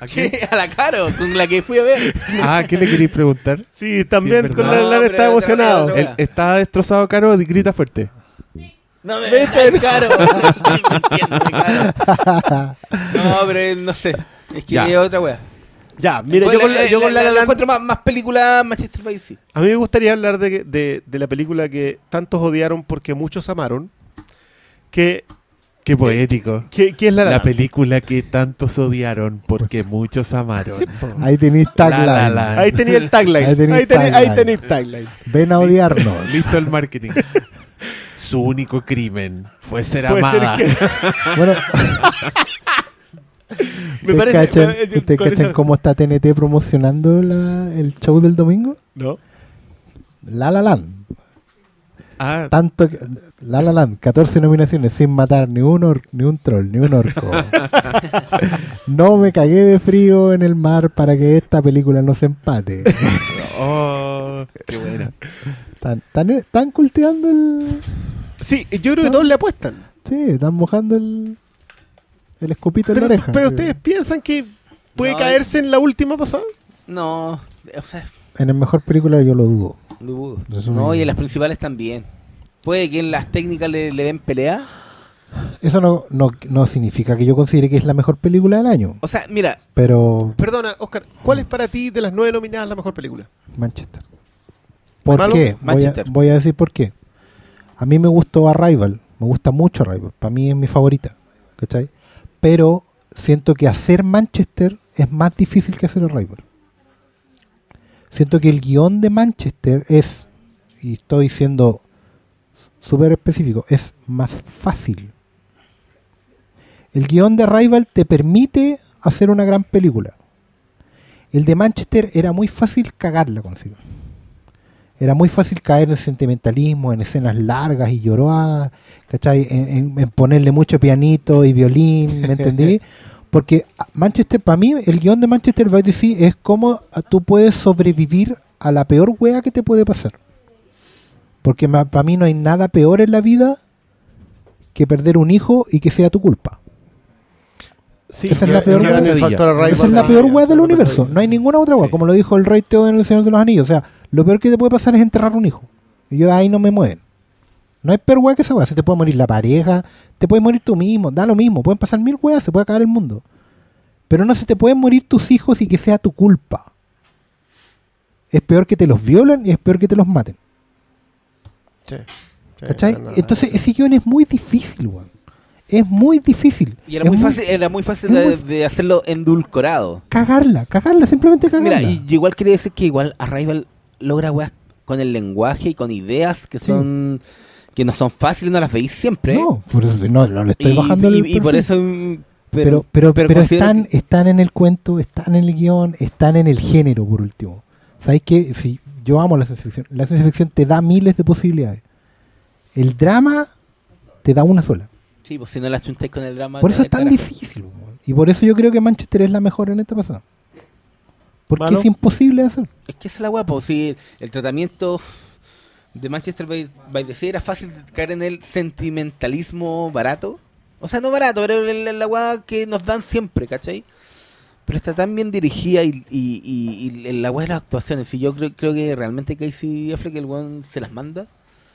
¿a [laughs] qué? a la cara, con la que fui a ver. Ah, ¿qué le queréis preguntar? Sí, también con. La La Land No, está pero emocionado. Él está destrozado, Caro, y grita fuerte. No me Vete. [laughs] caro. no, pero no sé. Es que Ya. es otra wea. Ya, mira, yo con, la, yo con La La Land- encuentro más, más película Manchester by the Sea. A mí me gustaría hablar de, de- de la película que tantos odiaron porque muchos amaron. Que, Qué poético. que, que es La La, película que tantos odiaron porque muchos amaron. Sí. Ahí tenéis tagline. La La Land. Ahí tenía el tagline. Ahí tenéis tagline. tenéis tagline. Ven a odiarnos. Listo el marketing. Su único crimen fue ser amada. que- Bueno, [laughs] [laughs] me ¿ustedes parece. cachan, me- cachan esa- cómo está TNT promocionando la- el show del domingo? No. La La Land. Ah, Tanto que- La La Land, 14 nominaciones sin matar ni un or- ni un troll, ni un orco. [laughs] no me cagué de frío en el mar para que esta película no se empate. [laughs] oh, qué buena. Están, están- están cultivando el. Sí, yo creo que todos le apuestan. Sí, están mojando el. El escupito en la oreja. pero ustedes piensan que puede No, caerse en la última pasada. No, o sea, En el mejor película yo lo dudo. dudo. Eso No, y en las principales también. Puede que en las técnicas le, le den pelea. Eso no, no, no significa que yo considere que es la mejor película del año. O sea, mira, Pero Perdona, Oscar, ¿cuál es para ti de las nueve nominadas la mejor película? Manchester. ¿Por ¿Malo? qué? Voy a, Manchester. voy a decir por qué. A mí me gustó Arrival. Me gusta mucho Arrival. Para mí es mi favorita. ¿Cachai? Pero siento que hacer Manchester es más difícil que hacer Arrival. Siento que el guion de Manchester es, y estoy siendo súper específico, es más fácil. El guion de Arrival te permite hacer una gran película. El de Manchester era muy fácil cagarla consigo. Era muy fácil caer en sentimentalismo, en escenas largas y lloradas, ¿cachai? En, en- en ponerle mucho pianito y violín, ¿me [laughs] entendí? Porque a- Manchester, para mí, el guion de Manchester by the Sea es cómo a- tú puedes sobrevivir a la peor wea que te puede pasar. Porque para mí no hay nada peor en la vida que perder un hijo y que sea tu culpa. Sí, Esa es la peor. Esa es la wea del universo. No hay ninguna otra wea. Sí. Como lo dijo el Rey Teo en El Señor de los Anillos. O sea, lo peor que te puede pasar es enterrar un hijo. Y yo de ahí no me mueven. No hay peor wea que esa wea. Se te puede morir la pareja, te puede morir tú mismo, da lo mismo. Pueden pasar mil weas, se puede acabar el mundo. Pero no se te pueden morir tus hijos y que sea tu culpa. Es peor que te los violen y es peor que te los maten. Sí, sí, ¿Cachai? Entonces ese guion es muy difícil, weón. Es muy difícil. Y era muy fácil, era muy fácil de, muy- de hacerlo endulcorado. Cagarla, cagarla, simplemente cagarla. Mira, y yo igual quería decir que igual Arrival logra weas con el lenguaje y con ideas que Sí. son que no son fáciles, no las veis siempre. no, por eso no, no le estoy y, bajando y- el y por eso pero pero pero, están que- están en el cuento, están en el guion, están en el género por último. ¿Sabes qué? Si yo amo la ciencia ficción, la ciencia ficción te da miles de posibilidades. El drama te da una sola. Sí, pues si no la chuntáis con el drama. Por eso es tan carajo. difícil. Y por eso yo creo que Manchester es la mejor en esta pasada. Porque Mano. es imposible de hacer. Es que esa es la wea, pues si el tratamiento de Manchester by, by the Sea era fácil de caer en el sentimentalismo barato. O sea, no barato, pero el- el- la wea que nos dan siempre, ¿cachai? Pero está tan bien dirigida y, y, y- y la wea de las actuaciones. Y yo creo, creo que realmente Casey Affleck, el weón, se las manda.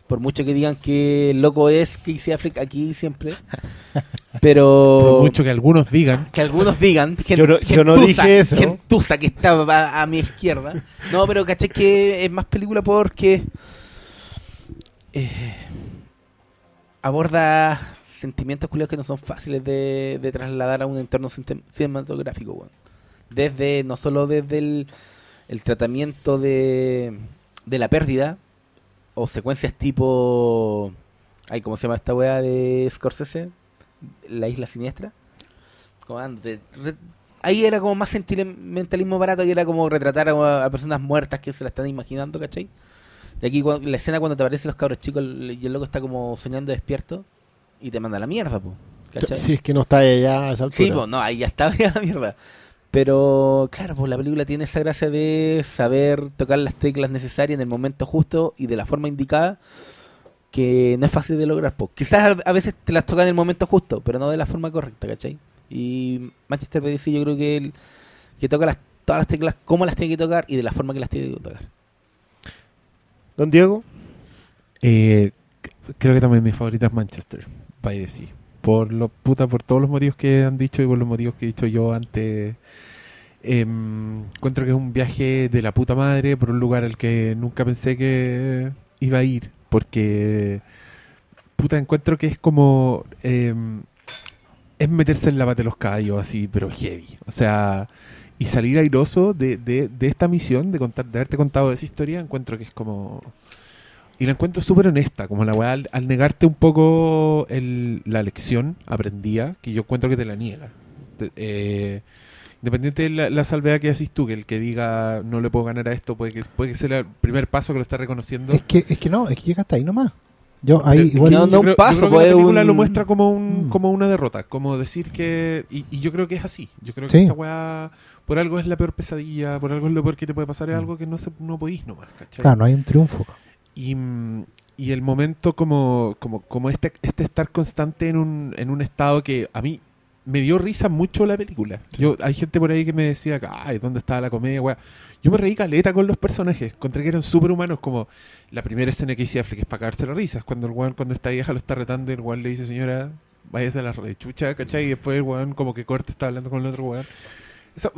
Por mucho que digan que loco es Casey Affleck aquí siempre. [laughs] Pero... Por mucho que algunos digan. Que algunos digan, gen- [laughs] Yo no- yo no gentuza, dije eso. gentuza que estaba a, a mi izquierda. No, pero caché que es más película porque eh, aborda sentimientos culiados que no son fáciles de, de trasladar a un entorno cinematográfico, weón. Desde, no solo desde el, el tratamiento de, de la pérdida, o secuencias tipo. Ay, ¿cómo se llama esta weá de Scorsese? La isla siniestra. Como antes, re- ahí era como más sentimentalismo barato que era como retratar a, a personas muertas que se la están imaginando, ¿cachai? De aquí la escena cuando te aparecen los cabros chicos y el loco está como soñando despierto y te manda a la mierda, po, ¿cachai? Si es que no está allá a esa altura. Sí, pues no, ahí ya estaba [laughs] ya la mierda. Pero claro, pues la película tiene esa gracia de saber tocar las teclas necesarias en el momento justo y de la forma indicada que no es fácil de lograr. Pues. Quizás a veces te las toca en el momento justo, pero no de la forma correcta, ¿cachai? Y Manchester by yo creo que, el, que toca las, todas las teclas como las tiene que tocar y de la forma que las tiene que tocar. Don Diego, Eh, creo que también mi favorita es Manchester, by the Sea. Por lo puta, por todos los motivos que han dicho y por los motivos que he dicho yo antes. Em, encuentro que es un viaje de la puta madre por un lugar al que nunca pensé que iba a ir. Porque puta, encuentro que es como em, es meterse en la pata de los caballos así, pero heavy. O sea, y salir airoso de, de, de esta misión, de contar, de haberte contado esa historia, encuentro que es como y la encuentro súper honesta, como la weá al, al negarte un poco el- la lección aprendida, que yo encuentro que te la niega. Te- eh, independiente de la, la salvedad que haces tú, que el que diga no le puedo ganar a esto, puede que, puede que sea el primer paso que lo está reconociendo. Es que, es que no, es que llega hasta ahí nomás. Yo ahí igual. no, yo no un creo- yo paso, creo que pues, la película un- lo muestra como un Mm. como una derrota, como decir que y, y yo creo que es así. Yo creo que Sí. esta weá por algo es la peor pesadilla, por algo es lo peor que te puede pasar, es Mm. algo que no se no podís nomás, ¿cachai? Claro, no hay un triunfo. Y, y el momento como, como, como este, este estar constante en un, en un estado que a mí me dio risa mucho la película. Yo Hay gente por ahí que me decía, ay, ¿dónde estaba la comedia? weá?". Yo me reí caleta con los personajes, encontré que eran súper humanos, como la primera escena que hice Affleck es para cagarse la risa, es cuando el weón, cuando esta vieja lo está retando, el weón le dice, señora, váyase a la rechucha, ¿cachai? Y después el weón como que corte está hablando con el otro weón.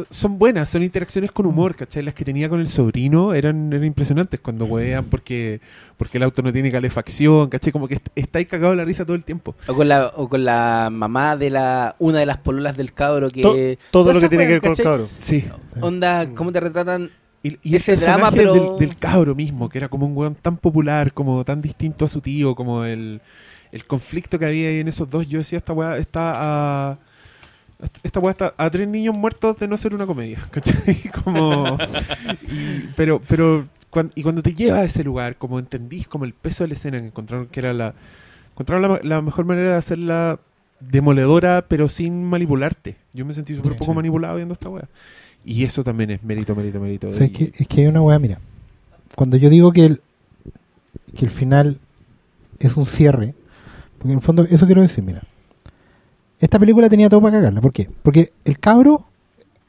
Son buenas, son interacciones con humor, ¿cachai? Las que tenía con el sobrino eran, eran impresionantes cuando wean porque, porque el auto no tiene calefacción, ¿cachai? Como que est- está ahí cagado de la risa todo el tiempo. O con la, o con la mamá de la una de las pololas del cabro que... To- todo lo Todas que tiene que ver con el cabro. Sí. Onda, ¿cómo te retratan? Y, y Ese el drama, personaje pero- del, del cabro mismo, que era como un weón tan popular, como tan distinto a su tío, como el, el conflicto que había ahí en esos dos, yo decía, esta weá está a... Esta weá está a tres niños muertos de no ser una comedia, [laughs] ¿cachai? Como, y- pero, pero, y cuando te lleva a ese lugar, como entendís como el peso de la escena, que encontraron que era la, encontraron la, la mejor manera de hacerla demoledora, pero sin manipularte. Yo me sentí súper Sí, poco sí. manipulado viendo esta weá. Y eso también es mérito, mérito, mérito. O sea, es, que, es que hay una weá, mira. Cuando yo digo que el, que el final es un cierre, porque en el fondo eso quiero decir, mira. Esta película tenía todo para cagarla. ¿Por qué? Porque el cabro,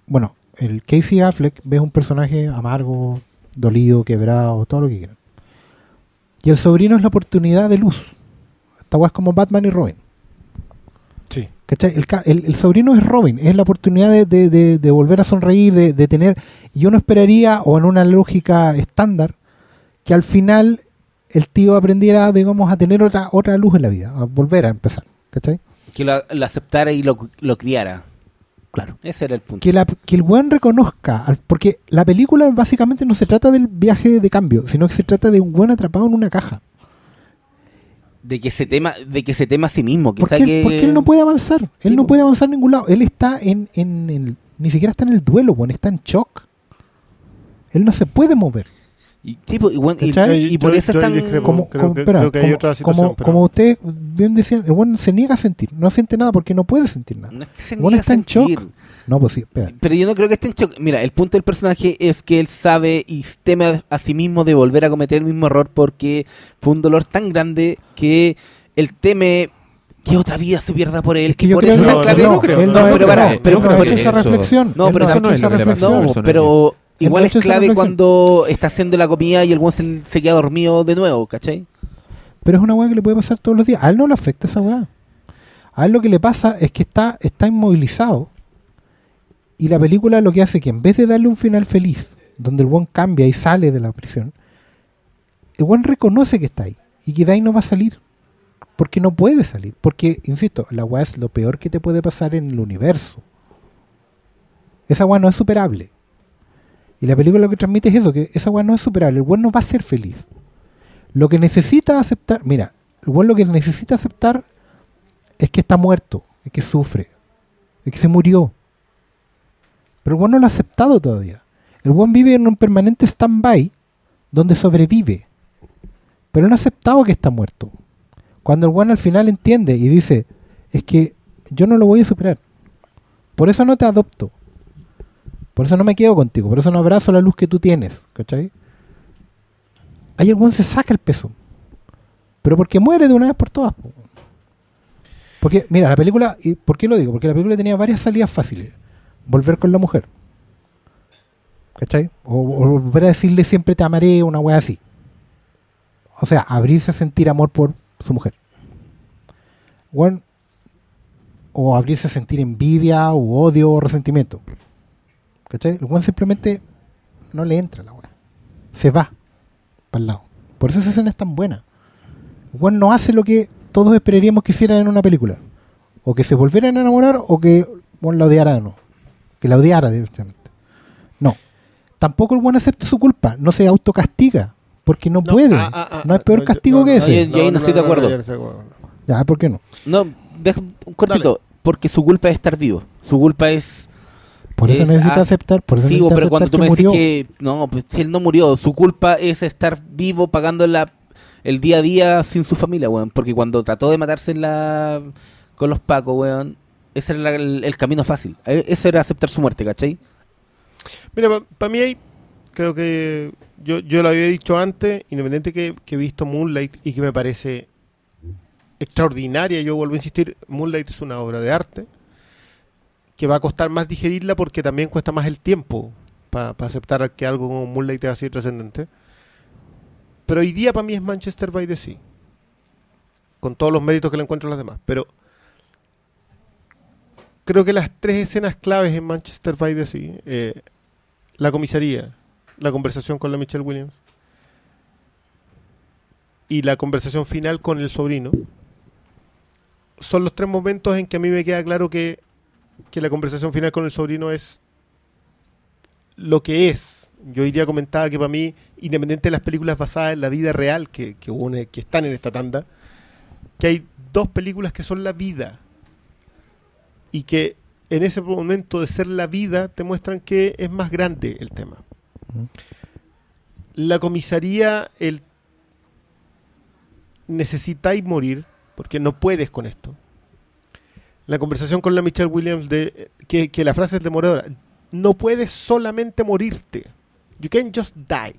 bueno, el Casey Affleck ve un personaje amargo, dolido, quebrado, todo lo que quieran. Y el sobrino es la oportunidad de luz. Esta weá es como Batman y Robin. Sí. ¿Cachai? El, ca- el- el sobrino es Robin, es la oportunidad de, de- de- de volver a sonreír, de, de tener... Y uno esperaría, o en una lógica estándar, que al final el tío aprendiera, digamos, a tener otra, otra luz en la vida, a volver a empezar. ¿Cachai? Que lo, lo aceptara y lo, lo criara. Claro. Ese era el punto. Que, la, que el weón reconozca, porque la película básicamente no se trata del viaje de cambio, sino que se trata de un weón atrapado en una caja. De que se tema, de que se tema a sí mismo. ¿Por Quizá qué, que... porque él no puede avanzar? Él Sí, no puede avanzar a ningún lado. Él está en, en el- Ni siquiera está en el duelo, weón, está en shock. Él no se puede mover. Y, tipo, y, bueno, y- ¿Cachai? y por Yo- eso están... Como, creo como- que- espera, creo que hay como- otra situación, como, pero- como ustedes bien decían, el weón se niega a sentir. No siente nada porque no puede sentir nada. No es que se Bueno, está en shock. No, pues sí, espera. Pero yo no creo que esté en shock. Mira, el punto del personaje es que él sabe y teme a, a sí mismo de volver a cometer el mismo error porque fue un dolor tan grande que él teme que otra vida se pierda por él. Es que yo por creo eso no, clave- no, no, creo. él No, no, pero para- esa reflexión. No, pero eso no es reflexión. No, pero igual es clave cuando está haciendo la comida y el buen se, se queda dormido de nuevo, ¿cachai? Pero es una weá que le puede pasar todos los días. A él no le afecta esa weá. A él lo que le pasa es que está, está inmovilizado. Y la película lo que hace es que en vez de darle un final feliz, donde el buen cambia y sale de la prisión, el buen reconoce que está ahí. Y que de ahí no va a salir. Porque no puede salir. Porque, insisto, la weá es lo peor que te puede pasar en el universo. Esa weá no es superable. Y la película lo que transmite es eso, que esa weá no es superable. El buen no va a ser feliz. Lo que necesita aceptar, mira, el buen lo que necesita aceptar es que está muerto, es que sufre, es que se murió. Pero el buen no lo ha aceptado todavía. El buen vive en un permanente stand-by donde sobrevive. Pero no ha aceptado que está muerto. Cuando el buen al final entiende y dice, es que yo no lo voy a superar. Por eso no te adopto. Por eso no me quedo contigo. Por eso no abrazo la luz que tú tienes. ¿Cachai? ahí el buen se saca el peso. Pero porque muere de una vez por todas. po. Porque, mira, la película, ¿y ¿por qué lo digo? Porque la película tenía varias salidas fáciles. Volver con la mujer. ¿Cachai? O, o volver a decirle siempre te amaré, una wea así. O sea, abrirse a sentir amor por su mujer. Bueno, o abrirse a sentir envidia, o odio, o resentimiento. ¿Cachai? El buen simplemente no le entra la wea. Se va para el lado. Por eso esa escena es tan buena. Juan no hace lo que todos esperaríamos que hicieran en una película. O que se volvieran a enamorar o que Juan la odiara o no. Que la odiara directamente. No. Tampoco el Juan acepta su culpa. No se autocastiga. Porque no, puede. ah, ah, ah, no hay peor castigo no, que ese. ahí no estoy de acuerdo. yo no estoy de acuerdo. Ya, ¿por qué no? No, deja un cortito. Porque su culpa es estar vivo. Su culpa es. Por eso Es necesita aceptar. Por eso sí, necesita pero aceptar cuando tú que me dices murió. que. No, pues si él no murió. Su culpa es estar vivo pagando la, el día a día sin su familia, weón. Porque cuando trató de matarse en la, con los pacos, weón. Ese era la- el, el camino fácil. Eh, Eso era aceptar su muerte, ¿cachai? Mira, para mí hay, creo que yo, yo lo había dicho antes, independiente que, que he visto Moonlight y que me parece extraordinaria, yo vuelvo a insistir, Moonlight es una obra de arte que va a costar más digerirla porque también cuesta más el tiempo para aceptar que algo como Moonlight es así trascendente. Pero hoy día para mí es Manchester by the Sea, con todos los méritos que le encuentro a las demás. Pero creo que las tres escenas claves en Manchester by the Sea, eh, la comisaría, la conversación con la Michelle Williams y la conversación final con el sobrino, son los tres momentos en que a mí me queda claro que, que la conversación final con el sobrino es lo que es. Yo iría comentaba que para mí, independiente de las películas basadas en la vida real que, que, une- que están en esta tanda, que hay dos películas que son la vida y que en ese momento de ser la vida te muestran que es más grande el tema. La comisaría, el necesitáis morir porque no puedes con esto. La conversación con la Michelle Williams de que, que la frase es demoradora. No puedes solamente morirte. You can just die.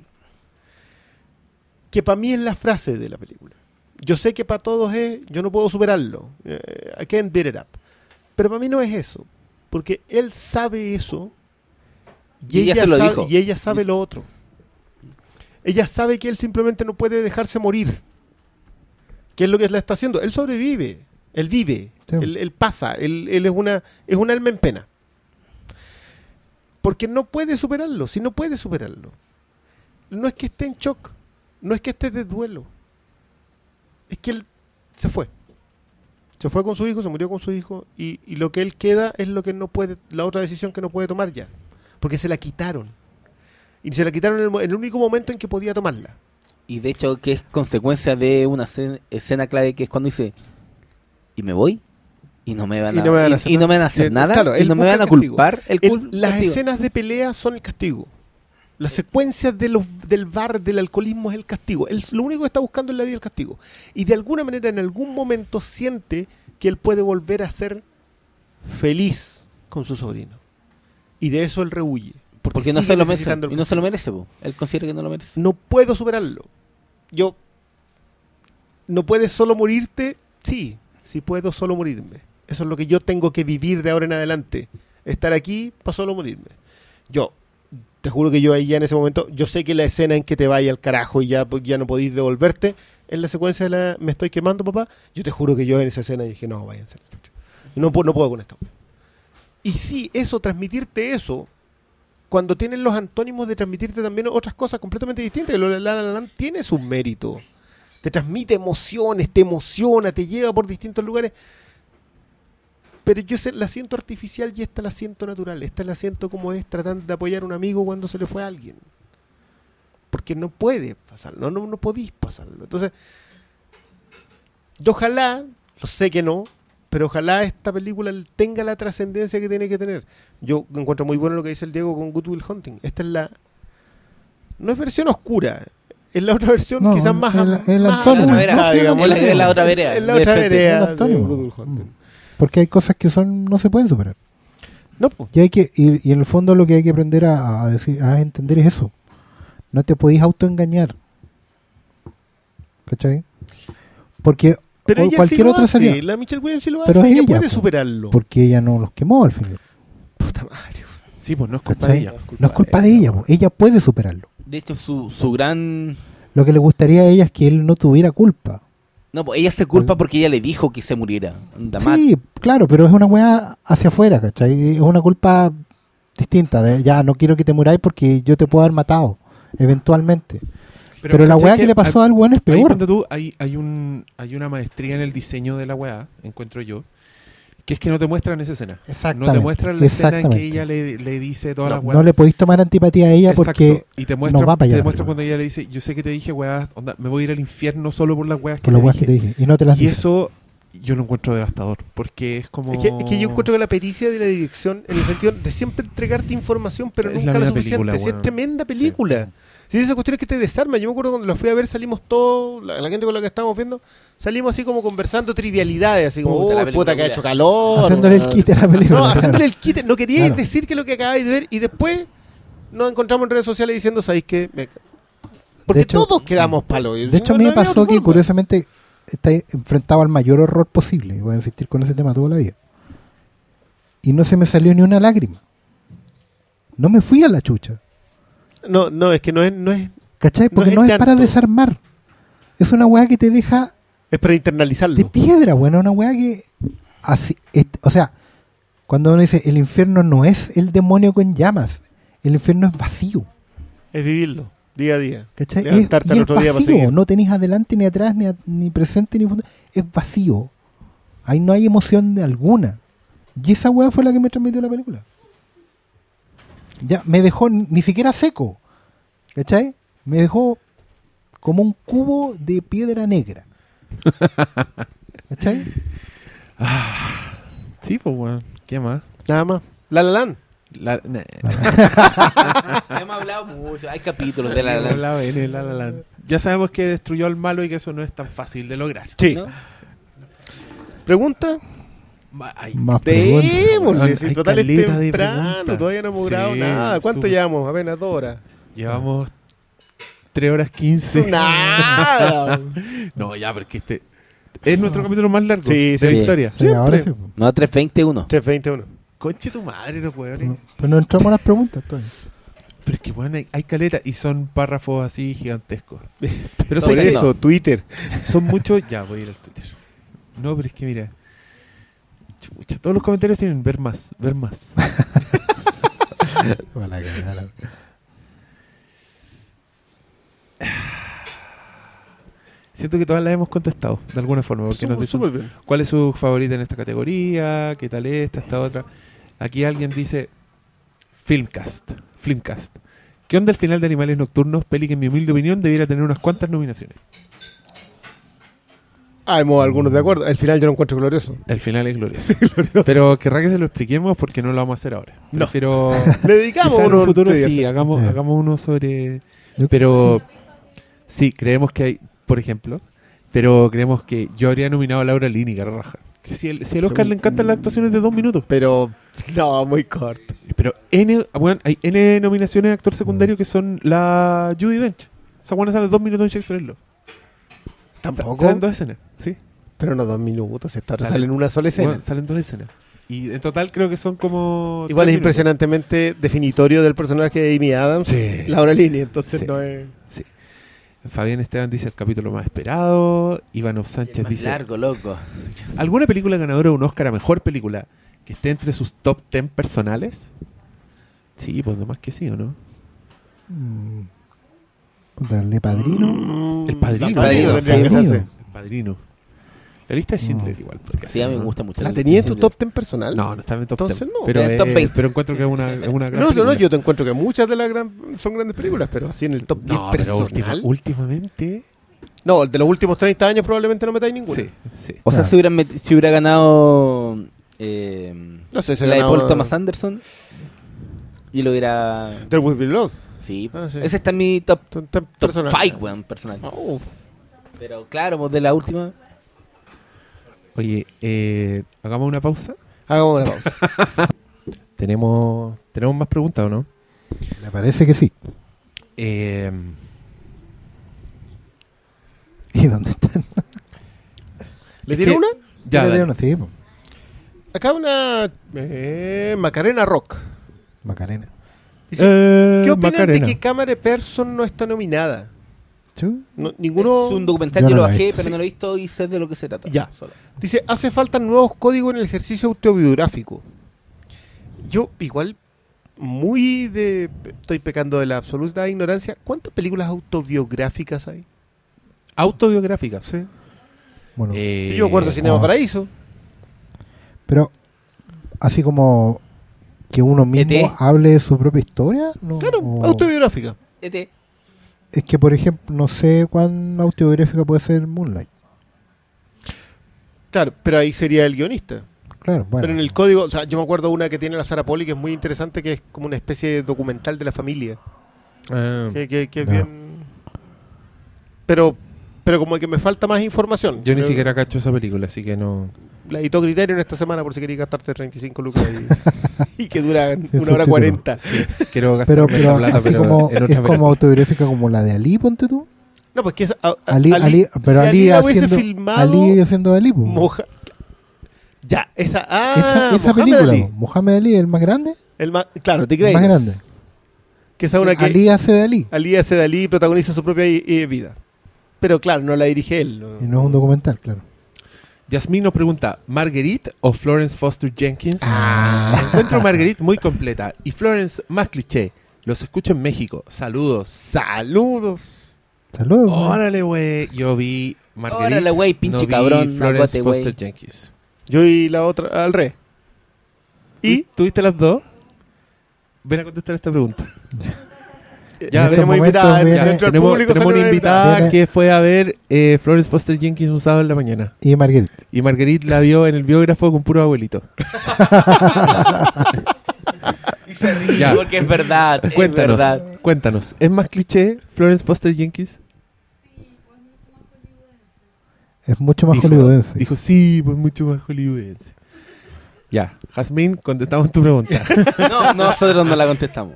Que para mí es la frase de la película. Yo sé que para todos es, yo no puedo superarlo. Eh, I can't beat it up. Pero para mí no es eso. Porque él sabe eso. Y, Y ella ella, se lo sabe, dijo. y ella sabe lo otro. Ella sabe que él simplemente no puede dejarse morir. ¿Qué es lo que él está haciendo? Él sobrevive. Él vive. Sí. Él, él pasa. Él, él es una es un alma en pena. Porque no puede superarlo. Si no puede superarlo. No es que esté en shock. No es que esté de duelo. Es que él se fue. Se fue con su hijo, se murió con su hijo y, y lo que él queda es lo que no puede, la otra decisión que no puede tomar ya. Porque se la quitaron. Y se la quitaron en el, en el único momento en que podía tomarla. Y de hecho que es consecuencia de una escena, escena clave que es cuando dice, ¿y me voy? Y no me van Y a, no me van a y- hacer y no me van a nada. hacer Eh, nada. claro, y no me van a culpar. El El- cul- las castigo. escenas de pelea son el castigo. Las secuencias de los, del bar, del alcoholismo es el castigo. Lo único que está buscando en la vida es el castigo. Y de alguna manera, en algún momento, siente que él puede volver a ser feliz con su sobrino. Y de eso él rehuye. Porque no sigue se lo merece. Y no se lo merece, po. Él considera que no lo merece. No puedo superarlo. Yo. ¿No puedes solo morirte? Sí, sí puedo solo morirme. Eso es lo que yo tengo que vivir de ahora en adelante. Estar aquí para solo morirme. Yo, te juro que yo ahí ya en ese momento, yo sé que la escena en que te vaya al carajo y ya, pues, ya no podéis devolverte, es la secuencia de la me estoy quemando, papá. Yo te juro que yo en esa escena dije, no, váyanse. No, no puedo con esto. Y sí, eso, transmitirte eso, cuando tienen los antónimos de transmitirte también otras cosas completamente distintas. La tiene su mérito. Te transmite emociones, te emociona, te lleva por distintos lugares. Pero yo la siento artificial y esta la siento natural. Esta la siento como es tratando de apoyar a un amigo cuando se le fue a alguien. Porque no puede pasarlo, no, no, no podéis pasarlo. Entonces, yo ojalá, lo sé que no, pero ojalá esta película tenga la trascendencia que tiene que tener. Yo encuentro muy bueno lo que dice el Diego con Good Will Hunting. Esta es la. No es versión oscura, es la otra versión No, quizás más. es la- más antónimo. digamos, es la- la otra vereda, Es la otra vereda Es el de antónimo. Good Will Hunting. Porque hay cosas que son no se pueden superar. No, pues. Y hay que y, y en el fondo lo que hay que aprender a, a decir, a entender es eso. No te podéis autoengañar. ¿Cachai? Porque Pero ella cualquier sí lo otra hace, sería. La Michelle Williams sí lo Pero hace. es ella, ella, puede superarlo. Porque ella no los quemó al final. Puta madre. Sí, pues no es culpa ¿Cachai? de ella. No es culpa de ella, ella puede superarlo. De hecho, su, su gran... Lo que le gustaría a ella es que él no tuviera culpa. No, pues ella se culpa porque ella le dijo que se muriera. Sí, claro, pero es una weá hacia afuera, ¿cachai? Es una culpa distinta. De, ya, no quiero que te muráis porque yo te puedo haber matado, eventualmente. Pero, la ¿cachai weá que, le pasó hay- al weón es peor. tú, hay, hay, un, hay una maestría en el diseño de la weá, encuentro yo, que es que no te muestran esa escena. Exactamente. No te muestran la escena en que ella le, le dice todas No, las weas. No le podéis tomar antipatía a ella Exacto. porque y te muestra, no va para allá te la muestra cuando ella le dice, yo sé que te dije weá, onda, me voy a ir al infierno solo por las weas que por las te weas que dije. te dije. Y no te las Y dice. eso yo lo encuentro devastador, porque es como... Es que, es que yo encuentro que la pericia de la dirección, en el sentido de siempre entregarte información, pero Es nunca la lo media suficiente. película, es tremenda película. Sí. Esa cuestión es que te desarma. Yo me acuerdo cuando la fui a ver, salimos todos, la, la gente con la que estábamos viendo, salimos así como conversando trivialidades, así como, Puta, la oh, puta que ha culia". hecho calor. Haciéndole el kit a la película. No, haciéndole el kit. No quería Claro. decir que lo que acabáis de ver y después nos encontramos en redes sociales diciendo, ¿sabéis qué? Me- Porque hecho- todos quedamos palos. De hecho, a mí me pasó que curiosamente está enfrentado al mayor horror posible. Y voy a insistir con ese tema toda la vida. Y no se me salió ni una lágrima. No me fui a la chucha. No, no, es que no es, no es, ¿Cachai? No Porque es no es, llanto. para desarmar. Es una weá que te deja es para internalizarlo. de piedra, bueno, una weá que. Así, est- o sea, cuando uno dice el infierno no es el demonio con llamas, el infierno es vacío. Es vivirlo, día a día. ¿Cachai? Es, y al otro vacío, no tenéis adelante ni atrás, ni, a- ni presente ni futuro. Es vacío. Ahí no hay emoción de alguna. Y esa weá fue la que me transmitió la película. Ya, me dejó ni, siquiera seco. ¿Cachai? Me dejó como un cubo de piedra negra. [laughs] ¿Cachai? Sí, pues weón, ¿qué más? Nada más. La La Land. La, nah. [laughs] [laughs] Hemos hablado mucho. Hay capítulos de la, la- La N, La La Land. Ya sabemos que destruyó al malo y que eso no es tan fácil de lograr. Sí. ¿no? Pregunta. Ay, Más preguntas. Démosle, Hay si total es temprano, todavía no hemos grabado Sí, nada. ¿Cuánto llevamos? Apenas dos horas. Llevamos 3 horas 15. [laughs] Nada. [laughs] No, ya, porque este es nuestro capítulo más largo Sí, de sí. la historia. Sí, ahora sí. No, 321. 321. Conche tu madre, los weones. Pero [laughs] no entramos a las preguntas. todavía. Pero es que, bueno, hay, hay caleta y son párrafos así gigantescos. Pero Por eso, Twitter. son muchos. Ya, voy a ir al Twitter. No, pero es que mira. Chucha, todos los comentarios tienen ver más, ver más. [laughs] Siento que todas las hemos contestado de alguna forma, porque nos Súper dicen súper bien. cuál es su favorita en esta categoría, qué tal esta, esta otra. Aquí alguien dice Filmcast, Filmcast. ¿Qué onda el final de Animales Nocturnos? Peli que en mi humilde opinión debiera tener unas cuantas nominaciones. Ah, hemos algunos de acuerdo. El final yo lo encuentro glorioso. El final es glorioso. Pero querrá que se lo expliquemos porque no lo vamos a hacer ahora. No. Prefiero [laughs] Le dedicamos quizá en uno un futuro sí, hagamos, Sí. hagamos uno sobre... Pero sí, creemos que hay, por ejemplo, pero creemos que yo habría nominado a Laura Lini, raja. Si, el, si al Oscar le encantan las actuaciones de dos minutos. Pero, no, muy corto. Pero N, bueno, hay N nominaciones de actor secundario que son la Judy Dench. Esa buena sale dos minutos en Shakespeare Love. Tampoco. Salen dos escenas, sí. Pero no dos minutos. Esta Salen- salen una sola escena. Bueno, salen dos escenas. Y en total creo que son como... Igual es impresionantemente definitorio del personaje de Amy Adams, Sí. [laughs] Laura Linney, entonces Sí. no es... minutos. Fabián Esteban dice el capítulo más esperado. Ivanov El Sánchez más dice... largo, loco. ¿Alguna película ganadora de un Oscar a mejor película que esté entre sus top 10 personales? Sí, pues nomás que sí, ¿o no? Mm. De padrino. El Padrino. El padrino El tendría que Padrino. hacerse. El padrino. La lista de Schindler No. igual. podría Sí, a mí me ¿no? gusta mucho. ¿La el- tenía en tu top 10 personal? No, no está en el top Entonces 10. no. Pero, es- top 20. pero encuentro que es una, es una [laughs] gran No, no, no, película. yo te encuentro que muchas de las gran, son grandes películas, pero así en el top 10 No, pero personal. última- últimamente... No, el de los últimos 30 años probablemente no metáis ninguna. Sí, sí. O sea, Claro. si hubiera, met- si hubiera ganado eh, No sé, se la de Paul Thomas Anderson y lo hubiera... There Will Be Blood. Sí, Ah, sí. ese está en mi top, Top, top personal. 5, weón, personal. Oh. Pero claro, pues de la última... Oye, eh, hagamos una pausa. Hagamos una pausa. [laughs] Tenemos, tenemos más preguntas, ¿o no? Me parece que sí. Eh, [laughs] ¿Y dónde están? [laughs] ¿Le que- una? ya, Le así, po. Acá una... eh, Macarena Rock. Macarena. Dice, Eh, ¿Qué opinan Macarena. de que Cámara Person no está nominada? No- ninguno... Es un documental, Yo no lo bajé, visto, pero sí. no lo he visto y sé de lo que se trata. Ya. Solo. Dice, hace falta nuevos códigos en el ejercicio autobiográfico. Yo, igual, muy de... Estoy pecando de la absoluta ignorancia. ¿Cuántas películas autobiográficas hay? Autobiográficas. Sí. Bueno, Eh, Yo me acuerdo de Cinema oh. Paraíso. pero así como que uno mismo ET. hable de su propia historia. No, Claro, o- autobiográfica. ET. es que, por ejemplo, no sé cuán autobiográfica puede ser Moonlight. Claro, pero ahí sería el guionista. Claro, bueno. Pero en el código, o sea, yo me acuerdo una que tiene la Sara Poli que es muy interesante, que es como una especie de documental de la familia. Ah, Que, que- que es Ya. bien... Pero, pero como que me falta más información. yo ni siquiera cacho esa película, así que no. La editó Criterion esta semana por si querías gastarte 35 lucas y, [laughs] y que dura Sin una hora subtítulo. 40. Quiero gastarme pero, esa pero plata, así pero como en es como autobiográfica como la de Ali, ponte tú. No, pues que es, a- a- Ali, Ali, pero si Ali, hubiese haciendo filmado Ali haciendo Ali. Moja- Ya, esa, ah, esa, película, Ali. Mohamed Ali, el más grande, El más, claro, The el más grande. Que es una que Ali hace de Ali Ali hace de Ali y protagoniza su propia i- vida. Pero claro, no la dirige él. no. y no es un documental, claro. Yasmín nos pregunta, ¿Marguerite o Florence Foster Jenkins? Ah. Encuentro Marguerite muy completa y Florence más cliché. Los escucho en México. Saludos. Saludos. Saludos. Órale, güey. Yo vi Marguerite. Órale, güey, pinche no vi cabrón, Florence. Foster Jenkins. Yo y la otra, al rey. Y ¿Tuviste las dos? Ven a contestar esta pregunta. [laughs] Ya, en tenemos invitada. viene- una invitada Viene- que fue a ver eh, Florence Foster Jenkins un sábado en la mañana. Y Marguerite. Y Marguerite la vio en el biógrafo con puro abuelito. [laughs] Y se ríe Ya. porque es verdad. es Cuéntanos, verdad. cuéntanos. ¿Es más cliché Florence Foster Jenkins? Es mucho más dijo, hollywoodense. dijo, sí, pues mucho más hollywoodense. Ya, Jazmín, contestamos tu pregunta. [laughs] No, nosotros no la contestamos.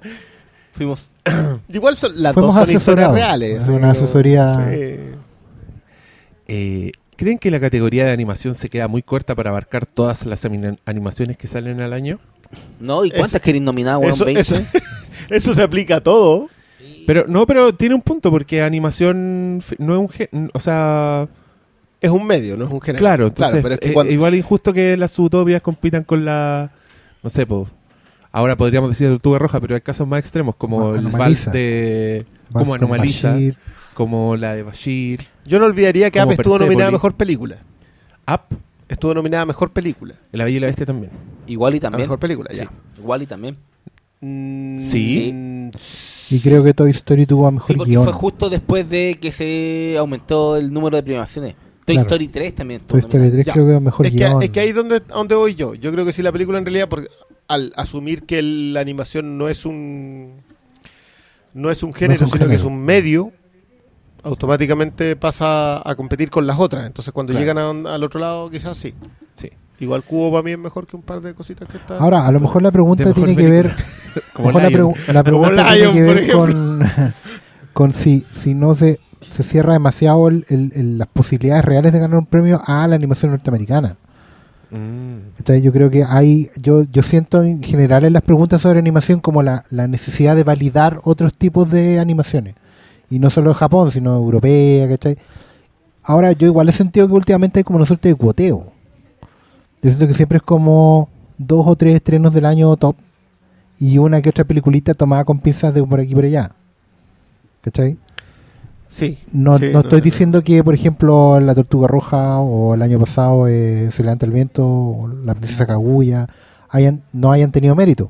Fuimos. [coughs] Igual son, las Fuimos dos son historias reales. Es una asesoría. Eh, ¿Creen que la categoría de animación se queda muy corta para abarcar todas las ani- animaciones que salen al año? No, ¿y cuántas queréis nominar, weón? Eso, 20. eso, [laughs] eso se aplica a todo. Pero no, pero tiene un punto porque animación no es un, gen- o sea, Es un medio, no es un género. claro, entonces pero es que eh, igual injusto que las utopias compitan con la, no sé, pues, ahora podríamos decir Tortuga Roja, pero hay casos más extremos como el vals de, Vals como Anomaliza, Bashir. como la de Bashir, Yo no olvidaría que App estuvo nominada a. Mejor Película. Up, Estuvo nominada a Mejor Película. La Bella y la Bestia también. Igual y A también. Mejor Película, Sí, ya. Igual y también. Mm, Sí. Y creo que Toy Story tuvo a mejor Sí, porque guion. fue justo después de que se aumentó el número de premiaciones. Toy Claro. Story 3 también. Toy Story nominada. 3 Ya. creo que es mejor Es que, guion. es que ahí es donde, a donde voy yo. Yo creo que si la película en realidad, porque al asumir que el- la animación no es un no es un género, un sino que es un medio, automáticamente pasa a competir con las otras. Entonces cuando Claro. llegan a- al otro lado, quizás sí. Sí. Igual Cubo para mí es mejor que un par de cositas que están. Ahora, a lo mejor la pregunta tiene que ver. [laughs] Como la, Lion. pregu- la Como pregunta Lion, tiene que por ver con, [laughs] con si, si no se, se cierra demasiado el- el- el- las posibilidades reales de ganar un premio a la animación norteamericana. Mm. Entonces yo creo que hay, yo, yo siento en general en las preguntas sobre animación como la, la necesidad de validar otros tipos de animaciones. Y no solo de Japón, sino europea, ¿cachai? Ahora yo igual he sentido que últimamente hay como una suerte de cuoteo. Yo siento que siempre es como dos o tres estrenos del año top y una que otra peliculita tomada con pinzas de por aquí y por allá. ¿Cachai? Sí. No, Sí, no estoy no, diciendo que, por ejemplo, La Tortuga Roja o el año pasado eh, Se Levanta el Viento o La Princesa Kaguya hayan, no hayan tenido mérito.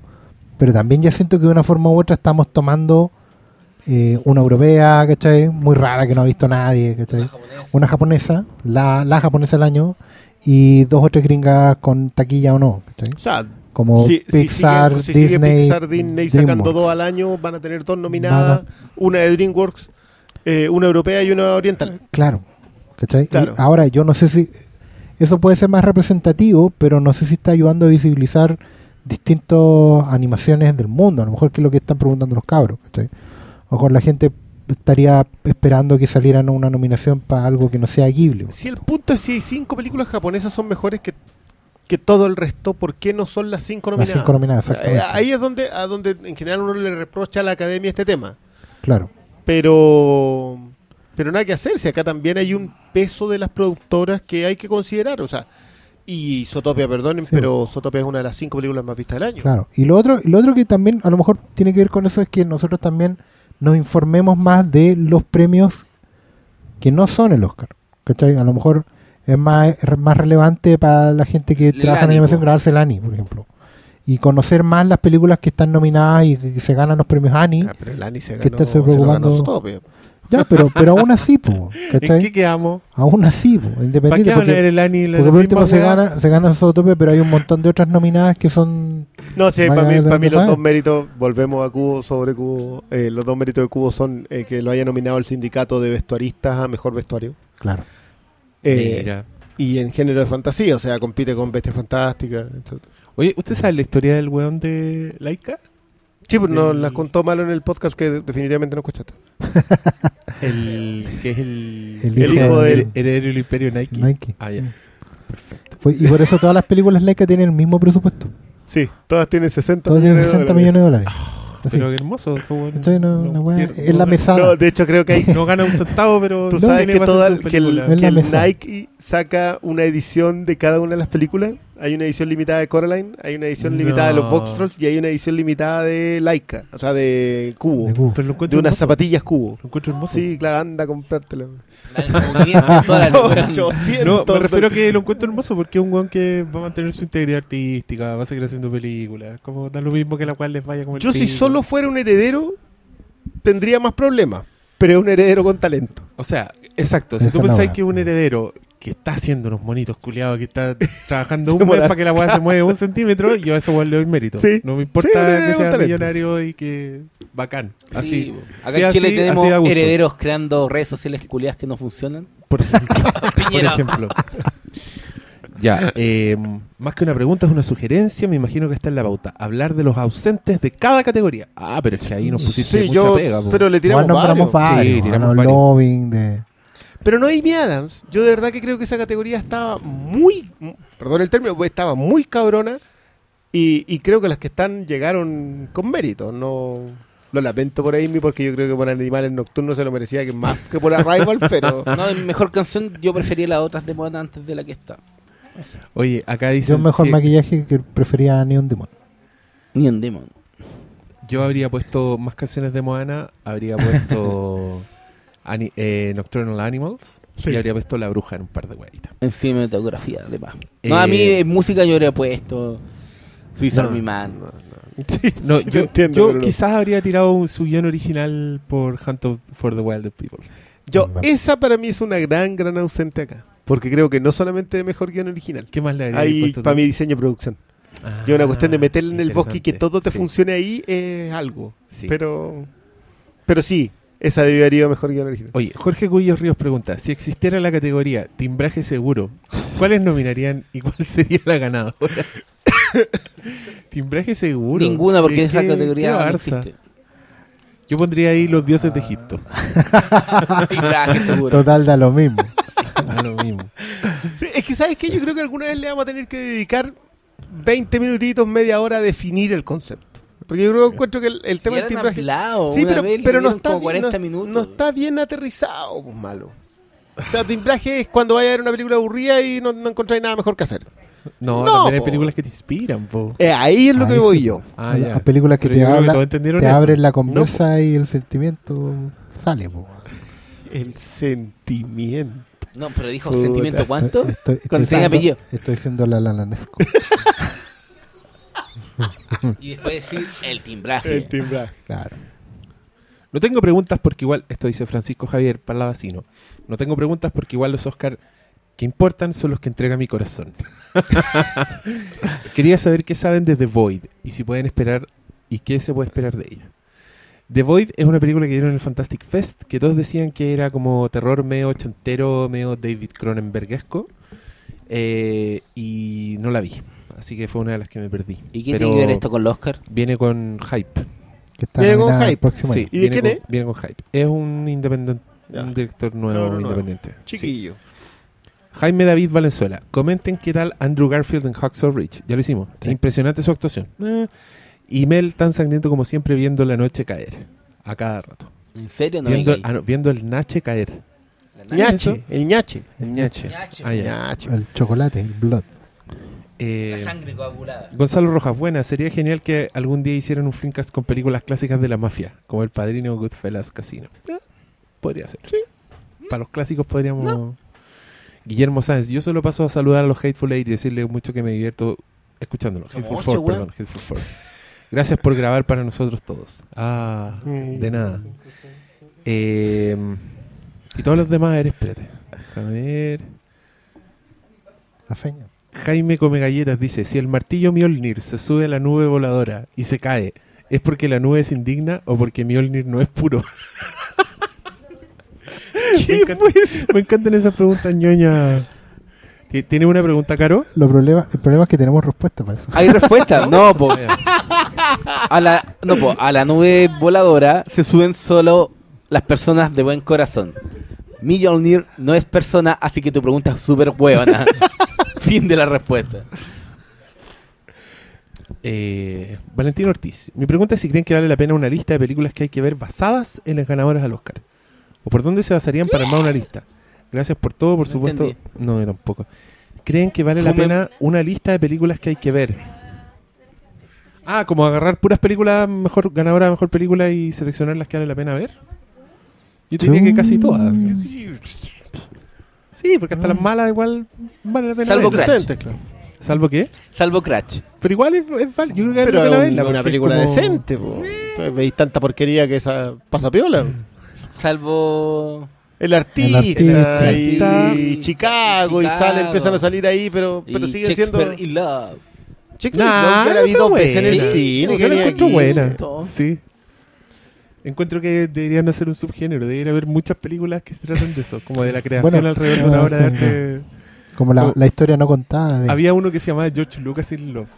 Pero también ya siento que de una forma u otra estamos tomando eh, una europea, ¿cachai? Muy rara que no ha visto nadie, ¿cachai? Una japonesa, la, la japonesa del año, y dos o tres gringas con taquilla o no, ¿cachai? O sea, Como si, si Pixar, si sigue Disney, Pixar, Disney sacando dos al año, van a tener dos nominadas, una de DreamWorks, eh, una europea y una oriental. Claro, ¿cachai? Y ahora, yo no sé si eso puede ser más representativo, pero no sé si está ayudando a visibilizar distintas animaciones del mundo. A lo mejor que es lo que están preguntando los cabros, ¿cachai? A lo mejor la gente estaría esperando que salieran una nominación para algo que no sea Ghibli. Si el punto es si hay cinco películas japonesas son mejores que, que todo el resto, ¿por qué no son las cinco Las nominadas? cinco nominadas, exactamente. eh, ahí es donde, a donde en general uno le reprocha a la academia este tema. Claro. Pero pero nada que hacer, si acá también hay un peso de las productoras que hay que considerar. O sea, y Zootopia, perdonen, Sí. pero Zootopia es una de las cinco películas más vistas del año. Claro. Y lo otro, lo otro que también a lo mejor tiene que ver con eso es que nosotros también nos informemos más de los premios que no son el Oscar. ¿Cachai? A lo mejor es más, es más relevante para la gente que El trabaja en animación grabarse el Annie, por ejemplo. Y conocer más las películas que están nominadas y que, que se ganan los premios Annie. Ah, pero el Annie se ¿Qué ganó, te estoy se ganó preocupando? Ya, pero, pero aún así, po, [laughs] ¿En qué ¿cachai? quedamos? Aún así, po, ¿Para qué independiente. van a ver Porque, el Annie? porque por último se gana, se gana pero hay un montón de otras nominadas que son No, sí, para mí, para mí los dos méritos, volvemos a Cubo sobre Cubo, eh, los dos méritos de Cubo son eh, que lo haya nominado el sindicato de vestuaristas a mejor vestuario. Claro. Eh, Mira. y en género de fantasía, o sea, compite con Bestia Fantástica. etc. Oye, ¿usted sabe la historia del weón de Laika? Sí, pues nos las contó malo en el podcast que de- definitivamente no escuchaste. [laughs] El que es el, El hijo del- heredero del imperio Nike. Nike. Ah, ya. Perfecto. Fue- y por eso todas las películas Laika tienen el mismo presupuesto. Sí, todas tienen 60 Todas tienen millones de 60 dólares. millones de dólares. Así. Pero qué hermoso. No- una es la mesada. No, de hecho creo que hay... No gana un centavo, pero Tú no sabes que, toda, que, el, que el. Nike saca una edición de cada una de las películas. Hay una edición limitada de Coraline, hay una edición limitada de los. Box Trolls y hay una edición limitada de Laika, o sea, de Cubo. De De, Cubo. Pero lo encuentro unas hermoso. zapatillas Cubo. Lo encuentro hermoso. Sí, claro, anda a comprártelo. Toda la [laughs] locura. 800 No, me refiero a que lo encuentro hermoso porque es un weón que va a mantener su integridad artística, va a seguir haciendo películas. Como da lo mismo que la cual les vaya como el Yo si pico. solo fuera un heredero, tendría más problemas. Pero es un heredero con talento. O sea, exacto. Si Esa tú es pensáis que un heredero que está haciendo unos monitos culiados, que está [laughs] trabajando un mes para que la weá se mueva un centímetro, yo a ese weón le doy mérito. Sí. No me importa que sea millonario y que bacán. Así. Sí, acá Sí, en Chile así- tenemos así herederos creando redes sociales culiadas que no funcionan. Por ejemplo. [laughs] por Piñera. ejemplo. Ya, eh, más que una pregunta es una sugerencia, me imagino que está en la pauta. Hablar de los ausentes de cada categoría. Ah, pero es que ahí nos pusiste Sí, mucha yo, pega. po. pero le tiramos varios. varios. Sí, tiramos ¿no? varios. Loving, de... Pero no Amy Adams. Yo de verdad que creo que esa categoría estaba muy, perdón el término, pues, estaba muy cabrona. Y, y creo que las que están llegaron con mérito. No lo lamento por Amy porque yo creo que por Animales Nocturnos se lo merecía que más que por Arrival, [laughs] pero No, en mejor canción yo prefería las otras de moda antes de la que está. Oye, acá dice. Un mejor maquillaje que prefería a Neon Demon. Ni en Demon. Yo habría puesto más canciones de Moana, habría puesto [laughs] Ani- eh, Nocturnal Animals Sí. y habría puesto La Bruja en un par de huevitas. En cinematografía, además. Eh, No, a mí en música yo habría puesto Swiss Army Man. no, no. Sí, No, sí, yo, entiendo, yo no. quizás habría tirado un, su guion original por Hunt of- for the Wilder People. Yo, No. esa para mí es una gran, gran ausente acá. Porque creo que no solamente mejor guion original. ¿Qué más le habría Ahí, para mi diseño y producción. Ah, Yo una cuestión de meterle en el bosque y que todo te Sí, funcione ahí es algo. sí. Pero pero sí, esa debió haber ido mejor guion original. Oye, Jorge Cubillos Ríos pregunta, si existiera la categoría timbraje seguro, ¿cuáles nominarían y cuál [laughs] sería la ganadora? [coughs] timbraje seguro. Ninguna, porque ¿Qué- esa qué- categoría no existe. Yo pondría ahí los dioses de Egipto. [laughs] Timbraje, seguro. Total da lo mismo. A lo mismo. Sí, es que, ¿sabes qué? Yo creo que alguna vez le vamos a tener que dedicar 20 minutitos, media hora a definir el concepto. Porque yo creo encuentro que el, tema del timbraje. hablado, Sí, pero, vez pero no, está como bien, 40 no- está bien aterrizado, pues malo. O sea, timbraje es cuando vaya a ver una película aburrida y no, no encontráis nada mejor que hacer. No, No, también hay películas que te inspiran, po. Eh, ahí es lo que voy sí, yo. Ah, A- ya. a películas que Pero te, que te abren la conversa y el sentimiento sale. po. El sentimiento. No, pero dijo Puta. sentimiento cuánto? Estoy, Con estoy siendo- apellido. Estoy siendo la lalanesco. [laughs] [laughs] Y después decir el timbraje. El timbraje. claro. No tengo preguntas porque igual, esto dice Francisco Javier Palavacino, no tengo preguntas porque igual los Oscar que importan son los que entrega mi corazón. [laughs] Quería saber qué saben de The Void y si pueden esperar y qué se puede esperar de ella. The Void es una película que dieron en el Fantastic Fest que todos decían que era como terror medio ochentero, medio David Cronenbergesco eh, y no la vi. Así que fue una de las que me perdí. ¿Y qué Pero tiene que ver esto con los Oscar? Viene con hype. Que está Viene con hype. próximo Sí, año. ¿Y de viene, quién con, viene con hype. Es un independiente, un director nuevo independiente. Sí. Chiquillo. Jaime David Valenzuela. Comenten qué tal Andrew Garfield en Hacksaw Ridge. Ya lo hicimos. Sí. Impresionante su actuación. Eh, Y Mel tan sangriento como siempre viendo la noche caer. A cada rato. ¿En serio? No viendo, ah, no, viendo el Nache caer. caí. ñache, el ñache. El Ñache. Ñache, Ah, ñache. El chocolate, el blood. Eh, La sangre coagulada. Gonzalo Rojas, buena. Sería genial que algún día hicieran un Flimcast con películas clásicas de la mafia, como El Padrino o Goodfellas Casino. Eh, podría ser. Sí. Para los clásicos podríamos. Guillermo Sáenz, yo solo paso a saludar a los Hateful Eight y decirle mucho que me divierto escuchándolos. Como Hateful ocho, Four, weón. perdón. Hateful Four. Gracias por grabar para nosotros todos. Ah, de nada. Eh, y todos los demás, a ver, espérate. Déjame ver. La feña. Jaime Come Galletas dice, si el martillo Mjolnir se sube a la nube voladora y se cae, ¿es porque la nube es indigna o porque Mjolnir no es puro? [laughs] me, encanta- me encantan esas preguntas ñoñas. Ti- ¿Tiene una pregunta, Caro? Lo problema, el problema es que tenemos respuesta para eso. ¿Hay respuesta? [laughs] no, po. A la, no, po, a la nube voladora se suben solo las personas de buen corazón. Mjolnir no es persona, así que tu pregunta es súper huevona. [laughs] fin de la respuesta. Eh, Valentín Ortiz. Mi pregunta es si creen que vale la pena una lista de películas que hay que ver basadas en las ganadoras al Oscar. ¿O por dónde se basarían para armar una lista? Gracias por todo, por No supuesto. entendí. No, yo tampoco. ¿Creen que vale la Fume- pena una lista de películas que hay que ver? Ah, como agarrar puras películas, mejor ganadora, mejor película y seleccionar las que vale la pena ver. Yo diría que casi todas. Sí, porque hasta las malas igual vale la pena Salvo verlas. Crash. Decente, claro. ¿Salvo qué? Salvo Crash. Pero igual es, es val- Yo creo que vale Pero la es una es película como- decente, po. Entonces, Veis tanta porquería que esa pasa piola. Salvo. El artista, El artista. y, y Chicago, y Chicago. sale, empiezan a salir ahí, pero, pero y siguen siendo. Shakespeare in Love. Shakespeare Nah, yo la vi esa dos buena. veces en el Sí, cine. Yo la venía encuentro buena. Sí. Encuentro que deberían hacer un subgénero. Debería haber muchas películas que se tratan de eso, como de la [laughs] creación Bueno, alrededor de una obra de arte. Como la, historia no contada. de- Había uno que se llamaba George Lucas in Love.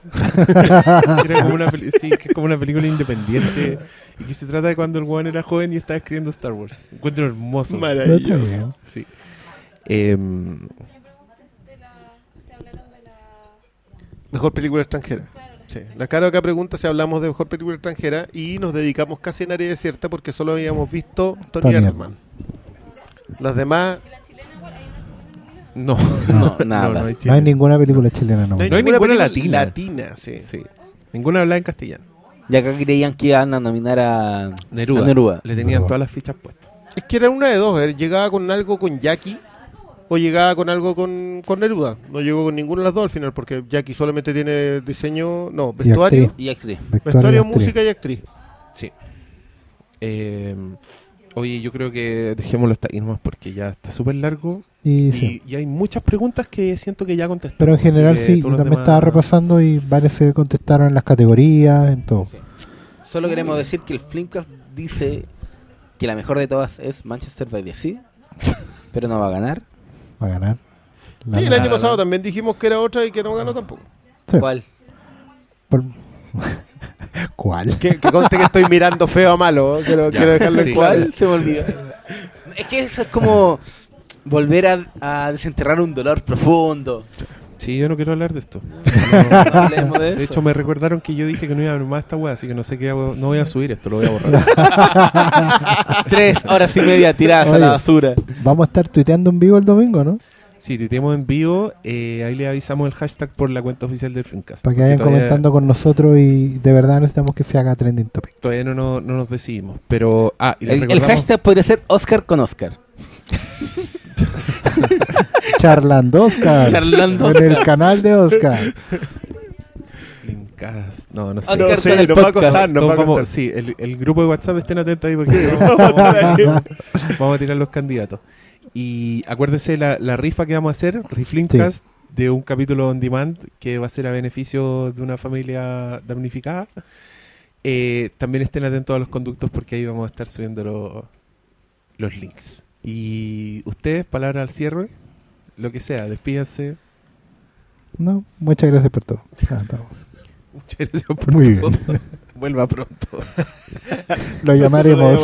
Que [laughs] era como una, peli- sí, que es como una película independiente y que se trata de cuando el weón era joven y estaba escribiendo Star Wars. Encuentro hermoso. Maravilloso. Sí. De la, se hablaron de la Mejor película extranjera. Sí. La cara acá pregunta si hablamos de mejor película extranjera y nos dedicamos casi en área desierta porque solo habíamos visto Tony, Tony. Las demás, la chilena igual hay una chilena no, No, nada. hay No hay ninguna película chilena, no. no hay, No hay ninguna, ninguna película latina. latina, sí. Sí. Ninguna hablaba en castellano. Y acá creían que iban a nominar a Neruda. a Neruda. Le tenían Neruda. todas las fichas puestas. Es que era una de dos. eh, Llegaba con algo con Jackie o llegaba con algo con, con Neruda. No llegó con ninguna de las dos al final porque Jackie solamente tiene diseño, no, Sí, vestuario, actriz. Y actriz. Vestuario vestuario, y actriz. música y actriz. Sí. Eh, oye, yo creo que dejémoslo hasta ahí nomás porque ya está súper largo Y y, sí. y hay muchas preguntas que siento que ya contesté. Pero en general sí, yo también estaba repasando y varios se contestaron en las categorías, en todo. Solo queremos decir que el Flimcast dice que la mejor de todas es Manchester by the Sea, pero no va a ganar. Va a ganar. La- Sí, el año pasado también dijimos que era otra y que no ganó tampoco. Sí. ¿Cuál? por- [laughs] ¿Cuál? Que, que conste que estoy mirando feo a malo. ¿eh? Quiero, quiero dejarlo sí. en claro. ¿Cuál? Se me olvidó. Es que eso es como volver a, a desenterrar un dolor profundo. Sí, yo no quiero hablar de esto. No de De eso. hecho, me recordaron que yo dije que no iba a ver más esta weá, así que no sé qué hago. No voy a subir esto, lo voy a borrar. [laughs] Tres horas y media tiradas a la basura. Vamos a estar tuiteando en vivo el domingo, ¿no? Si tuiteamos en vivo, eh, ahí le avisamos el hashtag por la cuenta oficial del Filmcast. Para que vayan todavía- comentando con nosotros y de verdad necesitamos que se haga trending topic. Todavía no, no, no nos decidimos. Pero, ah, y les El, el hashtag podría ser Oscar con Oscar. [laughs] Charlando Oscar. Charlando En el canal de Oscar. Linkcast. No, no sé. Ah, No, Oscar sí, nos va a costar, nos va a vamos- costar. sí, el, el grupo de WhatsApp estén atentos ahí porque vamos, [laughs] vamos a tirar los candidatos. Y acuérdense la, la rifa que vamos a hacer, Riflincast, de un capítulo on demand que va a ser a beneficio de una familia damnificada. Eh, también estén atentos a los conductos porque ahí vamos a estar subiendo lo- los links. Y ustedes, palabra al cierre, lo que sea, despídanse. No, muchas gracias por todo. [laughs] Ah. Muchas gracias por Muy todo. bien. [laughs] Vuelva pronto. [laughs] Lo llamaremos.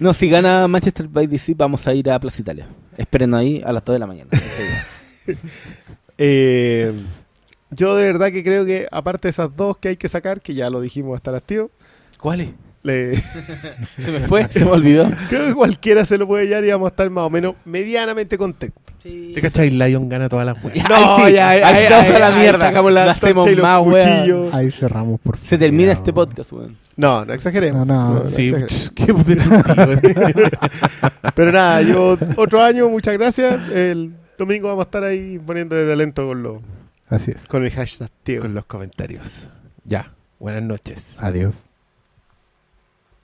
No, si gana Manchester by Sea, vamos a ir a Plaza Italia. Espérenos ahí a las 2 de la mañana. Eh, yo de verdad que creo que, aparte de esas dos que hay que sacar, que ya lo dijimos hasta las tío, ¿Cuál es? Le, [laughs] Se me fue, se me olvidó. creo que cualquiera se lo puede llevar y vamos a estar más o menos medianamente contentos. ¿Te cachai? Lion gana todas las weas. [laughs] No, ya, ahí- ahí ahí- estamos a la mierda. sacamos la No hacemos los más, wea. cuchillos. Ahí cerramos, por Se termina favor. este podcast, weón. No, no exageremos. No, no. no Sí, exageremos. qué. [laughs] Pero nada, yo otro año, muchas gracias. El domingo vamos a estar ahí poniendo de talento con, lo, Así es. con el hashtag, tío. Con los comentarios. Ya. Buenas noches. Adiós.